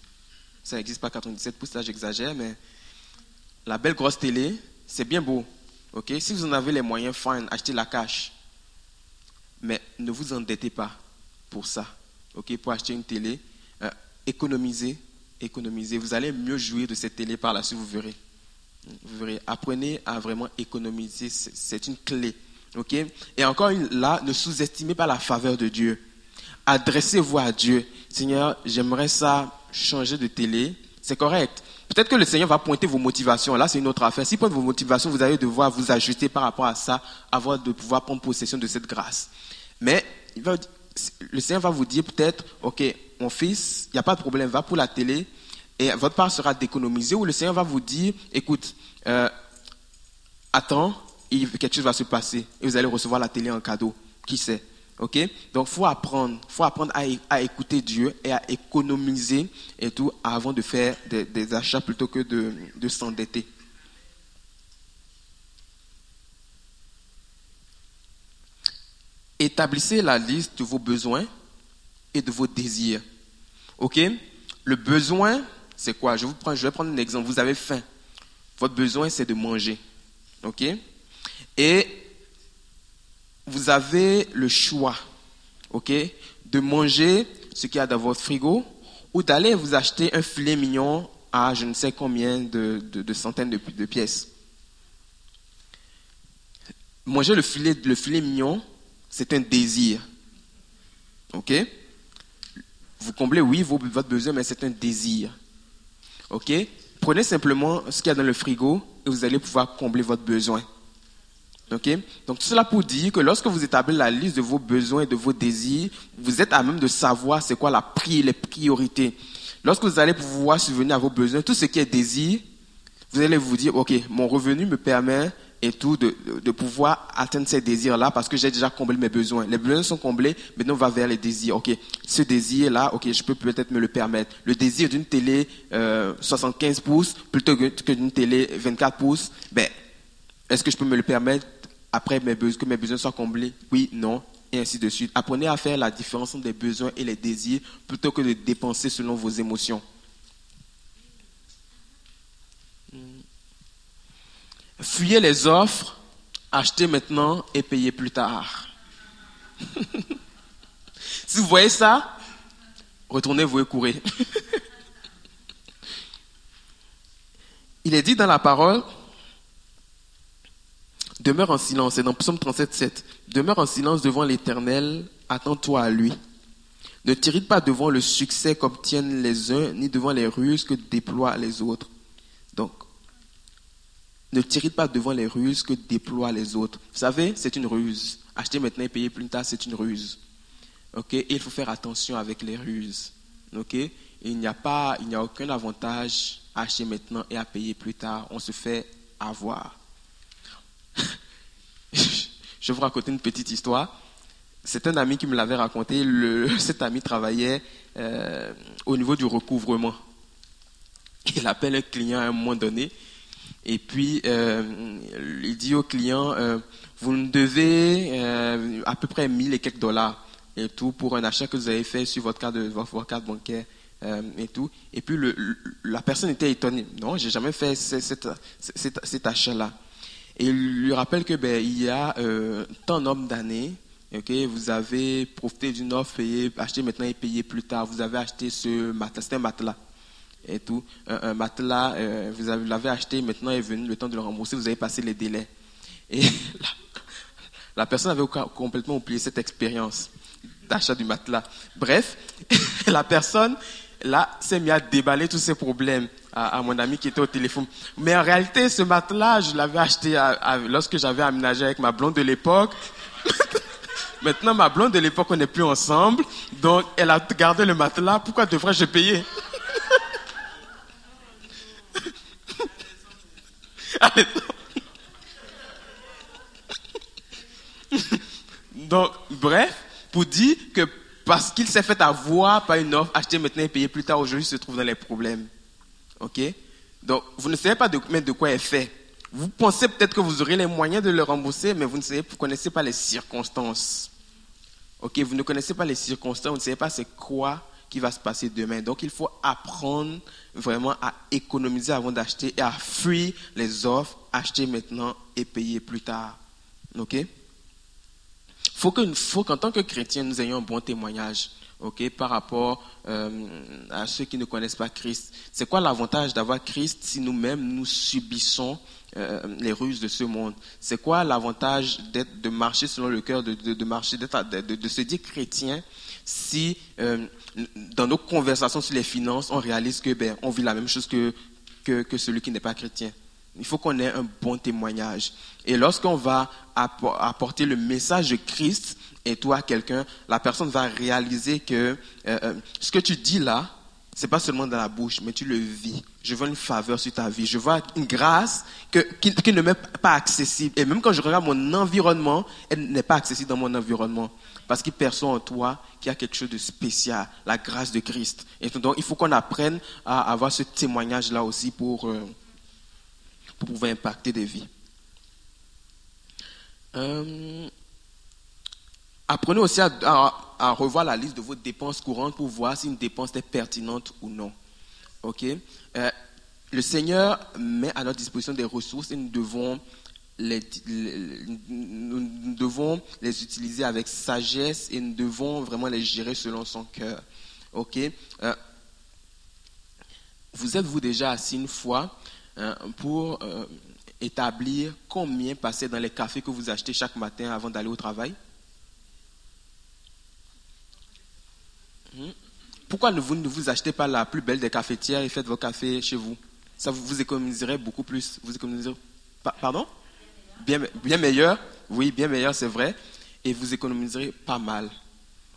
ça n'existe pas 97 pouces, là j'exagère, mais la belle grosse télé, c'est bien beau. ok? Si vous en avez les moyens, fine, achetez la cash. Mais ne vous endettez pas pour ça. ok? Pour acheter une télé, euh, économisez, économisez. Vous allez mieux jouir de cette télé par la suite, vous verrez. Vous verrez. Apprenez à vraiment économiser, c'est une clé. Et encore une, là, ne sous-estimez pas la faveur de Dieu. Adressez-vous à Dieu. Seigneur, j'aimerais ça changer de télé. C'est correct. Peut-être que le Seigneur va pointer vos motivations. Là, c'est une autre affaire. Si pointe vos motivations, vous allez devoir vous ajuster par rapport à ça, avant de pouvoir prendre possession de cette grâce. Mais le Seigneur va vous dire peut-être, OK, mon fils, il n'y a pas de problème, va pour la télé et votre part sera d'économiser. Ou le Seigneur va vous dire, écoute, euh, attends, quelque chose va se passer et vous allez recevoir la télé en cadeau. Qui sait? Ok? Donc, faut apprendre, faut apprendre à, écouter Dieu et à économiser et tout avant de faire des, achats plutôt que de, de s'endetter. Établissez la liste de vos besoins et de vos désirs. Ok? Le besoin, c'est quoi? Je, je vais prendre un exemple. Vous avez faim. Votre besoin, c'est de manger. Ok? Et vous avez le choix, ok, de manger ce qu'il y a dans votre frigo ou d'aller vous acheter un filet mignon à je ne sais combien de, centaines de, pièces. Manger le filet, le filet mignon, c'est un désir. Ok? Vous comblez, oui, votre besoin, mais c'est un désir. Prenez simplement ce qu'il y a dans le frigo et vous allez pouvoir combler votre besoin. Donc tout cela pour dire que lorsque vous établissez la liste de vos besoins et de vos désirs, vous êtes à même de savoir c'est quoi la pri les priorités. Lorsque vous allez pouvoir subvenir à vos besoins, tout ce qui est désir, vous allez vous dire, ok, mon revenu me permet et tout de, pouvoir atteindre ces désirs-là parce que j'ai déjà comblé mes besoins. Les besoins sont comblés, maintenant on va vers les désirs. Ok, ce désir-là, ok, je peux peut-être me le permettre. Le désir d'une télé euh, 75 pouces plutôt que d'une télé 24 pouces, ben, est-ce que je peux me le permettre? Après mes besoins, que mes besoins soient comblés Oui, non, et ainsi de suite. Apprenez à faire la différence entre les besoins et les désirs plutôt que de dépenser selon vos émotions. Fuyez les offres, achetez maintenant et payez plus tard. *laughs* si vous voyez ça, retournez-vous et courez. *laughs* Il est dit dans la parole, Demeure en silence. C'est dans Psaume 37, 7. Demeure en silence devant l'Éternel, attends-toi à lui. Ne t'irrite pas devant le succès qu'obtiennent les uns, ni devant les ruses que déploient les autres. Donc, ne t'irrite pas devant les ruses que déploient les autres. Vous savez, c'est une ruse. Acheter maintenant et payer plus tard, c'est une ruse. Ok, il faut faire attention avec les ruses. Ok, il n'y a pas, il n'y a aucun avantage à acheter maintenant et à payer plus tard. On se fait avoir. *laughs* je vais vous raconter une petite histoire. C'est un ami qui me l'avait raconté. *laughs* cet ami travaillait euh, au niveau du recouvrement. Il appelle un client à un moment donné et puis euh, il dit au client euh, Vous me devez à peu près 1000 et quelques dollars et tout pour un achat que vous avez fait sur votre carte, votre carte bancaire. et tout. Et puis la personne était étonnée. Non, j'ai jamais fait cet achat-là. Il lui rappelle que ben, il y a euh, tant nombre d'années, vous avez profité d'une offre, payé, acheté maintenant et payé plus tard. Vous avez acheté ce matelas, c'était un matelas. Un, matelas, euh, vous l'avez acheté, maintenant est venu le temps de le rembourser, vous avez passé les délais. Et *laughs* la personne avait complètement oublié cette expérience d'achat du matelas. Bref, *laughs* la personne là s'est mis à déballer tous ses problèmes à, mon ami qui était au téléphone. Mais en réalité, ce matelas, je l'avais acheté lorsque j'avais aménagé avec ma blonde de l'époque. *laughs* Maintenant, ma blonde de l'époque, on n'est plus ensemble. Donc, elle a gardé le matelas. Pourquoi devrais-je payer? *laughs* *laughs* Donc, bref, pour dire que parce qu'il s'est fait avoir par une offre, acheter maintenant et payer plus tard, aujourd'hui, se trouve dans les problèmes. OK? Donc, vous ne savez pas de, de quoi est fait. Vous pensez peut-être que vous aurez les moyens de le rembourser, mais vous ne savez, vous connaissez pas les circonstances. OK? Vous ne connaissez pas les circonstances, vous ne savez pas c'est quoi qui va se passer demain. Donc, il faut apprendre vraiment à économiser avant d'acheter et à fuir les offres, acheter maintenant et payer plus tard. OK? Faut qu'en tant que chrétien, nous ayons un bon témoignage. ok, par rapport euh, à ceux qui ne connaissent pas Christ. C'est quoi l'avantage d'avoir Christ si nous-mêmes nous subissons euh, les ruses de ce monde? C'est quoi l'avantage de marcher selon le cœur, de, marcher, de, se dire chrétien si euh, dans nos conversations sur les finances, on réalise que ben, on vit la même chose que, que celui qui n'est pas chrétien? Il faut qu'on ait un bon témoignage. Et lorsqu'on va apporter le message de Christ et toi à quelqu'un, la personne va réaliser que euh, euh, ce que tu dis là, c'est pas seulement dans la bouche, mais tu le vis. Je vois une faveur sur ta vie. Je vois une grâce qui ne m'est pas accessible. Et même quand je regarde mon environnement, elle n'est pas accessible dans mon environnement. Parce qu'il perçoit en toi qu'il y a quelque chose de spécial, la grâce de Christ. Et donc, il faut qu'on apprenne à avoir ce témoignage-là aussi pour, euh, pour pouvoir impacter des vies. Euh, apprenez aussi à, revoir la liste de vos dépenses courantes pour voir si une dépense est pertinente ou non. Ok? Euh, Le Seigneur met à notre disposition des ressources et nous devons les, nous devons les utiliser avec sagesse et nous devons vraiment les gérer selon son cœur. Ok? Euh, Vous êtes-vous déjà assis une fois pour établir combien passait dans les cafés que vous achetez chaque matin avant d'aller au travail? Hmm? Pourquoi ne vous, ne vous achetez pas la plus belle des cafetières et faites vos cafés chez vous? Ça vous, vous économiserez beaucoup plus. Vous économiserez, pardon? Bien, bien meilleur, oui, bien meilleur, c'est vrai. Et vous économiserez pas mal.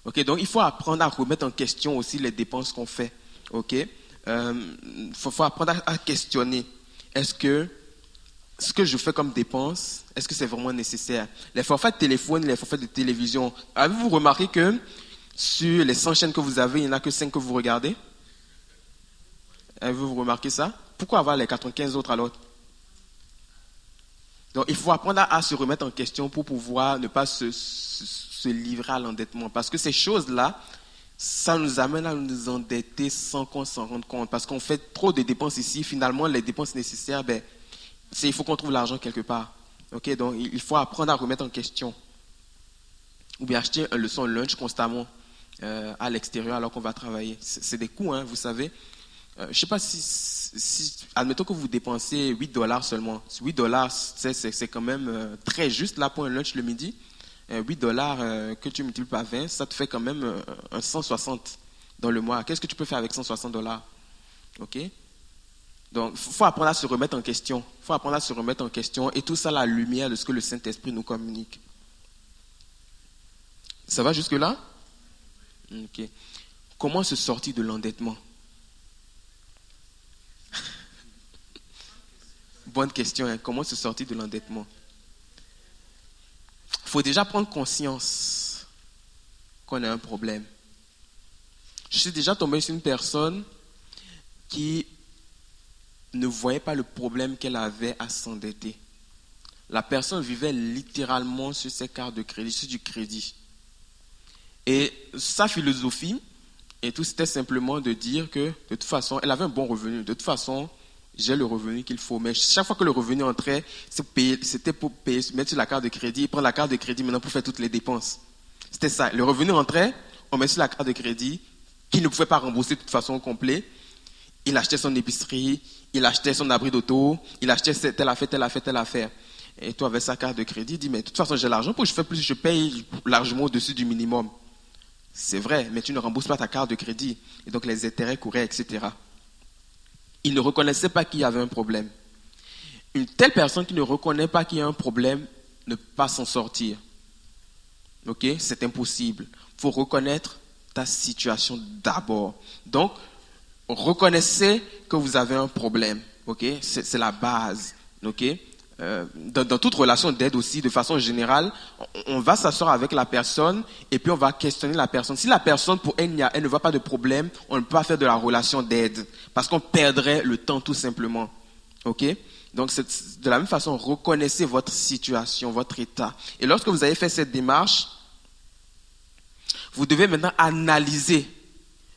Ok, donc il faut apprendre à remettre en question aussi les dépenses qu'on fait. Ok, il euh, faut, apprendre à questionner est-ce que ce que je fais comme dépense, est-ce que c'est vraiment nécessaire? Les forfaits de téléphone, les forfaits de télévision, avez-vous remarqué que sur les 100 chaînes que vous avez, il n'y en a que 5 que vous regardez? Avez-vous remarqué ça? Pourquoi avoir les 95 autres alors? Donc il faut apprendre à, se remettre en question pour pouvoir ne pas se, se livrer à l'endettement. Parce que ces choses-là, ça nous amène à nous endetter sans qu'on s'en rende compte. Parce qu'on fait trop de dépenses ici. Finalement, les dépenses nécessaires, ben, il faut qu'on trouve l'argent quelque part. donc, il faut apprendre à remettre en question. Ou bien acheter un leçon lunch constamment euh, à l'extérieur alors qu'on va travailler. C'est des coûts, hein, vous savez. Euh, je sais pas si, admettons que vous dépensez 8 dollars seulement. 8 dollars, c'est quand même euh, très juste là pour un lunch le midi. 8 euh, dollars que tu multiplies par 20, ça te fait quand même un 160 dans le mois. Qu'est-ce que tu peux faire avec 160 dollars? Ok? Donc, il faut apprendre à se remettre en question. Il faut apprendre à se remettre en question. Et tout ça, la lumière de ce que le Saint-Esprit nous communique. Ça va jusque-là? Ok. Comment se sortir de l'endettement? *laughs* Bonne question. Hein. Comment se sortir de l'endettement? Faut déjà prendre conscience qu'on a un problème. Je suis déjà tombé sur une personne qui ne voyait pas le problème qu'elle avait à s'endetter. La personne vivait littéralement sur ses cartes de crédit, sur du crédit. Et sa philosophie, et tout, c'était simplement de dire que, de toute façon, elle avait un bon revenu. De toute façon, j'ai le revenu qu'il faut. Mais chaque fois que le revenu entrait, c'était pour payer, mettre sur la carte de crédit, prendre la carte de crédit maintenant pour faire toutes les dépenses. C'était ça. Le revenu entrait, on met sur la carte de crédit, qu'il ne pouvait pas rembourser de toute façon au complet. Il achetait son épicerie, il achetait son abri d'auto, il achetait telle affaire, telle affaire, telle affaire. Et toi, avec sa carte de crédit, dit, mais de toute façon, j'ai l'argent, pour je fais plus, je paye largement au-dessus du minimum. C'est vrai, mais tu ne rembourses pas ta carte de crédit. Et donc, les intérêts couraient, etc il ne reconnaissait pas qu'il y avait un problème. Une telle personne qui ne reconnaît pas qu'il y a un problème ne peut pas s'en sortir. Ok? C'est impossible. Il faut reconnaître ta situation d'abord. Donc, reconnaissez que vous avez un problème. Ok? C'est la base. Ok? Euh, dans, toute relation d'aide aussi, de façon générale, on, va s'asseoir avec la personne et puis on va questionner la personne. Si la personne, pour elle, elle ne voit pas de problème, on ne peut pas faire de la relation d'aide parce qu'on perdrait le temps tout simplement. Ok? Donc, de la même façon, reconnaissez votre situation, votre état. Et lorsque vous avez fait cette démarche, vous devez maintenant analyser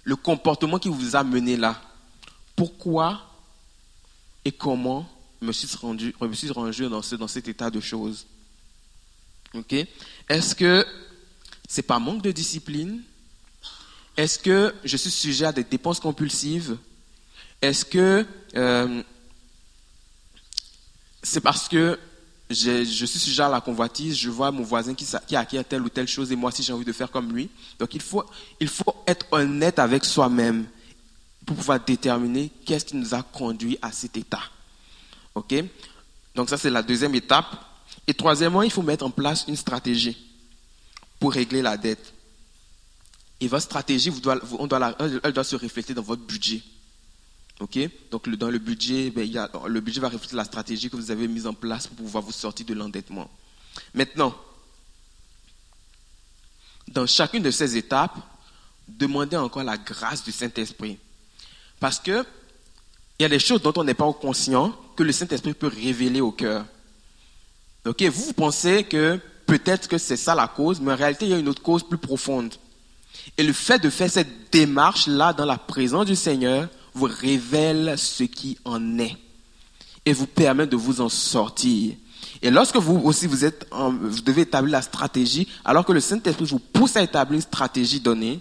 le comportement qui vous a mené là. Pourquoi et comment me suis rendu, me suis rendu dans, ce, dans cet état de choses? Est-ce que c'est pas manque de discipline? Est-ce que je suis sujet à des dépenses compulsives? Est-ce que euh, c'est parce que je, suis sujet à la convoitise, je vois mon voisin qui, qui acquiert telle ou telle chose et moi aussi j'ai envie de faire comme lui. Donc il faut, il faut être honnête avec soi-même pour pouvoir déterminer qu'est-ce qui nous a conduit à cet état. OK? Donc ça c'est la deuxième étape. Et troisièmement, il faut mettre en place une stratégie pour régler la dette. Et votre stratégie, on doit elle doit se refléter dans votre budget. Ok? Donc dans le budget, ben, le budget va refléter la stratégie que vous avez mise en place pour pouvoir vous sortir de l'endettement. Maintenant, dans chacune de ces étapes, demandez encore la grâce du Saint-Esprit. Parce que il y a des choses dont on n'est pas conscient que le Saint-Esprit peut révéler au cœur. Ok, vous pensez que peut-être que c'est ça la cause, mais en réalité, il y a une autre cause plus profonde. Et le fait de faire cette démarche-là dans la présence du Seigneur vous révèle ce qui en est et vous permet de vous en sortir. Et lorsque vous aussi vous êtes, vous devez établir la stratégie, alors que le Saint-Esprit vous pousse à établir une stratégie donnée,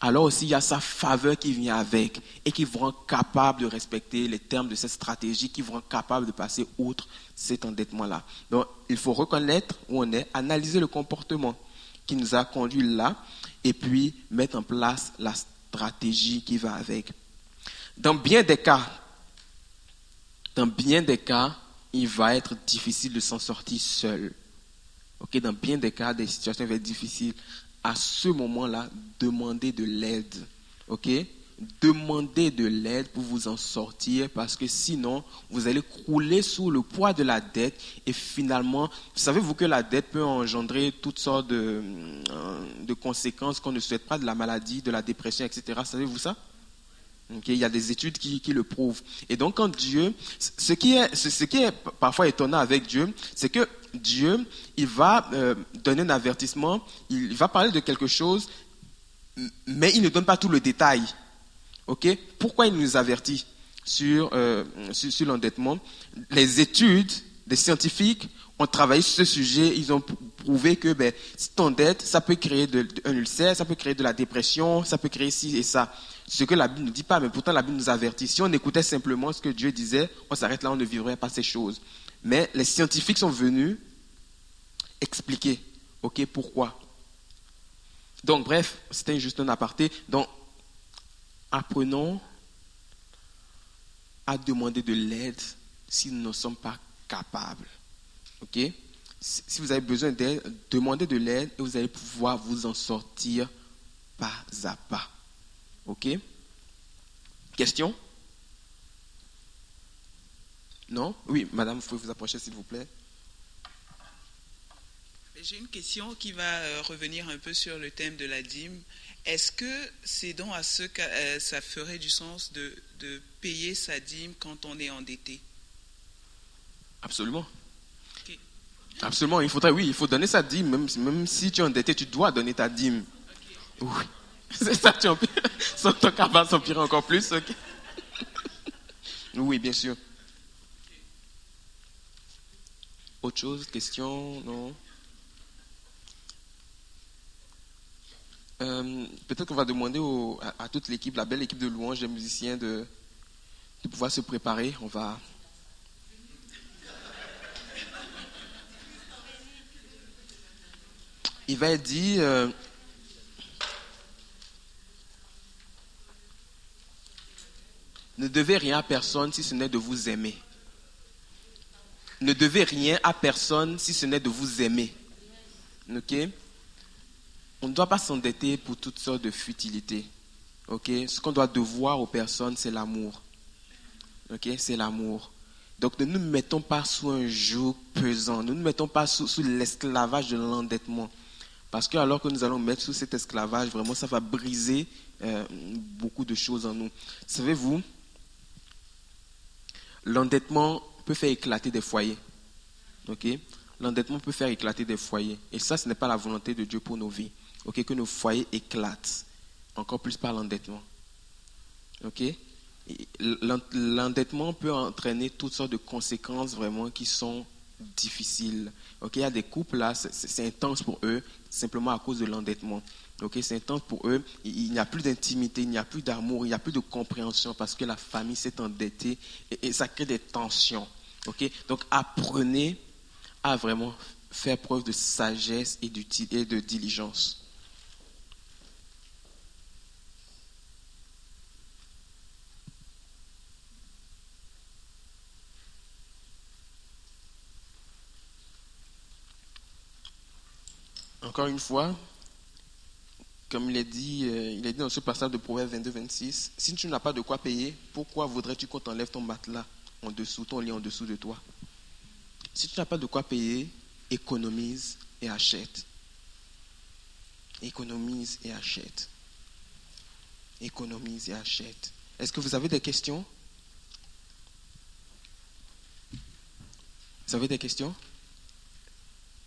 alors aussi il y a sa faveur qui vient avec et qui vous rend capable de respecter les termes de cette stratégie, qui vous rend capable de passer outre cet endettement-là. Donc il faut reconnaître où on est, analyser le comportement qui nous a conduit là et puis mettre en place la stratégie qui va avec. Dans bien des cas, dans bien des cas, il va être difficile de s'en sortir seul. Ok, dans bien des cas, des situations vont être difficiles à ce moment-là, demandez de l'aide. OK? Demandez de l'aide pour vous en sortir parce que sinon, vous allez crouler sous le poids de la dette et finalement, savez-vous que la dette peut engendrer toutes sortes de, euh, conséquences qu'on ne souhaite pas, de la maladie, de la dépression, etc. Savez-vous ça? Il y a des études qui, qui, le prouvent. Et donc, quand Dieu, ce qui est, ce qui est parfois étonnant avec Dieu, c'est que Dieu, il va euh, donner un avertissement, il va parler de quelque chose, mais il ne donne pas tout le détail. Ok? Pourquoi il nous avertit sur, euh, sur, sur l'endettement? Les études des scientifiques ont travaillé sur ce sujet, ils ont prouvé que ben, si ça peut créer de, un ulcère, ça peut créer de la dépression, ça peut créer ci et ça. Ce que la Bible ne dit pas, mais pourtant la Bible nous avertit. Si on écoutait simplement ce que Dieu disait, on s'arrête là, on ne vivrait pas ces choses. Mais les scientifiques sont venus expliquer, ok, pourquoi? Donc, bref, c'était juste un aparté. Donc, apprenons à demander de l'aide si nous ne sommes pas capables. Ok? Si vous avez besoin d'aide, demandez de l'aide et vous allez pouvoir vous en sortir pas à pas. OK? Question? Non? Oui, madame, vous pouvez vous approcher s'il vous plaît. J'ai une question qui va euh, revenir un peu sur le thème de la dîme. Est-ce que c'est donc à ce que euh, ça ferait du sens de, de, payer sa dîme quand on est endetté? Absolument. Absolument, il faudrait, oui, il faut donner sa dîme. Même, même si tu es endetté, tu dois donner ta dîme. Oui. *laughs* C'est ça, tu empires. *laughs* Ton va s'empirer encore plus. *laughs* Oui, bien sûr. Autre chose, question, non? Euh, Peut-être qu'on va demander à, toute l'équipe, la belle équipe de louanges des musiciens, de, pouvoir se préparer. On va. Il va être dit. Euh, Ne devez rien à personne si ce n'est de vous aimer. Ne devez rien à personne si ce n'est de vous aimer. Ok? On ne doit pas s'endetter pour toutes sortes de futilités. Ce qu'on doit devoir aux personnes, c'est l'amour. C'est l'amour. Donc ne nous mettons pas sous un joug pesant. Ne nous mettons pas sous, l'esclavage de l'endettement. Parce que alors que nous allons mettre sous cet esclavage, vraiment, ça va briser euh, beaucoup de choses en nous. Savez-vous, l'endettement peut faire éclater des foyers. L'endettement peut faire éclater des foyers. Et ça, ce n'est pas la volonté de Dieu pour nos vies. Ok Que nos foyers éclatent. Encore plus par l'endettement. Ok? L'endettement peut entraîner toutes sortes de conséquences vraiment qui sont difficile. Ok, il y a des couples là, c'est intense pour eux, simplement à cause de l'endettement. Ok, c'est intense pour eux. Il, n'y a plus d'intimité, il n'y a plus d'amour, il n'y a plus de compréhension parce que la famille s'est endettée et, ça crée des tensions. Ok, donc apprenez à vraiment faire preuve de sagesse et de diligence. Encore une fois, comme il est dit, euh, il est dit dans ce passage de Proverbe 22-26, si tu n'as pas de quoi payer, pourquoi voudrais-tu qu'on t'enlève ton matelas en dessous, ton lit en dessous de toi? Si tu n'as pas de quoi payer, économise et achète. Économise et achète. Économise et achète. Est-ce que vous avez des questions? Vous avez des questions?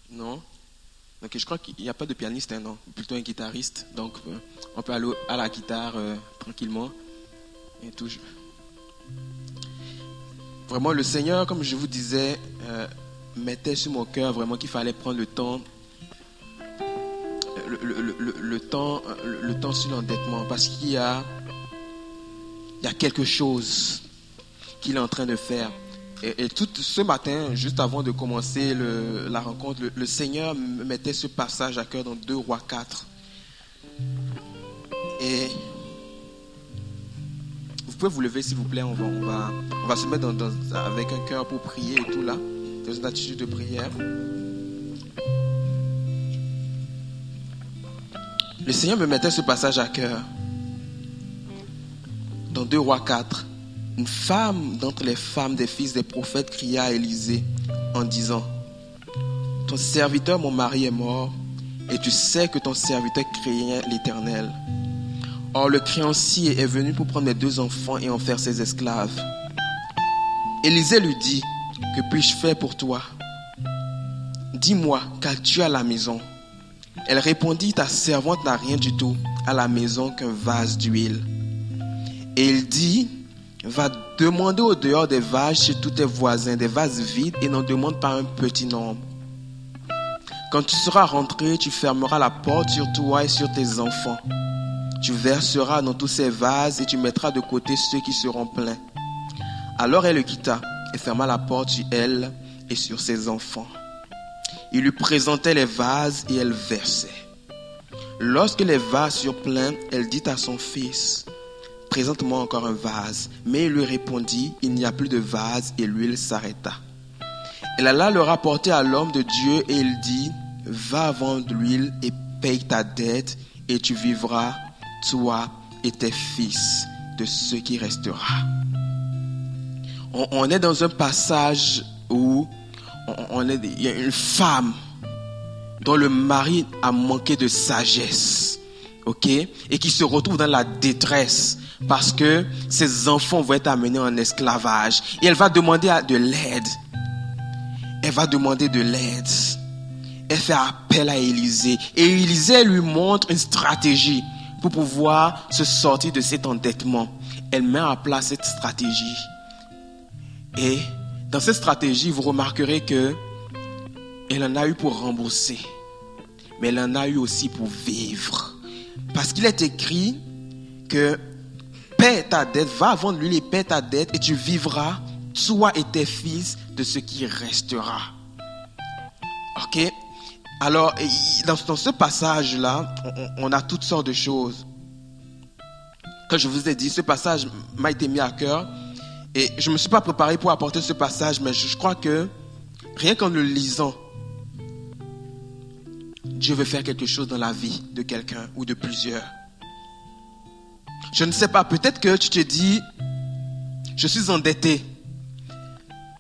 Non? Donc je crois qu'il n'y a pas de pianiste, hein, non, plutôt un guitariste. Donc euh, on peut aller à la guitare euh, tranquillement et tout. Vraiment, le Seigneur, comme je vous disais, euh, mettait sur mon cœur vraiment qu'il fallait prendre le temps, le, temps, le, temps sur l'endettement, parce qu'il y a, il y a quelque chose qu'il est en train de faire. Et, tout ce matin, juste avant de commencer la rencontre, le, Seigneur mettait ce passage à cœur dans 2 Rois 4. Et vous pouvez vous lever s'il vous plaît, on va, on va, se mettre avec un cœur pour prier et tout là, dans une attitude de prière. Le Seigneur me mettait ce passage à cœur dans 2 Rois 4 une femme d'entre les femmes des fils des prophètes cria à Élisée en disant, Ton serviteur, mon mari, est mort, et tu sais que ton serviteur craignait l'Éternel. Or le créancier est venu pour prendre mes deux enfants et en faire ses esclaves. Élisée lui dit, Que puis-je faire pour toi? Dis-moi, qu'as-tu à la maison Elle répondit, Ta servante n'a rien du tout à la maison qu'un vase d'huile. Et il dit, Va demander au dehors des vaches chez tous tes voisins des vases vides et n'en demande pas un petit nombre. Quand tu seras rentré, tu fermeras la porte sur toi et sur tes enfants. Tu verseras dans tous ces vases et tu mettras de côté ceux qui seront pleins. Alors elle le quitta et ferma la porte sur elle et sur ses enfants. Il lui présentait les vases et elle versait. Lorsque les vases furent pleins, elle dit à son fils, Présente-moi encore un vase. Mais il lui répondit, Il n'y a plus de vase, et l'huile s'arrêta. Elle alla le rapporter à l'homme de Dieu, et il dit, Va vendre l'huile et paye ta dette, et tu vivras, toi et tes fils, de ce qui restera. On, est dans un passage où on il y a une femme dont le mari a manqué de sagesse, ok, et qui se retrouve dans la détresse parce que ses enfants vont être amenés en esclavage. Et elle va demander de l'aide. Elle va demander de l'aide. Elle fait appel à Élisée. Et Élisée lui montre une stratégie pour pouvoir se sortir de cet endettement. Elle met en place cette stratégie. Et dans cette stratégie, vous remarquerez que elle en a eu pour rembourser, mais elle en a eu aussi pour vivre. Parce qu'il est écrit que paie ta dette, va vendre lui et paie ta dette et tu vivras, toi et tes fils, de ce qui restera. Ok? Alors, dans, ce passage-là, on, a toutes sortes de choses. Comme je vous ai dit, ce passage m'a été mis à cœur. Et je ne me suis pas préparé pour apporter ce passage, mais je crois que rien qu'en le lisant, Dieu veut faire quelque chose dans la vie de quelqu'un ou de plusieurs. Je ne sais pas, peut-être que tu te dis, je suis endetté,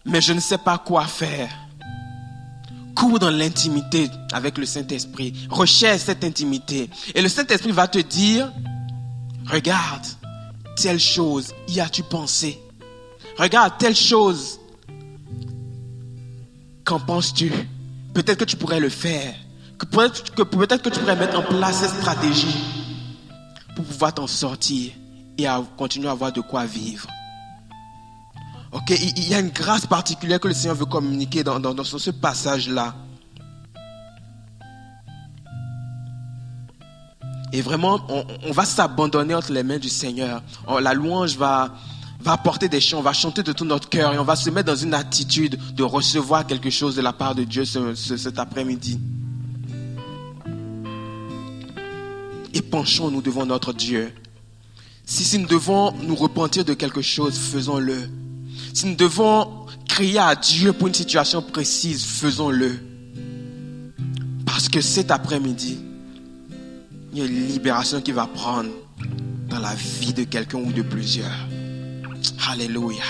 mais je ne sais pas quoi faire. Cours dans l'intimité avec le Saint-Esprit. Recherche cette intimité. Et le Saint-Esprit va te dire, regarde, telle chose, y as-tu pensé? Regarde, telle chose, qu'en penses-tu? Peut-être que tu pourrais le faire. Peut-être que, peut que tu pourrais mettre en place cette stratégie pour pouvoir t'en sortir et à continuer à avoir de quoi vivre. Ok, il y a une grâce particulière que le Seigneur veut communiquer dans, ce passage-là. Et vraiment, on, va s'abandonner entre les mains du Seigneur. la louange va, va apporter des chants, on va chanter de tout notre cœur et on va se mettre dans une attitude de recevoir quelque chose de la part de Dieu cet après-midi. Et penchons-nous devant notre Dieu. Si, nous devons nous repentir de quelque chose, faisons-le. Si nous devons crier à Dieu pour une situation précise, faisons-le. Parce que cet après-midi, il y a une libération qui va prendre dans la vie de quelqu'un ou de plusieurs. Alléluia.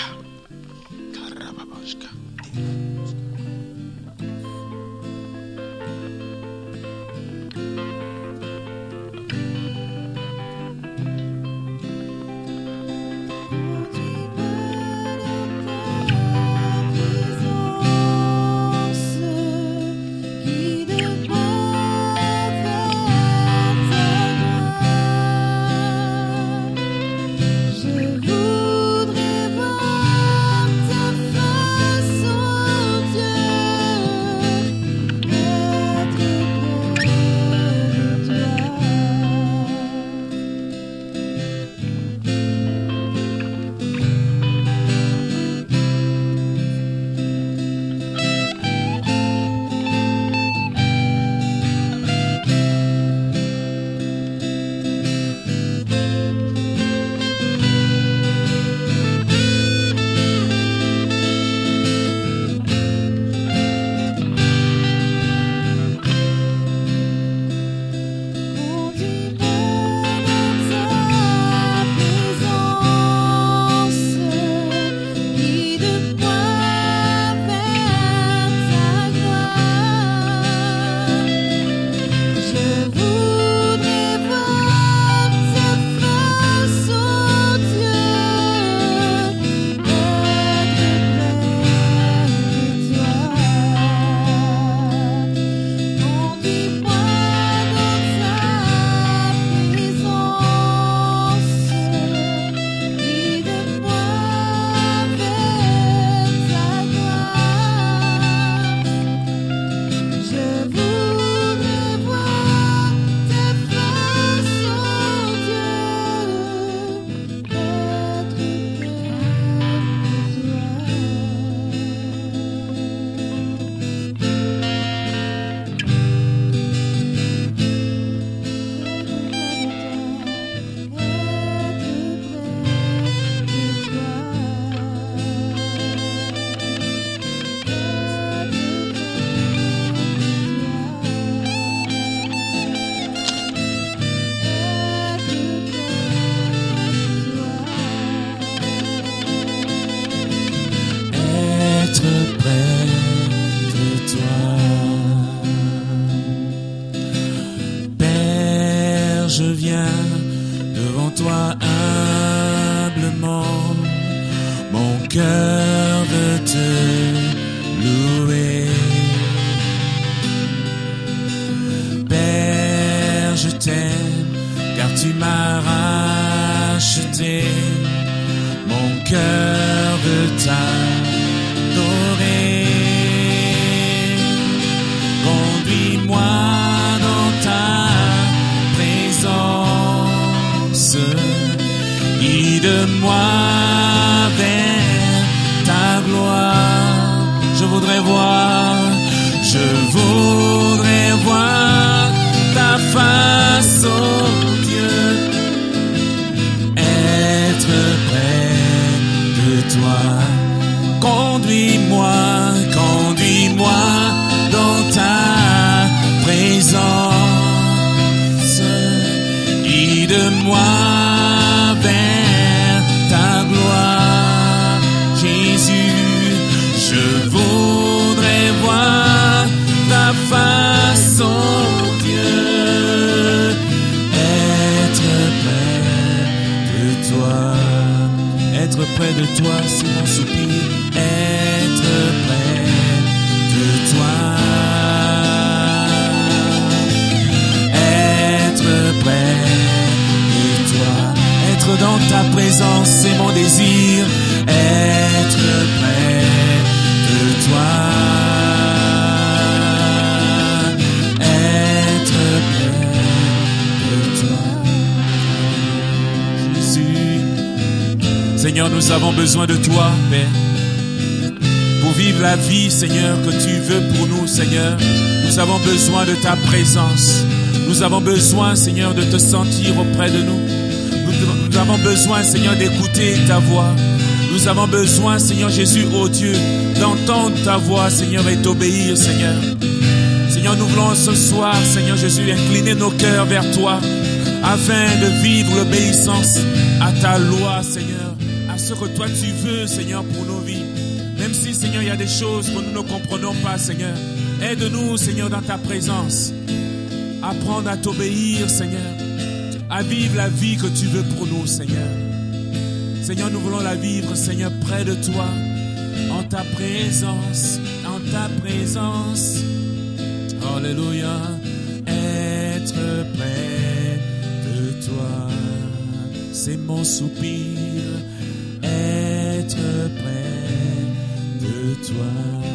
Que tu veux pour nous, Seigneur, nous avons besoin de ta présence. Nous avons besoin, Seigneur, de te sentir auprès de nous. Nous, avons besoin, Seigneur, d'écouter ta voix. Nous avons besoin, Seigneur Jésus, ô Dieu, d'entendre ta voix, Seigneur, et d'obéir, Seigneur. Seigneur, nous voulons ce soir, Seigneur Jésus, incliner nos cœurs vers toi afin de vivre l'obéissance à ta loi, Seigneur, à ce que toi tu veux, Seigneur, pour nos Seigneur, il y a des choses que nous ne comprenons pas, Seigneur, aide-nous, Seigneur, dans ta présence. Apprendre à t'obéir, Seigneur, à vivre la vie que tu veux pour nous, Seigneur. Seigneur, nous voulons la vivre, Seigneur, près de toi, en ta présence, en ta présence. Alléluia, être près de toi, c'est mon soupir, de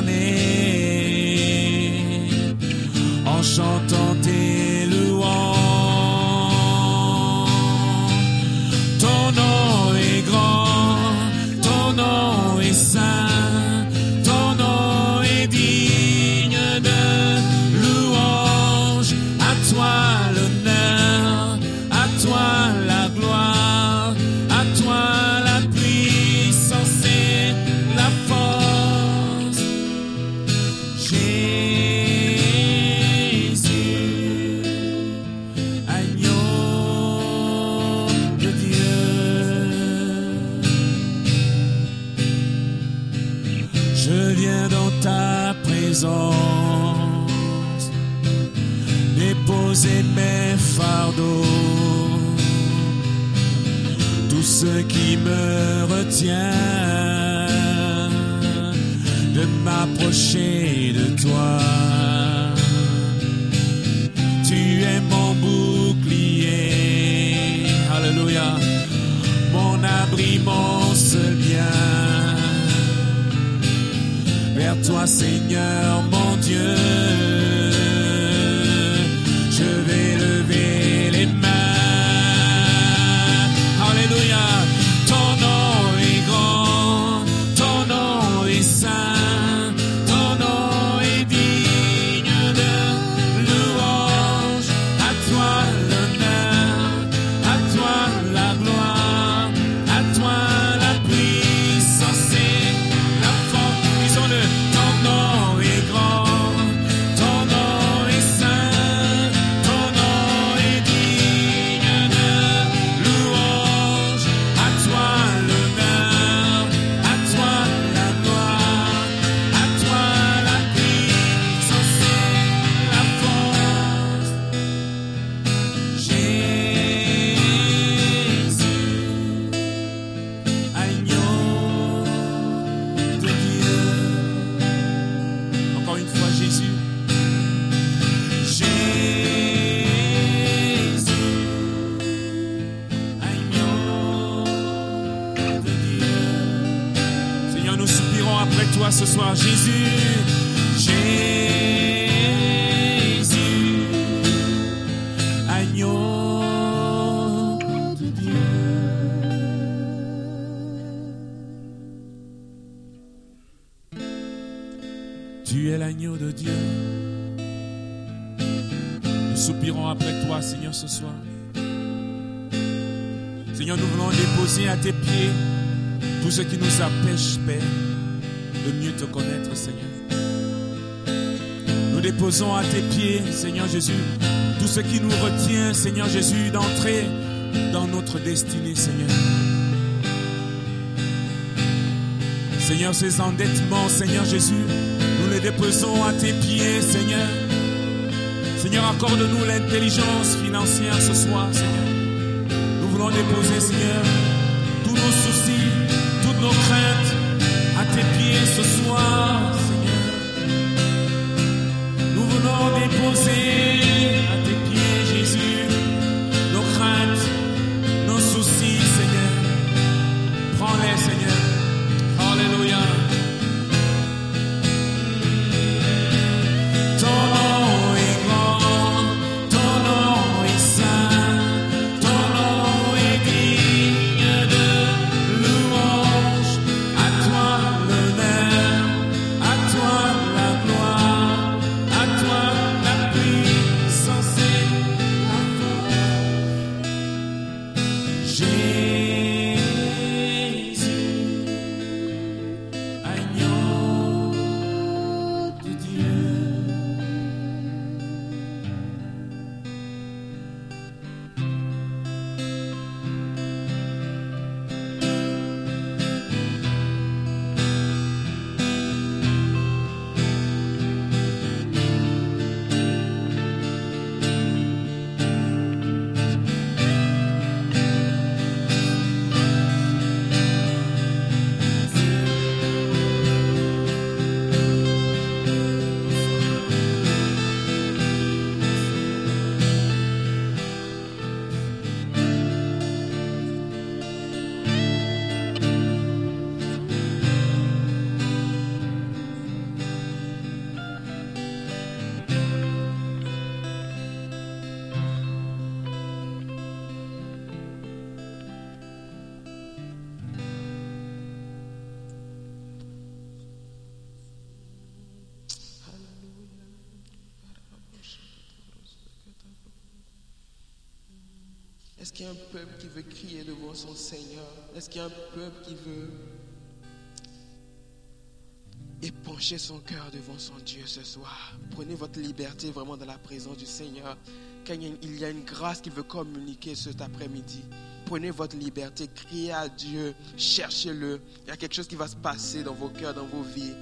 coming. De m'approcher de toi. Tu es mon bouclier, alléluia, mon abri, mon seul bien vers toi, Seigneur, à tes pieds, Seigneur Jésus, tout ce qui nous retient, Seigneur Jésus, d'entrer dans notre destinée, Seigneur. Seigneur, ces endettements, Seigneur Jésus, nous les déposons à tes pieds, Seigneur. Seigneur, accorde-nous l'intelligence financière ce soir, Seigneur. Nous voulons déposer, Seigneur, voulons son Seigneur Est-ce qu'il y a un peuple qui veut épancher son cœur devant son Dieu ce soir? Prenez votre liberté vraiment dans la présence du Seigneur. Quand il y a une grâce qui veut communiquer cet après-midi, prenez votre liberté, criez à Dieu, cherchez-le. Il y a quelque chose qui va se passer dans vos cœurs, dans vos vies.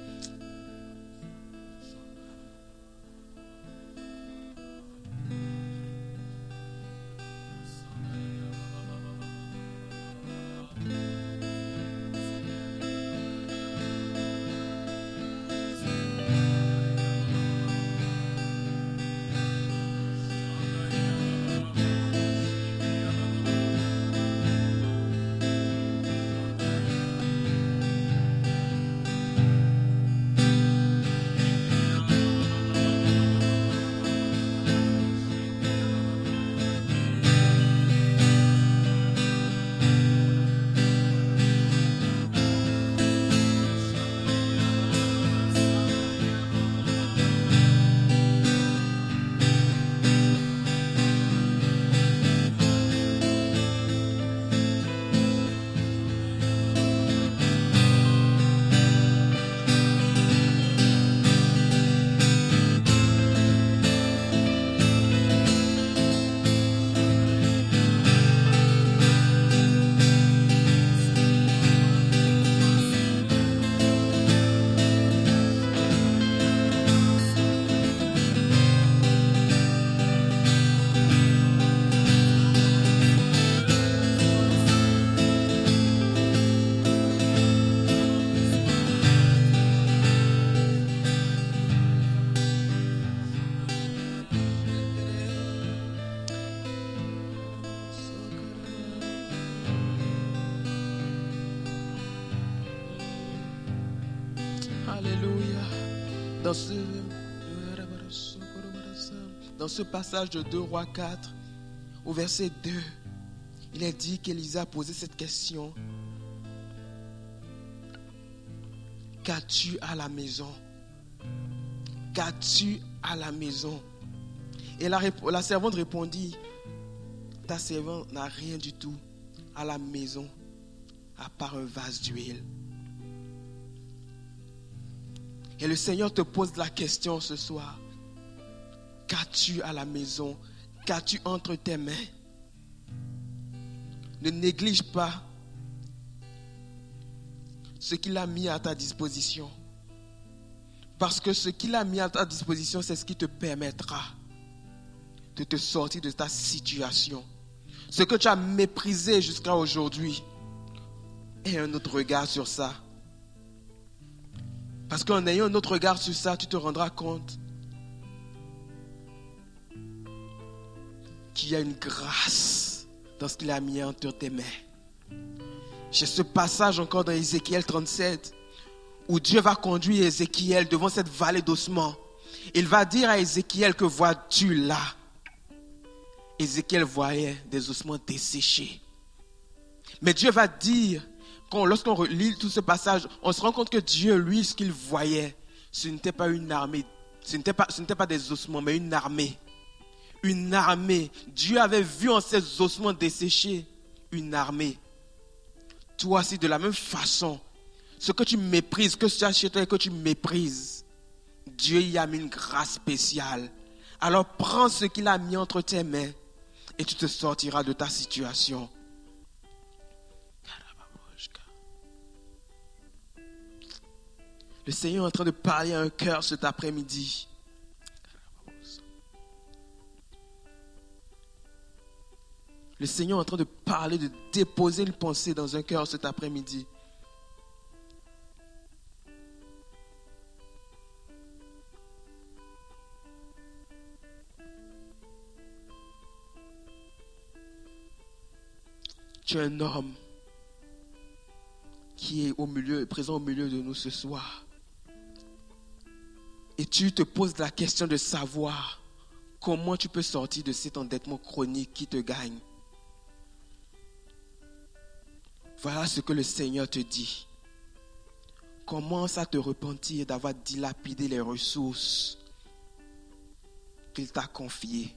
Passage de 2 Rois 4, au verset 2, il est dit qu'Élisa posé cette question. Qu'as-tu à la maison? Qu'as-tu à la maison? Et la, la servante répondit, ta servante n'a rien du tout à la maison, à part un vase d'huile. Et le Seigneur te pose la question ce soir. Qu'as-tu à la maison? Qu'as-tu entre tes mains? Ne néglige pas ce qu'il a mis à ta disposition. Parce que ce qu'il a mis à ta disposition, c'est ce qui te permettra de te sortir de ta situation. Ce que tu as méprisé jusqu'à aujourd'hui, et un autre regard sur ça. Parce qu'en ayant un autre regard sur ça, tu te rendras compte qu'il y a une grâce dans ce qu'il a mis entre tes mains. J'ai ce passage encore dans Ézéchiel 37 où Dieu va conduire Ézéchiel devant cette vallée d'ossements. Il va dire à Ézéchiel que vois-tu là? Ézéchiel voyait des ossements desséchés. Mais Dieu va dire, lorsqu'on lit tout ce passage, on se rend compte que Dieu, lui, ce qu'il voyait, ce n'était pas une armée, ce n'était pas, ce n'était pas des ossements, mais une armée. Une armée. Dieu avait vu en ces ossements desséchés une armée. Toi aussi, de la même façon, ce que tu méprises, que tu as chez toi et que tu méprises, Dieu y a mis une grâce spéciale. Alors prends ce qu'il a mis entre tes mains et tu te sortiras de ta situation. Le Seigneur est en train de parler à un cœur cet après-midi. Le Seigneur est en train de parler, de déposer une pensée dans un cœur cet après-midi. Tu es un homme qui est au milieu, présent au milieu de nous ce soir. Et tu te poses la question de savoir comment tu peux sortir de cet endettement chronique qui te gagne. Voilà ce que le Seigneur te dit. Commence à te repentir d'avoir dilapidé les ressources qu'il t'a confiées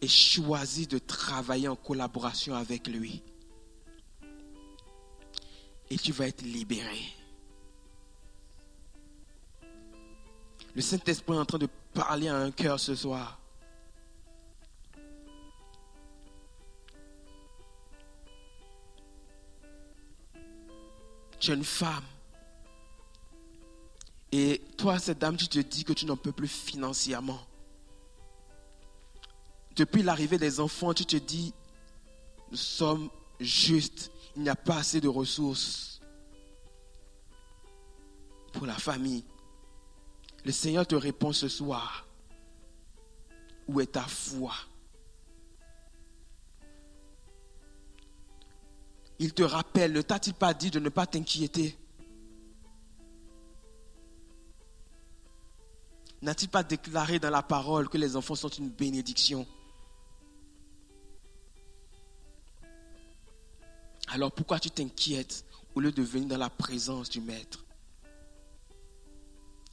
et choisis de travailler en collaboration avec lui? Et tu vas être libéré. Le Saint-Esprit est en train de parler à un cœur ce soir. Tu es une femme. Et toi, cette dame, tu te dis que tu n'en peux plus financièrement depuis l'arrivée des enfants, tu te dis, nous sommes justes, il n'y a pas assez de ressources pour la famille. Le Seigneur te répond ce soir, où est ta foi? Il te rappelle, ne t'a-t-il pas dit de ne pas t'inquiéter. N'a-t-il pas déclaré dans la parole que les enfants sont une bénédiction? Alors pourquoi tu t'inquiètes au lieu de venir dans la présence du Maître?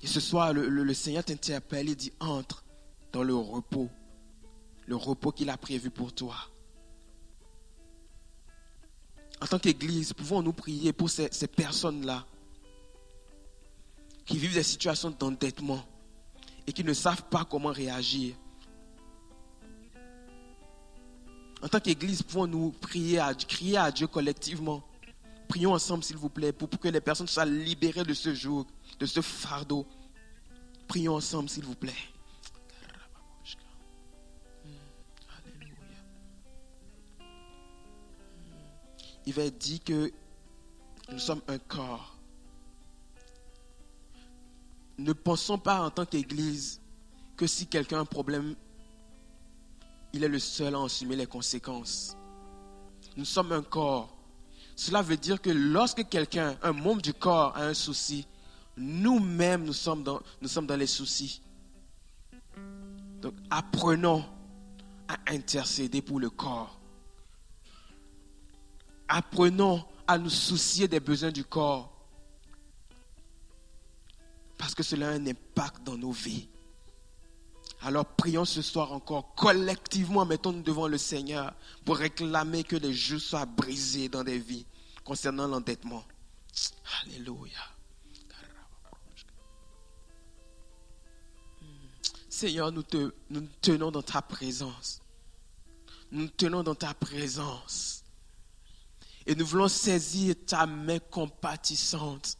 Et ce soir, le, Seigneur t'interpelle et dit, entre dans le repos, le repos qu'il a prévu pour toi. En tant qu'Église, pouvons-nous prier pour ces, personnes-là qui vivent des situations d'endettement et qui ne savent pas comment réagir En tant qu'Église, pouvons-nous prier à, crier à Dieu collectivement Prions ensemble, s'il vous plaît, pour, que les personnes soient libérées de ce jour, de ce fardeau. Prions ensemble, s'il vous plaît. Il va être dit que nous sommes un corps. Ne pensons pas en tant qu'Église que si quelqu'un a un problème il est le seul à assumer les conséquences. Nous sommes un corps. Cela veut dire que lorsque quelqu'un, un membre du corps, a un souci, nous-mêmes, nous sommes dans, nous sommes dans les soucis. Donc, apprenons à intercéder pour le corps. Apprenons à nous soucier des besoins du corps. Parce que cela a un impact dans nos vies. Alors prions ce soir encore collectivement, mettons-nous devant le Seigneur pour réclamer que les jeux soient brisés dans des vies concernant l'endettement. Alléluia. Seigneur, nous nous tenons dans ta présence. Nous tenons dans ta présence. Et nous voulons saisir ta main compatissante.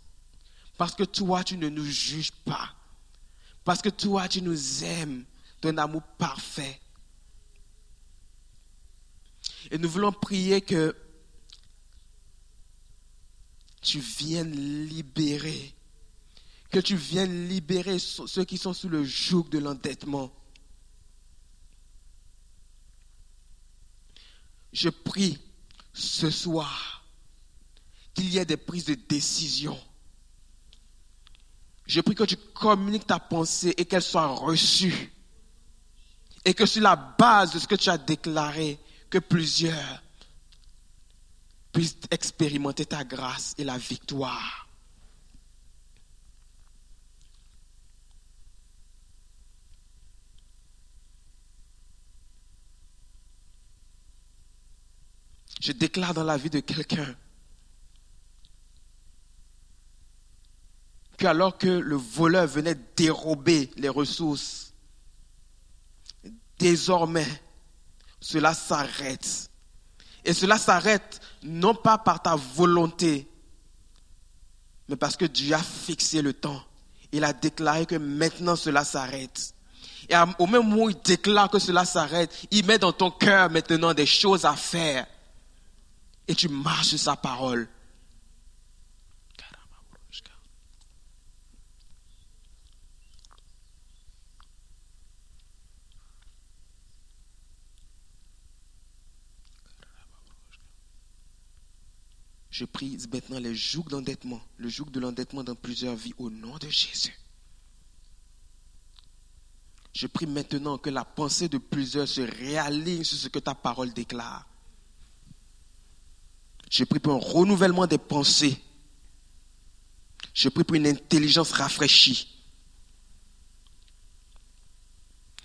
Parce que toi, tu ne nous juges pas. Parce que toi, tu nous aimes d'un amour parfait. Et nous voulons prier que tu viennes libérer, que tu viennes libérer ceux qui sont sous le joug de l'endettement. Je prie ce soir qu'il y ait des prises de décision. Je prie que tu communiques ta pensée et qu'elle soit reçue. Et que sur la base de ce que tu as déclaré, que plusieurs puissent expérimenter ta grâce et la victoire. Je déclare dans la vie de quelqu'un que alors que le voleur venait dérober les ressources, désormais, cela s'arrête. Et cela s'arrête non pas par ta volonté, mais parce que Dieu a fixé le temps. Il a déclaré que maintenant cela s'arrête. Et au même moment où il déclare que cela s'arrête, il met dans ton cœur maintenant des choses à faire et tu marches sur sa parole. Je prie maintenant les jougs d'endettement, le joug de l'endettement dans plusieurs vies au nom de Jésus. Je prie maintenant que la pensée de plusieurs se réaligne sur ce que ta parole déclare. Je prie pour un renouvellement des pensées. Je prie pour une intelligence rafraîchie.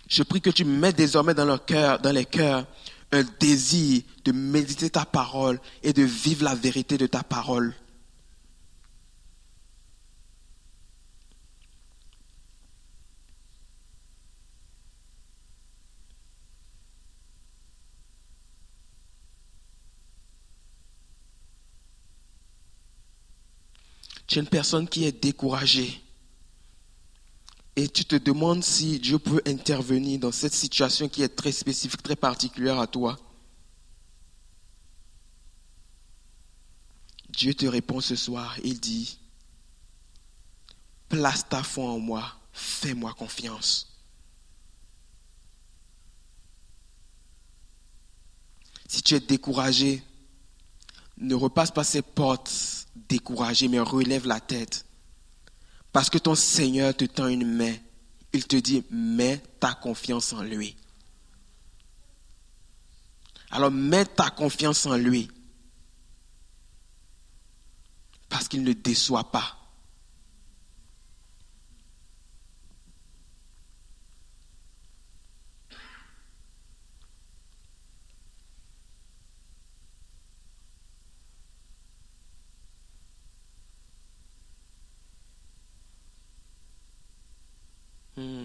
Je prie que tu mets désormais dans leur cœur, dans les cœurs, un désir de méditer ta parole et de vivre la vérité de ta parole. Tu une personne qui est découragée et tu te demandes si Dieu peut intervenir dans cette situation qui est très spécifique, très particulière à toi. Dieu te répond ce soir, il dit, place ta foi en moi, fais-moi confiance. Si tu es découragé, ne repasse pas ces portes découragé, mais relève la tête. Parce que ton Seigneur te tend une main. Il te dit, mets ta confiance en lui. Alors mets ta confiance en lui. Parce qu'il ne déçoit pas. Hmm.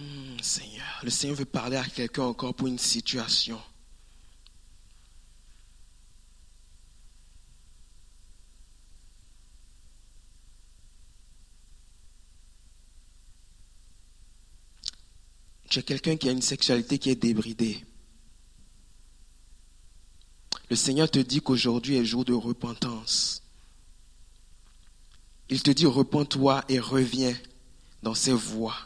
Hmm, Seigneur, le Seigneur veut parler à quelqu'un encore pour une situation. Tu es quelqu'un qui a une sexualité qui est débridée. Le Seigneur te dit qu'aujourd'hui est jour de repentance. Il te dit, repens-toi et reviens dans ses voies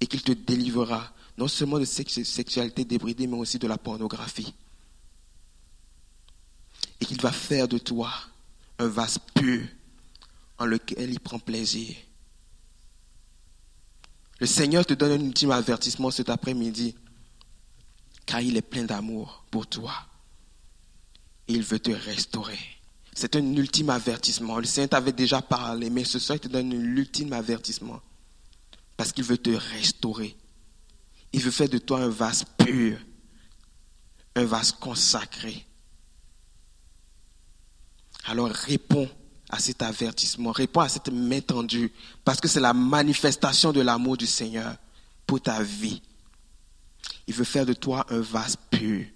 et qu'il te délivrera non seulement de sexualité débridée, mais aussi de la pornographie. Et qu'il va faire de toi un vase pur en lequel il prend plaisir. Le Seigneur te donne un ultime avertissement cet après-midi, car il est plein d'amour pour toi il veut te restaurer. C'est un ultime avertissement. Le Seigneur t'avait déjà parlé, mais ce soir, il te donne un ultime avertissement. Parce qu'il veut te restaurer. Il veut faire de toi un vase pur, un vase consacré. Alors réponds à cet avertissement, réponds à cette main tendue, parce que c'est la manifestation de l'amour du Seigneur pour ta vie. Il veut faire de toi un vase pur.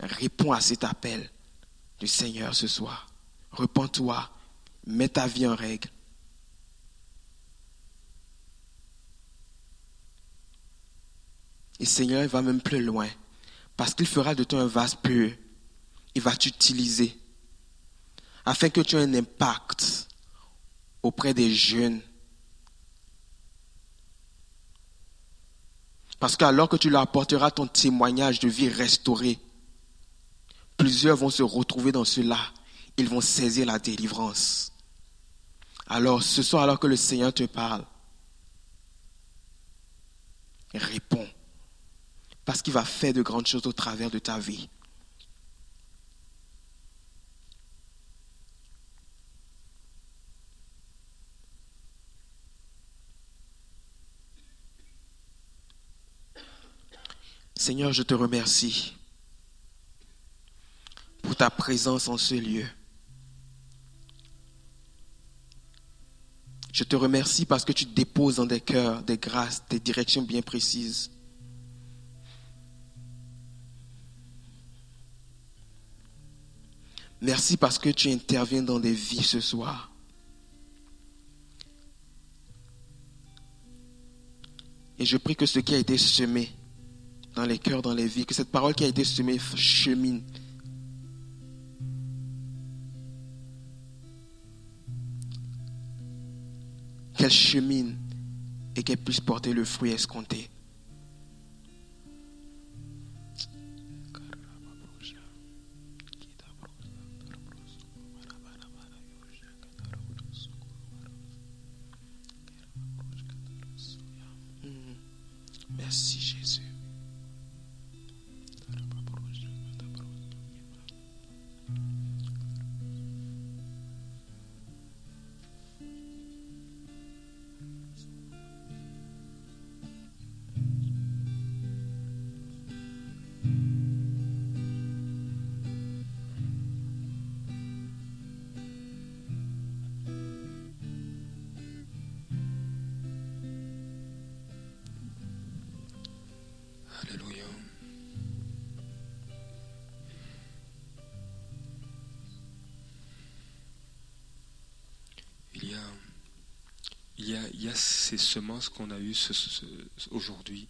Réponds à cet appel du Seigneur ce soir. Repends-toi, mets ta vie en règle. Et Seigneur, il va même plus loin, parce qu'il fera de toi un vase pur. Il va t'utiliser afin que tu aies un impact auprès des jeunes. Parce qu'alors que tu leur apporteras ton témoignage de vie restaurée, plusieurs vont se retrouver dans cela. Ils vont saisir la délivrance. Alors, ce soir, alors que le Seigneur te parle, réponds. Parce qu'il va faire de grandes choses au travers de ta vie. Seigneur, je te remercie pour ta présence en ce lieu. Je te remercie parce que tu déposes dans des cœurs des grâces, des directions bien précises. Merci parce que tu interviens dans des vies ce soir. Et je prie que ce qui a été semé dans les cœurs, dans les vies, que cette parole qui a été semée chemine. Qu'elle chemine et qu'elle puisse porter le fruit escompté. Ces semences qu'on a eues aujourd'hui.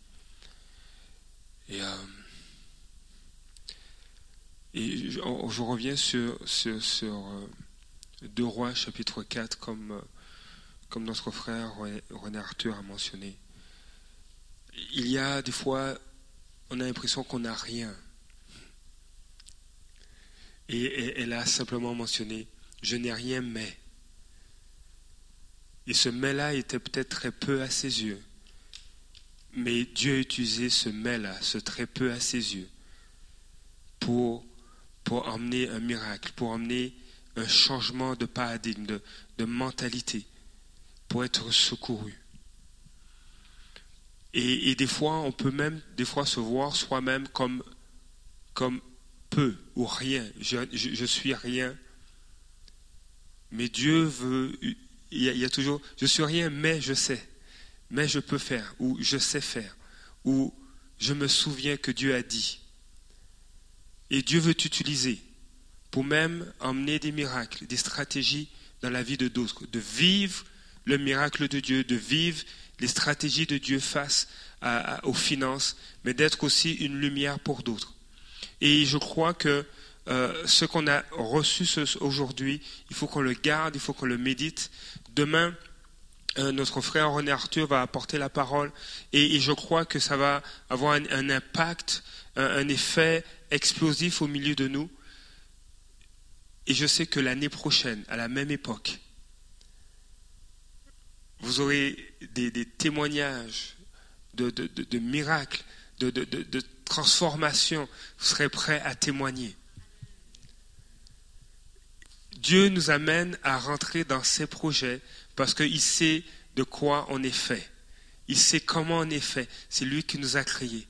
Et, euh, je, reviens sur, sur, sur euh, 2 Rois chapitre 4 comme, euh, comme notre frère René Arthur a mentionné. Il y a des fois, on a l'impression qu'on n'a rien. et elle a simplement mentionné, je n'ai rien mais. Et ce mais-là était peut-être très peu à ses yeux. Mais Dieu a utilisé ce mais-là, ce très peu à ses yeux, pour, pour emmener un miracle, pour emmener un changement de paradigme, de, mentalité, pour être secouru. Et, des fois, on peut même des fois se voir soi-même comme, peu ou rien. Je, je suis rien. Mais Dieu veut il y, a, toujours, je suis rien, mais je sais, mais je peux faire, ou je sais faire, ou je me souviens que Dieu a dit. Et Dieu veut t'utiliser pour même emmener des miracles, des stratégies dans la vie de d'autres, de vivre le miracle de Dieu, de vivre les stratégies de Dieu face aux finances, mais d'être aussi une lumière pour d'autres. Et je crois que euh, ce qu'on a reçu aujourd'hui, il faut qu'on le garde, il faut qu'on le médite, Demain, euh, notre frère René Arthur va apporter la parole et, je crois que ça va avoir un, impact, un, effet explosif au milieu de nous. Et je sais que l'année prochaine, à la même époque, vous aurez des, témoignages de, miracles, de, de transformations. Vous serez prêts à témoigner. Dieu nous amène à rentrer dans ses projets parce qu'il sait de quoi on est fait. Il sait comment on est fait. C'est lui qui nous a créés.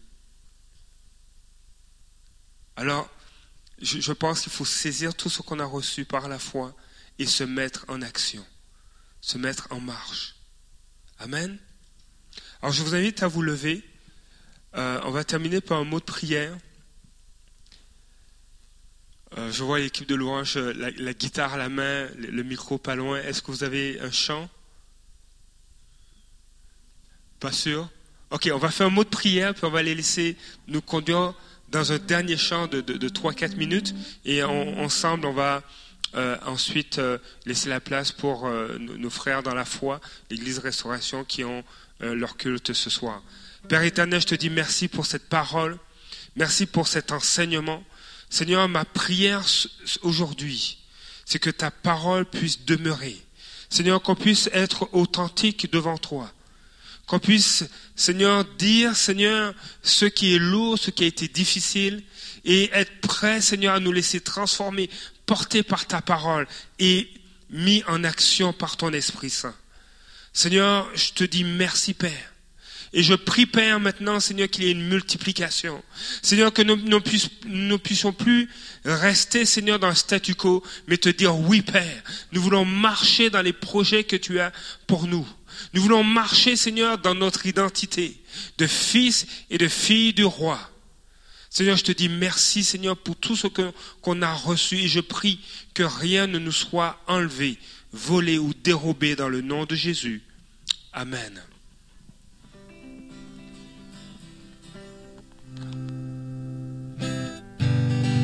Alors, je, pense qu'il faut saisir tout ce qu'on a reçu par la foi et se mettre en action, se mettre en marche. Amen. Alors je vous invite à vous lever. Euh, on va terminer par un mot de prière. Euh, je vois l'équipe de louange, la, guitare à la main, le, micro pas loin. Est-ce que vous avez un chant? Pas sûr? Ok, on va faire un mot de prière, puis on va les laisser nous conduire dans un dernier chant de, de, 3-4 minutes. Et ensemble, on va euh, ensuite euh, laisser la place pour euh, nos, frères dans la foi, l'Église Restauration, qui ont leur culte ce soir. Père éternel, je te dis merci pour cette parole. Merci pour cet enseignement. Seigneur, ma prière aujourd'hui, c'est que ta parole puisse demeurer. Seigneur, qu'on puisse être authentique devant toi qu'on puisse, Seigneur, dire, Seigneur, ce qui est lourd, ce qui a été difficile, et être prêt, Seigneur, à nous laisser transformer, porter par ta parole et mis en action par ton Esprit Saint. Seigneur, je te dis merci, Père. Et je prie, Père, maintenant, Seigneur, qu'il y ait une multiplication. Seigneur, que nous ne puissions plus rester, Seigneur, dans le statu quo, mais te dire, oui, Père, nous voulons marcher dans les projets que tu as pour nous. Nous voulons marcher, Seigneur, dans notre identité de fils et de filles du roi. Seigneur, je te dis merci, Seigneur, pour tout ce qu'on a reçu et je prie que rien ne nous soit enlevé, volé ou dérobé dans le nom de Jésus. Amen.